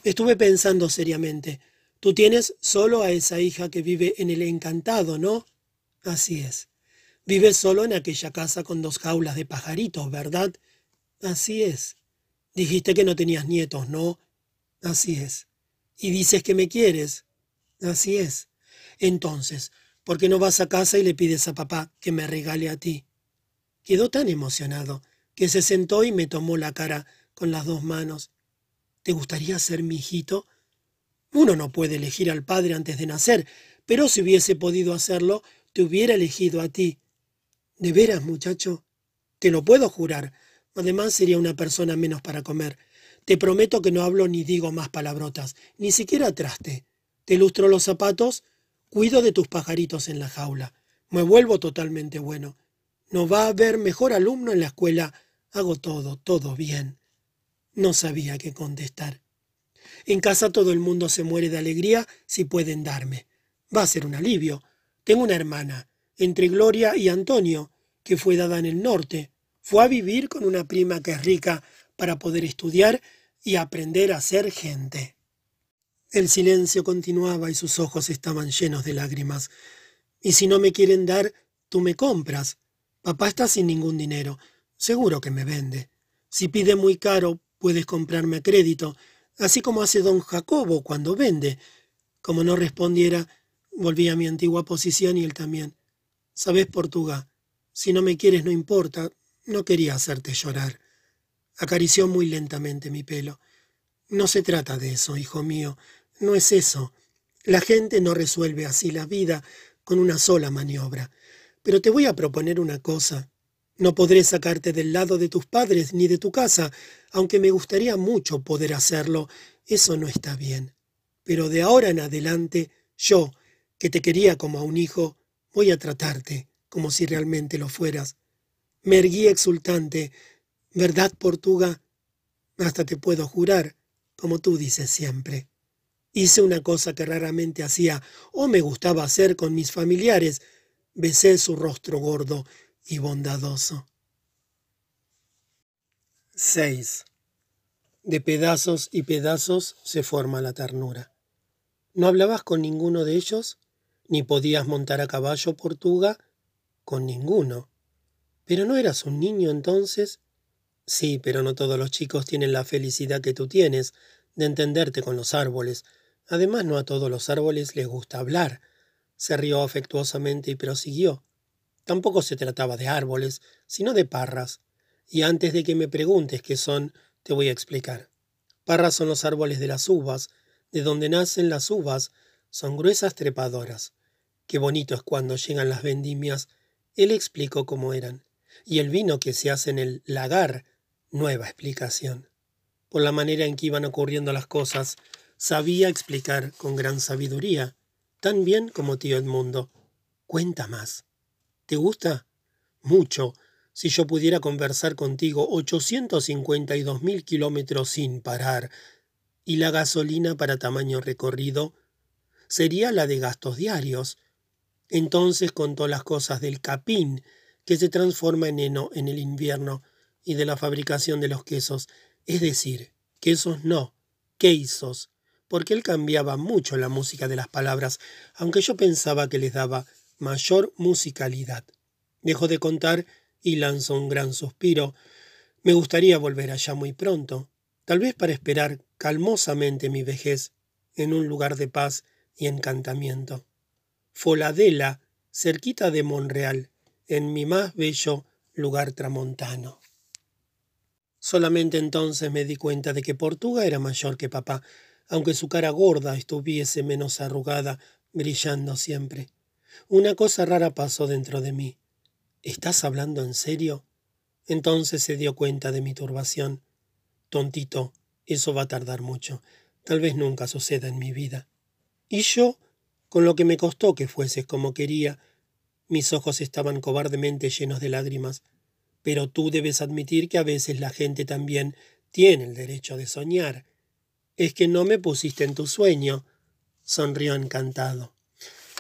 Estuve pensando seriamente. Tú tienes solo a esa hija que vive en el encantado, ¿no? Así es. Vives solo en aquella casa con dos jaulas de pajaritos, ¿verdad? Así es. Dijiste que no tenías nietos, ¿no? Así es. Y dices que me quieres. Así es. Entonces, ¿por qué no vas a casa y le pides a papá que me regale a ti? Quedó tan emocionado que se sentó y me tomó la cara con las dos manos. ¿Te gustaría ser mi hijito? Uno no puede elegir al padre antes de nacer, pero si hubiese podido hacerlo, te hubiera elegido a ti. ¿De veras, muchacho? Te lo puedo jurar. Además, sería una persona menos para comer. Te prometo que no hablo ni digo más palabrotas, ni siquiera traste. Te lustro los zapatos, cuido de tus pajaritos en la jaula. Me vuelvo totalmente bueno. No va a haber mejor alumno en la escuela. Hago todo, todo bien. No sabía qué contestar. En casa todo el mundo se muere de alegría si pueden darme. Va a ser un alivio. Tengo una hermana, entre Gloria y Antonio, que fue dada en el norte. Fue a vivir con una prima que es rica para poder estudiar y aprender a ser gente. El silencio continuaba y sus ojos estaban llenos de lágrimas. Y si no me quieren dar, tú me compras. Papá está sin ningún dinero. Seguro que me vende. Si pide muy caro, puedes comprarme a crédito, así como hace don Jacobo cuando vende. Como no respondiera, volví a mi antigua posición y él también. Sabes, Portuga, si no me quieres no importa, no quería hacerte llorar. Acarició muy lentamente mi pelo. No se trata de eso, hijo mío, no es eso. La gente no resuelve así la vida con una sola maniobra. Pero te voy a proponer una cosa. No podré sacarte del lado de tus padres ni de tu casa, aunque me gustaría mucho poder hacerlo. Eso no está bien. Pero de ahora en adelante, yo, que te quería como a un hijo, voy a tratarte como si realmente lo fueras. Me erguí exultante. ¿Verdad, Portuga? Hasta te puedo jurar, como tú dices siempre. Hice una cosa que raramente hacía o me gustaba hacer con mis familiares. Besé su rostro gordo y bondadoso. 6. De pedazos y pedazos se forma la ternura. ¿No hablabas con ninguno de ellos? ¿Ni podías montar a caballo, Portuga? Con ninguno. ¿Pero no eras un niño entonces? Sí, pero no todos los chicos tienen la felicidad que tú tienes de entenderte con los árboles. Además, no a todos los árboles les gusta hablar. Se rió afectuosamente y prosiguió. Tampoco se trataba de árboles, sino de parras. Y antes de que me preguntes qué son, te voy a explicar. Parras son los árboles de las uvas, de donde nacen las uvas, son gruesas trepadoras. Qué bonito es cuando llegan las vendimias. Él explicó cómo eran. Y el vino que se hace en el lagar, nueva explicación. Por la manera en que iban ocurriendo las cosas, sabía explicar con gran sabiduría, tan bien como tío Edmundo. Cuenta más. ¿Te gusta? Mucho. Si yo pudiera conversar contigo cincuenta mil kilómetros sin parar, y la gasolina para tamaño recorrido sería la de gastos diarios. Entonces contó las cosas del capín, que se transforma en heno en el invierno, y de la fabricación de los quesos, es decir, quesos no, quesos, porque él cambiaba mucho la música de las palabras, aunque yo pensaba que les daba mayor musicalidad. Dejó de contar y lanzó un gran suspiro. Me gustaría volver allá muy pronto tal vez para esperar calmosamente mi vejez en un lugar de paz y encantamiento. Foladela, cerquita de Monreal, en mi más bello lugar tramontano. Solamente entonces me di cuenta de que Portuga era mayor que papá, aunque su cara gorda estuviese menos arrugada, brillando siempre. Una cosa rara pasó dentro de mí. ¿Estás hablando en serio? Entonces se dio cuenta de mi turbación. Tontito, eso va a tardar mucho. Tal vez nunca suceda en mi vida. Y yo, con lo que me costó que fueses como quería, mis ojos estaban cobardemente llenos de lágrimas. Pero tú debes admitir que a veces la gente también tiene el derecho de soñar. Es que no me pusiste en tu sueño. Sonrió encantado.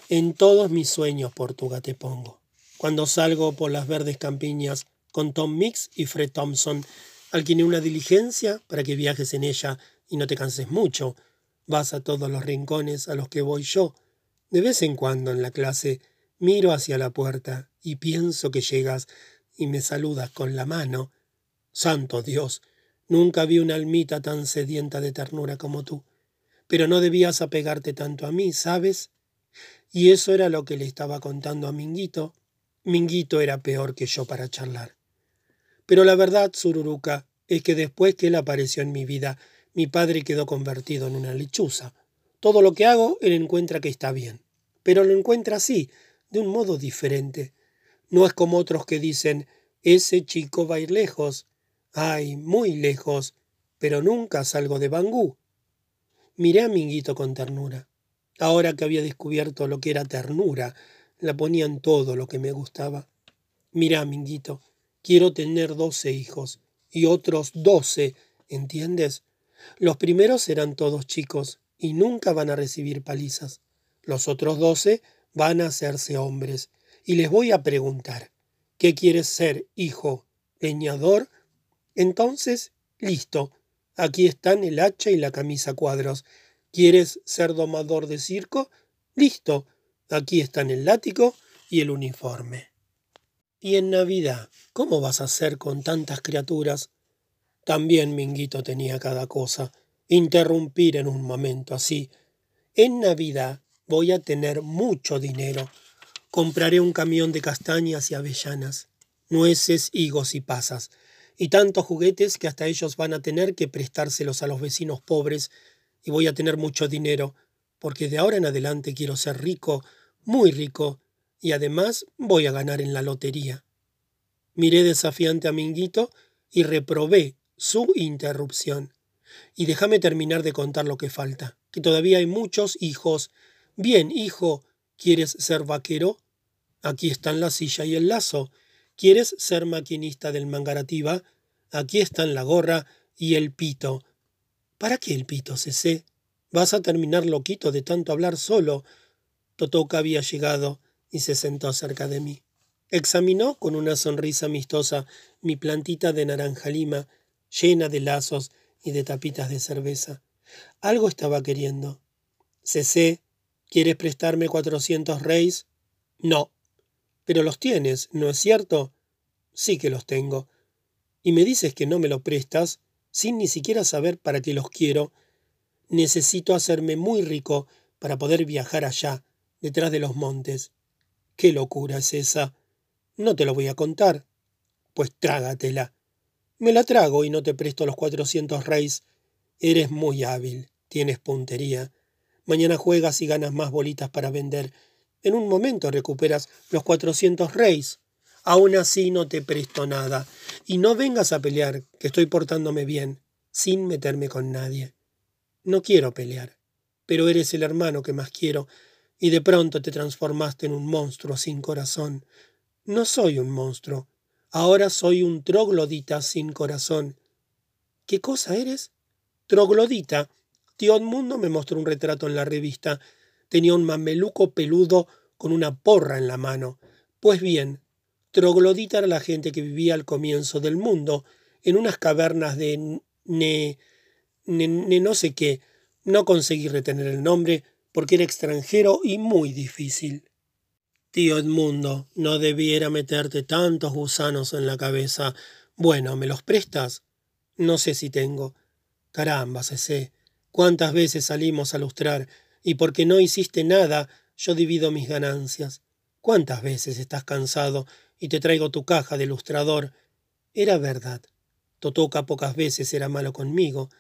En todos mis sueños, Portuga, te pongo. Cuando salgo por las verdes campiñas con Tom Mix y Fred Thompson, Alquilé una diligencia para que viajes en ella y no te canses mucho. Vas a todos los rincones a los que voy yo. De vez en cuando en la clase miro hacia la puerta y pienso que llegas y me saludas con la mano. Santo Dios, nunca vi una almita tan sedienta de ternura como tú. Pero no debías apegarte tanto a mí, ¿sabes? Y eso era lo que le estaba contando a Minguito. Minguito era peor que yo para charlar. Pero la verdad, Sururuca, es que después que él apareció en mi vida, mi padre quedó convertido en una lechuza. Todo lo que hago, él encuentra que está bien. Pero lo encuentra así, de un modo diferente. No es como otros que dicen, ese chico va a ir lejos. Ay, muy lejos. Pero nunca salgo de Bangú. Miré a Minguito con ternura. Ahora que había descubierto lo que era ternura, la ponía en todo lo que me gustaba. Mirá, Minguito, Quiero tener doce hijos y otros doce, ¿entiendes? Los primeros serán todos chicos y nunca van a recibir palizas. Los otros doce van a hacerse hombres. Y les voy a preguntar, ¿qué quieres ser, hijo? ¿Leñador? Entonces, listo. Aquí están el hacha y la camisa cuadros. ¿Quieres ser domador de circo? Listo. Aquí están el látigo y el uniforme. Y en Navidad, ¿cómo vas a hacer con tantas criaturas? También Minguito tenía cada cosa. Interrumpir en un momento así. En Navidad voy a tener mucho dinero. Compraré un camión de castañas y avellanas, nueces, higos y pasas, y tantos juguetes que hasta ellos van a tener que prestárselos a los vecinos pobres, y voy a tener mucho dinero, porque de ahora en adelante quiero ser rico, muy rico, y además voy a ganar en la lotería. Miré desafiante a Minguito y reprobé su interrupción. Y déjame terminar de contar lo que falta, que todavía hay muchos hijos. Bien, hijo, ¿quieres ser vaquero? Aquí están la silla y el lazo. ¿Quieres ser maquinista del mangarativa? Aquí están la gorra y el pito. ¿Para qué el pito, Cecé? Vas a terminar loquito de tanto hablar solo. Totoca había llegado y se sentó cerca de mí. Examinó con una sonrisa amistosa mi plantita de naranja lima, llena de lazos y de tapitas de cerveza. Algo estaba queriendo. Cecé, ¿quieres prestarme cuatrocientos reis? No. Pero los tienes, ¿no es cierto? Sí que los tengo. Y me dices que no me lo prestas, sin ni siquiera saber para qué los quiero. Necesito hacerme muy rico para poder viajar allá, detrás de los montes. ¿Qué locura es esa? No te lo voy a contar. Pues trágatela. Me la trago y no te presto los cuatrocientos reis. Eres muy hábil, tienes puntería. Mañana juegas y ganas más bolitas para vender. En un momento recuperas los cuatrocientos reis. Aún así no te presto nada. Y no vengas a pelear, que estoy portándome bien, sin meterme con nadie. No quiero pelear, pero eres el hermano que más quiero, y de pronto te transformaste en un monstruo sin corazón. No soy un monstruo. Ahora soy un troglodita sin corazón. ¿Qué cosa eres? Troglodita. Tío Edmundo me mostró un retrato en la revista. Tenía un mameluco peludo con una porra en la mano. Pues bien, troglodita era la gente que vivía al comienzo del mundo, en unas cavernas de ne, ne, no sé qué. No conseguí retener el nombre porque era extranjero y muy difícil. Tío Edmundo, no debiera meterte tantos gusanos en la cabeza. Bueno, ¿me los prestas? No sé si tengo. Caramba, sé. ¿Cuántas veces salimos a lustrar? Y porque no hiciste nada, yo divido mis ganancias. ¿Cuántas veces estás cansado y te traigo tu caja de lustrador? Era verdad. Totoca pocas veces era malo conmigo.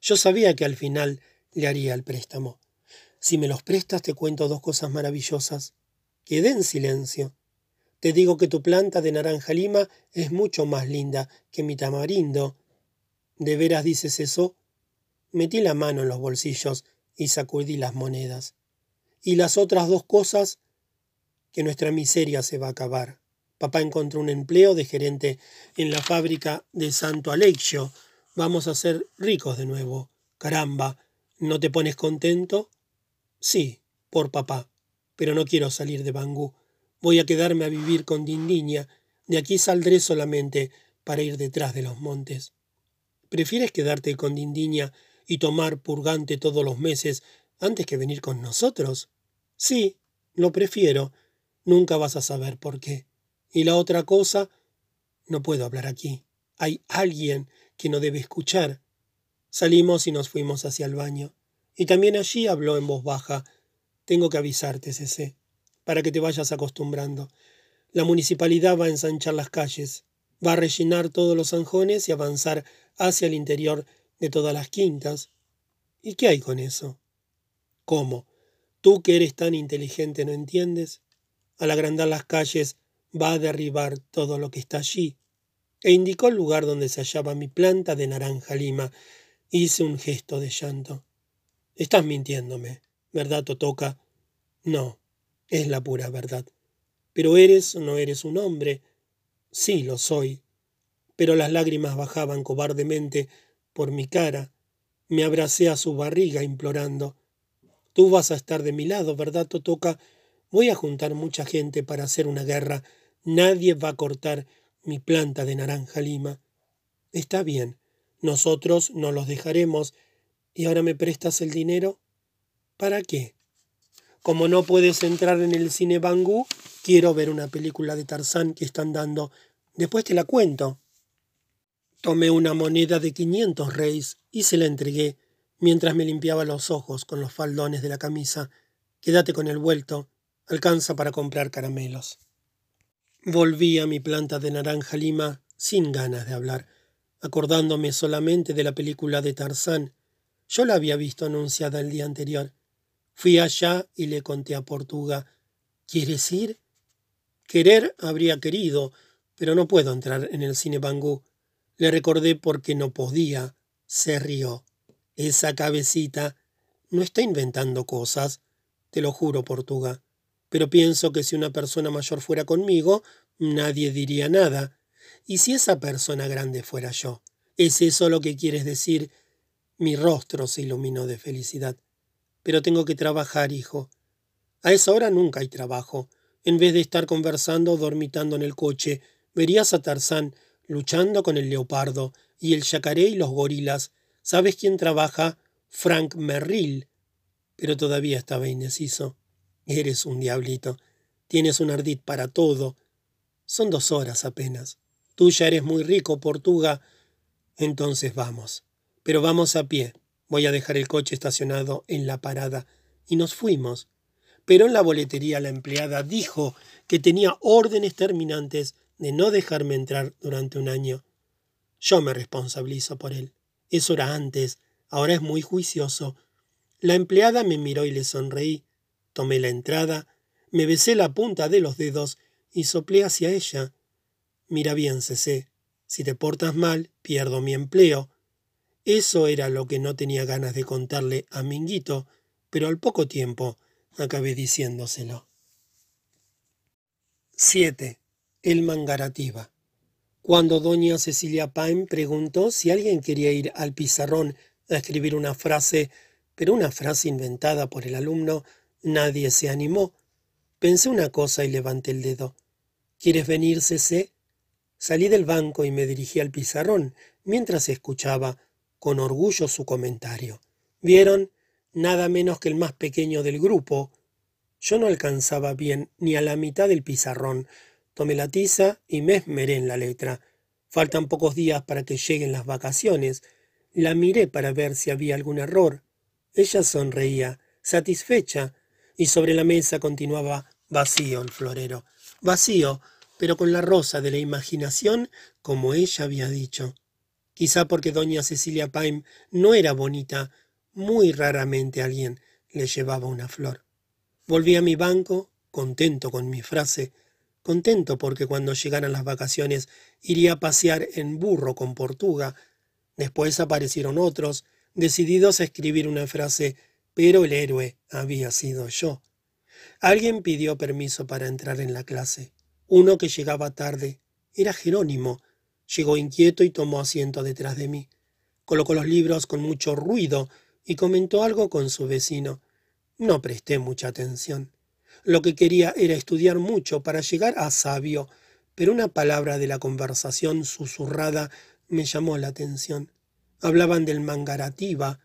Yo sabía que al final le haría el préstamo. Si me los prestas te cuento dos cosas maravillosas. Quedé en silencio. Te digo que tu planta de naranja lima es mucho más linda que mi tamarindo. ¿De veras dices eso? Metí la mano en los bolsillos y sacudí las monedas. Y las otras dos cosas, que nuestra miseria se va a acabar. Papá encontró un empleo de gerente en la fábrica de Santo Alexio. Vamos a ser ricos de nuevo. Caramba, ¿no te pones contento? Sí, por papá pero no quiero salir de Bangú. Voy a quedarme a vivir con Dindiña. De aquí saldré solamente para ir detrás de los montes. ¿Prefieres quedarte con Dindiña y tomar purgante todos los meses antes que venir con nosotros? Sí, lo prefiero. Nunca vas a saber por qué. Y la otra cosa, no puedo hablar aquí. Hay alguien que no debe escuchar. Salimos y nos fuimos hacia el baño. Y también allí habló en voz baja tengo que avisarte, Cc, para que te vayas acostumbrando. La municipalidad va a ensanchar las calles, va a rellenar todos los zanjones y avanzar hacia el interior de todas las quintas. ¿Y qué hay con eso? ¿Cómo? ¿Tú que eres tan inteligente no entiendes? Al agrandar las calles va a derribar todo lo que está allí. E indicó el lugar donde se hallaba mi planta de naranja lima. Hice un gesto de llanto. Estás mintiéndome. ¿Verdad, Totoca? No, es la pura verdad. Pero eres o no eres un hombre. Sí, lo soy. Pero las lágrimas bajaban cobardemente por mi cara. Me abracé a su barriga implorando. Tú vas a estar de mi lado, ¿verdad, Totoca? Voy a juntar mucha gente para hacer una guerra. Nadie va a cortar mi planta de naranja lima. Está bien, nosotros no los dejaremos. ¿Y ahora me prestas el dinero? ¿Para qué? Como no puedes entrar en el cine Bangú, quiero ver una película de Tarzán que están dando. Después te la cuento. Tomé una moneda de quinientos reis y se la entregué mientras me limpiaba los ojos con los faldones de la camisa. Quédate con el vuelto. Alcanza para comprar caramelos. Volví a mi planta de naranja lima sin ganas de hablar, acordándome solamente de la película de Tarzán. Yo la había visto anunciada el día anterior. Fui allá y le conté a Portuga. ¿Quieres ir? Querer habría querido, pero no puedo entrar en el cine Bangú. Le recordé porque no podía. Se rió. Esa cabecita no está inventando cosas. Te lo juro, Portuga. Pero pienso que si una persona mayor fuera conmigo, nadie diría nada. ¿Y si esa persona grande fuera yo? ¿Es eso lo que quieres decir? Mi rostro se iluminó de felicidad. Pero tengo que trabajar, hijo. A esa hora nunca hay trabajo. En vez de estar conversando o dormitando en el coche, verías a Tarzán luchando con el leopardo y el yacaré y los gorilas. ¿Sabes quién trabaja? Frank Merrill. Pero todavía estaba indeciso. Eres un diablito. Tienes un ardid para todo. Son dos horas apenas. Tú ya eres muy rico, Portuga. Entonces vamos. Pero vamos a pie. Voy a dejar el coche estacionado en la parada. Y nos fuimos. Pero en la boletería la empleada dijo que tenía órdenes terminantes de no dejarme entrar durante un año. Yo me responsabilizo por él. Eso era antes, ahora es muy juicioso. La empleada me miró y le sonreí. Tomé la entrada, me besé la punta de los dedos y soplé hacia ella. Mira bien, Cecé, si te portas mal, pierdo mi empleo. Eso era lo que no tenía ganas de contarle a Minguito, pero al poco tiempo acabé diciéndoselo. 7. El Mangarativa. Cuando doña Cecilia Paim preguntó si alguien quería ir al pizarrón a escribir una frase, pero una frase inventada por el alumno, nadie se animó. Pensé una cosa y levanté el dedo. ¿Quieres venir, Cecé? Salí del banco y me dirigí al pizarrón, mientras escuchaba con orgullo su comentario. ¿Vieron? Nada menos que el más pequeño del grupo. Yo no alcanzaba bien ni a la mitad del pizarrón. Tomé la tiza y me esmeré en la letra. Faltan pocos días para que lleguen las vacaciones. La miré para ver si había algún error. Ella sonreía, satisfecha, y sobre la mesa continuaba vacío el florero. Vacío, pero con la rosa de la imaginación, como ella había dicho. Quizá porque doña Cecilia Paim no era bonita, muy raramente alguien le llevaba una flor. Volví a mi banco, contento con mi frase, contento porque cuando llegaran las vacaciones iría a pasear en burro con Portuga. Después aparecieron otros, decididos a escribir una frase, pero el héroe había sido yo. Alguien pidió permiso para entrar en la clase. Uno que llegaba tarde. Era Jerónimo. Llegó inquieto y tomó asiento detrás de mí. Colocó los libros con mucho ruido y comentó algo con su vecino. No presté mucha atención. Lo que quería era estudiar mucho para llegar a sabio, pero una palabra de la conversación susurrada me llamó la atención. Hablaban del mangarativa.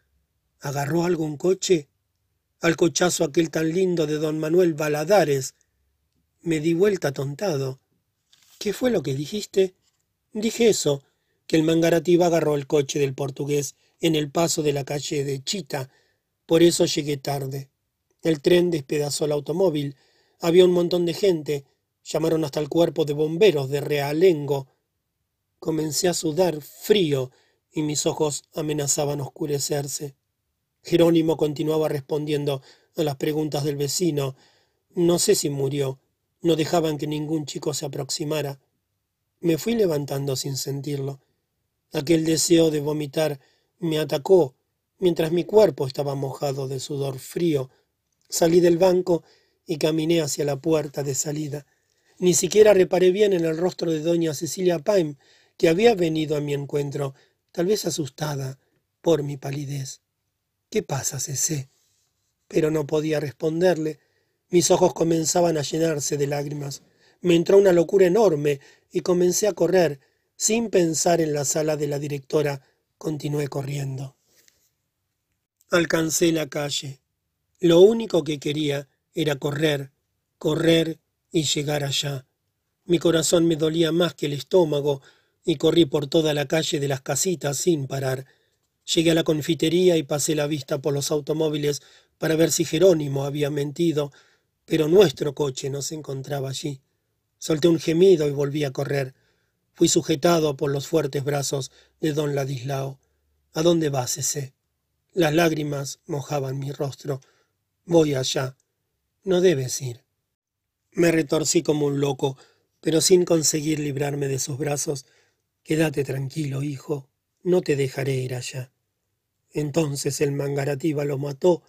¿Agarró algún coche? Al cochazo aquel tan lindo de don Manuel Baladares. Me di vuelta tontado. ¿Qué fue lo que dijiste? Dije eso, que el mangarativa agarró el coche del portugués en el paso de la calle de Chita. Por eso llegué tarde. El tren despedazó el automóvil. Había un montón de gente. Llamaron hasta el cuerpo de bomberos de Realengo. Comencé a sudar frío y mis ojos amenazaban oscurecerse. Jerónimo continuaba respondiendo a las preguntas del vecino. No sé si murió. No dejaban que ningún chico se aproximara. Me fui levantando sin sentirlo. Aquel deseo de vomitar me atacó mientras mi cuerpo estaba mojado de sudor frío. Salí del banco y caminé hacia la puerta de salida. Ni siquiera reparé bien en el rostro de doña Cecilia Paim, que había venido a mi encuentro, tal vez asustada por mi palidez. ¿Qué pasa, Cecé? Pero no podía responderle. Mis ojos comenzaban a llenarse de lágrimas. Me entró una locura enorme y comencé a correr. Sin pensar en la sala de la directora, continué corriendo. Alcancé la calle. Lo único que quería era correr, correr y llegar allá. Mi corazón me dolía más que el estómago y corrí por toda la calle de las casitas sin parar. Llegué a la confitería y pasé la vista por los automóviles para ver si Jerónimo había mentido pero nuestro coche no se encontraba allí. Solté un gemido y volví a correr. Fui sujetado por los fuertes brazos de don Ladislao. ¿A dónde vas, ese? Las lágrimas mojaban mi rostro. Voy allá. No debes ir. Me retorcí como un loco, pero sin conseguir librarme de sus brazos. Quédate tranquilo, hijo. No te dejaré ir allá. Entonces el mangarativa lo mató.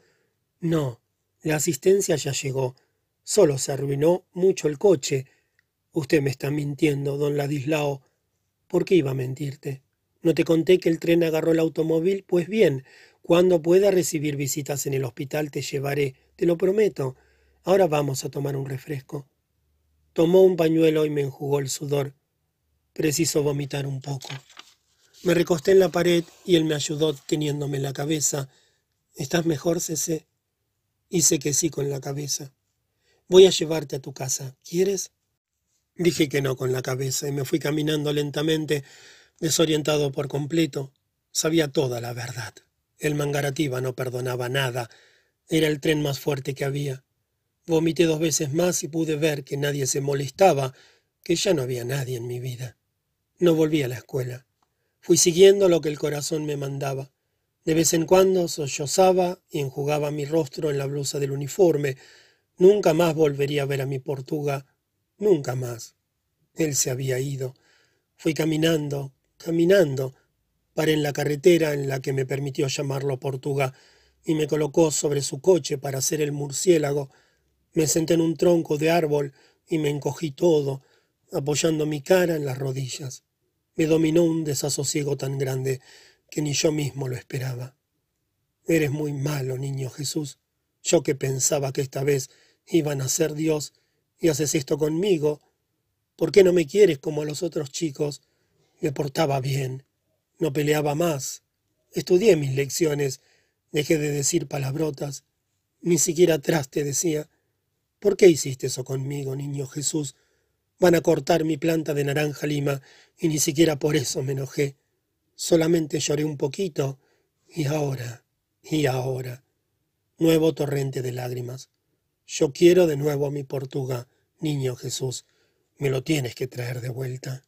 No, la asistencia ya llegó. Solo se arruinó mucho el coche. Usted me está mintiendo, don Ladislao. ¿Por qué iba a mentirte? ¿No te conté que el tren agarró el automóvil? Pues bien, cuando pueda recibir visitas en el hospital te llevaré, te lo prometo. Ahora vamos a tomar un refresco. Tomó un pañuelo y me enjugó el sudor. Preciso vomitar un poco. Me recosté en la pared y él me ayudó teniéndome la cabeza. ¿Estás mejor, Cece? Hice que sí con la cabeza. Voy a llevarte a tu casa. ¿Quieres? Dije que no con la cabeza y me fui caminando lentamente, desorientado por completo. Sabía toda la verdad. El mangarativa no perdonaba nada. Era el tren más fuerte que había. Vomité dos veces más y pude ver que nadie se molestaba, que ya no había nadie en mi vida. No volví a la escuela. Fui siguiendo lo que el corazón me mandaba. De vez en cuando sollozaba y enjugaba mi rostro en la blusa del uniforme. Nunca más volvería a ver a mi Portuga. Nunca más. Él se había ido. Fui caminando, caminando. Paré en la carretera en la que me permitió llamarlo Portuga y me colocó sobre su coche para hacer el murciélago. Me senté en un tronco de árbol y me encogí todo, apoyando mi cara en las rodillas. Me dominó un desasosiego tan grande que ni yo mismo lo esperaba. Eres muy malo, niño Jesús. Yo que pensaba que esta vez iban a ser Dios y haces esto conmigo. ¿Por qué no me quieres como a los otros chicos? Me portaba bien, no peleaba más. Estudié mis lecciones, dejé de decir palabrotas, ni siquiera atrás te decía. ¿Por qué hiciste eso conmigo, niño Jesús? Van a cortar mi planta de naranja lima y ni siquiera por eso me enojé. Solamente lloré un poquito y ahora, y ahora. Nuevo torrente de lágrimas. Yo quiero de nuevo a mi Portuga, niño Jesús. Me lo tienes que traer de vuelta.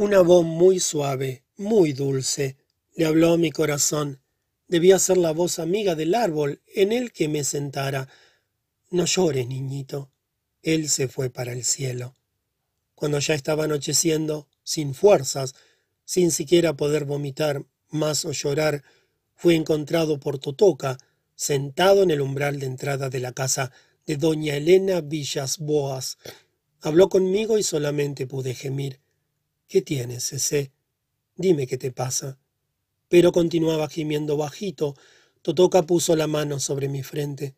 Una voz muy suave, muy dulce, le habló mi corazón. Debía ser la voz amiga del árbol en el que me sentara. No llores, niñito. Él se fue para el cielo. Cuando ya estaba anocheciendo, sin fuerzas, sin siquiera poder vomitar más o llorar, fui encontrado por Totoca, sentado en el umbral de entrada de la casa de doña Elena Villas Boas. Habló conmigo y solamente pude gemir. ¿Qué tienes, ese? Dime qué te pasa. Pero continuaba gimiendo bajito. Totoca puso la mano sobre mi frente.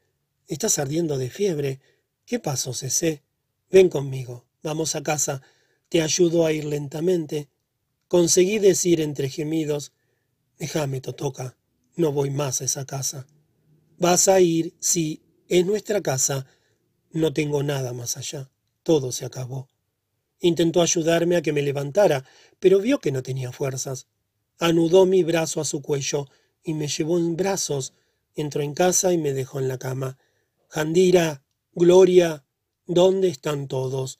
Estás ardiendo de fiebre. ¿Qué pasó, Cecé? Ven conmigo. Vamos a casa. Te ayudo a ir lentamente. Conseguí decir entre gemidos Déjame, Totoca. No voy más a esa casa. Vas a ir, sí, es nuestra casa. No tengo nada más allá. Todo se acabó. Intentó ayudarme a que me levantara, pero vio que no tenía fuerzas. Anudó mi brazo a su cuello y me llevó en brazos. Entró en casa y me dejó en la cama. Jandira, Gloria, ¿dónde están todos?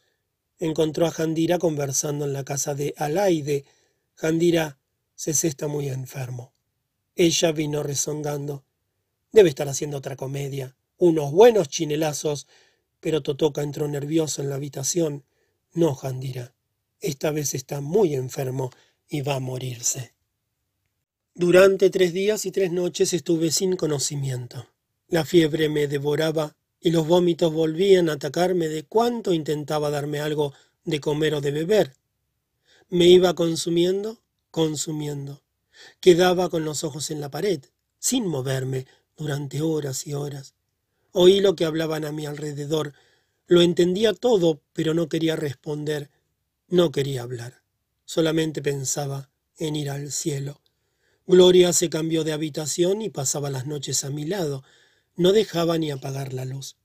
Encontró a Jandira conversando en la casa de Alaide. Jandira, se está muy enfermo. Ella vino rezongando. Debe estar haciendo otra comedia. Unos buenos chinelazos. Pero Totoca entró nervioso en la habitación. No, Jandira. Esta vez está muy enfermo y va a morirse. Durante tres días y tres noches estuve sin conocimiento. La fiebre me devoraba y los vómitos volvían a atacarme de cuánto intentaba darme algo de comer o de beber. Me iba consumiendo, consumiendo. Quedaba con los ojos en la pared, sin moverme, durante horas y horas. Oí lo que hablaban a mi alrededor. Lo entendía todo, pero no quería responder. No quería hablar. Solamente pensaba en ir al cielo. Gloria se cambió de habitación y pasaba las noches a mi lado. No dejaba ni apagar la luz.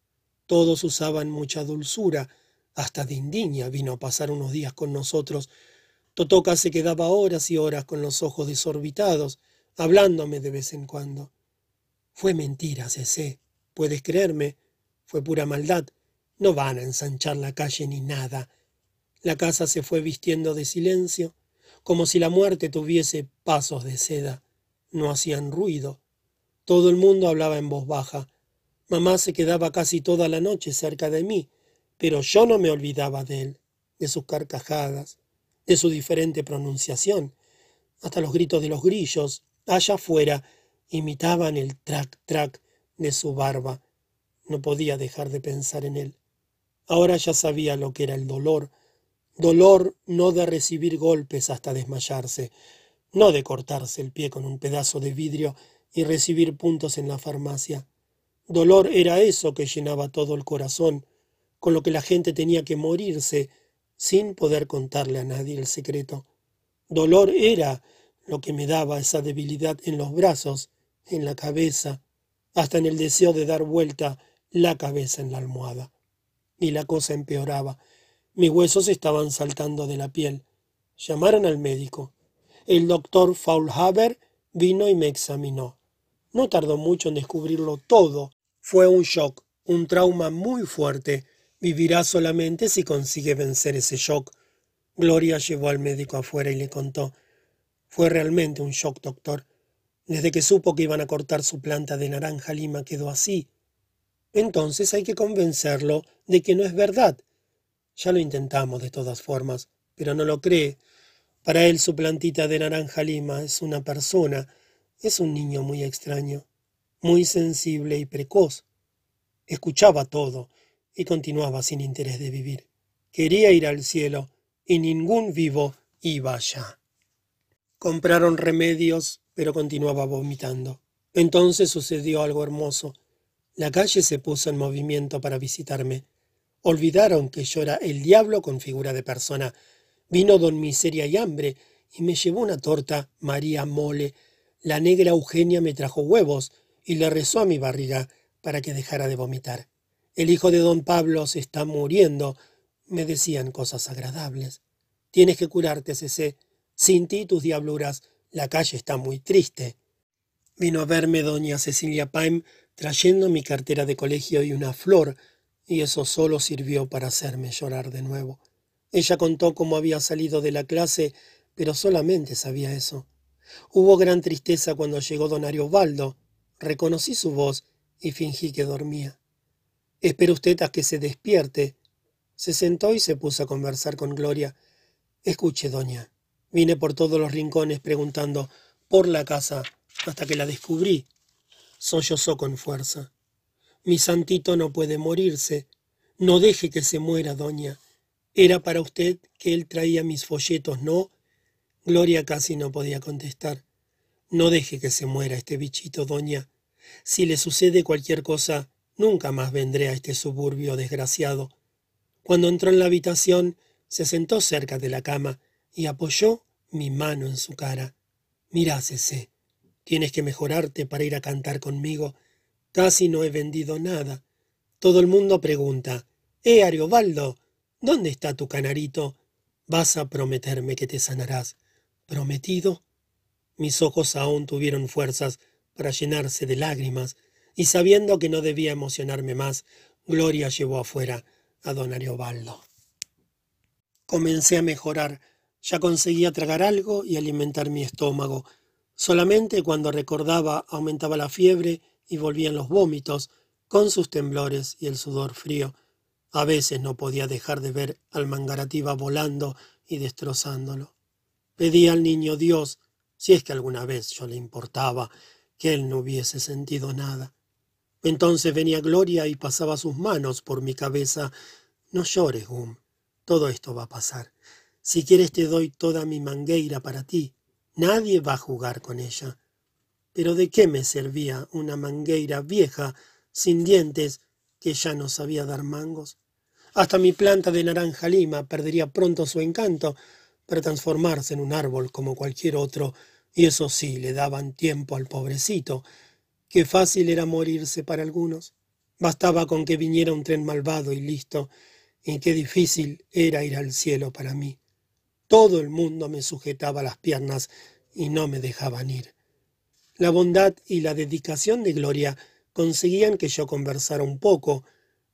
Todos usaban mucha dulzura. Hasta Dindiña vino a pasar unos días con nosotros. Totoca se quedaba horas y horas con los ojos desorbitados, hablándome de vez en cuando. Fue mentira, Cecé. Puedes creerme. Fue pura maldad. No van a ensanchar la calle ni nada. La casa se fue vistiendo de silencio, como si la muerte tuviese pasos de seda. No hacían ruido. Todo el mundo hablaba en voz baja. Mamá se quedaba casi toda la noche cerca de mí, pero yo no me olvidaba de él, de sus carcajadas, de su diferente pronunciación. Hasta los gritos de los grillos, allá afuera, imitaban el trac-trac de su barba. No podía dejar de pensar en él. Ahora ya sabía lo que era el dolor, dolor no de recibir golpes hasta desmayarse, no de cortarse el pie con un pedazo de vidrio y recibir puntos en la farmacia. Dolor era eso que llenaba todo el corazón, con lo que la gente tenía que morirse sin poder contarle a nadie el secreto. Dolor era lo que me daba esa debilidad en los brazos, en la cabeza, hasta en el deseo de dar vuelta la cabeza en la almohada. Y la cosa empeoraba. Mis huesos estaban saltando de la piel. Llamaron al médico. El doctor Faulhaber vino y me examinó. No tardó mucho en descubrirlo todo. Fue un shock, un trauma muy fuerte. Vivirá solamente si consigue vencer ese shock. Gloria llevó al médico afuera y le contó. Fue realmente un shock, doctor. Desde que supo que iban a cortar su planta de naranja lima quedó así. Entonces hay que convencerlo de que no es verdad. Ya lo intentamos de todas formas, pero no lo cree. Para él su plantita de naranja lima es una persona, es un niño muy extraño, muy sensible y precoz. Escuchaba todo y continuaba sin interés de vivir. Quería ir al cielo y ningún vivo iba allá. Compraron remedios, pero continuaba vomitando. Entonces sucedió algo hermoso. La calle se puso en movimiento para visitarme. Olvidaron que yo era el diablo con figura de persona. Vino don Miseria y Hambre y me llevó una torta María Mole. La negra Eugenia me trajo huevos y le rezó a mi barriga para que dejara de vomitar. El hijo de don Pablo se está muriendo. Me decían cosas agradables. Tienes que curarte, Cecé. Sin ti tus diabluras. La calle está muy triste. Vino a verme doña Cecilia Paim trayendo mi cartera de colegio y una flor y eso solo sirvió para hacerme llorar de nuevo. Ella contó cómo había salido de la clase, pero solamente sabía eso. Hubo gran tristeza cuando llegó don Ariobaldo. Reconocí su voz y fingí que dormía. Espero usted a que se despierte. Se sentó y se puso a conversar con Gloria. Escuche, doña. Vine por todos los rincones preguntando por la casa hasta que la descubrí. Sollozó con fuerza. Mi santito no puede morirse. No deje que se muera, doña. Era para usted que él traía mis folletos, ¿no? Gloria casi no podía contestar. No deje que se muera este bichito, doña. Si le sucede cualquier cosa, nunca más vendré a este suburbio desgraciado. Cuando entró en la habitación, se sentó cerca de la cama y apoyó mi mano en su cara. Mirá, Cece, tienes que mejorarte para ir a cantar conmigo Casi no he vendido nada. Todo el mundo pregunta, Eh, Ariobaldo, ¿dónde está tu canarito? Vas a prometerme que te sanarás. ¿Prometido? Mis ojos aún tuvieron fuerzas para llenarse de lágrimas, y sabiendo que no debía emocionarme más, Gloria llevó afuera a don Ariobaldo. Comencé a mejorar, ya conseguía tragar algo y alimentar mi estómago. Solamente cuando recordaba aumentaba la fiebre y volvían los vómitos, con sus temblores y el sudor frío. A veces no podía dejar de ver al Mangarativa volando y destrozándolo. Pedía al niño Dios, si es que alguna vez yo le importaba, que él no hubiese sentido nada. Entonces venía Gloria y pasaba sus manos por mi cabeza. No llores, Gum. Todo esto va a pasar. Si quieres te doy toda mi mangueira para ti. Nadie va a jugar con ella. Pero ¿de qué me servía una mangueira vieja, sin dientes, que ya no sabía dar mangos? Hasta mi planta de naranja lima perdería pronto su encanto para transformarse en un árbol como cualquier otro, y eso sí le daban tiempo al pobrecito. Qué fácil era morirse para algunos. Bastaba con que viniera un tren malvado y listo, y qué difícil era ir al cielo para mí. Todo el mundo me sujetaba las piernas y no me dejaban ir. La bondad y la dedicación de Gloria conseguían que yo conversara un poco.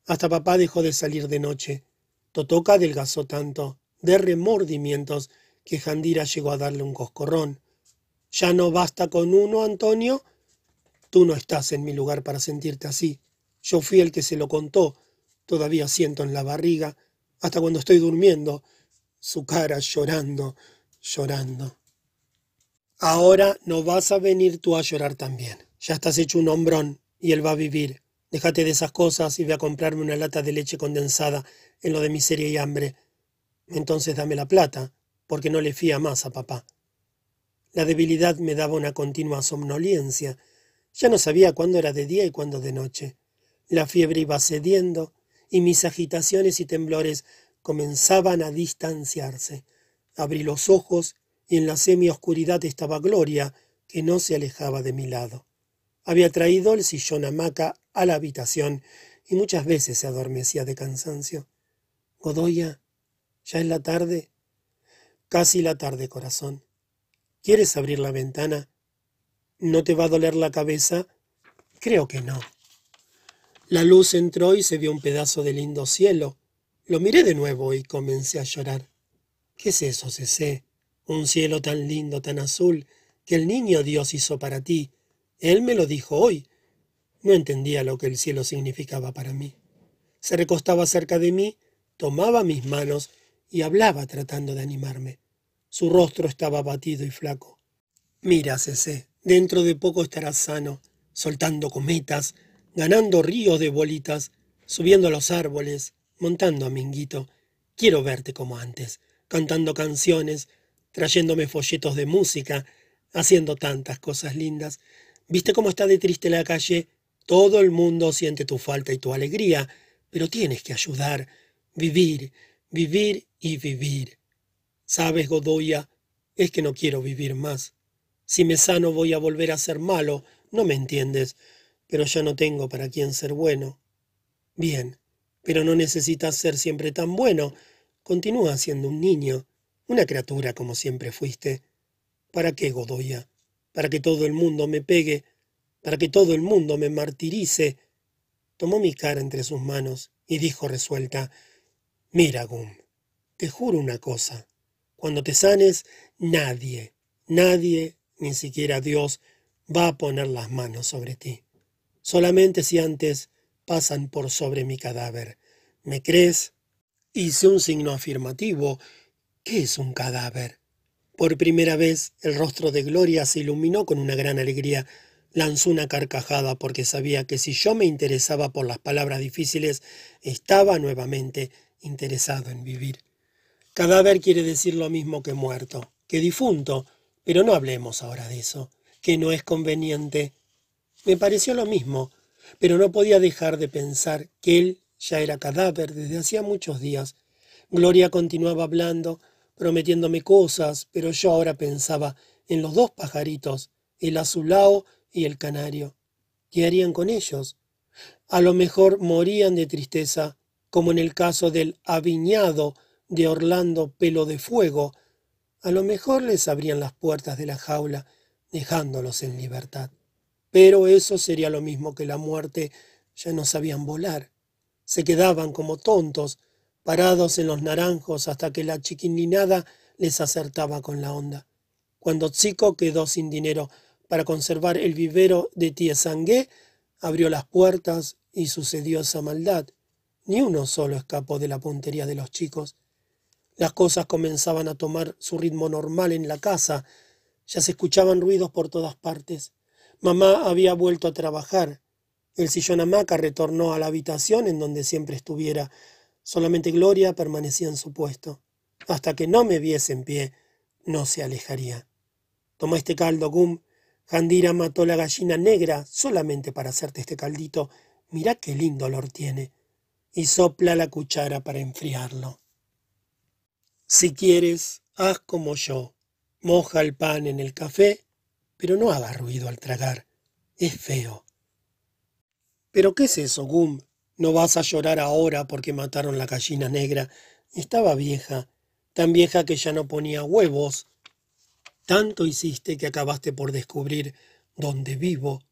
Hasta papá dejó de salir de noche. Totoca adelgazó tanto, de remordimientos, que Jandira llegó a darle un coscorrón. ¿Ya no basta con uno, Antonio? Tú no estás en mi lugar para sentirte así. Yo fui el que se lo contó. Todavía siento en la barriga, hasta cuando estoy durmiendo, su cara llorando, llorando. Ahora no vas a venir tú a llorar también. Ya estás hecho un hombrón y él va a vivir. Déjate de esas cosas y ve a comprarme una lata de leche condensada en lo de miseria y hambre. Entonces dame la plata, porque no le fía más a papá. La debilidad me daba una continua somnolencia. Ya no sabía cuándo era de día y cuándo de noche. La fiebre iba cediendo y mis agitaciones y temblores comenzaban a distanciarse. Abrí los ojos y en la semioscuridad estaba Gloria, que no se alejaba de mi lado. Había traído el sillón hamaca a la habitación y muchas veces se adormecía de cansancio. Godoya, ¿ya es la tarde? Casi la tarde, corazón. ¿Quieres abrir la ventana? ¿No te va a doler la cabeza? Creo que no. La luz entró y se vio un pedazo de lindo cielo. Lo miré de nuevo y comencé a llorar. ¿Qué es eso, Cecé? Un cielo tan lindo, tan azul, que el niño Dios hizo para ti. Él me lo dijo hoy. No entendía lo que el cielo significaba para mí. Se recostaba cerca de mí, tomaba mis manos y hablaba tratando de animarme. Su rostro estaba abatido y flaco. Mira, Cecé, dentro de poco estarás sano, soltando cometas, ganando ríos de bolitas, subiendo a los árboles, montando a Minguito. Quiero verte como antes, cantando canciones, trayéndome folletos de música, haciendo tantas cosas lindas. ¿Viste cómo está de triste la calle? Todo el mundo siente tu falta y tu alegría, pero tienes que ayudar, vivir, vivir y vivir. ¿Sabes, Godoya? Es que no quiero vivir más. Si me sano voy a volver a ser malo, no me entiendes, pero ya no tengo para quién ser bueno. Bien, pero no necesitas ser siempre tan bueno. Continúa siendo un niño, una criatura como siempre fuiste. ¿Para qué, Godoya? Para que todo el mundo me pegue, para que todo el mundo me martirice. Tomó mi cara entre sus manos y dijo resuelta, Mira, Gum, te juro una cosa. Cuando te sanes, nadie, nadie, ni siquiera Dios, va a poner las manos sobre ti. Solamente si antes pasan por sobre mi cadáver. ¿Me crees? Hice un signo afirmativo. ¿Qué es un cadáver? Por primera vez el rostro de Gloria se iluminó con una gran alegría. Lanzó una carcajada porque sabía que si yo me interesaba por las palabras difíciles, estaba nuevamente interesado en vivir. Cadáver quiere decir lo mismo que muerto, que difunto, pero no hablemos ahora de eso, que no es conveniente. Me pareció lo mismo, pero no podía dejar de pensar que él ya era cadáver desde hacía muchos días. Gloria continuaba hablando, prometiéndome cosas, pero yo ahora pensaba en los dos pajaritos, el azulao y el canario. ¿Qué harían con ellos? A lo mejor morían de tristeza, como en el caso del aviñado de Orlando Pelo de Fuego. A lo mejor les abrían las puertas de la jaula, dejándolos en libertad. Pero eso sería lo mismo que la muerte, ya no sabían volar. Se quedaban como tontos, parados en los naranjos hasta que la chiquininada les acertaba con la onda. Cuando Chico quedó sin dinero para conservar el vivero de Tiesangué, abrió las puertas y sucedió esa maldad. Ni uno solo escapó de la puntería de los chicos. Las cosas comenzaban a tomar su ritmo normal en la casa. Ya se escuchaban ruidos por todas partes. Mamá había vuelto a trabajar. El sillón hamaca retornó a la habitación en donde siempre estuviera, Solamente Gloria permanecía en su puesto. Hasta que no me viese en pie, no se alejaría. Toma este caldo, Gum. Jandira mató la gallina negra solamente para hacerte este caldito. Mira qué lindo olor tiene. Y sopla la cuchara para enfriarlo. Si quieres, haz como yo. Moja el pan en el café, pero no haga ruido al tragar. Es feo. ¿Pero qué es eso, Gum? No vas a llorar ahora porque mataron la gallina negra. Estaba vieja, tan vieja que ya no ponía huevos. Tanto hiciste que acabaste por descubrir dónde vivo.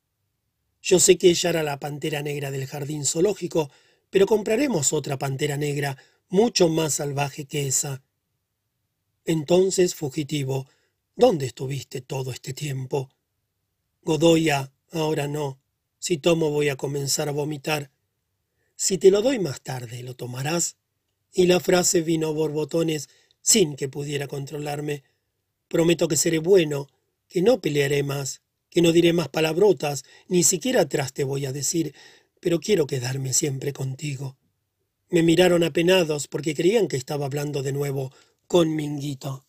Yo sé que ella era la pantera negra del jardín zoológico, pero compraremos otra pantera negra mucho más salvaje que esa. Entonces, fugitivo, ¿dónde estuviste todo este tiempo? Godoya, ahora no. Si tomo voy a comenzar a vomitar. Si te lo doy más tarde, ¿lo tomarás? Y la frase vino a borbotones sin que pudiera controlarme. Prometo que seré bueno, que no pelearé más, que no diré más palabrotas, ni siquiera atrás te voy a decir, pero quiero quedarme siempre contigo. Me miraron apenados porque creían que estaba hablando de nuevo con Minguito.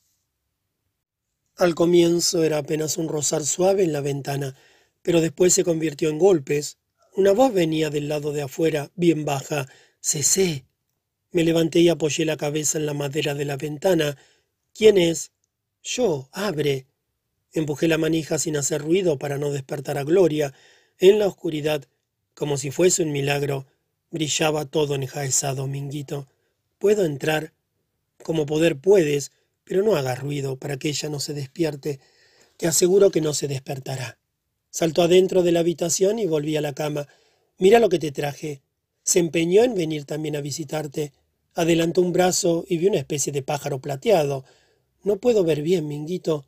Al comienzo era apenas un rozar suave en la ventana, pero después se convirtió en golpes, una voz venía del lado de afuera, bien baja. Cesé. Me levanté y apoyé la cabeza en la madera de la ventana. ¿Quién es? Yo. Abre. Empujé la manija sin hacer ruido para no despertar a Gloria. En la oscuridad, como si fuese un milagro, brillaba todo enjaezado, Minguito. ¿Puedo entrar? Como poder puedes, pero no haga ruido para que ella no se despierte. Te aseguro que no se despertará. Saltó adentro de la habitación y volví a la cama. Mira lo que te traje. Se empeñó en venir también a visitarte. Adelantó un brazo y vi una especie de pájaro plateado. No puedo ver bien, Minguito.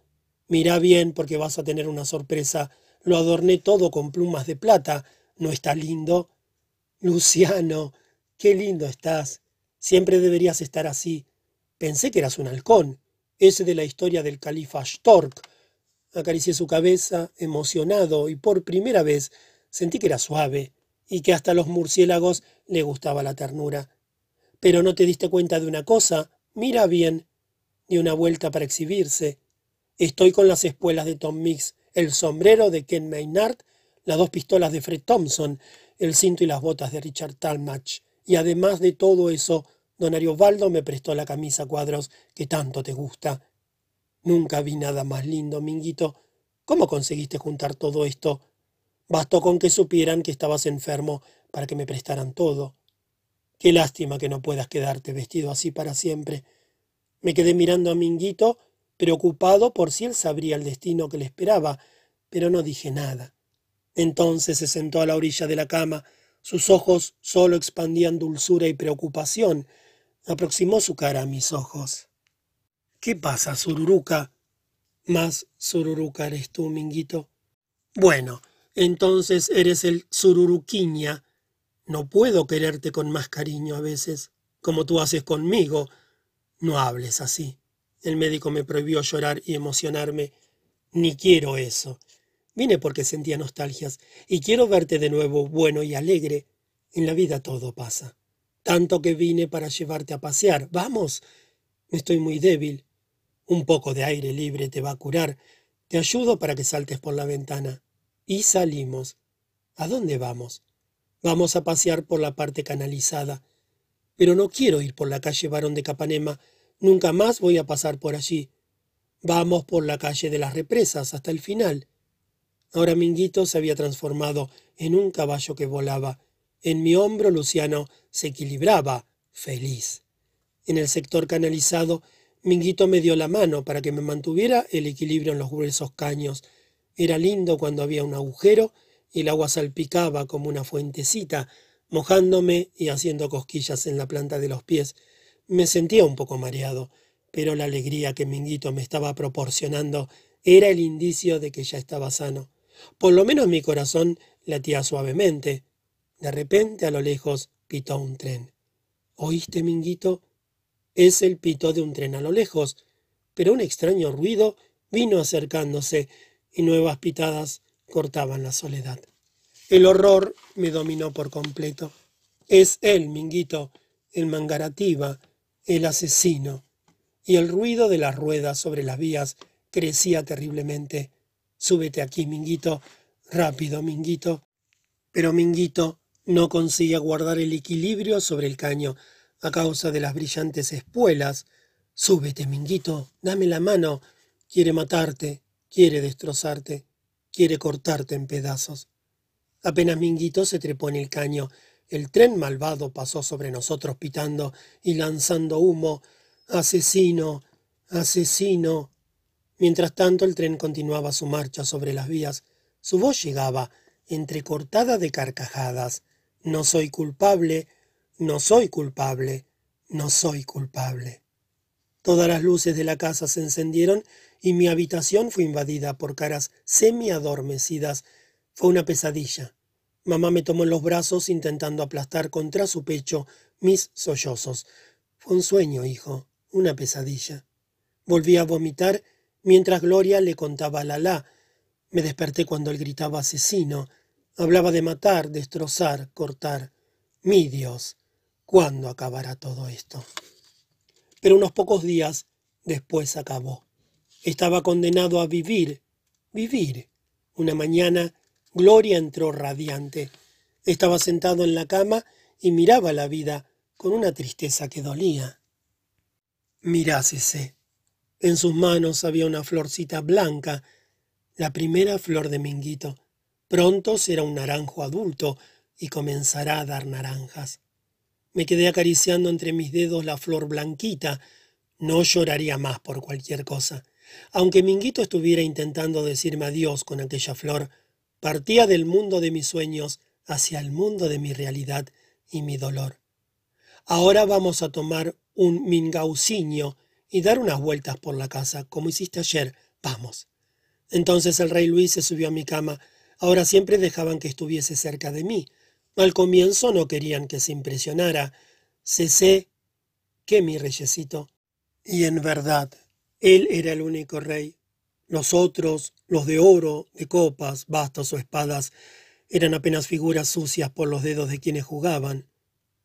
Mira bien porque vas a tener una sorpresa. Lo adorné todo con plumas de plata. ¿No está lindo? Luciano, qué lindo estás. Siempre deberías estar así. Pensé que eras un halcón, ese de la historia del califa Stork. Acaricié su cabeza, emocionado, y por primera vez sentí que era suave, y que hasta los murciélagos le gustaba la ternura. Pero no te diste cuenta de una cosa, mira bien. Dio una vuelta para exhibirse. Estoy con las espuelas de Tom Mix, el sombrero de Ken Maynard, las dos pistolas de Fred Thompson, el cinto y las botas de Richard Talmach. Y además de todo eso, don Ariovaldo me prestó la camisa cuadros que tanto te gusta. Nunca vi nada más lindo, Minguito. ¿Cómo conseguiste juntar todo esto? Bastó con que supieran que estabas enfermo para que me prestaran todo. Qué lástima que no puedas quedarte vestido así para siempre. Me quedé mirando a Minguito, preocupado por si él sabría el destino que le esperaba, pero no dije nada. Entonces se sentó a la orilla de la cama, sus ojos solo expandían dulzura y preocupación. Aproximó su cara a mis ojos. ¿Qué pasa, Sururuca? Más Sururuca eres tú, Minguito. Bueno, entonces eres el Sururuquiña. No puedo quererte con más cariño a veces, como tú haces conmigo. No hables así. El médico me prohibió llorar y emocionarme. Ni quiero eso. Vine porque sentía nostalgias y quiero verte de nuevo bueno y alegre. En la vida todo pasa. Tanto que vine para llevarte a pasear. Vamos. Estoy muy débil. Un poco de aire libre te va a curar. Te ayudo para que saltes por la ventana. Y salimos. ¿A dónde vamos? Vamos a pasear por la parte canalizada. Pero no quiero ir por la calle Barón de Capanema. Nunca más voy a pasar por allí. Vamos por la calle de las represas hasta el final. Ahora Minguito se había transformado en un caballo que volaba. En mi hombro Luciano se equilibraba, feliz. En el sector canalizado, Minguito me dio la mano para que me mantuviera el equilibrio en los gruesos caños. Era lindo cuando había un agujero y el agua salpicaba como una fuentecita, mojándome y haciendo cosquillas en la planta de los pies. Me sentía un poco mareado, pero la alegría que Minguito me estaba proporcionando era el indicio de que ya estaba sano. Por lo menos mi corazón latía suavemente. De repente, a lo lejos, pitó un tren. ¿Oíste, Minguito? Es el pito de un tren a lo lejos, pero un extraño ruido vino acercándose y nuevas pitadas cortaban la soledad. El horror me dominó por completo. Es él, Minguito, el mangarativa, el asesino. Y el ruido de las ruedas sobre las vías crecía terriblemente. Súbete aquí, Minguito. Rápido, Minguito. Pero Minguito no conseguía guardar el equilibrio sobre el caño a causa de las brillantes espuelas. Súbete, Minguito. Dame la mano. Quiere matarte. Quiere destrozarte. Quiere cortarte en pedazos. Apenas Minguito se trepó en el caño. El tren malvado pasó sobre nosotros pitando y lanzando humo. Asesino. Asesino. Mientras tanto el tren continuaba su marcha sobre las vías. Su voz llegaba, entrecortada de carcajadas. No soy culpable, no soy culpable, no soy culpable. Todas las luces de la casa se encendieron y mi habitación fue invadida por caras semi-adormecidas. Fue una pesadilla. Mamá me tomó en los brazos intentando aplastar contra su pecho mis sollozos. Fue un sueño, hijo, una pesadilla. Volví a vomitar mientras Gloria le contaba a Lala. Me desperté cuando él gritaba asesino. Hablaba de matar, destrozar, cortar. Mi Dios, ¿cuándo acabará todo esto? Pero unos pocos días después acabó. Estaba condenado a vivir, vivir. Una mañana, Gloria entró radiante. Estaba sentado en la cama y miraba la vida con una tristeza que dolía. Mirásese, en sus manos había una florcita blanca, la primera flor de Minguito. Pronto será un naranjo adulto y comenzará a dar naranjas. Me quedé acariciando entre mis dedos la flor blanquita. No lloraría más por cualquier cosa. Aunque Minguito estuviera intentando decirme adiós con aquella flor, partía del mundo de mis sueños hacia el mundo de mi realidad y mi dolor. Ahora vamos a tomar un mingauciño y dar unas vueltas por la casa, como hiciste ayer. Vamos. Entonces el rey Luis se subió a mi cama. Ahora siempre dejaban que estuviese cerca de mí. Al comienzo no querían que se impresionara. Cesé que mi reyesito. Y en verdad, él era el único rey. Los otros, los de oro, de copas, bastos o espadas, eran apenas figuras sucias por los dedos de quienes jugaban.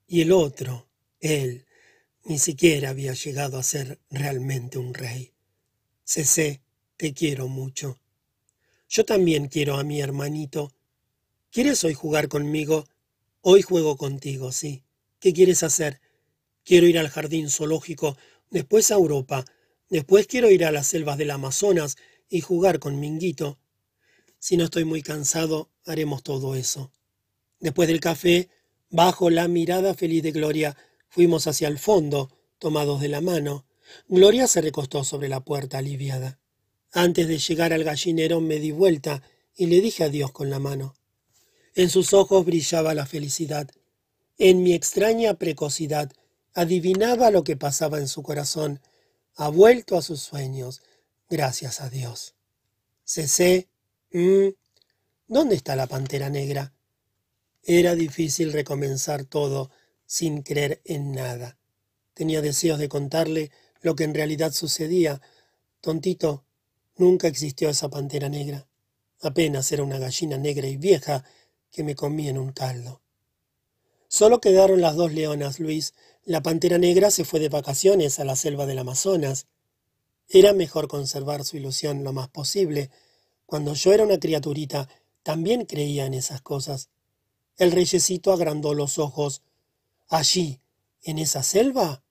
Y el otro, él, ni siquiera había llegado a ser realmente un rey. Cesé, te quiero mucho. Yo también quiero a mi hermanito. ¿Quieres hoy jugar conmigo? Hoy juego contigo, sí. ¿Qué quieres hacer? Quiero ir al jardín zoológico, después a Europa, después quiero ir a las selvas del Amazonas y jugar con Minguito. Si no estoy muy cansado, haremos todo eso. Después del café, bajo la mirada feliz de Gloria, fuimos hacia el fondo, tomados de la mano. Gloria se recostó sobre la puerta aliviada. Antes de llegar al gallinero me di vuelta y le dije adiós con la mano. En sus ojos brillaba la felicidad. En mi extraña precocidad adivinaba lo que pasaba en su corazón. Ha vuelto a sus sueños, gracias a Dios. Cesé. Mm, ¿Dónde está la pantera negra? Era difícil recomenzar todo sin creer en nada. Tenía deseos de contarle lo que en realidad sucedía. Tontito, nunca existió esa pantera negra. Apenas era una gallina negra y vieja que me comía en un caldo. Solo quedaron las dos leonas, Luis. La pantera negra se fue de vacaciones a la selva del Amazonas. Era mejor conservar su ilusión lo más posible. Cuando yo era una criaturita, también creía en esas cosas. El reyesito agrandó los ojos. Allí, en esa selva,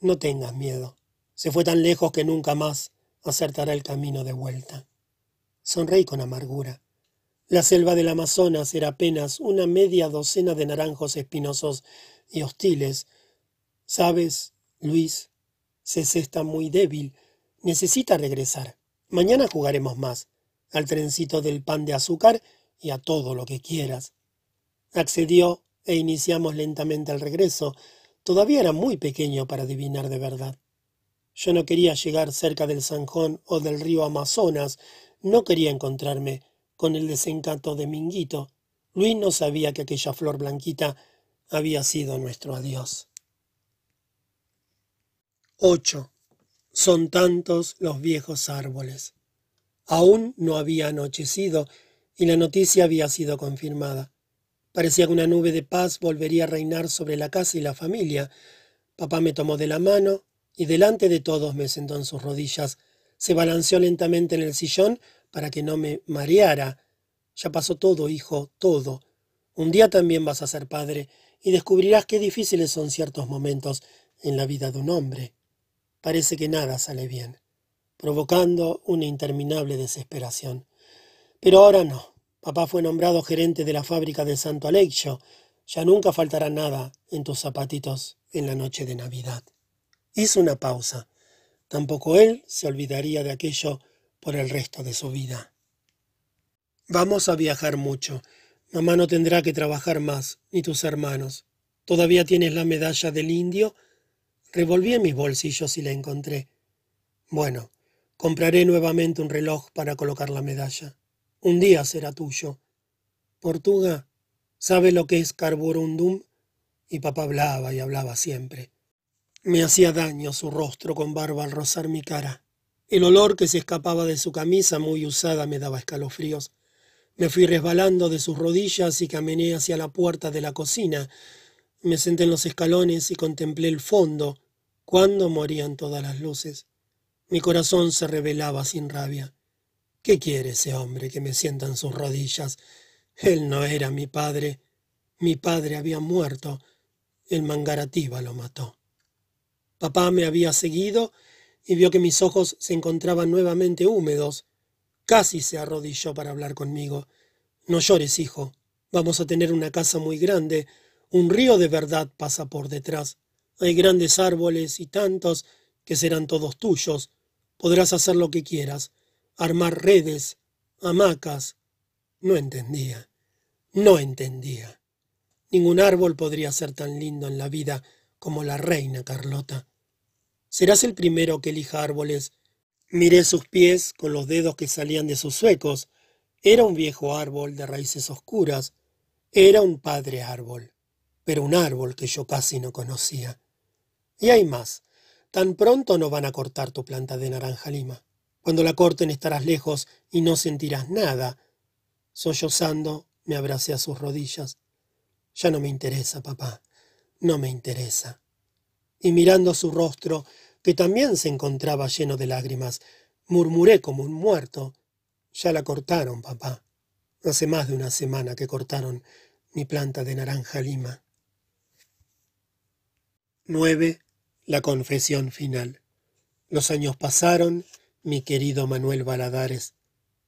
no tengas miedo. Se fue tan lejos que nunca más acertará el camino de vuelta. Sonreí con amargura. La selva del Amazonas era apenas una media docena de naranjos espinosos y hostiles. Sabes, Luis, César está muy débil. Necesita regresar. Mañana jugaremos más. Al trencito del pan de azúcar y a todo lo que quieras. Accedió e iniciamos lentamente el regreso. Todavía era muy pequeño para adivinar de verdad. Yo no quería llegar cerca del Sanjón o del río Amazonas. No quería encontrarme con el desencanto de Minguito. Luis no sabía que aquella flor blanquita había sido nuestro adiós. 8. Son tantos los viejos árboles. Aún no había anochecido y la noticia había sido confirmada. Parecía que una nube de paz volvería a reinar sobre la casa y la familia. Papá me tomó de la mano y delante de todos me sentó en sus rodillas. Se balanceó lentamente en el sillón para que no me mareara. Ya pasó todo, hijo, todo. Un día también vas a ser padre y descubrirás qué difíciles son ciertos momentos en la vida de un hombre. Parece que nada sale bien, provocando una interminable desesperación. Pero ahora no. Papá fue nombrado gerente de la fábrica de Santo Aleixo. Ya nunca faltará nada en tus zapatitos en la noche de Navidad. Hizo una pausa. Tampoco él se olvidaría de aquello por el resto de su vida. Vamos a viajar mucho. Mamá no tendrá que trabajar más, ni tus hermanos. ¿Todavía tienes la medalla del indio? Revolví en mis bolsillos y la encontré. Bueno, compraré nuevamente un reloj para colocar la medalla. Un día será tuyo. Portuga, ¿sabe lo que es carborundum? Y papá hablaba y hablaba siempre. Me hacía daño su rostro con barba al rozar mi cara. El olor que se escapaba de su camisa muy usada me daba escalofríos. Me fui resbalando de sus rodillas y caminé hacia la puerta de la cocina. Me senté en los escalones y contemplé el fondo, cuando morían todas las luces. Mi corazón se revelaba sin rabia. ¿Qué quiere ese hombre que me sienta en sus rodillas? Él no era mi padre. Mi padre había muerto. El mangarativa lo mató. Papá me había seguido y vio que mis ojos se encontraban nuevamente húmedos. Casi se arrodilló para hablar conmigo. No llores, hijo. Vamos a tener una casa muy grande. Un río de verdad pasa por detrás. Hay grandes árboles y tantos que serán todos tuyos. Podrás hacer lo que quieras. Armar redes, hamacas. No entendía. No entendía. Ningún árbol podría ser tan lindo en la vida como la reina Carlota. Serás el primero que elija árboles. Miré sus pies con los dedos que salían de sus suecos. Era un viejo árbol de raíces oscuras. Era un padre árbol, pero un árbol que yo casi no conocía. Y hay más. Tan pronto no van a cortar tu planta de naranja lima. Cuando la corten estarás lejos y no sentirás nada. Sollozando, me abracé a sus rodillas. Ya no me interesa, papá. No me interesa. Y mirando su rostro, que también se encontraba lleno de lágrimas, murmuré como un muerto. Ya la cortaron, papá. Hace más de una semana que cortaron mi planta de naranja lima. 9. La confesión final. Los años pasaron, mi querido Manuel Baladares.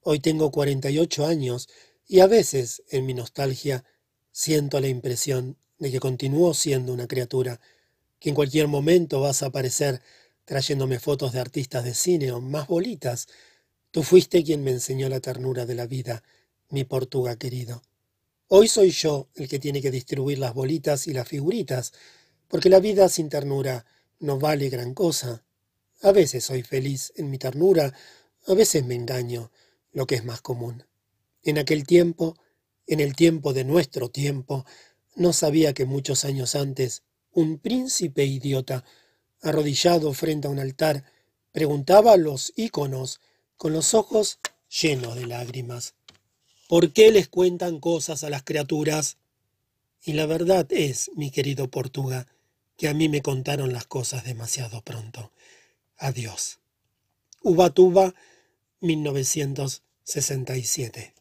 Hoy tengo 48 años y a veces, en mi nostalgia, siento la impresión de que continúo siendo una criatura, que en cualquier momento vas a aparecer trayéndome fotos de artistas de cine o más bolitas. Tú fuiste quien me enseñó la ternura de la vida, mi Portuga querido. Hoy soy yo el que tiene que distribuir las bolitas y las figuritas, porque la vida sin ternura no vale gran cosa. A veces soy feliz en mi ternura, a veces me engaño, lo que es más común. En aquel tiempo, en el tiempo de nuestro tiempo, no sabía que muchos años antes un príncipe idiota, arrodillado frente a un altar, preguntaba a los íconos con los ojos llenos de lágrimas. ¿Por qué les cuentan cosas a las criaturas? Y la verdad es, mi querido Portuga, que a mí me contaron las cosas demasiado pronto. Adiós. Ubatuba, 1967.